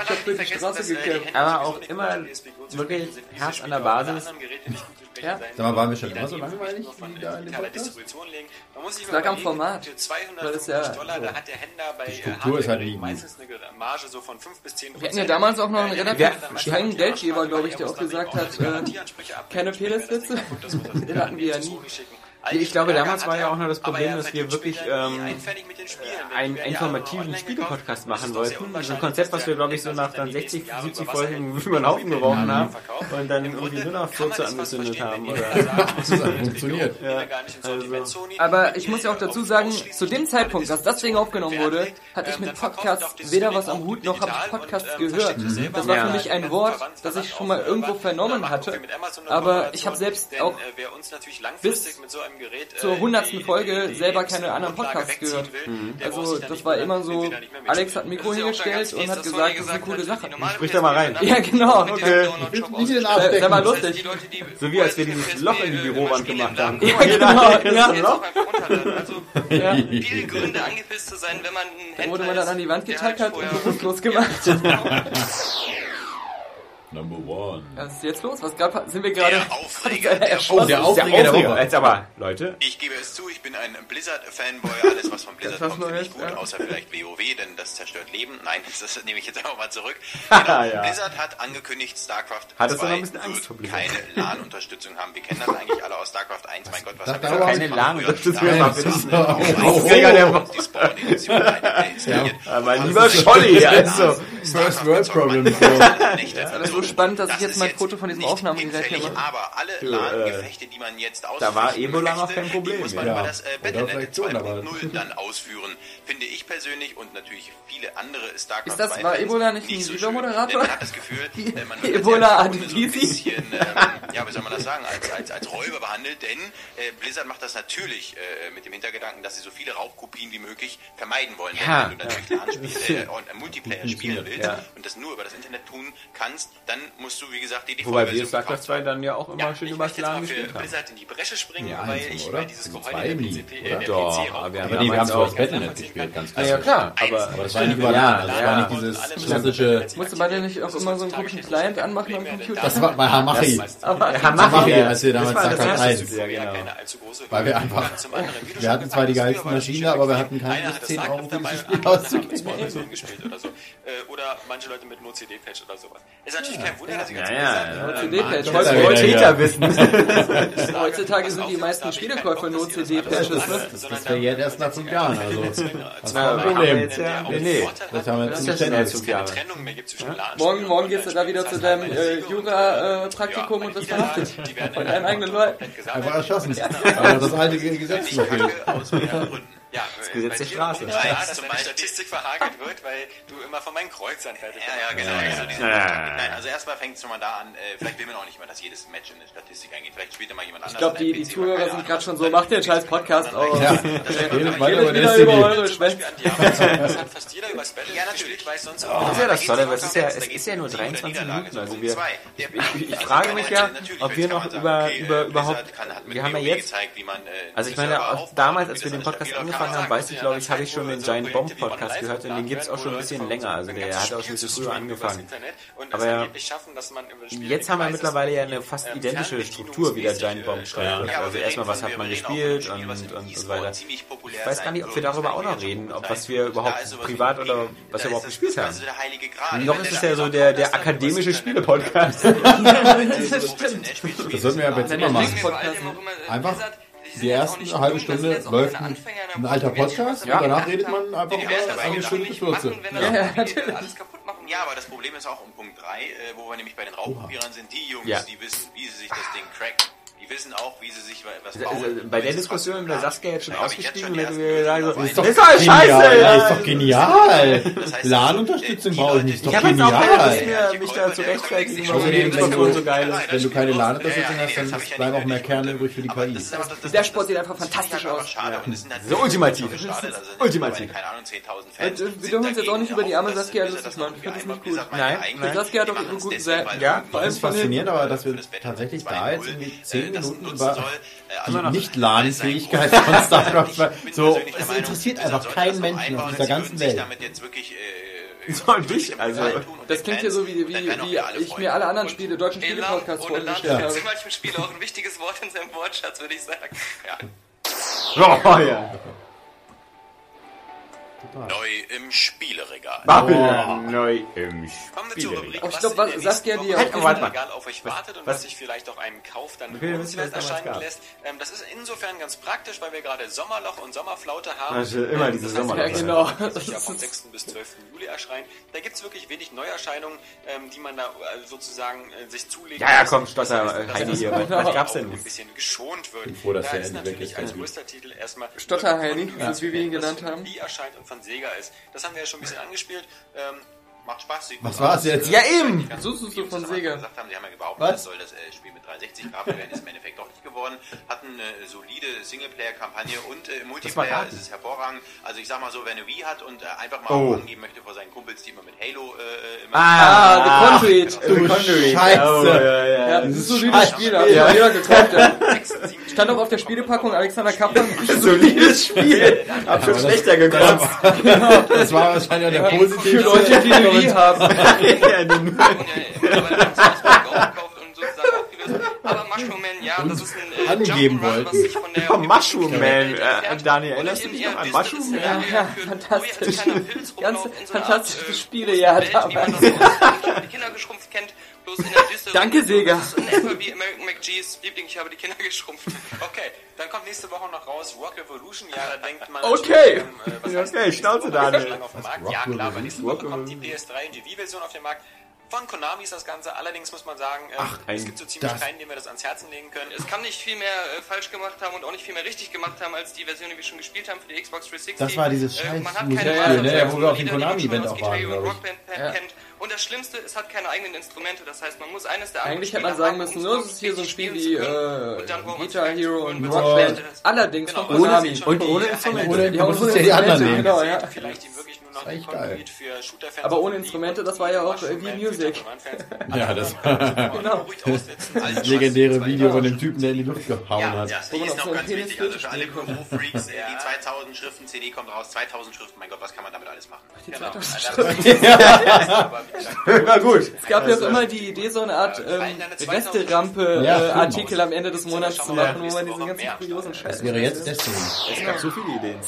Speaker 8: ich
Speaker 6: hab für die Straße gekämpft.
Speaker 1: Aber auch immer wirklich Herz an der Basis.
Speaker 6: Ja.
Speaker 5: Sag mal, waren wir schon immer so langweilig wie da in dem Podcast?
Speaker 7: Distribution legen. Man muss sich
Speaker 6: lag am
Speaker 7: überlegen,
Speaker 6: Format.
Speaker 7: Für 250
Speaker 6: Weil es ja-
Speaker 7: Dollar, da hat der Händler bei
Speaker 5: Die Struktur ist halt nie gut.
Speaker 7: meistens eine Marge so von 5 bis 10
Speaker 6: Wir hatten ja damals auch noch einen relativ strengen Geldgeber, glaube ich, der auch gesagt hat, äh, keine Peniswitze. (laughs) Den hatten wir ja nie.
Speaker 1: Ich glaube, damals war ja auch noch das Problem, dass wir wirklich ähm, einen informativen Spiegel-Podcast machen wollten. So ein Konzept, was wir, glaube ich, so nach dann 60, 70 Folgen über den Haufen geworfen haben. Und dann
Speaker 8: Im
Speaker 1: irgendwie nur noch Furze angezündet haben, oder? (laughs)
Speaker 5: Das funktioniert.
Speaker 8: Ja,
Speaker 1: also-.
Speaker 6: Aber ich muss ja auch dazu sagen, zu dem Zeitpunkt, als das Ding aufgenommen wurde, hatte ich mit Podcasts weder was am Hut, noch habe ich Podcasts gehört. Das war für mich ein Wort, das ich schon mal irgendwo vernommen hatte. Aber ich habe selbst auch bis zur hundertsten Folge selber keine anderen Podcasts gehört. Also das war immer so, Alex hat ein Mikro hingestellt und hat gesagt, das ist eine coole Sache.
Speaker 1: Sprich da mal rein.
Speaker 6: Ja, genau.
Speaker 1: Okay.
Speaker 5: Den
Speaker 6: Sei mal lustig.
Speaker 1: So wie als wir dieses Loch in die Bürowand gemacht haben.
Speaker 6: Ja, genau. Ja.
Speaker 8: Also, viele Gründe angepisst zu sein, wenn man ein
Speaker 6: Dann wurde man dann an die Wand getackert und bewusstlos gemacht. (laughs)
Speaker 5: Number one.
Speaker 6: Was ist jetzt los? Was gab, sind wir gerade?
Speaker 7: Der Aufreger (laughs)
Speaker 6: der
Speaker 5: Oh, der
Speaker 1: Der
Speaker 5: Aufreger der
Speaker 1: Aufreger.
Speaker 5: Woche.
Speaker 1: Jetzt aber, Leute.
Speaker 7: Ich gebe es zu, ich bin ein Blizzard-Fanboy. Alles, was von Blizzard kommt, finde ich gut,
Speaker 6: ja.
Speaker 7: außer vielleicht WoW, denn das zerstört Leben. Nein, das nehme ich jetzt einfach mal zurück. (laughs)
Speaker 1: Ja.
Speaker 7: Genau. Blizzard hat angekündigt, StarCraft
Speaker 1: Hattest du
Speaker 7: 2
Speaker 1: noch ein bisschen Angst
Speaker 7: wird
Speaker 1: vor Blizzard?
Speaker 7: keine LAN-unterstützung haben. Wir kennen das eigentlich alle aus StarCraft 1. Mein Gott, was haben wir
Speaker 5: da
Speaker 1: Keine? LAN-Unterstützung Aufreger der Woche.
Speaker 7: Die Spawn-Edition installiert.
Speaker 1: Aber lieber Scholli, (laughs) also.
Speaker 5: First World Problem.
Speaker 7: Nicht
Speaker 6: Das so spannend, dass ich jetzt
Speaker 7: ist
Speaker 6: mein Foto von diesem
Speaker 7: nicht
Speaker 6: Aufnahmegerät mache.
Speaker 7: Aber alle
Speaker 1: Du,
Speaker 7: LAN-Gefechte, die man jetzt ausführt,
Speaker 1: da war Ebola noch kein Problem,
Speaker 7: muss man
Speaker 5: ja.
Speaker 7: über das äh, Battlenet
Speaker 5: vielleicht schon, aber-
Speaker 7: 2.0 dann ausführen. Finde ich persönlich und natürlich viele andere StarCraft
Speaker 6: Ist das-
Speaker 7: 2
Speaker 6: war
Speaker 7: Fans
Speaker 6: Ebola nicht ein
Speaker 7: so
Speaker 6: Videomoderator?
Speaker 7: Man hat das Gefühl, (laughs) äh, man wird
Speaker 6: Ebola
Speaker 7: als so ein bisschen, ähm, ja, wie soll man das sagen, als, als, als Räuber behandelt, denn äh, Blizzard macht das natürlich äh, mit dem Hintergedanken, dass sie so viele Raubkopien wie möglich vermeiden wollen.
Speaker 1: Ja.
Speaker 7: wenn du natürlich LAN-Spiele äh, (laughs) und äh, Multiplayer spielen willst
Speaker 1: Ja.
Speaker 7: und das nur über das Internet tun kannst, dann musst du, wie gesagt, die
Speaker 1: Wobei wir
Speaker 7: Vollversion
Speaker 1: StarCraft 2 dann ja auch immer
Speaker 7: ja,
Speaker 1: schön
Speaker 7: ich
Speaker 1: über
Speaker 7: für
Speaker 1: gespielt haben.
Speaker 7: Blizzard in die Bresche springen,
Speaker 5: Ja,
Speaker 7: weil
Speaker 5: eins,
Speaker 7: ich
Speaker 5: oder?
Speaker 7: weil dieses
Speaker 5: Also
Speaker 7: Gehäuse
Speaker 5: zwei
Speaker 7: der
Speaker 5: nie,
Speaker 7: der
Speaker 1: Doch,
Speaker 7: PC
Speaker 1: aber wir haben
Speaker 5: Ja, nee, wir haben es
Speaker 1: auch-
Speaker 5: das Battlenet gespielt, ganz
Speaker 1: Ja,
Speaker 5: klar.
Speaker 1: ja, klar, aber,
Speaker 5: Aber das war nicht über LAN, das war nicht dieses klassische...
Speaker 6: Musste man denn nicht auch immer so einen komischen Client anmachen am Computer?
Speaker 5: Das war bei Hamachi. Hamachi, als wir damals
Speaker 1: Das das
Speaker 5: StarCraft. 1.
Speaker 1: Ja, genau.
Speaker 7: keine allzu große
Speaker 5: Weil wir einfach- wir hatten zwar die
Speaker 7: gesagt hast,
Speaker 5: geilste
Speaker 7: früher war das
Speaker 5: Maschine, aber wir hatten keine
Speaker 7: hatte
Speaker 5: 10 Euro für
Speaker 7: dabei
Speaker 5: dieses Spiel auszugeben.
Speaker 7: zwei oder manche Leute mit No-CD-Patch oder sowas. Ist natürlich kein Wunder, dass ich jetzt
Speaker 1: Ja, ja,
Speaker 7: Blizzard, äh,
Speaker 6: CD-Patch.
Speaker 5: Ja, ja,
Speaker 1: Wollte
Speaker 5: ja.
Speaker 1: Täter wissen. (laughs)
Speaker 6: Heutzutage sind die meisten Spielekäufer nur CD-Patches?
Speaker 5: Das jetzt erst nach 5 Jahren, also... Das war ein Problem.
Speaker 1: jetzt ja, nee, nee.
Speaker 5: Das haben wir jetzt nicht
Speaker 1: ist ja
Speaker 5: ständig.
Speaker 1: schon
Speaker 7: keine
Speaker 1: Jahre.
Speaker 7: Trennung mehr gibt zwischen LAN
Speaker 6: Morgen, morgen gehst du da wieder zu deinem äh, Jura-Praktikum und wirst verhaftet. Von deinen eigenen Leuten.
Speaker 5: Einfach erschossen. Aber das alte Gesetz noch gilt.
Speaker 7: Ja, das
Speaker 1: Gesetz der Straße.
Speaker 7: Ja, dass meine Statistik verhagelt wird, weil du immer von meinen Kreuzern fertig Ja, ja, genau. Also diese,
Speaker 1: Ja.
Speaker 7: Nein, also erstmal fängt es schon mal da an, äh, vielleicht will man auch nicht mal, dass jedes Match in eine Statistik eingeht. Vielleicht spielt ja mal jemand anders.
Speaker 6: Ich glaube, die, die Zuhörer sind gerade schon so, macht den scheiß Podcast aus.
Speaker 5: Ja,
Speaker 6: Redet
Speaker 5: redet weiter über
Speaker 6: wieder über
Speaker 5: Destiny.
Speaker 6: eure Schwänze.
Speaker 7: Das hat fast jeder über Spell. Ja, natürlich, weiß sonst auch.
Speaker 1: Das ist ja das Tolle, aber es ist ja, es ist ja nur 23 Minuten. Also wir, ich, frage mich ja, ob wir noch über, über, überhaupt, wir haben ja jetzt, also ich meine, damals, als wir den Podcast angefangen haben, weiß ich, glaube ich, habe ich schon den Giant Bomb Podcast gehört und den gibt es auch schon ein bisschen länger. Also der hat auch schon ein bisschen früher angefangen. Aber jetzt haben wir mittlerweile ja eine fast identische Struktur wie der Giant Bomb schreibt. Also erstmal, was hat man gespielt und, so weiter. Ich weiß gar nicht, ob wir darüber auch noch reden, ob was wir überhaupt privat oder was wir überhaupt gespielt haben. Noch ist es ja so der, der akademische Spiele-Podcast.
Speaker 5: Das sollten wir aber jetzt immer machen. Einfach die erste halbe Stunde läuft ein, ein alter Podcast und danach redet man einfach über eine bestimmte Würze.
Speaker 6: Ja, ja, natürlich.
Speaker 8: alles kaputt machen
Speaker 7: Ja, aber das Problem ist auch um Punkt 3, äh, wo wir nämlich bei den Raubkopierern sind, die Jungs,
Speaker 1: Ja.
Speaker 7: die wissen, wie sie sich das Ding cracken. Die wissen auch, wie sie sich was
Speaker 1: Also,
Speaker 7: bauen.
Speaker 1: bei der Diskussion wäre Saskia jetzt schon
Speaker 7: Da
Speaker 1: ausgestiegen
Speaker 7: schon
Speaker 1: und
Speaker 7: die
Speaker 1: hätte
Speaker 7: ersten
Speaker 1: mir gesagt, das ist doch scheiße!
Speaker 5: Ja, ist doch genial.
Speaker 7: Das heißt,
Speaker 5: LAN-Unterstützung brauche ich nicht. Ist doch
Speaker 1: Ich habe jetzt auch
Speaker 5: genial.
Speaker 1: mich da zu rechtfertigen, warum die Diskussion
Speaker 5: du,
Speaker 1: so geil ist.
Speaker 5: wenn du keine LAN-Unterstützung hast, dann bleiben auch mehr Kerne übrig für die KI.
Speaker 6: Der Sport sieht einfach fantastisch aus.
Speaker 7: Halt
Speaker 1: So ultimativ.
Speaker 7: Sind
Speaker 1: Ultimativ. (laughs)
Speaker 7: keine Ahnung, 10.000 Fans.
Speaker 6: Und, äh, wir dürfen uns jetzt auch nicht über die arme Saskia lustig machen. Ich finde das nicht gut.
Speaker 1: Nein,
Speaker 6: nein. Saskia hat doch einen guten Set.
Speaker 1: Ja,
Speaker 5: Das ist faszinierend, aber dass wir tatsächlich da jetzt irgendwie 10 Minuten über die Nicht-LAN-Fähigkeit von (laughs) StarCraft 2. So, es interessiert einfach keinen Menschen auf dieser ganzen Welt.
Speaker 7: damit jetzt wirklich äh,
Speaker 1: So ein bisschen, also.
Speaker 6: Das klingt hier so, wie, wie, wie ich mir alle anderen Spiele, deutschen Spiele-Podcasts vorgestellt
Speaker 8: ist
Speaker 6: habe.
Speaker 8: in manchen Spielen auch ein wichtiges Wort in seinem Wortschatz, würde ich sagen.
Speaker 7: Ja. (laughs)
Speaker 1: Oh, ja.
Speaker 7: Neu im Spieleregal.
Speaker 1: Babylon neu im
Speaker 6: Oh, ich
Speaker 7: was
Speaker 6: glaub,
Speaker 7: in
Speaker 6: was-
Speaker 7: der
Speaker 6: sagt
Speaker 7: nächsten
Speaker 6: ihr, die
Speaker 7: Woche
Speaker 6: auf.
Speaker 7: Regal auf euch wartet und
Speaker 1: was-
Speaker 7: was sich vielleicht auch einem Kauf dann lohnenswert
Speaker 1: was damals
Speaker 7: erscheinen
Speaker 1: gab.
Speaker 7: lässt. Ähm, das ist insofern ganz praktisch, weil wir gerade Sommerloch und Sommerflaute haben.
Speaker 1: Also immer
Speaker 7: Ähm,
Speaker 1: diese
Speaker 7: das heißt,
Speaker 1: Sommerloch.
Speaker 7: die
Speaker 6: Ja, genau.
Speaker 7: ja vom 6. bis 12. Juli erscheinen. Da gibt es wirklich wenig Neuerscheinungen, ähm, die man da äh, sozusagen äh, sich zulegen
Speaker 1: Ja, ja, komm, Stotter, Heini hier, was- was gab's denn
Speaker 7: ein bisschen geschont wird.
Speaker 5: bin froh, dass
Speaker 7: da
Speaker 5: der
Speaker 7: ist natürlich als größter Titel erstmal
Speaker 6: Stotter Heini, wie wir ihn genannt haben.
Speaker 7: Lee erscheint und von Sega ist. Das haben wir ja schon ein bisschen angespielt. Ähm, macht Spaß. Sieht
Speaker 5: Was war's jetzt?
Speaker 7: Äh,
Speaker 1: Ja, eben.
Speaker 6: So so
Speaker 7: Jungs
Speaker 6: von Sega.
Speaker 7: Gesagt haben, die haben ja behauptet,
Speaker 5: Was?
Speaker 7: das soll das äh, Spiel mit 360 Grad werden, ist im Endeffekt doch nicht geworden. Hatten eine solide Singleplayer-Kampagne und äh, im Multiplayer ist es hervorragend. Also ich sag mal so, wer eine Wii hat und äh, einfach mal
Speaker 1: Oh.
Speaker 7: angeben möchte vor seinen Kumpels, die immer mit Halo äh, immer
Speaker 6: Ah, The Conduit.
Speaker 1: The Conduit.
Speaker 5: Scheiße.
Speaker 1: Oh, ja, ja.
Speaker 6: Ja, das (laughs) ist ein solides Spiel, hat ja. jeder gekauft. Ja. Stand auch auf der Spielepackung Alexander Kaplan.
Speaker 1: Solides Spiel. Hab schon schlechter gekotzt.
Speaker 5: Das war wahrscheinlich auch der
Speaker 6: Für
Speaker 5: positive
Speaker 6: Leute, die Wii haben.
Speaker 1: Ja, die-
Speaker 8: und ja, aber Mushroom Man, ja, das ist ein äh,
Speaker 5: angeben
Speaker 8: Jump'n'Run,
Speaker 5: wollten.
Speaker 8: was sich von der
Speaker 1: Mushroom Man. Äh. Daniel, erinnerst du dich noch an Mushroom Man?
Speaker 6: Ja,
Speaker 8: führt,
Speaker 6: fantastisch. Ganz
Speaker 8: Art, äh, man das
Speaker 6: damals.
Speaker 8: die Kinder geschrumpft kennt. Bloß in der düsteren (laughs)
Speaker 6: Danke. Sega.
Speaker 8: Das ist etwa wie American McGee's Liebling, ich habe die Kinder (laughs) geschrumpft.
Speaker 7: Okay, dann kommt nächste Woche noch raus Rock Revolution. Ja, da denkt man.
Speaker 6: Okay.
Speaker 7: ähm, äh, was
Speaker 1: Ja,
Speaker 7: heißt
Speaker 1: okay, Schnauze? Daniel.
Speaker 7: Lange Auf dem Markt? Ja, klar, weil nächste Woche kommt die PS3 und die Wii-Version auf den Markt. Von Konami ist das Ganze. Allerdings muss man sagen, ähm,
Speaker 1: Ach,
Speaker 7: es gibt so ziemlich keinen, dem wir das ans Herzen legen können.
Speaker 8: Es kann nicht viel mehr äh, falsch gemacht haben und auch nicht viel mehr richtig gemacht haben als die Version, die wir schon gespielt haben für die Xbox 360.
Speaker 5: Das war dieses
Speaker 8: Äh, man
Speaker 5: scheiß
Speaker 8: hat
Speaker 5: Musik-
Speaker 8: keine
Speaker 6: Ja, ja,
Speaker 5: ja, wo wir auf dem
Speaker 8: man
Speaker 5: Konami-Event auch waren,
Speaker 8: Hero
Speaker 5: glaub
Speaker 8: und
Speaker 5: ich.
Speaker 8: Rock Band
Speaker 6: Ja.
Speaker 8: kennt. Und das Schlimmste, es hat keine eigenen Instrumente. Das heißt, man muss eines der
Speaker 6: Eigentlich
Speaker 8: anderen
Speaker 6: hätte man sagen müssen,
Speaker 8: haben,
Speaker 6: nur
Speaker 8: um
Speaker 6: es ist hier so ein Spiel wie äh, Guitar Hero und
Speaker 8: wenn
Speaker 6: Rock
Speaker 8: man
Speaker 6: Band.
Speaker 8: möchte.
Speaker 6: Allerdings
Speaker 8: Genau,
Speaker 6: von Konami.
Speaker 1: Und ohne. Instrumente.
Speaker 5: Ohne,
Speaker 6: Ja, ohne
Speaker 5: ja die anderen nehmen.
Speaker 6: genau, ja.
Speaker 7: Vielleicht die wirklich noch
Speaker 5: Das ist echt
Speaker 7: für Shooter-Fans.
Speaker 6: Aber ohne
Speaker 7: die-
Speaker 6: Instrumente, das war ja auch, äh, wie Music.
Speaker 5: Ja, das- (laughs)
Speaker 6: Genau. (laughs)
Speaker 5: Das legendäre Video von dem Typen, der in die Luft gehauen
Speaker 7: Ja,
Speaker 5: hat.
Speaker 7: ja, hier ist noch ganz wichtig, also für alle äh, die 2000 Schriften CD kommt raus, 2000 Schriften, mein Gott, was kann man damit alles machen? Die
Speaker 6: 2000
Speaker 1: Na (laughs) gut.
Speaker 6: Es gab ja auch immer die Idee, so eine Art ähm, Resterampe-Artikel
Speaker 5: Ja,
Speaker 6: äh, am Ende des Monats zu machen, wo man diesen ganzen kuriosen Scheiß.
Speaker 5: Das wäre jetzt Destiny.
Speaker 1: Es gab so viele Ideen.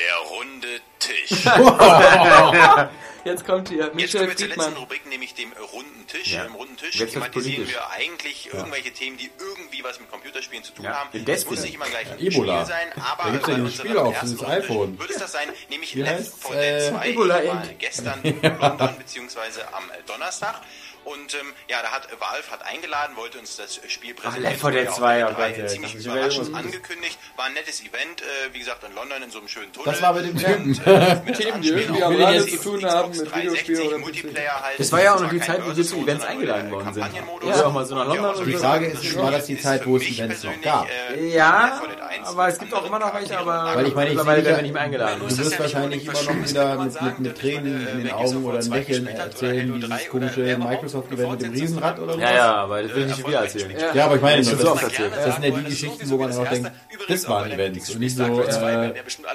Speaker 7: Der runde Tisch. (laughs) (laughs)
Speaker 6: Jetzt kommt hier
Speaker 7: Jetzt
Speaker 6: Michel
Speaker 7: kommen wir zur letzten. Rubrik, nämlich dem runden Tisch.
Speaker 1: Ja.
Speaker 7: Im runden Tisch
Speaker 1: Jetzt
Speaker 7: thematisieren
Speaker 1: politisch.
Speaker 7: wir eigentlich irgendwelche Themen, die irgendwie was mit Computerspielen zu tun
Speaker 1: Ja,
Speaker 7: haben.
Speaker 1: in
Speaker 7: Es
Speaker 1: Destiny.
Speaker 7: muss nicht immer gleich ein
Speaker 5: Ebola.
Speaker 7: Spiel sein, aber
Speaker 5: Da gibt's ja
Speaker 7: bei
Speaker 5: dieses
Speaker 7: unserem
Speaker 5: Spiel auf,
Speaker 7: Rundentisch
Speaker 5: iPhone.
Speaker 7: Würde es das sein, nämlich Left
Speaker 5: heißt's?
Speaker 7: 4 Dead
Speaker 5: Äh,
Speaker 7: 2
Speaker 6: Ebola
Speaker 7: war
Speaker 6: Inc.
Speaker 7: gestern (laughs) in London beziehungsweise am äh, Donnerstag. Und ähm, ja, da hat Valve hat eingeladen, wollte uns das Spiel präsentieren.
Speaker 1: Left 4 Dead
Speaker 7: Wurde ja auch
Speaker 1: 2,
Speaker 7: bei
Speaker 1: oh
Speaker 7: E3
Speaker 1: Gott,
Speaker 7: ziemlich
Speaker 1: das ist ja
Speaker 7: überraschend angekündigt. War ein nettes Event, äh, wie gesagt, in London in so einem schönen Tunnel.
Speaker 5: Das war mit dem Typen.
Speaker 7: Und, äh, mit (laughs)
Speaker 6: Themen, die am Rande zu tun haben mit
Speaker 7: 360,
Speaker 6: Videospielen oder
Speaker 7: Multiplayer halt.
Speaker 1: Das war ja auch noch die Zeit, wo wir zu Events eingeladen worden sind.
Speaker 7: Kampagnenmodus.
Speaker 1: Ja, auch mal so nach
Speaker 7: ja,
Speaker 1: London und
Speaker 5: Die. Frage ist, war das die Zeit, wo es Events noch gab?
Speaker 7: äh,
Speaker 1: Ja,
Speaker 7: Left 4 Dead 1
Speaker 1: aber es gibt auch immer noch welche, aber
Speaker 5: Weil ich meine, ich
Speaker 1: mittlerweile werden wir
Speaker 5: ja-
Speaker 1: nicht mehr eingeladen.
Speaker 5: Du wirst wahrscheinlich immer noch wieder mit, Tränen in den Augen oder ein Lächeln erzählen, dieses komische Microsoft-Event mit dem Riesenrad oder so.
Speaker 1: Ja, ja, aber das will ich nicht wieder erzählen.
Speaker 6: Ja.
Speaker 5: Ja, aber ich meine,
Speaker 1: Das
Speaker 5: das, das,
Speaker 1: erzählt.
Speaker 5: das sind ja die Geschichten, wo man auch denkt, das waren Events und nicht so, äh, früher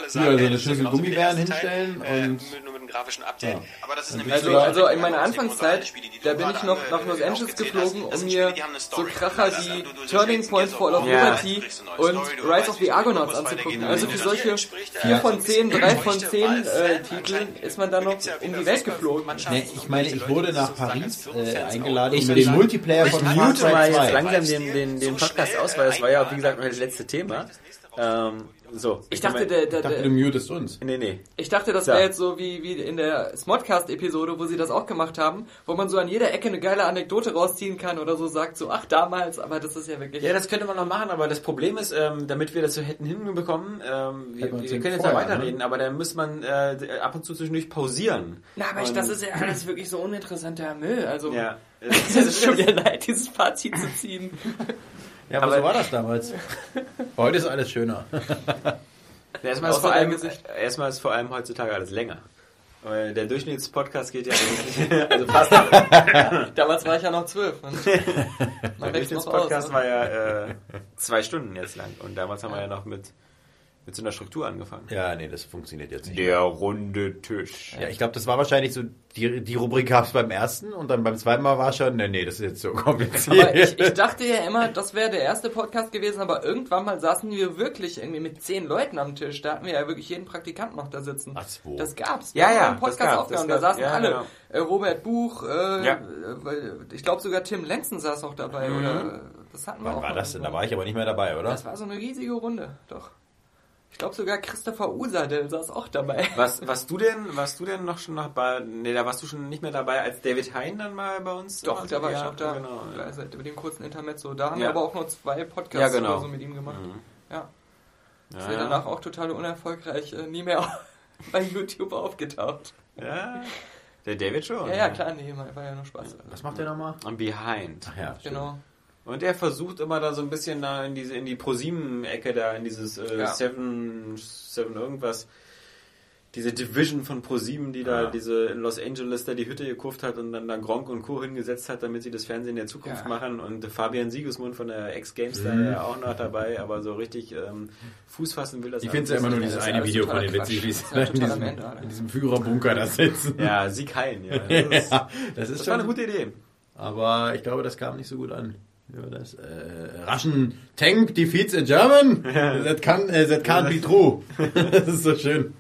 Speaker 5: so eine Schüssel Gummibären hinstellen und
Speaker 7: mit einem grafischen Update. Aber das ist nämlich
Speaker 6: Also,
Speaker 7: so-
Speaker 6: also in meiner Anfangszeit,
Speaker 7: Spiele,
Speaker 6: da bin ich noch nach Los
Speaker 7: äh,
Speaker 6: Angeles geflogen, um mir so. Kracher wie Turning Point Fall of
Speaker 1: Ja.
Speaker 6: Liberty und Rise of the Argonauts anzugucken. Also für solche 4 von 10, 3 von 10 äh, Titeln ist man dann noch um die Welt geflogen.
Speaker 5: Ich meine, ich wurde nach Paris äh, eingeladen,
Speaker 1: Ich-
Speaker 5: um den Multiplayer von
Speaker 1: mute mal jetzt
Speaker 5: 2.
Speaker 1: langsam den, den, den Podcast aus, weil das war ja, wie gesagt, noch das letzte Thema. Ähm, so.
Speaker 6: Ich dachte, der, der,
Speaker 5: Ich dachte, du mutest uns.
Speaker 1: Nee, nee.
Speaker 6: ich dachte, das wäre jetzt so wie, wie in der Smodcast-Episode, wo sie das auch gemacht haben, wo man so an jeder Ecke eine geile Anekdote rausziehen kann oder so sagt, so, ach, damals, aber das ist ja wirklich...
Speaker 1: Ja, das könnte man noch machen, aber das Problem ist, ähm, damit wir das so hätten hinbekommen, ähm, wir,
Speaker 5: Hätten wir
Speaker 1: wir können jetzt ja
Speaker 5: vorher,
Speaker 1: weiterreden, aber dann muss man äh, ab und zu zwischendurch pausieren.
Speaker 6: Na, aber ich, das ist ja (clears throat) alles wirklich so uninteressanter Müll, also...
Speaker 1: Ja. (laughs)
Speaker 6: Es ist schon wieder leid, dieses Fazit zu ziehen. (laughs)
Speaker 5: Ja, aber so war das damals. (laughs) Heute ist alles schöner. (laughs)
Speaker 1: Erstmal ist, vor allem, erstmal ist vor allem heutzutage alles länger. Weil der Durchschnittspodcast geht ja (laughs) wirklich, also fast,
Speaker 6: Damals war ich ja noch zwölf.
Speaker 1: der. Durchschnittspodcast
Speaker 6: Ne?
Speaker 1: war ja äh, zwei Stunden jetzt lang und damals haben wir ja noch mit mit so einer Struktur angefangen.
Speaker 5: Ja, nee, das funktioniert jetzt nicht.
Speaker 1: Der runde Tisch.
Speaker 5: Ja, ich glaube, das war wahrscheinlich so, die, die Rubrik gab es beim ersten und dann beim zweiten Mal war schon, nee, nee, das ist jetzt so kompliziert.
Speaker 6: Aber ich, (laughs) ich dachte ja immer, das wäre der erste Podcast gewesen, aber irgendwann mal saßen wir wirklich irgendwie mit zehn Leuten am Tisch. Da hatten wir ja wirklich jeden Praktikant noch da sitzen.
Speaker 5: Ach so.
Speaker 6: Das gab's.
Speaker 1: Ja,
Speaker 6: Wir
Speaker 1: ja,
Speaker 6: haben einen
Speaker 1: das
Speaker 6: Podcast
Speaker 1: gab's,
Speaker 6: aufgenommen.
Speaker 1: das
Speaker 6: Da
Speaker 1: gab's,
Speaker 6: saßen
Speaker 1: ja,
Speaker 6: alle.
Speaker 1: genau.
Speaker 6: Robert Buch, äh,
Speaker 1: Ja.
Speaker 6: äh, ich glaube sogar Tim Lenzen saß auch dabei.
Speaker 1: Mhm.
Speaker 6: Oder das hatten wir
Speaker 5: Wann
Speaker 6: auch.
Speaker 5: war das denn? Da war ich aber nicht mehr dabei, oder?
Speaker 6: Das war so eine riesige Runde, doch. Ich glaube sogar Christopher Usadel saß auch dabei.
Speaker 1: Was, warst du denn, warst du denn noch schon noch bei, nee, da warst du schon nicht mehr dabei, als David Hein dann mal bei uns
Speaker 6: Doch,
Speaker 1: war?
Speaker 6: da war ich
Speaker 1: ja,
Speaker 6: noch da.
Speaker 1: Genau, ja.
Speaker 6: Also mit dem kurzen Intermezzo. Da haben
Speaker 1: Ja.
Speaker 6: wir aber auch nur zwei Podcasts
Speaker 1: Ja, genau.
Speaker 6: oder so mit ihm gemacht.
Speaker 1: Mhm.
Speaker 6: Ja.
Speaker 1: Ja,
Speaker 6: Ist ja danach auch total unerfolgreich, äh, nie mehr (laughs) bei YouTube aufgetaucht.
Speaker 1: ja. Der David schon.
Speaker 6: Ja, ja, klar, nee, war ja nur Spaß.
Speaker 5: Was macht der nochmal?
Speaker 1: Behind.
Speaker 5: Ach ja, stimmt.
Speaker 1: Und er versucht immer da so ein bisschen da in diese in die ProSieben-Ecke da in dieses äh,
Speaker 6: Ja.
Speaker 1: Seven Seven irgendwas diese Division von ProSieben, die da
Speaker 5: Ja.
Speaker 1: diese in Los Angeles da die Hütte gekauft hat und dann da Gronk und Co. hingesetzt hat, damit sie das Fernsehen der Zukunft
Speaker 6: Ja.
Speaker 1: machen und Fabian Siegesmund von der Ex-Games
Speaker 5: Mhm.
Speaker 1: da ja auch noch dabei, aber so richtig ähm, Fuß fassen will das
Speaker 5: Ich finde ja immer nur dieses eine Video von den witzig, wie
Speaker 6: Das
Speaker 5: sie
Speaker 6: ist ja
Speaker 5: in, diesem,
Speaker 6: Ende, Alter.
Speaker 5: in diesem Führerbunker da sitzen.
Speaker 1: Ja, Sieg Hein, ja. Das, (laughs) ist,
Speaker 5: Ja, das ist
Speaker 1: das
Speaker 5: schon
Speaker 1: war eine gute Idee.
Speaker 5: Aber ich glaube, das kam nicht so gut an. Das? Äh, Russian Tank defeats a German? (laughs) That, can, äh, that can't be true. (laughs) das ist so schön.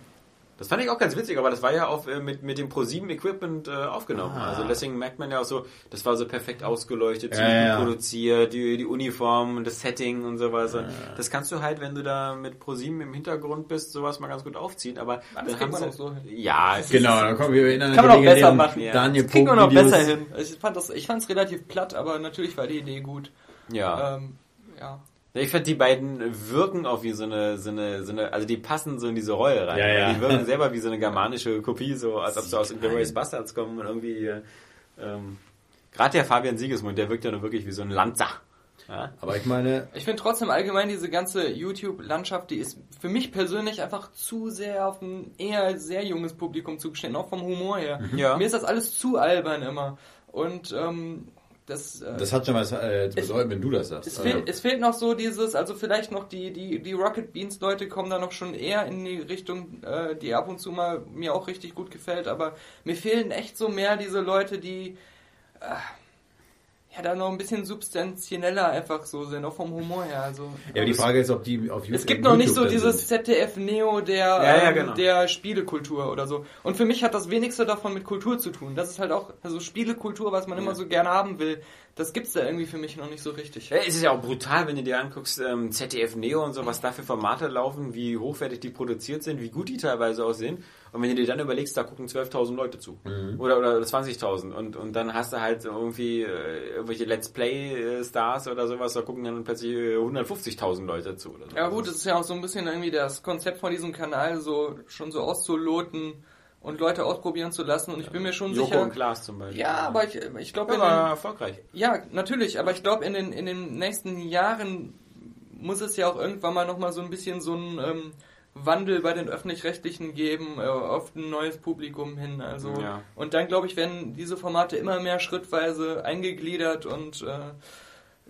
Speaker 1: Das fand ich auch ganz witzig, aber das war ja auf, äh, mit, mit dem Pro7 Equipment äh, aufgenommen.
Speaker 5: Ah.
Speaker 1: Also deswegen merkt man ja auch so, das war so perfekt ausgeleuchtet,
Speaker 5: Ja, ja.
Speaker 1: produziert, die, die Uniform, das Setting und sowas. Das kannst du halt, wenn du da mit Pro7 im Hintergrund bist, sowas mal ganz gut aufziehen. Aber
Speaker 6: Das
Speaker 1: dann haben
Speaker 6: man
Speaker 1: sie,
Speaker 6: auch so hin.
Speaker 1: Ja, es
Speaker 5: Genau,
Speaker 1: ist-
Speaker 5: dann kommen wir in einer
Speaker 6: Kann man auch besser machen.
Speaker 1: Ja.
Speaker 5: Daniel
Speaker 6: Das kriegen wir noch besser hin. Ich fand das, ich fand's relativ platt, aber natürlich war die Idee gut.
Speaker 1: Ja.
Speaker 6: Ähm, ja.
Speaker 1: Ich fand, die beiden wirken auch wie so eine, so eine, so eine, also die passen so in diese Rolle rein.
Speaker 5: Ja, ja.
Speaker 1: Die wirken (laughs) selber wie so eine germanische Kopie, so als ob sie aus Glorious Bastards kommen und irgendwie, äh, ähm, gerade der Fabian Siegesmund, der wirkt ja nur wirklich wie so ein Lanza. Ja?
Speaker 5: Aber ich meine,
Speaker 6: Ich finde trotzdem allgemein diese ganze YouTube-Landschaft, die ist für mich persönlich einfach zu sehr auf ein eher sehr junges Publikum zugeschnitten, auch vom Humor her.
Speaker 1: Ja.
Speaker 6: Mir ist das alles zu albern immer. Und ähm, das, äh,
Speaker 5: das hat schon was äh, zu bedeuten, wenn du das sagst.
Speaker 6: es,
Speaker 5: Also,
Speaker 6: fehlt, es fehlt noch so dieses, also vielleicht noch die, die, die Rocket Beans Leute kommen da noch schon eher in die Richtung, äh, die ab und zu mal mir auch richtig gut gefällt, aber mir fehlen echt so mehr diese Leute, die äh, ja da noch ein bisschen substanzieller einfach so sind, auch vom Humor her. Also,
Speaker 5: ja, aber die Frage ist, ob die auf YouTube
Speaker 6: es gibt noch nicht so
Speaker 5: dann
Speaker 6: dieses
Speaker 5: sind.
Speaker 6: ZDF-Neo der,
Speaker 1: Ja, ja,
Speaker 6: ähm,
Speaker 1: genau.
Speaker 6: der Spielekultur oder so. Und für mich hat das wenigste davon mit Kultur zu tun. Das ist halt auch, also Spielekultur, was man immer so gerne haben will, das gibt's da irgendwie für mich noch nicht so richtig.
Speaker 1: Ja, es ist ja auch brutal, wenn du dir anguckst, ähm, ZDF Neo und so, was da für Formate laufen, wie hochwertig die produziert sind, wie gut die teilweise aussehen. Und wenn du dir dann überlegst, da gucken 12.000 Leute zu. Oder, oder 20.000. Und, und dann hast du halt irgendwie äh, irgendwelche Let's Play-Stars oder sowas, da gucken dann plötzlich äh, 150.000 Leute zu. Oder so.
Speaker 6: Ja gut, es ist ja auch so ein bisschen irgendwie das Konzept von diesem Kanal, so schon so auszuloten und Leute ausprobieren zu lassen. Und ich bin mir schon
Speaker 1: Joko
Speaker 6: sicher.
Speaker 1: und Klaas zum Beispiel.
Speaker 6: Ja, aber ich, ich glaube,
Speaker 1: Ja, war erfolgreich.
Speaker 6: ja, natürlich, aber ich glaube, in den, in den nächsten Jahren muss es ja auch irgendwann mal nochmal so ein bisschen so ein ähm, Wandel bei den Öffentlich-Rechtlichen geben, äh, auf ein neues Publikum hin. Also
Speaker 1: Ja.
Speaker 6: Und dann, glaube ich, werden diese Formate immer mehr schrittweise eingegliedert und äh,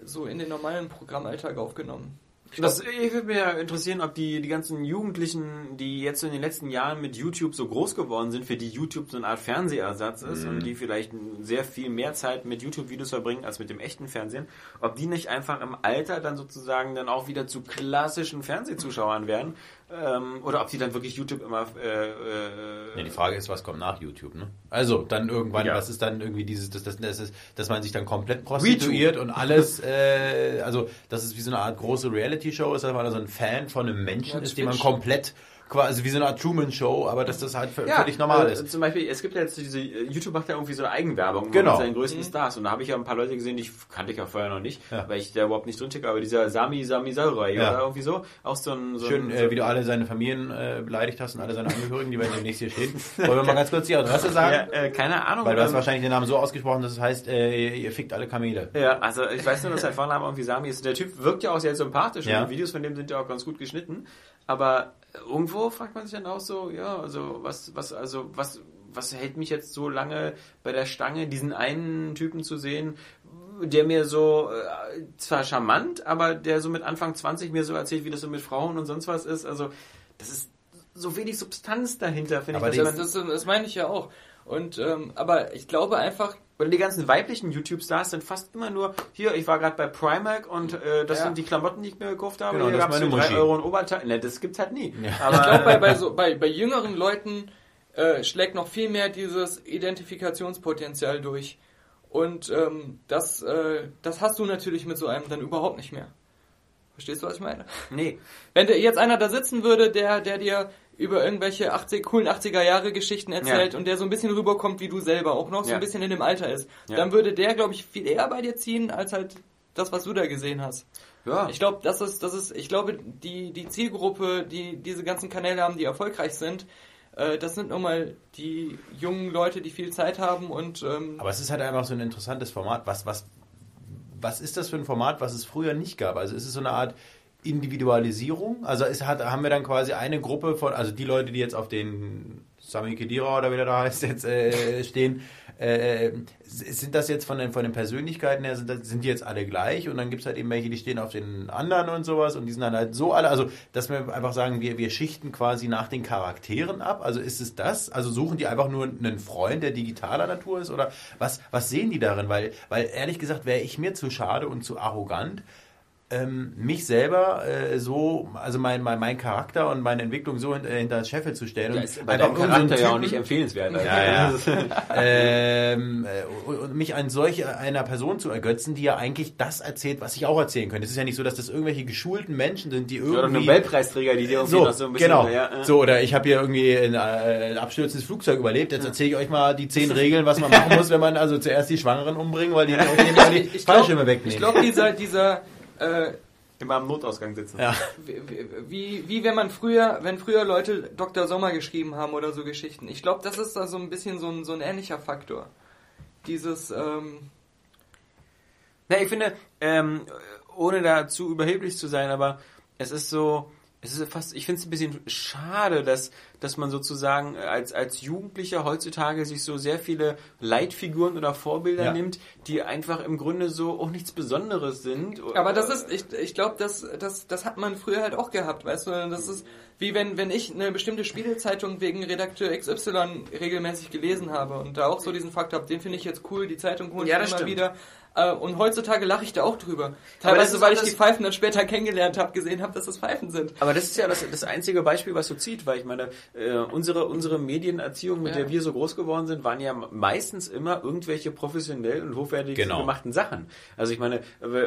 Speaker 6: so in den normalen Programmalltag aufgenommen.
Speaker 1: Das, ich würde mir interessieren, ob die, die ganzen Jugendlichen, die jetzt so in den letzten Jahren mit YouTube so groß geworden sind, für die YouTube so eine Art Fernsehersatz ist und die vielleicht sehr viel mehr Zeit mit YouTube-Videos verbringen als mit dem echten Fernsehen, ob die nicht einfach im Alter dann sozusagen dann auch wieder zu klassischen Fernsehzuschauern werden ähm, oder ob die dann wirklich YouTube immer äh, äh,
Speaker 5: Ja, die Frage ist, was kommt nach YouTube, ne? Also, dann irgendwann,
Speaker 1: Ja.
Speaker 5: was ist dann irgendwie dieses, das, das, das ist, dass man sich dann komplett prostituiert und alles, äh, also, das ist wie so eine Art große Reality-Show ist, dass man da so ein Fan von einem Menschen
Speaker 6: Ja,
Speaker 5: ist, den man komplett, quasi wie so eine Art Truman-Show, aber dass das halt
Speaker 1: Ja,
Speaker 5: völlig normal
Speaker 1: äh,
Speaker 5: ist.
Speaker 1: Zum Beispiel, es gibt ja jetzt diese, YouTube macht ja irgendwie so eine Eigenwerbung
Speaker 5: Genau.
Speaker 1: mit seinen größten Stars. Und da habe ich ja ein paar Leute gesehen, die ich kannte ich ja vorher noch nicht,
Speaker 5: Ja.
Speaker 1: weil ich da überhaupt nicht drin stecke, aber dieser Sami Sami Sarai
Speaker 5: Ja.
Speaker 1: oder irgendwie so, auch so ein... So
Speaker 5: Schön,
Speaker 1: ein,
Speaker 5: äh, wie du alle seine Familien äh, beleidigt hast und alle seine Angehörigen, die werden demnächst hier stehen. Wollen wir mal ganz kurz die Adresse sagen?
Speaker 1: ja, äh, keine Ahnung.
Speaker 5: Weil du hast
Speaker 1: ähm,
Speaker 5: wahrscheinlich den Namen so ausgesprochen, dass es heißt, äh, ihr fickt alle Kamele.
Speaker 1: Ja, also ich weiß nur, dass sein Vorname irgendwie Sami ist. Der Typ wirkt ja auch sehr sympathisch
Speaker 5: Ja.
Speaker 1: und die Videos von dem sind ja auch ganz gut geschnitten. Aber irgendwo fragt man sich dann auch so, ja, also was, was, also was, was hält mich jetzt so lange bei der Stange, diesen einen Typen zu sehen? der mir so, äh, zwar charmant, aber der so mit Anfang 20 mir so erzählt, wie das so mit Frauen und sonst was ist. Also, das ist so wenig Substanz dahinter, finde
Speaker 6: aber
Speaker 1: ich.
Speaker 6: Das, das, das meine ich ja auch. Und, ähm, aber ich glaube einfach,
Speaker 1: oder die ganzen weiblichen YouTube-Stars sind fast immer nur, hier, ich war gerade bei Primark und äh, das
Speaker 6: Ja.
Speaker 1: sind die Klamotten, die ich mir gekauft habe.
Speaker 5: Genau,
Speaker 1: hier für drei
Speaker 5: Muschi.
Speaker 1: Euro ein Oberteil. Ne, das gibt's halt nie.
Speaker 6: ich glaube, bei, bei, so, bei, bei jüngeren Leuten äh, schlägt noch viel mehr dieses Identifikationspotenzial durch. Und ähm, das, äh, das hast du natürlich mit so einem dann überhaupt nicht mehr. Verstehst du, was ich meine?
Speaker 1: nee.
Speaker 6: Wenn dir jetzt einer da sitzen würde, der, der dir über irgendwelche 80, coolen 80er Jahre Geschichten erzählt
Speaker 1: Ja.
Speaker 6: und der so ein bisschen rüberkommt wie du selber, auch noch so
Speaker 1: Ja.
Speaker 6: ein bisschen in dem Alter ist,
Speaker 1: Ja.
Speaker 6: dann würde der, glaube ich, viel eher bei dir ziehen, als halt das, was du da gesehen hast.
Speaker 1: Ja.
Speaker 6: Ich glaube, das ist, das ist, ich glaube, die, die Zielgruppe, die diese ganzen Kanäle haben, die erfolgreich sind, äh, das sind nun mal die jungen Leute, die viel Zeit haben und ähm,
Speaker 5: Aber es ist halt einfach so ein interessantes Format. Was, was, was ist das für ein Format, was es früher nicht gab? Also ist es so eine Art Individualisierung? Also es hat, haben wir dann quasi eine Gruppe von, also die Leute, die jetzt auf den Sami Khedira oder wie der da heißt, jetzt äh, stehen, äh, sind das jetzt von den, von den Persönlichkeiten her, sind, das, sind die jetzt alle gleich? Und dann gibt es halt eben welche, die stehen auf den anderen und sowas und die sind dann halt so alle, also dass wir einfach sagen, wir, wir schichten quasi nach den Charakteren ab. Also ist es das? Also suchen die einfach nur einen Freund, der digitaler Natur ist? Oder was, was sehen die darin? Weil, weil ehrlich gesagt wäre ich mir zu schade und zu arrogant, ähm, mich selber äh, so, also mein, mein, mein Charakter und meine Entwicklung so hinter, hinter das Scheffel zu stellen.
Speaker 1: Ja,
Speaker 5: und
Speaker 1: ist bei deinem Charakter ja auch nicht empfehlenswert. Also.
Speaker 5: ja, ja. (laughs) (laughs) ähm, äh, und- mich an solch einer Person zu ergötzen, die ja eigentlich das erzählt, was ich auch erzählen könnte. Es ist ja nicht so, dass das irgendwelche geschulten Menschen sind, die
Speaker 1: Oder
Speaker 5: irgendwie...
Speaker 1: Nobelpreisträger, die dir irgendwie
Speaker 5: so,
Speaker 1: noch so ein bisschen...
Speaker 5: genau.
Speaker 1: Ja, äh.
Speaker 5: So, oder ich habe hier irgendwie ein, äh, ein abstürzendes Flugzeug überlebt. Jetzt erzähle ich euch mal die zehn Regeln, was man (laughs) machen muss, wenn man also zuerst die Schwangeren umbringen, weil die, die
Speaker 6: glaub-
Speaker 5: Fallschirme wegnehmen.
Speaker 6: ich glaube, dieser, dieser äh,
Speaker 1: Immer am Notausgang sitzen.
Speaker 5: ja.
Speaker 6: wie, wie, wie wenn man früher, wenn früher Leute Dr. Sommer geschrieben haben oder so Geschichten. Ich glaube, das ist da so ein bisschen so ein, so ein ähnlicher Faktor. Dieses, ähm,
Speaker 1: Na, ich finde, ähm, ohne da zu überheblich zu sein, aber es ist so, es ist fast, ich finde es ein bisschen schade, dass, dass man sozusagen als, als Jugendlicher heutzutage sich so sehr viele Leitfiguren oder Vorbilder
Speaker 5: Ja.
Speaker 1: nimmt, die einfach im Grunde so auch nichts Besonderes sind.
Speaker 6: aber das ist, ich, ich glaube, das, das, das hat man früher halt auch gehabt, weißt du, das ist wie wenn, wenn ich eine bestimmte Spielezeitung wegen Redakteur XY regelmäßig gelesen habe und da auch so diesen Fakt habe, den finde ich jetzt cool, die Zeitung ich
Speaker 1: Ja,
Speaker 6: immer
Speaker 1: stimmt.
Speaker 6: wieder. Äh, Und heutzutage lache ich da auch drüber.
Speaker 1: Das
Speaker 6: Teilweise, weil ich die Pfeifen dann später kennengelernt habe, gesehen habe, dass das Pfeifen sind.
Speaker 1: Aber das ist ja das, das einzige Beispiel, was so zieht, weil ich meine, äh, unsere, unsere Medienerziehung, mit
Speaker 6: Ja.
Speaker 1: der wir so groß geworden sind, waren ja meistens immer irgendwelche professionell und hochwertig
Speaker 5: Genau.
Speaker 1: gemachten Sachen. Also ich meine,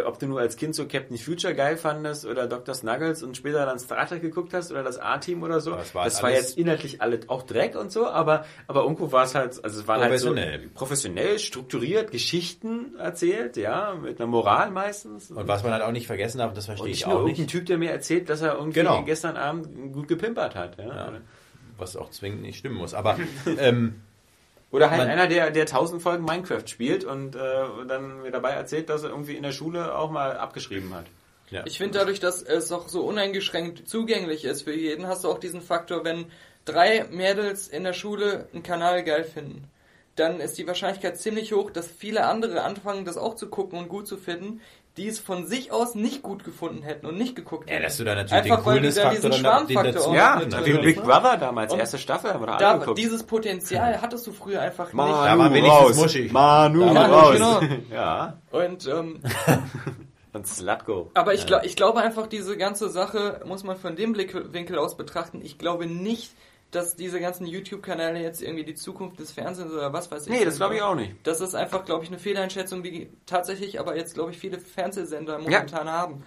Speaker 1: ob du nur als Kind so Captain Future geil fandest oder Dr. Snuggles und später dann Star Trek geguckt hast oder das A-Team oder so,
Speaker 5: es war
Speaker 1: das war jetzt inhaltlich alle auch Dreck und so, aber, aber irgendwo war es halt, also es waren halt so
Speaker 5: Professionell.
Speaker 1: professionell, strukturiert, Geschichten erzählt, ja, mit einer Moral meistens.
Speaker 5: Und was man halt auch nicht vergessen darf, das
Speaker 1: Und
Speaker 5: verstehe
Speaker 1: nicht
Speaker 5: ich auch nicht,
Speaker 1: Typ, der mir erzählt, dass er irgendwie
Speaker 5: Genau.
Speaker 1: gestern Abend gut gepimpert hat. Ja?
Speaker 5: Ja. was auch zwingend nicht stimmen muss. Aber (laughs) ähm,
Speaker 1: Oder halt
Speaker 5: Man-
Speaker 1: einer, der, der tausend Folgen Minecraft spielt und äh, dann mir dabei erzählt, dass er irgendwie in der Schule auch mal abgeschrieben hat.
Speaker 5: ja.
Speaker 6: Ich finde dadurch, dass es auch so uneingeschränkt zugänglich ist für jeden, hast du auch diesen Faktor, wenn drei Mädels in der Schule einen Kanal geil finden, dann ist die Wahrscheinlichkeit ziemlich hoch, dass viele andere anfangen, das auch zu gucken und gut zu finden, die es von sich aus nicht gut gefunden hätten und nicht geguckt
Speaker 5: Ja,
Speaker 6: hätten.
Speaker 5: dass du da natürlich
Speaker 6: Einfach,
Speaker 5: den
Speaker 6: weil die da
Speaker 5: Coolness-Faktor
Speaker 6: diesen
Speaker 5: dann den dazu-
Speaker 1: Ja, wie Big? Brother damals,
Speaker 6: Und
Speaker 1: erste Staffel, haben wir da
Speaker 6: Da,
Speaker 1: angeguckt.
Speaker 6: dieses Potenzial hattest du früher einfach nicht.
Speaker 5: Da war wenigstens muschig.
Speaker 1: Manu
Speaker 6: Ja,
Speaker 1: raus.
Speaker 6: genau. (laughs)
Speaker 1: Ja,
Speaker 6: Und ähm, (laughs)
Speaker 1: und Slutgo.
Speaker 6: Aber ich, glaub, ich glaube einfach, diese ganze Sache muss man von dem Blickwinkel aus betrachten. Ich glaube nicht, dass diese ganzen YouTube-Kanäle jetzt irgendwie die Zukunft des Fernsehens oder was weiß ich.
Speaker 1: Nee, das glaube ich auch nicht.
Speaker 6: Das ist einfach, glaube ich, eine Fehleinschätzung, die tatsächlich aber jetzt, glaube ich, viele Fernsehsender momentan haben.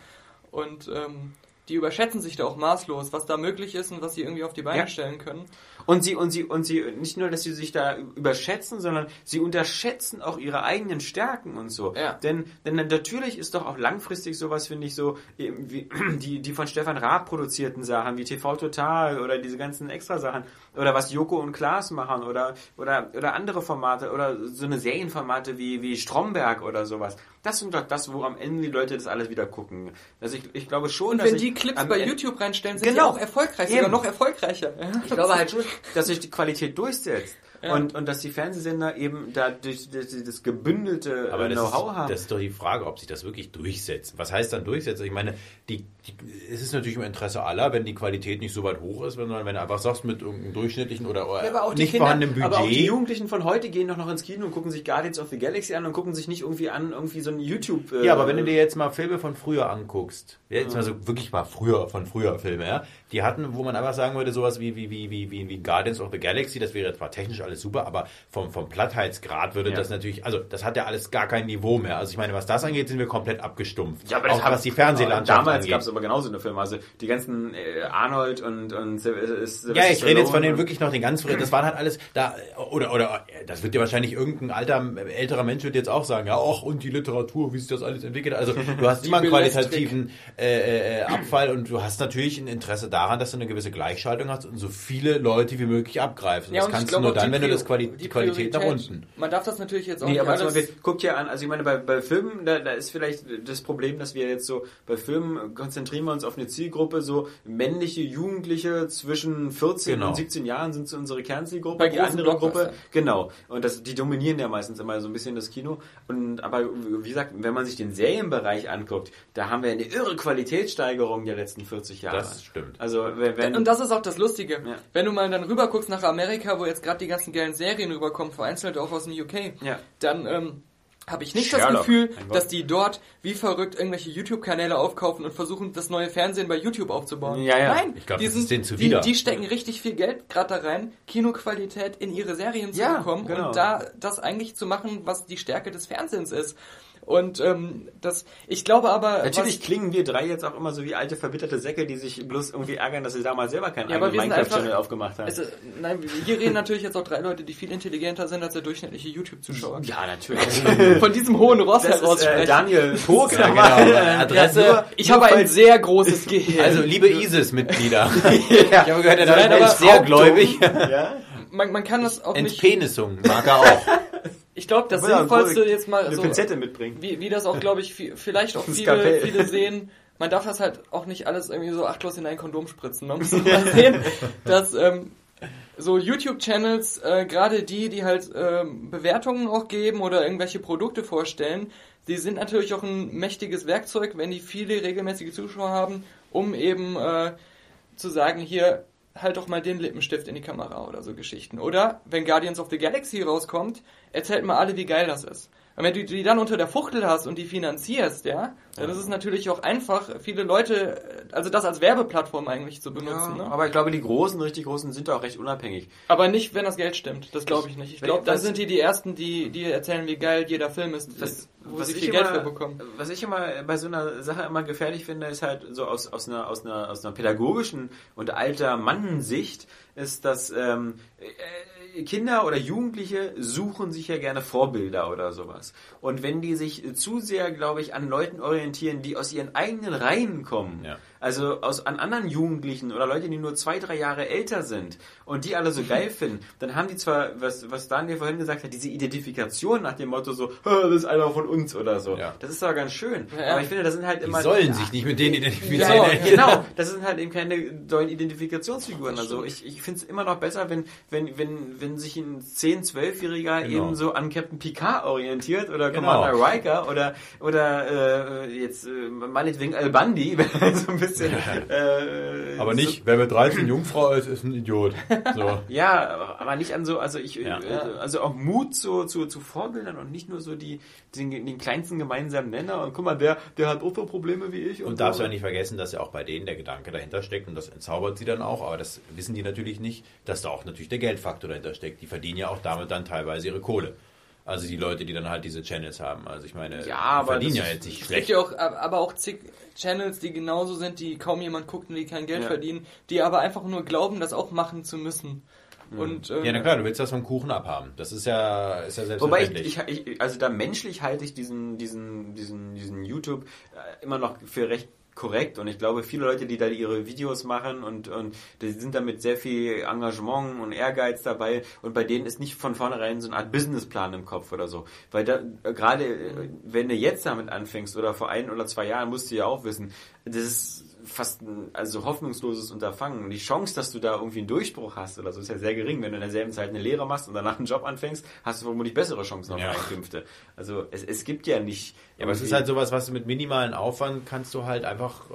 Speaker 6: Und ähm, die überschätzen sich da auch maßlos, was da möglich ist und was sie irgendwie auf die Beine
Speaker 1: Ja.
Speaker 6: stellen können.
Speaker 1: Und sie, und sie, und sie, nicht nur, dass sie sich da überschätzen, sondern sie unterschätzen auch ihre eigenen Stärken und so.
Speaker 6: Ja.
Speaker 1: Denn, denn natürlich ist doch auch langfristig sowas, finde ich, so, wie, (clears throat) die, die von Stefan Raab produzierten Sachen, wie TV Total oder diese ganzen Extra-Sachen, oder was Joko und Klaas machen, oder, oder, oder andere Formate, oder so eine Serienformate wie, wie Stromberg oder sowas. Das sind doch das, wo am Ende die Leute das alles wieder gucken. Also ich, ich glaube schon,
Speaker 6: Und
Speaker 1: dass
Speaker 6: wenn
Speaker 1: ich
Speaker 6: die Clips bei
Speaker 1: Ende-
Speaker 6: YouTube reinstellen, sind
Speaker 1: Genau.
Speaker 6: die auch erfolgreich,
Speaker 1: Eben.
Speaker 6: sogar noch erfolgreicher.
Speaker 1: Ich glaube halt schon, dass sich die Qualität durchsetzt.
Speaker 6: Ja.
Speaker 1: und, und dass die Fernsehsender eben da durch, durch das gebündelte äh, Know-how haben.
Speaker 5: das ist doch die Frage, ob sich das wirklich durchsetzt. Was heißt dann durchsetzen? Ich meine, die, es ist natürlich im Interesse aller, wenn die Qualität nicht so weit hoch ist, wenn, du- wenn du einfach sagst, mit irgendeinem durchschnittlichen oder,
Speaker 1: Ja, aber auch die
Speaker 5: nicht
Speaker 1: Kinder,
Speaker 5: vorhandenem Budget.
Speaker 1: aber auch die Jugendlichen von heute gehen doch noch ins Kino und gucken sich Guardians of the Galaxy an und gucken sich nicht irgendwie an, irgendwie so ein YouTube. Äh,
Speaker 5: Ja, aber wenn du dir jetzt mal Filme von früher anguckst, jetzt mal so wirklich mal früher, von früher Filme, ja, die hatten, wo man einfach sagen würde, sowas wie, wie, wie, wie, wie, wie Guardians of the Galaxy, das wäre zwar technisch alles super, aber vom, vom Plattheitsgrad würde
Speaker 1: Ja.
Speaker 5: das natürlich, also das hat ja alles gar kein Niveau mehr. Also ich meine, was das angeht, sind wir komplett abgestumpft.
Speaker 1: Ja, aber das
Speaker 5: Auch was die Fernsehlandschaft
Speaker 1: Damals
Speaker 5: angeht.
Speaker 1: Aber genauso eine Filme. Also die ganzen äh, Arnold und, und Syl- äh, Sylvester
Speaker 5: Ja, ich rede jetzt von
Speaker 1: Stallone
Speaker 5: den
Speaker 1: und-
Speaker 5: wirklich noch den ganz frühen. Das waren halt alles da oder oder äh, das wird dir wahrscheinlich irgendein alter älterer Mensch wird jetzt auch sagen, ja, ach und die Literatur, wie sich das alles entwickelt. Also (laughs) du hast immer einen qualitativen äh, äh, Abfall und du hast natürlich ein Interesse daran, dass du eine gewisse Gleichschaltung hast und so viele Leute wie möglich abgreifst. Und das
Speaker 6: und
Speaker 5: kannst du nur
Speaker 6: auch
Speaker 5: dann, wenn du das Quali die Qualität nach unten.
Speaker 6: Man darf das natürlich jetzt auch
Speaker 1: Nee,
Speaker 6: nicht
Speaker 1: aber zum
Speaker 6: alles...
Speaker 1: Beispiel, guckt ja an, also ich meine, bei, bei Filmen, da, da ist vielleicht das Problem, dass wir jetzt so, bei Filmen konzentrieren wir uns auf eine Zielgruppe, so männliche Jugendliche zwischen 14
Speaker 5: Genau.
Speaker 1: und 17 Jahren sind so unsere Kernzielgruppe,
Speaker 6: Bei
Speaker 1: die andere Gruppe, genau. Und das, die dominieren ja meistens immer so ein bisschen das Kino. Und, aber wie gesagt, wenn man sich den Serienbereich anguckt, da haben wir eine irre Qualitätssteigerung der letzten 40 Jahre.
Speaker 5: Das stimmt.
Speaker 1: Also, wenn, wenn
Speaker 6: Und das ist auch das Lustige.
Speaker 1: Ja.
Speaker 6: Wenn du mal dann rüber guckst nach Amerika, wo jetzt gerade die ganzen geilen Serien rüberkommen, vereinzelt auch aus dem UK,
Speaker 1: Ja.
Speaker 6: dann ähm, habe ich nicht das
Speaker 1: Sherlock,
Speaker 6: Gefühl,
Speaker 1: mein Gott.
Speaker 6: dass die dort wie verrückt irgendwelche YouTube-Kanäle aufkaufen und versuchen, das neue Fernsehen bei YouTube aufzubauen.
Speaker 1: Ja, ja.
Speaker 6: Nein,
Speaker 5: Ich glaub,
Speaker 6: die,
Speaker 5: das ist
Speaker 6: sind-
Speaker 5: denen zuwider.
Speaker 6: die, die stecken richtig viel Geld gerade da rein, Kinoqualität in ihre Serien zu
Speaker 1: Ja,
Speaker 6: bekommen
Speaker 1: genau.
Speaker 6: und da das eigentlich zu machen, was die Stärke des Fernsehens ist. Und ähm, das, ich glaube aber,
Speaker 1: Natürlich
Speaker 6: was,
Speaker 1: klingen wir drei jetzt auch immer so wie alte verbitterte Säcke, die sich bloß irgendwie ärgern, dass sie damals selber keinen
Speaker 6: Ja,
Speaker 1: eigenen Minecraft-Channel aufgemacht haben.
Speaker 6: Also, nein, hier reden natürlich jetzt auch drei Leute, die viel intelligenter sind als der durchschnittliche YouTube-Zuschauer.
Speaker 1: ja, natürlich. (laughs)
Speaker 6: Von diesem hohen Ross
Speaker 1: Das
Speaker 6: heraus
Speaker 1: ist äh. Daniel (laughs) Vogt.
Speaker 5: Ja, genau. Adresse.
Speaker 1: Ja, nur-
Speaker 6: Ich habe ein sehr großes Gehirn. (laughs)
Speaker 5: Also liebe ISIS-Mitglieder, ich habe gehört, der Daniel ist sehr gläubig.
Speaker 1: ja?
Speaker 6: man, man kann das auch nicht.
Speaker 5: Entpenisung mag er auch.
Speaker 6: Ich glaube, das
Speaker 1: Ja,
Speaker 6: Sinnvollste jetzt mal
Speaker 1: Eine
Speaker 6: so,
Speaker 1: Pinzette mitbringen.
Speaker 6: wie, wie das auch, glaube ich, vi- vielleicht auch (laughs) viele, viele sehen. Man darf das halt auch nicht alles irgendwie so achtlos in ein Kondom spritzen. Man muss (laughs) mal sehen, dass ähm, so YouTube-Channels, äh, gerade die, die halt ähm, Bewertungen auch geben oder irgendwelche Produkte vorstellen, die sind natürlich auch ein mächtiges Werkzeug, wenn die viele regelmäßige Zuschauer haben, um eben äh, zu sagen, hier, halt doch mal den Lippenstift in die Kamera oder so Geschichten. Oder, wenn Guardians of the Galaxy rauskommt, erzählt mal alle, wie geil das ist. Und wenn du die dann unter der Fuchtel hast und die finanzierst, ja, dann ist es natürlich auch einfach, viele Leute, also das als Werbeplattform eigentlich zu benutzen.
Speaker 1: Ja,
Speaker 6: ne?
Speaker 1: aber ich glaube, die Großen, richtig Großen, sind da auch recht unabhängig.
Speaker 6: Aber nicht, wenn das Geld stimmt. Das glaube ich nicht. Ich glaube, da sind die die Ersten, die, die erzählen, wie geil jeder Film ist,
Speaker 1: Was,
Speaker 6: wo
Speaker 1: was
Speaker 6: sie viel
Speaker 1: immer,
Speaker 6: Geld für bekommen.
Speaker 1: Was ich immer bei so einer Sache immer gefährlich finde, ist halt so aus, aus, einer, aus, einer, aus einer pädagogischen und alter Mannensicht, ist, dass ähm, äh, Kinder oder Jugendliche suchen sich ja gerne Vorbilder oder sowas. Und wenn die sich zu sehr, glaube ich, an Leuten orientieren, die aus ihren eigenen Reihen kommen,
Speaker 5: Ja.
Speaker 1: Also aus, an anderen Jugendlichen oder Leute, die nur zwei, drei Jahre älter sind und die alle so geil finden, dann haben die zwar, was, was Daniel vorhin gesagt hat, diese Identifikation nach dem Motto so, "Ah, das ist einer von uns oder so.
Speaker 5: Ja.
Speaker 1: Das ist zwar ganz schön.
Speaker 6: Ja.
Speaker 1: Aber ich finde, das sind halt
Speaker 5: Die
Speaker 1: immer...
Speaker 5: sollen sich nicht mit denen identifizieren.
Speaker 1: Ja, genau. (laughs) Das sind halt eben keine tollen Identifikationsfiguren. Also ich, ich finde es immer noch besser, wenn, wenn, wenn, wenn sich ein 10-, 12-Jähriger
Speaker 5: Genau.
Speaker 1: eben so an Captain Picard orientiert oder
Speaker 5: Genau.
Speaker 1: Commander Riker oder, oder äh, jetzt äh, meinetwegen Al Bundy, wenn (laughs) er so ein bisschen... Äh,
Speaker 5: Aber
Speaker 1: so,
Speaker 5: nicht, wer mit 13 Jungfrau ist, ist ein Idiot. So. (laughs)
Speaker 1: ja, aber- nicht an so, also ich,
Speaker 5: Ja.
Speaker 1: äh, also auch Mut zu, zu, zu Vorbildern und nicht nur so die, den, den kleinsten gemeinsamen Nenner und guck mal, der, der hat auch so Probleme wie ich.
Speaker 5: Und
Speaker 1: so.
Speaker 5: darfst du ja nicht vergessen, dass ja auch bei denen der Gedanke dahinter steckt und das entzaubert sie dann auch, aber das wissen die natürlich nicht, dass da auch natürlich der Geldfaktor dahinter steckt. Die verdienen ja auch damit dann teilweise ihre Kohle. Also die Leute, die dann halt diese Channels haben. Also ich meine,
Speaker 1: Ja,
Speaker 5: die
Speaker 1: aber
Speaker 5: verdienen ja jetzt nicht
Speaker 6: Es gibt
Speaker 5: schlecht.
Speaker 6: ja auch, aber auch zig Channels, die genauso sind, die kaum jemand guckt und die kein Geld
Speaker 1: Ja.
Speaker 6: verdienen, die aber einfach nur glauben, das auch machen zu müssen. Und, äh,
Speaker 5: Ja, na klar, du willst das vom Kuchen abhaben. Das ist ja, ist ja
Speaker 1: Wobei ich,
Speaker 5: selbstverständlich.
Speaker 1: ich, ich, also da menschlich halte ich diesen, diesen, diesen, diesen YouTube äh, immer noch für recht korrekt und ich glaube, viele Leute, die da ihre Videos machen und, und die sind da mit sehr viel Engagement und Ehrgeiz dabei und bei denen ist nicht von vornherein so eine Art Businessplan im Kopf oder so. Weil da, äh, gerade äh, wenn du jetzt damit anfängst oder vor ein oder zwei Jahren, musst du ja auch wissen, das ist fast ein also hoffnungsloses Unterfangen. Und die Chance, dass du da irgendwie einen Durchbruch hast oder so, ist ja sehr gering. Wenn du in derselben Zeit eine Lehre machst und danach einen Job anfängst, hast du vermutlich bessere Chancen auf
Speaker 5: Ja.
Speaker 1: Einkünfte. Also es, es gibt ja nicht.
Speaker 5: Ja, aber es ist halt sowas, was du mit minimalen Aufwand kannst du halt einfach äh,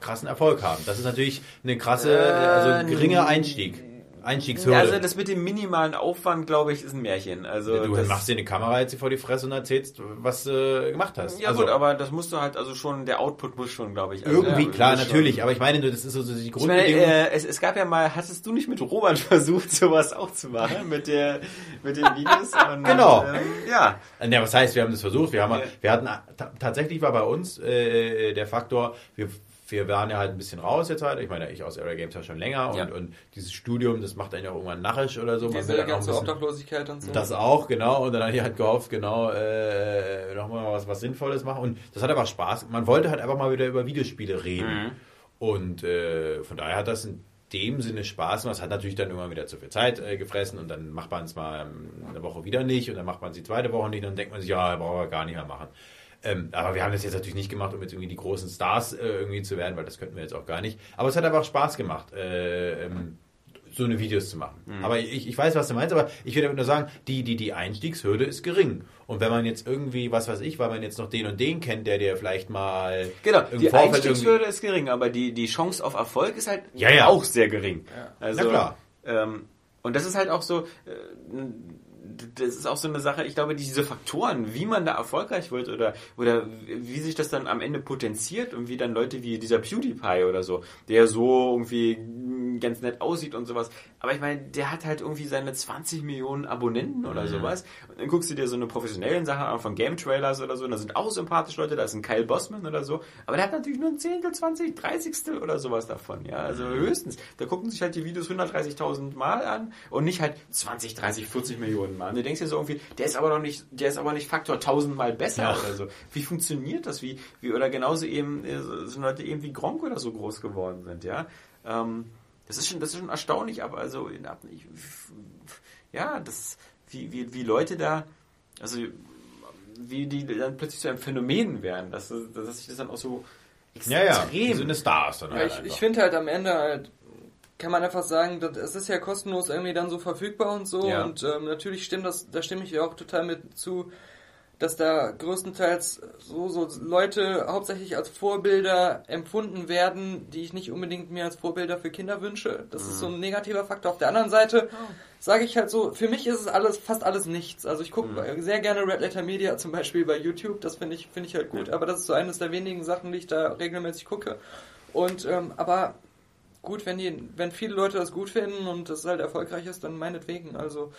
Speaker 5: krassen Erfolg haben. Das ist natürlich eine krasse, also ein geringer Einstieg. Einstiegshürde.
Speaker 1: Also das mit dem minimalen Aufwand, glaube ich, ist ein Märchen. Also
Speaker 5: du machst dir eine Kamera jetzt vor die Fresse und erzählst, was du gemacht hast.
Speaker 1: Ja
Speaker 5: also,
Speaker 1: gut, aber das musst du halt, also schon, der Output muss schon, glaube ich. Also,
Speaker 5: irgendwie,
Speaker 1: ja,
Speaker 5: klar,
Speaker 1: muss schon-
Speaker 5: natürlich. Aber ich meine, nur, das ist so so die
Speaker 1: Ich meine,
Speaker 5: Grundbedingung.
Speaker 1: äh, es, es gab ja mal, hattest du nicht mit Robert (laughs) versucht, sowas auch zu machen, mit der, mit den Videos? (laughs) Und,
Speaker 5: Genau.
Speaker 1: Ähm, ja.
Speaker 5: Ja, was heißt, wir haben das versucht. Wir haben, wir hatten ta- tatsächlich war bei uns äh, der Faktor, wir, wir waren ja halt ein bisschen raus jetzt halt. Ich meine, ich aus Area Games ja schon länger und,
Speaker 1: Ja.
Speaker 5: und dieses Studium, das macht einen ja auch irgendwann narrisch oder so. Man
Speaker 6: Diese ganze
Speaker 5: bisschen-
Speaker 6: Obdachlosigkeit und so.
Speaker 5: Das auch, genau. Und dann habe ich halt gehofft, genau, äh, nochmal was, was Sinnvolles machen. Und das hat einfach Spaß. Man wollte halt einfach mal wieder über Videospiele reden.
Speaker 1: Mhm.
Speaker 5: Und äh, von daher hat das in dem Sinne Spaß gemacht. Es hat natürlich dann irgendwann wieder zu viel Zeit äh, gefressen und dann macht man es mal ähm, eine Woche wieder nicht und dann macht man es die zweite Woche nicht und dann denkt man sich, ja, brauchen wir gar nicht mehr machen. Ähm, aber wir haben das jetzt natürlich nicht gemacht, um jetzt irgendwie die großen Stars äh, irgendwie zu werden, weil das könnten wir jetzt auch gar nicht. Aber es hat einfach Spaß gemacht. Äh, ähm, so eine Videos zu machen.
Speaker 1: Mhm.
Speaker 5: Aber ich, ich weiß, was du meinst, aber ich würde nur sagen, die, die, die Einstiegshürde ist gering. Und wenn man jetzt irgendwie, was weiß ich, weil man jetzt noch den und den kennt, der dir vielleicht mal
Speaker 1: Genau, die
Speaker 5: Vorfeld
Speaker 1: Einstiegshürde ist gering, aber die, die Chance auf Erfolg ist halt
Speaker 5: Ja, ja.
Speaker 1: auch sehr gering. Also,
Speaker 5: Na klar.
Speaker 1: Ähm, und das ist halt auch so, äh, das ist auch so eine Sache, ich glaube, diese Faktoren, wie man da erfolgreich wird oder, oder wie sich das dann am Ende potenziert und wie dann Leute wie dieser PewDiePie oder so, der so irgendwie ganz nett aussieht und sowas. Aber ich meine, der hat halt irgendwie seine 20 Millionen Abonnenten oder
Speaker 5: Mhm.
Speaker 1: sowas. Und dann guckst du dir so eine professionellen Sache an von Game Trailers oder so, und da sind auch sympathische Leute, da ist ein Kyle Bossman oder so. Aber der hat natürlich nur ein Zehntel, 20, 30 oder sowas davon. Ja, also
Speaker 5: Mhm.
Speaker 1: höchstens. Da gucken sich halt die Videos 130.000 Mal an und nicht halt 20, 30, 40 Millionen Mal. Und du denkst dir so irgendwie, der ist aber noch nicht, der ist aber nicht Faktor 1000 Mal besser
Speaker 5: Ja.
Speaker 1: oder so. Wie funktioniert das? Wie, wie, oder genauso eben, äh, sind Leute eben wie Gronk oder so groß geworden sind, ja. Ähm, das ist schon, das ist schon erstaunlich, aber also, in- ich, ja, das, wie, wie, wie Leute da, also, wie die dann plötzlich zu einem Phänomen werden, dass, dass sich das dann auch so
Speaker 5: Ja, ja,
Speaker 1: extrem
Speaker 5: die sind Stars dann
Speaker 6: Ja,
Speaker 5: halt
Speaker 6: ich, ich finde halt am Ende halt, kann man einfach sagen, dass, es ist ja kostenlos irgendwie dann so verfügbar und so.
Speaker 5: Ja.
Speaker 6: Und ähm, natürlich stimmt das, da stimme ich dir auch total mit zu, dass da größtenteils so, so Leute hauptsächlich als Vorbilder empfunden werden, die ich nicht unbedingt mir als Vorbilder für Kinder wünsche. Das ist so ein negativer Faktor. Auf der anderen Seite sage ich halt so, für mich ist es alles, fast alles nichts. Also ich gucke sehr gerne Red Letter Media zum Beispiel bei YouTube, das finde ich, finde ich halt gut, aber das ist so eines der wenigen Sachen, die ich da regelmäßig gucke. Und ähm, aber gut, wenn die, wenn viele Leute das gut finden und das halt erfolgreich ist, dann meinetwegen. Also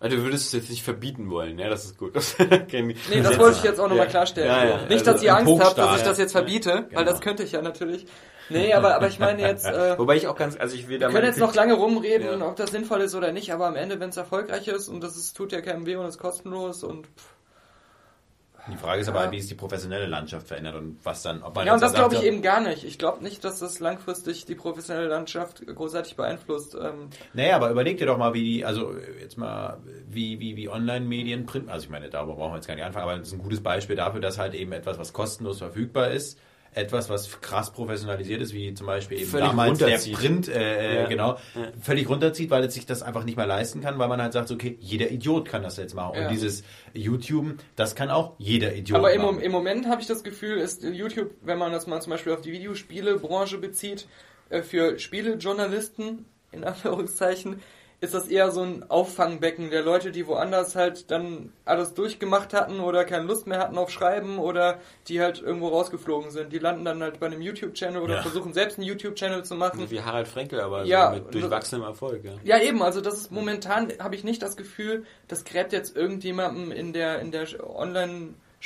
Speaker 1: Also du würdest es jetzt nicht verbieten wollen, ja, das ist gut. (laughs)
Speaker 6: Nee, das wollte ich jetzt auch nochmal
Speaker 1: Ja.
Speaker 6: klarstellen.
Speaker 1: Ja, ja.
Speaker 6: Nicht,
Speaker 1: Also
Speaker 6: dass ihr
Speaker 5: ein
Speaker 6: Angst habt, dass ich das jetzt verbiete, weil das könnte ich ja natürlich. Nee, aber, aber ich meine jetzt, (laughs) äh,
Speaker 1: Wobei ich auch ganz, also ich will da
Speaker 6: wir können jetzt noch lange rumreden,
Speaker 1: Ja.
Speaker 6: ob das sinnvoll ist oder nicht, aber am Ende, wenn es erfolgreich ist und das ist, tut ja keinem weh und ist kostenlos und pff,
Speaker 5: Die Frage ist aber, halt, wie sich die professionelle Landschaft verändert und was dann, ob man
Speaker 6: ja, und das glaube ich eben gar nicht. Ich glaube nicht, dass das langfristig die professionelle Landschaft großartig beeinflusst. Ähm,
Speaker 5: Naja, aber überleg dir doch mal, wie die, also jetzt mal, wie, wie, wie Online-Medien, Print, also ich meine, darüber brauchen wir jetzt gar nicht anfangen, aber das ist ein gutes Beispiel dafür, dass halt eben etwas, was kostenlos verfügbar ist, etwas, was krass professionalisiert ist, wie zum Beispiel eben
Speaker 1: Völlig
Speaker 5: damals der. Print, äh,
Speaker 1: Ja.
Speaker 5: genau, völlig runterzieht, weil es sich das einfach nicht mehr leisten kann, weil man halt sagt, okay, jeder Idiot kann das jetzt machen.
Speaker 6: Ja.
Speaker 5: Und dieses YouTube, das kann auch jeder Idiot
Speaker 6: Aber
Speaker 5: machen.
Speaker 6: Mom- im Moment habe ich das Gefühl, ist YouTube, wenn man das mal zum Beispiel auf die Videospielebranche bezieht, äh, für Spielejournalisten, in Anführungszeichen, ist das eher so ein Auffangbecken der Leute, die woanders halt dann alles durchgemacht hatten oder keine Lust mehr hatten auf Schreiben oder die halt irgendwo rausgeflogen sind. Die landen dann halt bei einem YouTube-Channel oder
Speaker 5: Ja.
Speaker 6: versuchen selbst einen YouTube-Channel zu machen.
Speaker 1: Wie Harald Frenkel, aber
Speaker 6: Ja,
Speaker 1: so mit durchwachsenem Erfolg, ja.
Speaker 6: Ja, eben, also das ist momentan, habe ich nicht das Gefühl, das gräbt jetzt irgendjemandem in der, in der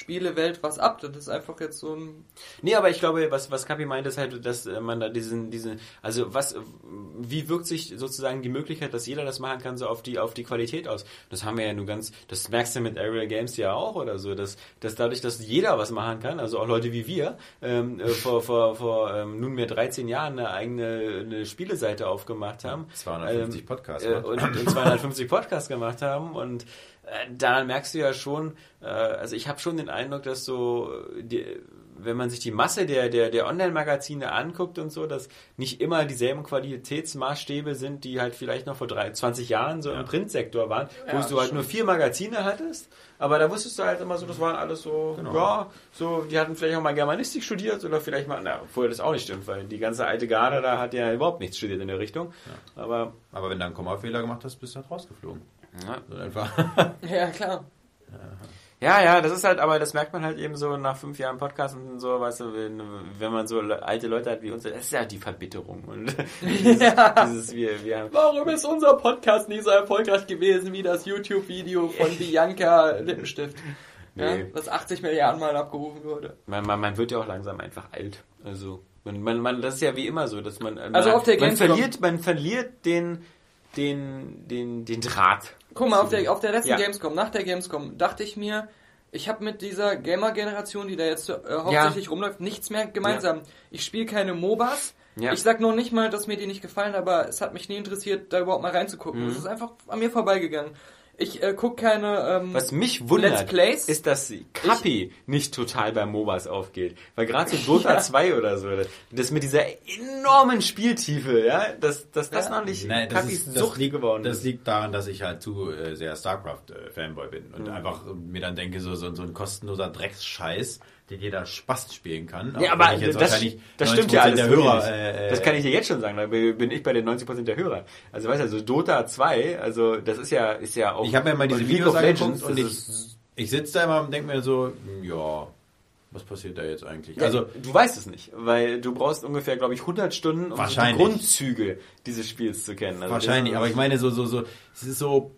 Speaker 6: Online-Spielewelt was ab. Das ist einfach jetzt so ein.
Speaker 1: Nee, aber ich glaube, was, was Kapi meint, ist halt, dass äh, man da diesen, diesen, also was, wie wirkt sich sozusagen die Möglichkeit, dass jeder das machen kann, so auf die, auf die Qualität aus? Das haben wir ja nur ganz, das merkst du mit Aerial Games ja auch oder so, dass, dass dadurch, dass jeder was machen kann, also auch Leute wie wir, ähm, äh, vor, vor, vor ähm, nunmehr 13 Jahren eine eigene eine Spieleseite aufgemacht haben.
Speaker 5: 250 Podcasts,
Speaker 1: äh,
Speaker 5: wa?
Speaker 1: und, und 250 Podcasts gemacht haben und daran merkst du ja schon, äh, also ich habe schon den Eindruck, dass so äh, die, wenn man sich die Masse der, der, der Online-Magazine anguckt und so, dass nicht immer dieselben Qualitätsmaßstäbe sind, die halt vielleicht noch vor drei, 20 Jahren so im Printsektor waren, wo
Speaker 6: Ja,
Speaker 1: du halt nur vier Magazine hattest, aber da wusstest du halt immer so, das waren alles so,
Speaker 5: Genau.
Speaker 1: ja, so, die hatten vielleicht auch mal Germanistik studiert oder vielleicht mal, na, obwohl das auch nicht stimmt, weil die ganze alte Garde da hat ja überhaupt nichts studiert in der Richtung. Aber
Speaker 5: Aber wenn du einen Kommafehler gemacht hast, bist du halt rausgeflogen.
Speaker 1: Ja,
Speaker 5: So einfach. (laughs)
Speaker 6: Ja, klar.
Speaker 1: Ja, ja, das ist halt, aber das merkt man halt eben so nach fünf Jahren Podcast und so, weißt du, wenn, wenn man so alte Leute hat wie uns, das ist ja die Verbitterung und (laughs) dieses, dieses wir, wir haben,
Speaker 6: Warum ist unser Podcast nie so erfolgreich gewesen wie das YouTube-Video von Bianca Lippenstift? Ja,
Speaker 1: Nee.
Speaker 6: das 80 Milliarden Mal abgerufen wurde.
Speaker 1: man, man, man wird ja auch langsam einfach alt, also man, man, man, das ist ja wie immer so, dass man,
Speaker 6: Also
Speaker 1: man,
Speaker 6: auf der
Speaker 1: man verliert, man verliert den, den, den, den Draht.
Speaker 6: Guck mal, auf der, auf der letzten
Speaker 1: Ja.
Speaker 6: Gamescom, nach der Gamescom, dachte ich mir, ich habe mit dieser Gamer-Generation, die da jetzt äh, hauptsächlich rumläuft, nichts mehr gemeinsam. Ich spiele keine MOBAs.
Speaker 1: Ja.
Speaker 6: Ich sag noch nicht mal, dass mir die nicht gefallen, aber es hat mich nie interessiert, da überhaupt mal reinzugucken.
Speaker 1: Mhm.
Speaker 6: Es ist einfach an mir vorbeigegangen. Ich äh, guck keine. Ähm,
Speaker 1: Was mich wundert,
Speaker 6: Let's Plays?
Speaker 1: ist, dass Kapi nicht total bei MOBAs aufgeht. Weil gerade so (laughs) Dota 2 oder so, das mit dieser enormen Spieltiefe, ja, dass, dass das
Speaker 6: Ja.
Speaker 1: noch nicht
Speaker 5: Nein, das,
Speaker 1: Kapis
Speaker 5: ist, das,
Speaker 1: Sucht
Speaker 5: liegt,
Speaker 1: geworden
Speaker 5: das
Speaker 1: ist.
Speaker 5: liegt daran, dass ich halt zu äh, sehr StarCraft-Fanboy bin und
Speaker 1: Mhm.
Speaker 5: einfach mir dann denke, so, so, so ein kostenloser Drecksscheiß, den jeder Spaß spielen kann.
Speaker 1: Ja, aber das, das stimmt ja
Speaker 5: 90%
Speaker 1: alles
Speaker 5: der Hörer. Äh, äh,
Speaker 1: das kann ich dir jetzt schon sagen, da bin ich bei den 90% der Hörer. Also weißt du, also Dota 2, also das ist ja, ist ja auch...
Speaker 5: Ich habe mir mal diese Videos
Speaker 1: Legends,
Speaker 5: und ich, ich sitze da immer und denke mir so, hm, ja, was passiert da jetzt eigentlich?
Speaker 1: Ja,
Speaker 5: Also,
Speaker 1: du weißt es nicht, weil du brauchst ungefähr, glaube ich, 100 Stunden, um die Grundzüge dieses Spiels zu kennen. Also
Speaker 5: wahrscheinlich, aber ich meine, so, so, so, es ist so,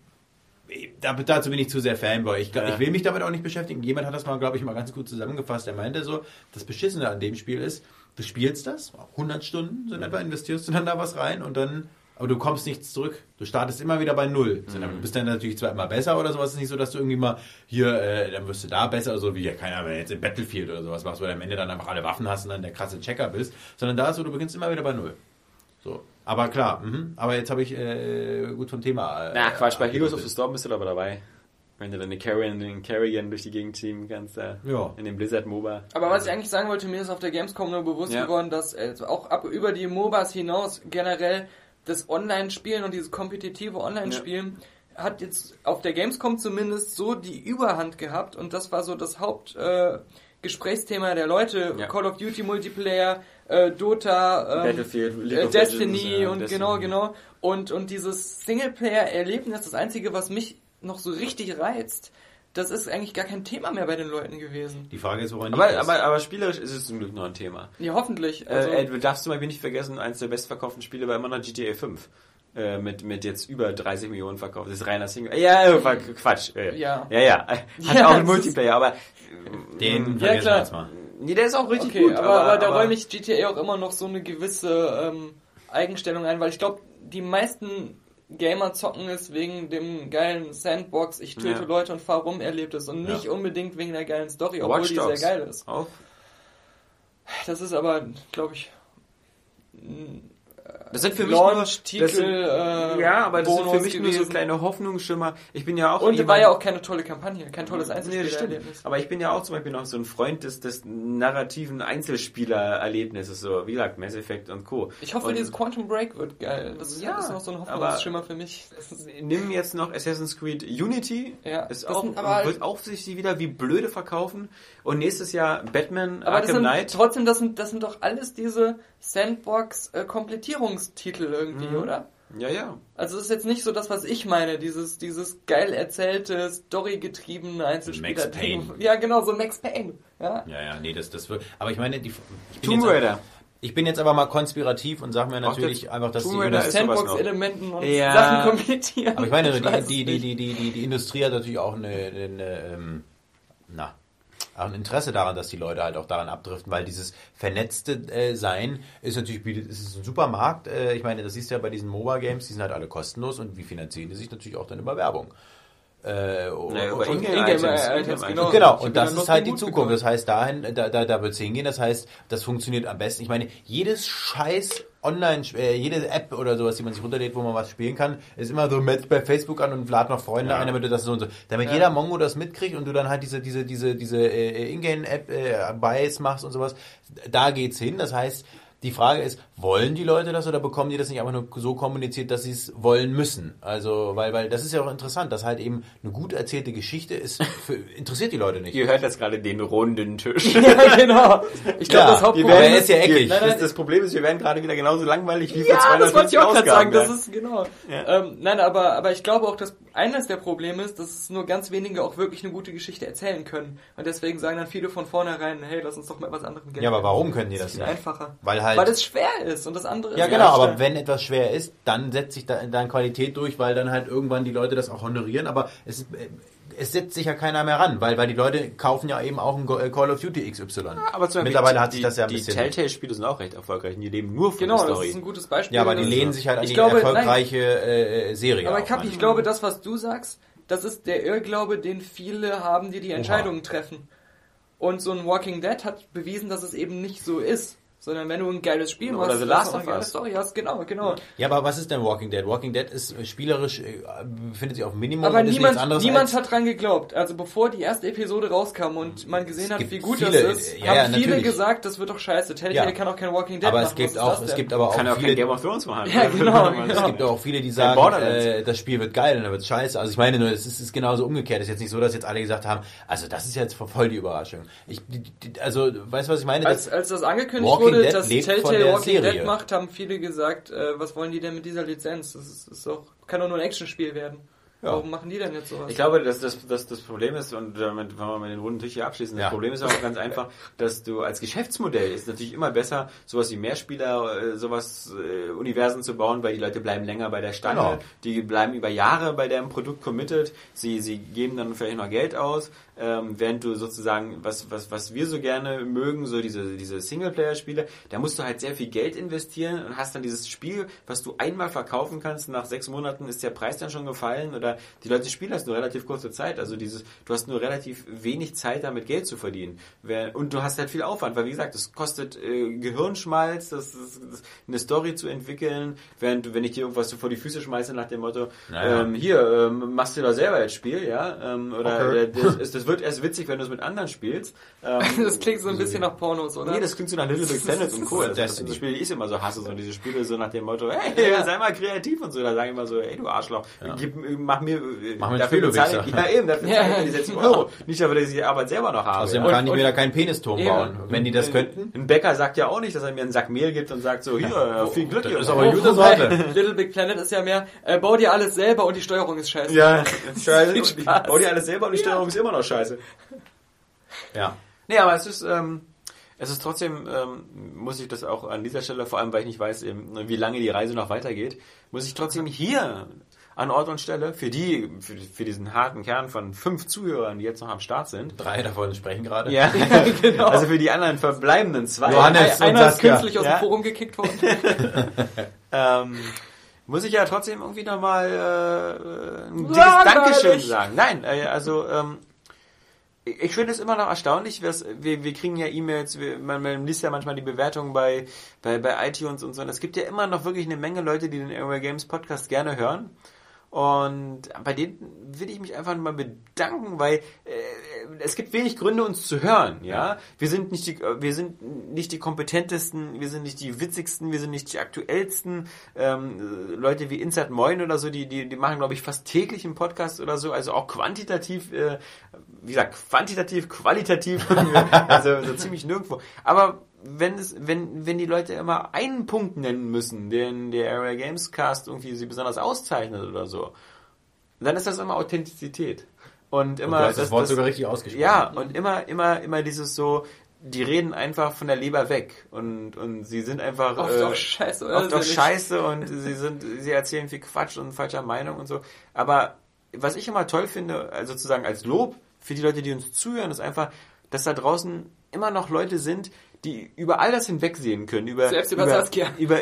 Speaker 5: dazu bin ich zu sehr Fanboy. Ich,
Speaker 1: Ja.
Speaker 5: ich will mich damit auch nicht beschäftigen. Jemand hat das mal, glaube ich, mal ganz gut zusammengefasst. Er meinte so, das Beschissene an dem Spiel ist, du spielst das, 100 Stunden so in etwa, investierst du dann da was rein und dann, aber du kommst nichts zurück. Du startest immer wieder bei Null. So, Du bist dann natürlich zwar immer besser oder sowas. Es ist nicht so, dass du irgendwie mal hier, äh, dann wirst du da besser, so wie, ja, keine Ahnung, wenn du jetzt in Battlefield oder sowas machst, wo du am Ende dann einfach alle Waffen hast und dann der krasse Checker bist, sondern da ist so, du beginnst immer wieder bei Null. So. Aber klar, mhm. aber jetzt habe ich äh, gut vom Thema. Äh,
Speaker 1: Na Quatsch, bei Heroes of the Storm bist du aber dabei. Wenn du deine Carrion, den Carrion durch die Gegend schieben kannst, da
Speaker 5: Ja.
Speaker 1: in dem Blizzard MOBA.
Speaker 6: Aber was ich eigentlich sagen wollte, mir ist auf der Gamescom nur bewusst
Speaker 1: Ja.
Speaker 6: geworden, dass äh, auch ab über die MOBAs hinaus generell das Online-Spielen und dieses kompetitive Online-Spielen hat jetzt auf der Gamescom zumindest so die Überhand gehabt und das war so das Haupt äh, Gesprächsthema der Leute.
Speaker 1: Ja.
Speaker 6: Call of Duty Multiplayer, äh, Dota, ähm,
Speaker 1: Battlefield, League
Speaker 6: äh,
Speaker 1: of
Speaker 6: Destiny
Speaker 1: Legends, ja,
Speaker 6: und
Speaker 1: Destiny.
Speaker 6: genau, genau. Und, und dieses Singleplayer-Erlebnis, das Einzige, was mich noch so richtig reizt, das ist eigentlich gar kein Thema mehr bei den Leuten gewesen.
Speaker 5: Die Frage ist, woran
Speaker 1: Aber,
Speaker 5: liegt das?
Speaker 1: aber, aber spielerisch ist es zum Glück noch ein Thema.
Speaker 6: Ja, hoffentlich. Also,
Speaker 1: äh, ey, du darfst zum Beispiel nicht vergessen, eines der bestverkauften Spiele war immer noch GTA 5. Äh, mit, mit jetzt über 30 Millionen verkauft. Das ist reiner Single. Ja, äh, war Quatsch. Äh,
Speaker 6: Ja.
Speaker 1: Ja, ja. (laughs) Hat
Speaker 6: Ja,
Speaker 1: auch einen Multiplayer, aber.
Speaker 5: Den
Speaker 6: Ja,
Speaker 5: vergessen wir
Speaker 6: klar.
Speaker 5: jetzt mal.
Speaker 1: Nee, der ist auch richtig
Speaker 6: okay,
Speaker 1: gut.
Speaker 6: aber, aber, da räume ich GTA auch immer noch so eine gewisse ähm, Eigenstellung ein, weil ich glaube, die meisten Gamer zocken es wegen dem geilen Sandbox, ich töte
Speaker 1: Ja.
Speaker 6: Leute und fahr rum Erlebtes und
Speaker 5: Ja.
Speaker 6: nicht unbedingt wegen der geilen Story, obwohl
Speaker 1: Watch
Speaker 6: die
Speaker 1: Dogs.
Speaker 6: sehr geil ist.
Speaker 1: Auch.
Speaker 6: Das ist aber, glaube ich,
Speaker 1: Das sind für mich
Speaker 6: Launch-Titel,
Speaker 1: nur, das sind,
Speaker 6: äh,
Speaker 1: ja, aber das sind für
Speaker 6: Bonus
Speaker 1: mich nur so
Speaker 6: gewesen.
Speaker 1: kleine Hoffnungsschimmer. Ich bin ja auch
Speaker 6: Und
Speaker 1: jemand-
Speaker 6: war ja auch keine tolle Kampagne, kein tolles
Speaker 1: Nee, das stimmt.
Speaker 6: Einzelspielerlebnis.
Speaker 1: Aber ich bin ja auch zum Beispiel noch so ein Freund des, des narrativen Einzelspielererlebnisses, so wie gesagt, Mass Effect und Co.
Speaker 6: Ich hoffe,
Speaker 1: und
Speaker 6: dieses Quantum Break wird geil. Das
Speaker 1: Ja,
Speaker 6: ist noch so ein Hoffnungsschimmer für mich. Das ist-
Speaker 1: Nimm jetzt noch Assassin's Creed Unity.
Speaker 6: Ja,
Speaker 1: ist
Speaker 6: das
Speaker 1: auch,
Speaker 6: sind aber-
Speaker 1: wird auch sich wieder wie blöde verkaufen. Und nächstes Jahr Batman
Speaker 6: Aber das
Speaker 1: Arkham
Speaker 6: sind,
Speaker 1: Knight.
Speaker 6: trotzdem, das sind, das sind doch alles diese Sandbox-Komplettierungstitel irgendwie,
Speaker 1: Mhm.
Speaker 6: oder?
Speaker 1: Ja, ja.
Speaker 6: Also es ist jetzt nicht so das, was ich meine, dieses, dieses geil erzählte, storygetriebene Einzelspieler.
Speaker 5: Max Payne.
Speaker 6: Ja, genau, so Max Payne. Ja.
Speaker 5: Ja, ja, nee, das, das wird. Aber ich meine, die, ich bin
Speaker 1: Tomb
Speaker 5: jetzt-
Speaker 1: Raider.
Speaker 5: Ich bin jetzt aber mal konspirativ und sage mir natürlich
Speaker 1: das-
Speaker 5: einfach, dass die
Speaker 1: noch.
Speaker 6: Sandbox-Elementen und
Speaker 1: Ja.
Speaker 6: Sachen komplettieren.
Speaker 5: aber ich meine, die, die,
Speaker 6: nicht.
Speaker 5: die, die, die, die Industrie hat natürlich auch eine, eine ähm, na, auch ein Interesse daran, dass die Leute halt auch daran abdriften, weil dieses vernetzte äh, Sein ist natürlich, bietet- es ist ein super Markt. Äh, ich meine, das siehst du ja bei diesen MOBA-Games, die sind halt alle kostenlos und wie finanzieren die sich natürlich auch dann über Werbung. Äh,
Speaker 1: Naja, über
Speaker 5: und-
Speaker 1: Ingame-Items.
Speaker 6: Ingame-Items,
Speaker 1: Ingame-Items.
Speaker 5: Genau,
Speaker 6: Ich
Speaker 5: und das ist halt die Zukunft.
Speaker 6: bekommen.
Speaker 5: Das heißt, dahin, da, da, da wird es hingehen. Das heißt, das funktioniert am besten. Ich meine, jedes scheiß Online, äh, jede App oder sowas, die man sich runterlädt, wo man was spielen kann, ist immer so, meldet bei Facebook an und lad noch Freunde ein, damit du das so und so. Damit jeder Mongo das mitkriegt und du dann halt diese, diese, diese, diese äh, äh, Buys machst und sowas. Da geht's hin. Das heißt, die Frage ist, wollen die Leute das oder bekommen die das nicht einfach nur so kommuniziert, dass sie es wollen müssen? Also, weil, weil das ist ja auch interessant, dass halt eben eine gut erzählte Geschichte ist, (laughs) für, interessiert die Leute nicht.
Speaker 1: Ihr hört jetzt gerade den runden Tisch. (laughs)
Speaker 6: ja, genau. Ich glaube,
Speaker 5: Ja,
Speaker 6: das Hauptproblem
Speaker 5: werden-
Speaker 6: ist,
Speaker 5: ja eckig.
Speaker 1: Wir, das, das Problem ist, wir werden gerade wieder genauso langweilig wie vor
Speaker 6: Ja, das wollte ich auch gerade sagen. Das ist genau.
Speaker 1: Ja.
Speaker 6: Ähm, nein, aber aber ich glaube auch, dass eines der Probleme ist, dass es nur ganz wenige auch wirklich eine gute Geschichte erzählen können. Und deswegen sagen dann viele von vornherein, hey, lass uns doch mal was anderem Geld.
Speaker 5: Ja, aber warum können die das
Speaker 6: Viel
Speaker 5: nicht?
Speaker 6: einfacher.
Speaker 5: Weil halt.
Speaker 6: Weil es schwer ist und das andere
Speaker 5: ja, genau, aber wenn etwas schwer ist, dann setzt sich da dann Qualität durch, weil dann halt irgendwann die Leute das auch honorieren, aber es, es setzt sich ja keiner mehr ran, weil, weil die Leute kaufen ja eben auch ein äh, Call of Duty XY.
Speaker 1: Aber zum Beispiel
Speaker 5: Mittlerweile hat
Speaker 1: die,
Speaker 5: sich das ja ein
Speaker 1: die
Speaker 5: bisschen.
Speaker 1: Telltale-Spiele sind auch recht erfolgreich. und Die leben nur von
Speaker 6: Genau,
Speaker 1: der
Speaker 6: das
Speaker 1: Story.
Speaker 6: ist ein gutes Beispiel.
Speaker 5: ja, aber die
Speaker 6: Das-
Speaker 5: lehnen sich halt an
Speaker 6: Ich
Speaker 5: die
Speaker 6: glaube, nein.
Speaker 5: erfolgreiche äh, äh, Serie.
Speaker 6: Aber
Speaker 5: auch
Speaker 6: ich, glaube, das, was du sagst, das ist der Irrglaube, den viele haben, die die Entscheidungen treffen. Und so ein Walking Dead hat bewiesen, dass es eben nicht so ist. Sondern wenn du ein geiles Spiel
Speaker 1: Oder
Speaker 6: machst,
Speaker 1: The
Speaker 6: das
Speaker 1: Last of Us.
Speaker 6: Story hast, genau, genau.
Speaker 5: Ja, aber was ist denn Walking Dead? Walking Dead ist äh, spielerisch, äh, befindet sich auf Minimum
Speaker 6: Aber
Speaker 5: und ist
Speaker 6: niemand,
Speaker 5: nichts anderes
Speaker 6: niemand
Speaker 5: als,
Speaker 6: hat dran geglaubt. Also bevor die erste Episode rauskam und man gesehen hat, wie gut
Speaker 5: viele-
Speaker 6: das ist,
Speaker 5: ja,
Speaker 6: haben
Speaker 5: ja,
Speaker 6: viele
Speaker 5: natürlich.
Speaker 6: gesagt, das wird doch scheiße. Telltale
Speaker 5: Ja.
Speaker 6: kann auch kein Walking Dead
Speaker 5: aber
Speaker 6: machen.
Speaker 5: es gibt auch,
Speaker 6: ist
Speaker 5: es gibt aber auch
Speaker 1: Kann ja auch kein
Speaker 5: viele,
Speaker 1: Game of Thrones machen. (laughs)
Speaker 6: Ja, genau, (laughs)
Speaker 5: Es
Speaker 6: genau.
Speaker 5: gibt auch viele, die sagen, äh, das Spiel wird geil und dann wird scheiße. Also ich meine nur, es ist, ist genauso umgekehrt. Es ist jetzt nicht so, dass jetzt alle gesagt haben, also das ist jetzt voll die Überraschung. Ich, also, weißt du, was ich meine?
Speaker 6: Als, als das angekündigt
Speaker 5: Walking
Speaker 6: wurde,
Speaker 5: Dead
Speaker 6: dass
Speaker 5: lebt von
Speaker 6: Telltale
Speaker 5: der
Speaker 6: Walking
Speaker 5: Serie.
Speaker 6: Dead macht, haben viele gesagt, äh, was wollen die denn mit dieser Lizenz? Das ist, ist doch, kann doch nur ein Actionspiel werden.
Speaker 5: Ja.
Speaker 6: Warum machen die denn jetzt sowas?
Speaker 1: Ich glaube, dass das, das, das Problem ist, und damit wollen wir mal den runden Tisch hier abschließen, das
Speaker 5: Ja.
Speaker 1: Problem ist auch ganz einfach, (laughs) dass du als Geschäftsmodell ist natürlich immer besser, sowas wie Mehrspieler, äh, sowas äh, Universen zu bauen, weil die Leute bleiben länger bei der Stange,
Speaker 5: Genau.
Speaker 1: die bleiben über Jahre bei dem Produkt committed, sie, sie geben dann vielleicht noch Geld aus, ähm, während du sozusagen, was, was, was wir so gerne mögen, so diese, diese Singleplayer-Spiele, da musst du halt sehr viel Geld investieren und hast dann dieses Spiel, was du einmal verkaufen kannst, nach sechs Monaten ist der Preis dann schon gefallen oder die Leute spielen das nur relativ kurze Zeit, also dieses, du hast nur relativ wenig Zeit damit Geld zu verdienen. Und du hast halt viel Aufwand, weil wie gesagt, es kostet äh, Gehirnschmalz, das, das, das, eine Story zu entwickeln, während du, wenn ich dir irgendwas so vor die Füße schmeiße nach dem Motto,
Speaker 5: Naja.
Speaker 1: ähm, hier, ähm, machst du da selber jetzt Spiel, ja, ähm, oder
Speaker 5: Okay.
Speaker 1: das, ist, das wird erst witzig, wenn du es mit anderen spielst. (laughs) Ähm,
Speaker 6: das klingt so ein bisschen nach Pornos, oder?
Speaker 1: Nee, das klingt so nach Little Big Planet und Co. (laughs) Das, das sind so Spiele, die ich immer so hasse, so diese Spiele so nach dem Motto, hey, sei mal kreativ und so. Da sage ich immer so, ey du Arschloch, gib, mach mir, äh,
Speaker 5: Mach mir ein
Speaker 1: dafür bezahle ich, ja eben, dafür
Speaker 6: Ja.
Speaker 1: zahle ich die 60 Euro. Nicht dafür, dass ich die Arbeit selber noch habe.
Speaker 5: Außerdem
Speaker 1: ja.
Speaker 5: kann ich mir da keinen Penisturm
Speaker 6: Eben.
Speaker 5: bauen. Wenn die das könnten.
Speaker 1: Ein Bäcker sagt ja auch nicht, dass er mir einen Sack Mehl gibt und sagt so, hier, äh, viel Glück.
Speaker 5: Das ist aber eine
Speaker 6: Oh,
Speaker 5: gute Sorte. (laughs)
Speaker 6: Little Big Planet ist ja mehr, äh, bau dir alles selber und die Steuerung ist scheiße.
Speaker 1: Ja, scheiße.
Speaker 6: Viel Spaß.
Speaker 1: Bau dir alles selber und die Steuerung ist immer noch scheiße. (laughs)
Speaker 5: Ja.
Speaker 1: Nee, aber es ist, ähm, es ist trotzdem, ähm, muss ich das auch an dieser Stelle, vor allem weil ich nicht weiß, eben, wie lange die Reise noch weitergeht, muss ich trotzdem hier an Ort und Stelle für die, für, für diesen harten Kern von fünf Zuhörern, die jetzt noch am Start sind.
Speaker 5: Drei davon sprechen gerade.
Speaker 1: Ja, (laughs) also für die anderen verbleibenden zwei.
Speaker 5: Johannes.
Speaker 6: Ein- Einer
Speaker 5: und
Speaker 6: ist künstlich aus
Speaker 1: Ja.
Speaker 6: dem Forum gekickt worden. (laughs)
Speaker 1: ähm, muss ich ja trotzdem irgendwie nochmal äh, ein dickes. Dankeschön sagen. Nein, äh, also ähm, ich finde es immer noch erstaunlich, was, wir, wir kriegen ja E-Mails, man, man liest ja manchmal die Bewertungen bei, bei, bei iTunes und so. Und es gibt ja immer noch wirklich eine Menge Leute, die den Airway Games Podcast gerne hören. Und bei denen will ich mich einfach mal bedanken, weil äh, es gibt wenig Gründe, uns zu hören. Ja, wir sind nicht die, wir sind nicht die kompetentesten, wir sind nicht die witzigsten, wir sind nicht die aktuellsten. Ähm, äh, Leute wie Insert Moin oder so, die die, die machen glaube ich fast täglich einen Podcast oder so, also auch quantitativ, äh, wie gesagt, quantitativ, qualitativ, (laughs) also so ziemlich nirgendwo. Aber wenn es, wenn, wenn die Leute immer einen Punkt nennen müssen, den der Area Games Cast irgendwie sie besonders auszeichnet oder so, dann ist das immer Authentizität. Und immer.
Speaker 5: du hast das Wort sogar richtig ausgesprochen.
Speaker 1: Ja, und immer, immer, immer dieses so, die reden einfach von der Leber weg und, und sie sind einfach
Speaker 6: Oft
Speaker 1: äh,
Speaker 6: auch scheiße, oder?
Speaker 1: oft auch
Speaker 6: Irrsinnig.
Speaker 1: scheiße und (laughs) sie sind, sie erzählen viel Quatsch und falscher Meinung und so. Aber was ich immer toll finde, also sozusagen als Lob für die Leute, die uns zuhören, ist einfach, dass da draußen immer noch Leute sind, die über all das hinwegsehen können, über
Speaker 6: über
Speaker 1: über,
Speaker 6: Saskia. (laughs)
Speaker 1: über,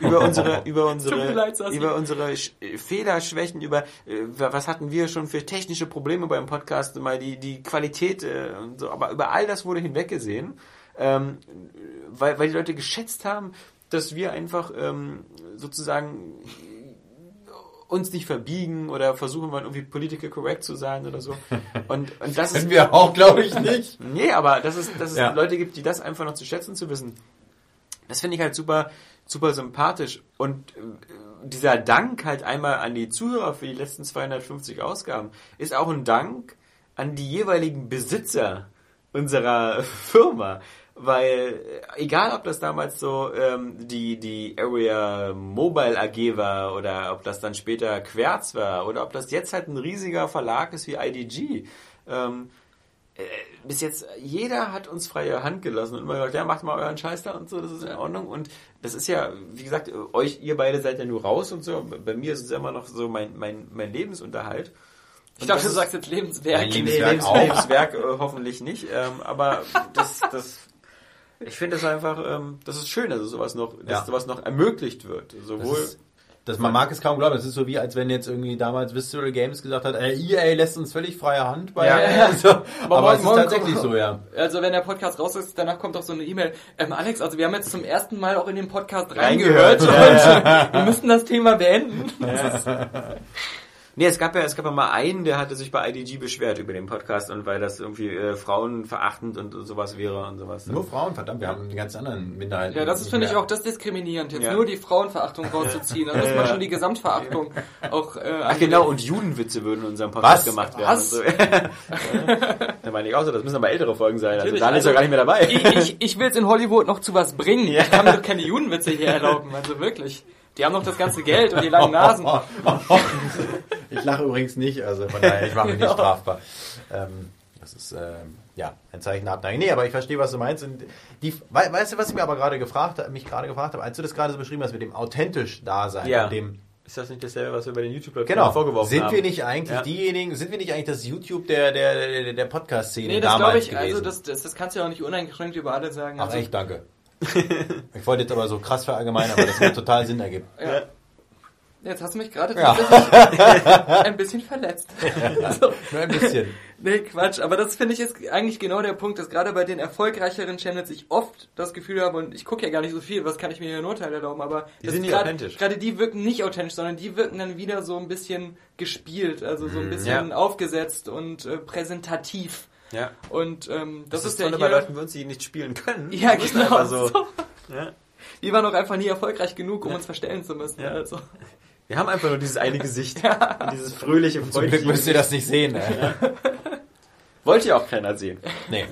Speaker 1: über, unsere über (laughs) unsere
Speaker 6: leid,
Speaker 1: über unsere Sch- äh, Fehler, Schwächen, über äh, was hatten wir schon für technische Probleme beim Podcast, mal die die Qualität äh, und so, aber über all das wurde hinweggesehen, ähm, weil weil die Leute geschätzt haben, dass wir einfach ähm, sozusagen uns nicht verbiegen oder versuchen wollen, irgendwie political correct zu sein oder so. (laughs) Und, und das ist
Speaker 5: wir auch, glaube ich, nicht. (laughs)
Speaker 1: Nee, aber dass es, dass es
Speaker 5: Ja.
Speaker 1: Leute gibt, die das einfach noch zu schätzen zu wissen, das finde ich halt super, super sympathisch. Und äh, dieser Dank halt einmal an die Zuhörer für die letzten 250 Ausgaben ist auch ein Dank an die jeweiligen Besitzer unserer (laughs) Firma. Weil, äh, egal ob das damals so ähm, die, die Area Mobile AG war oder ob das dann später Querz war oder ob das jetzt halt ein riesiger Verlag ist wie IDG, ähm, äh, bis jetzt, jeder hat uns freie Hand gelassen und immer gesagt, ja, macht mal euren Scheiß da und so, das ist in Ordnung. Und das ist ja, wie gesagt, euch, ihr beide seid ja nur raus und so. Bei mir ist es immer noch so mein, mein, mein Lebensunterhalt.
Speaker 6: Ich dachte, du sagst jetzt Lebenswerk.
Speaker 5: Ein
Speaker 1: Nee,
Speaker 5: Lebenswerk.
Speaker 1: Lebenswerk äh, hoffentlich nicht. Ähm, aber das, das, ich finde das einfach, ähm, das ist schön, dass es sowas noch, dass
Speaker 5: Ja.
Speaker 1: sowas noch ermöglicht wird.
Speaker 5: Das
Speaker 1: Sowohl,
Speaker 5: ist, das, man mag es kaum glauben. Das ist so wie, als wenn jetzt irgendwie damals Visceral Games gesagt hat, äh, EA lässt uns völlig freie Hand. Bei,
Speaker 1: Ja. (laughs)
Speaker 5: also, aber,
Speaker 6: morgen-
Speaker 5: es ist
Speaker 6: morgen
Speaker 5: tatsächlich
Speaker 6: kommt-
Speaker 5: so, ja.
Speaker 6: Also wenn der Podcast raus ist, danach kommt auch so eine E-Mail. Ähm, Alex, also wir haben jetzt zum ersten Mal auch in den Podcast
Speaker 1: Reingehört.
Speaker 6: reingehört und wir müssen das Thema beenden. (laughs)
Speaker 1: Nee, es gab ja, es gab ja mal einen, der hatte sich bei IDG beschwert über den Podcast und weil das irgendwie äh, frauenverachtend und, und sowas wäre und sowas.
Speaker 5: Nur Frauen, verdammt, wir haben die ganz anderen Minderheiten.
Speaker 6: Ja, das ist, finde ich, auch das diskriminierend, jetzt
Speaker 1: Ja.
Speaker 6: nur die Frauenverachtung rauszuziehen. Da (laughs) muss man
Speaker 1: Ja.
Speaker 6: schon die Gesamtverachtung auch äh,
Speaker 1: Ach genau, und Judenwitze würden in unserem Podcast
Speaker 5: Was?
Speaker 1: gemacht werden.
Speaker 6: Was?
Speaker 1: So. (laughs) da meine ich auch so, das müssen aber ältere Folgen sein. Also
Speaker 6: Natürlich,
Speaker 1: da ist
Speaker 6: also-
Speaker 1: ja gar nicht mehr dabei.
Speaker 6: ich, ich, ich will es in Hollywood noch zu was bringen. Ich kann mir doch keine Judenwitze hier erlauben, also wirklich. Die haben noch das ganze Geld und die langen Nasen. (laughs)
Speaker 5: Ich lache übrigens nicht, also von daher, ich mache mich nicht (laughs) strafbar. Ähm, das ist, ähm, ja, ein Zeichen der Abneigung. Nee, aber ich verstehe, was du meinst. Und die, wei- weißt du, was ich mir aber gerade gefragt, mich gerade gefragt habe, als du das gerade so beschrieben hast mit dem authentisch Dasein,
Speaker 1: Ja.
Speaker 5: dem
Speaker 1: Ist das nicht dasselbe, was wir bei den youtube
Speaker 5: Genau.
Speaker 1: vorgeworfen
Speaker 5: sind
Speaker 1: haben?
Speaker 5: wir nicht eigentlich
Speaker 1: Ja.
Speaker 5: diejenigen, sind wir nicht eigentlich das YouTube der, der, der, der Podcast-Szene
Speaker 6: Nee, das
Speaker 5: damals
Speaker 6: glaube ich,
Speaker 5: gewesen?
Speaker 6: also das, das, das kannst du ja auch nicht uneingeschränkt über alle sagen.
Speaker 5: Ach
Speaker 6: Also,
Speaker 5: echt, danke. (laughs) ich wollte jetzt aber so krass verallgemeinern, aber das mir total Sinn ergibt.
Speaker 6: Ja. Jetzt hast du mich gerade
Speaker 5: Ja. (laughs)
Speaker 6: ein bisschen verletzt. Also,
Speaker 5: Nur ein bisschen.
Speaker 6: nee, Quatsch. Aber das finde ich ist eigentlich genau der Punkt, dass gerade bei den erfolgreicheren Channels ich oft das Gefühl habe, und ich gucke ja gar nicht so viel, was kann ich mir hier ein Urteil erlauben, aber
Speaker 1: Die
Speaker 6: das
Speaker 1: sind nicht
Speaker 6: gerade-
Speaker 1: authentisch.
Speaker 6: Gerade die wirken nicht authentisch, sondern die wirken dann wieder so ein bisschen gespielt, also so ein bisschen
Speaker 1: Mhm. Ja.
Speaker 6: aufgesetzt und äh, präsentativ.
Speaker 1: Ja.
Speaker 6: Und ähm, das,
Speaker 1: Das,
Speaker 6: ist
Speaker 1: ist
Speaker 6: ja hier...
Speaker 1: bei Leuten uns, die nicht spielen können.
Speaker 6: ja,
Speaker 1: Die
Speaker 6: genau.
Speaker 1: einfach So.
Speaker 6: So. (laughs)
Speaker 1: Ja.
Speaker 6: Die waren auch einfach nie erfolgreich genug, um uns verstellen zu müssen.
Speaker 1: Ja.
Speaker 6: Also.
Speaker 1: Wir haben einfach nur dieses eine Gesicht. (laughs) Und dieses fröhliche,
Speaker 5: Zum Glück müsst ihr das nicht sehen. Ey.
Speaker 1: Wollte ja auch keiner sehen.
Speaker 5: Nee.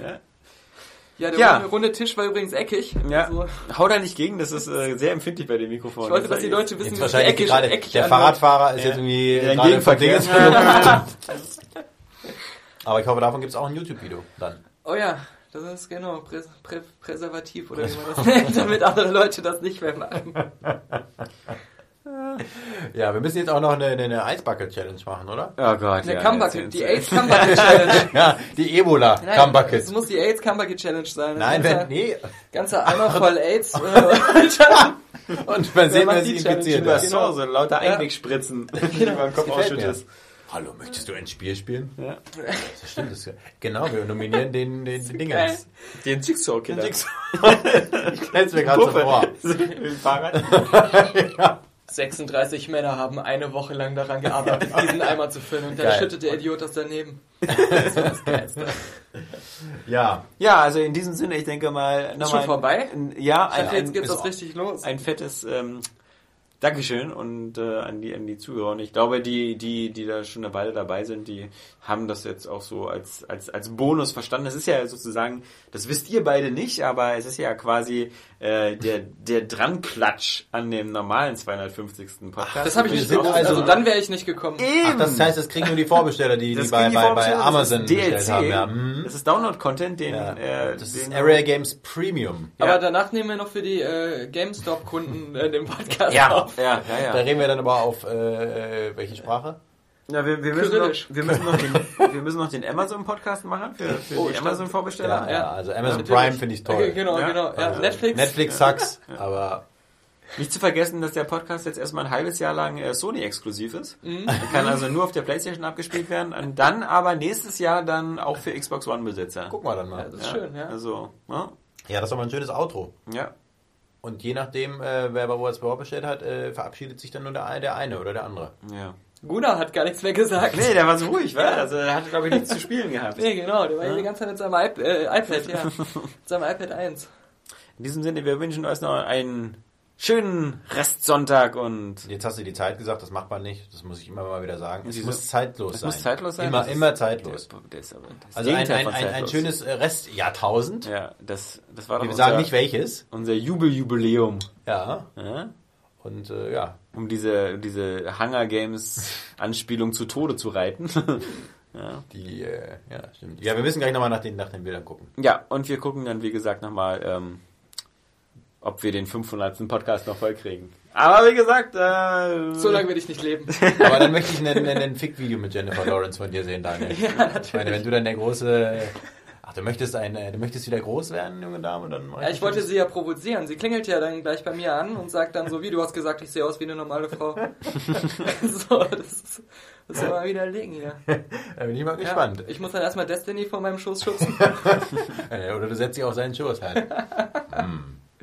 Speaker 6: Ja, der
Speaker 1: Ja.
Speaker 6: runde- runde Tisch war übrigens eckig.
Speaker 1: Ja.
Speaker 6: Also,
Speaker 1: Hau da nicht gegen, das ist äh, sehr empfindlich bei dem Mikrofon.
Speaker 6: ich wollte, dass die Leute wissen,
Speaker 5: Jetzt
Speaker 6: es
Speaker 5: wahrscheinlich
Speaker 6: eckig,
Speaker 5: gerade
Speaker 6: eckig
Speaker 5: der
Speaker 6: anhört.
Speaker 5: Fahrradfahrer ist
Speaker 1: Ja.
Speaker 5: jetzt irgendwie
Speaker 1: Ja,
Speaker 5: gerade
Speaker 1: Gegenverkehr. (laughs)
Speaker 5: Aber ich hoffe, davon gibt es auch ein YouTube-Video dann.
Speaker 6: Oh ja, das ist genau Prä Prä Präservativ oder wie man das (laughs) nennt, damit andere Leute das nicht mehr machen.
Speaker 5: Ja, wir müssen jetzt auch noch eine, eine Eisbucket-Challenge machen, oder?
Speaker 1: Oh Gott,
Speaker 6: Eine
Speaker 1: ja.
Speaker 6: Cumbucket, die AIDS Cumbucket Challenge. (laughs)
Speaker 5: Ja, die Ebola
Speaker 6: Nein,
Speaker 5: Cumbucket.
Speaker 6: es muss die AIDS Cumbucket Challenge sein.
Speaker 5: Nein,
Speaker 6: Das
Speaker 5: wenn,
Speaker 6: ganze,
Speaker 5: nee.
Speaker 6: ganze Eimer voll AIDS. (laughs) äh,
Speaker 5: Und man sehen, wer
Speaker 6: Challenge
Speaker 5: infiziert
Speaker 6: über
Speaker 5: ist.
Speaker 1: So, so lauter
Speaker 6: Ja.
Speaker 1: Einwegspritzen, die man im Kopf ausschüttest.
Speaker 5: Hallo, möchtest du ein Spiel spielen?
Speaker 1: Ja.
Speaker 5: Das stimmt. Das, genau, wir nominieren den, den, den Dingens.
Speaker 1: Den Jigsaw-Killer. (laughs)
Speaker 5: Ich stell's mir gerade so vor. (laughs)
Speaker 1: Mit dem Fahrrad. (laughs)
Speaker 6: 36 Männer haben eine Woche lang daran gearbeitet, diesen Eimer zu füllen und dann
Speaker 5: Geil.
Speaker 6: schüttet der Idiot das daneben. Das war das Geilste.
Speaker 5: Ja,
Speaker 1: Ja, also in diesem Sinne, ich denke mal...
Speaker 6: Ist schon vorbei?
Speaker 1: Ein, ja,
Speaker 6: Ich
Speaker 1: ein,
Speaker 6: dachte, jetzt
Speaker 1: ein,
Speaker 6: geht's
Speaker 5: ist
Speaker 6: das richtig los.
Speaker 1: ein fettes ähm, Dankeschön und äh, an die an die Zuhörer. Und ich glaube, die die die da schon eine Weile dabei sind, die haben das jetzt auch so als als als Bonus verstanden. Das ist ja sozusagen, das wisst ihr beide nicht, aber es ist ja quasi äh, der der Dranklatsch an dem normalen 250. Podcast.
Speaker 6: Das habe ich nicht gewusst.
Speaker 5: also-
Speaker 6: Also, dann wäre ich nicht gekommen.
Speaker 5: Ach, das heißt, das kriegen nur die Vorbesteller, die, die
Speaker 1: Das
Speaker 5: bei,
Speaker 1: die
Speaker 5: bei, bei Amazon bestellt haben. Ja. Mhm.
Speaker 1: Das ist Download-Content, den,
Speaker 5: Ja.
Speaker 1: äh,
Speaker 5: Das
Speaker 1: den
Speaker 5: ist Area Games Premium.
Speaker 1: Ja.
Speaker 6: Aber danach nehmen wir noch für die äh, GameStop-Kunden äh, den Podcast
Speaker 1: Ja,
Speaker 6: auf.
Speaker 1: ja, ja,
Speaker 5: Da
Speaker 1: ja.
Speaker 5: reden wir dann aber auf äh, welche Sprache?
Speaker 1: Ja, wir, wir, müssen noch, wir, müssen noch den, wir müssen noch den Amazon-Podcast machen für, für
Speaker 6: Oh,
Speaker 1: die
Speaker 6: stimmt.
Speaker 1: Amazon-Vorbesteller.
Speaker 5: Ja, ja, also Amazon
Speaker 6: natürlich.
Speaker 5: Prime finde ich toll.
Speaker 6: Okay, genau,
Speaker 1: Ja.
Speaker 6: genau. Ja,
Speaker 5: Also
Speaker 6: Netflix.
Speaker 5: Netflix sucks, aber
Speaker 1: Nicht zu vergessen, dass der Podcast jetzt erstmal ein halbes Jahr lang äh, Sony-exklusiv ist. Er kann also nur auf der Playstation abgespielt werden. Und dann aber nächstes Jahr dann auch für Xbox One-Besitzer.
Speaker 5: gucken wir dann mal.
Speaker 6: Das ist schön, ja.
Speaker 1: Also, ja.
Speaker 5: Ja, das ist aber ein schönes Outro.
Speaker 1: ja.
Speaker 5: Und je nachdem, äh, wer bei What's Power bestellt hat, äh, verabschiedet sich dann nur der, eine- der eine oder der andere.
Speaker 1: ja.
Speaker 6: Gunnar hat gar nichts mehr gesagt.
Speaker 1: Nee, der war so ruhig, wa? Also er hatte, glaube ich, nichts zu spielen gehabt.
Speaker 6: Nee, genau, der war hier die ganze Zeit mit seinem iP äh, iPad, ja. (laughs) mit seinem iPad 1.
Speaker 1: In diesem Sinne, wir wünschen euch noch einen schönen Restsonntag und
Speaker 5: Jetzt hast du die Zeit gesagt, das macht man nicht. Das muss ich immer mal wieder sagen. Es muss zeitlos
Speaker 1: es
Speaker 5: sein.
Speaker 1: muss zeitlos sein.
Speaker 5: Immer, immer zeitlos.
Speaker 1: Der, der ist aber das
Speaker 5: Also ein, ein, ein, ein schönes Restjahrtausend.
Speaker 1: Ja, das, das war doch
Speaker 5: Wir
Speaker 1: unser,
Speaker 5: sagen nicht welches.
Speaker 1: unser Jubeljubiläum.
Speaker 5: Ja.
Speaker 1: Ja?
Speaker 5: Und äh, ja,
Speaker 1: Um diese, diese Hunger Games Anspielung zu Tode zu reiten. (laughs) ja.
Speaker 5: die, äh, ja, stimmt. Ja, wir müssen gleich nochmal nach den, nach den Bildern gucken.
Speaker 1: ja, und wir gucken dann, wie gesagt, nochmal, ähm, ob wir den 500. Podcast noch voll kriegen. Aber wie gesagt, äh,
Speaker 6: So lange werde ich nicht leben. (laughs)
Speaker 5: Aber dann möchte ich ein, ein, ein Fick-Video mit Jennifer Lawrence von dir sehen, Daniel. (laughs) ja, natürlich. Ich meine, wenn du dann der große... Ach, du möchtest, ein, äh, du möchtest wieder groß werden, junge Dame? Dann
Speaker 6: Ja, ich wollte sie ja provozieren. Sie klingelt ja dann gleich bei mir an und sagt dann so, wie du hast gesagt, ich sehe aus wie eine normale Frau. (laughs) so, das ist, das ist immer widerlegen hier. (laughs)
Speaker 5: Da bin ich mal
Speaker 6: Ja,
Speaker 5: gespannt.
Speaker 6: ich muss dann erstmal Destiny vor meinem Schoß schützen.
Speaker 5: Äh, (laughs) Oder du setzt dich auf seinen Schoß halt.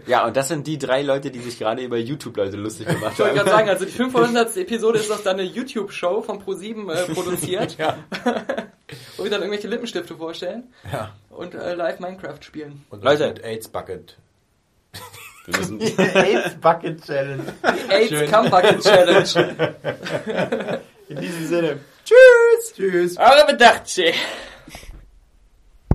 Speaker 1: Ja, und das sind die drei Leute, die sich gerade über YouTube-Leute lustig gemacht
Speaker 6: Ich wollte
Speaker 1: haben.
Speaker 6: gerade sagen, also die (laughs) 500. Episode ist doch dann eine YouTube-Show von Pro7 äh, produziert, (laughs)
Speaker 5: ja.
Speaker 6: wo wir dann irgendwelche Lippenstifte vorstellen
Speaker 5: ja.
Speaker 6: und äh, live Minecraft spielen.
Speaker 5: Und
Speaker 1: Leute.
Speaker 5: AIDS Bucket.
Speaker 1: Wir müssen, (laughs)
Speaker 5: AIDS Bucket Challenge.
Speaker 6: AIDS
Speaker 5: Schön.
Speaker 6: Come Bucket Challenge.
Speaker 1: in diesem Sinne.
Speaker 5: Tschüss. Tschüss.
Speaker 6: Aber bedacht,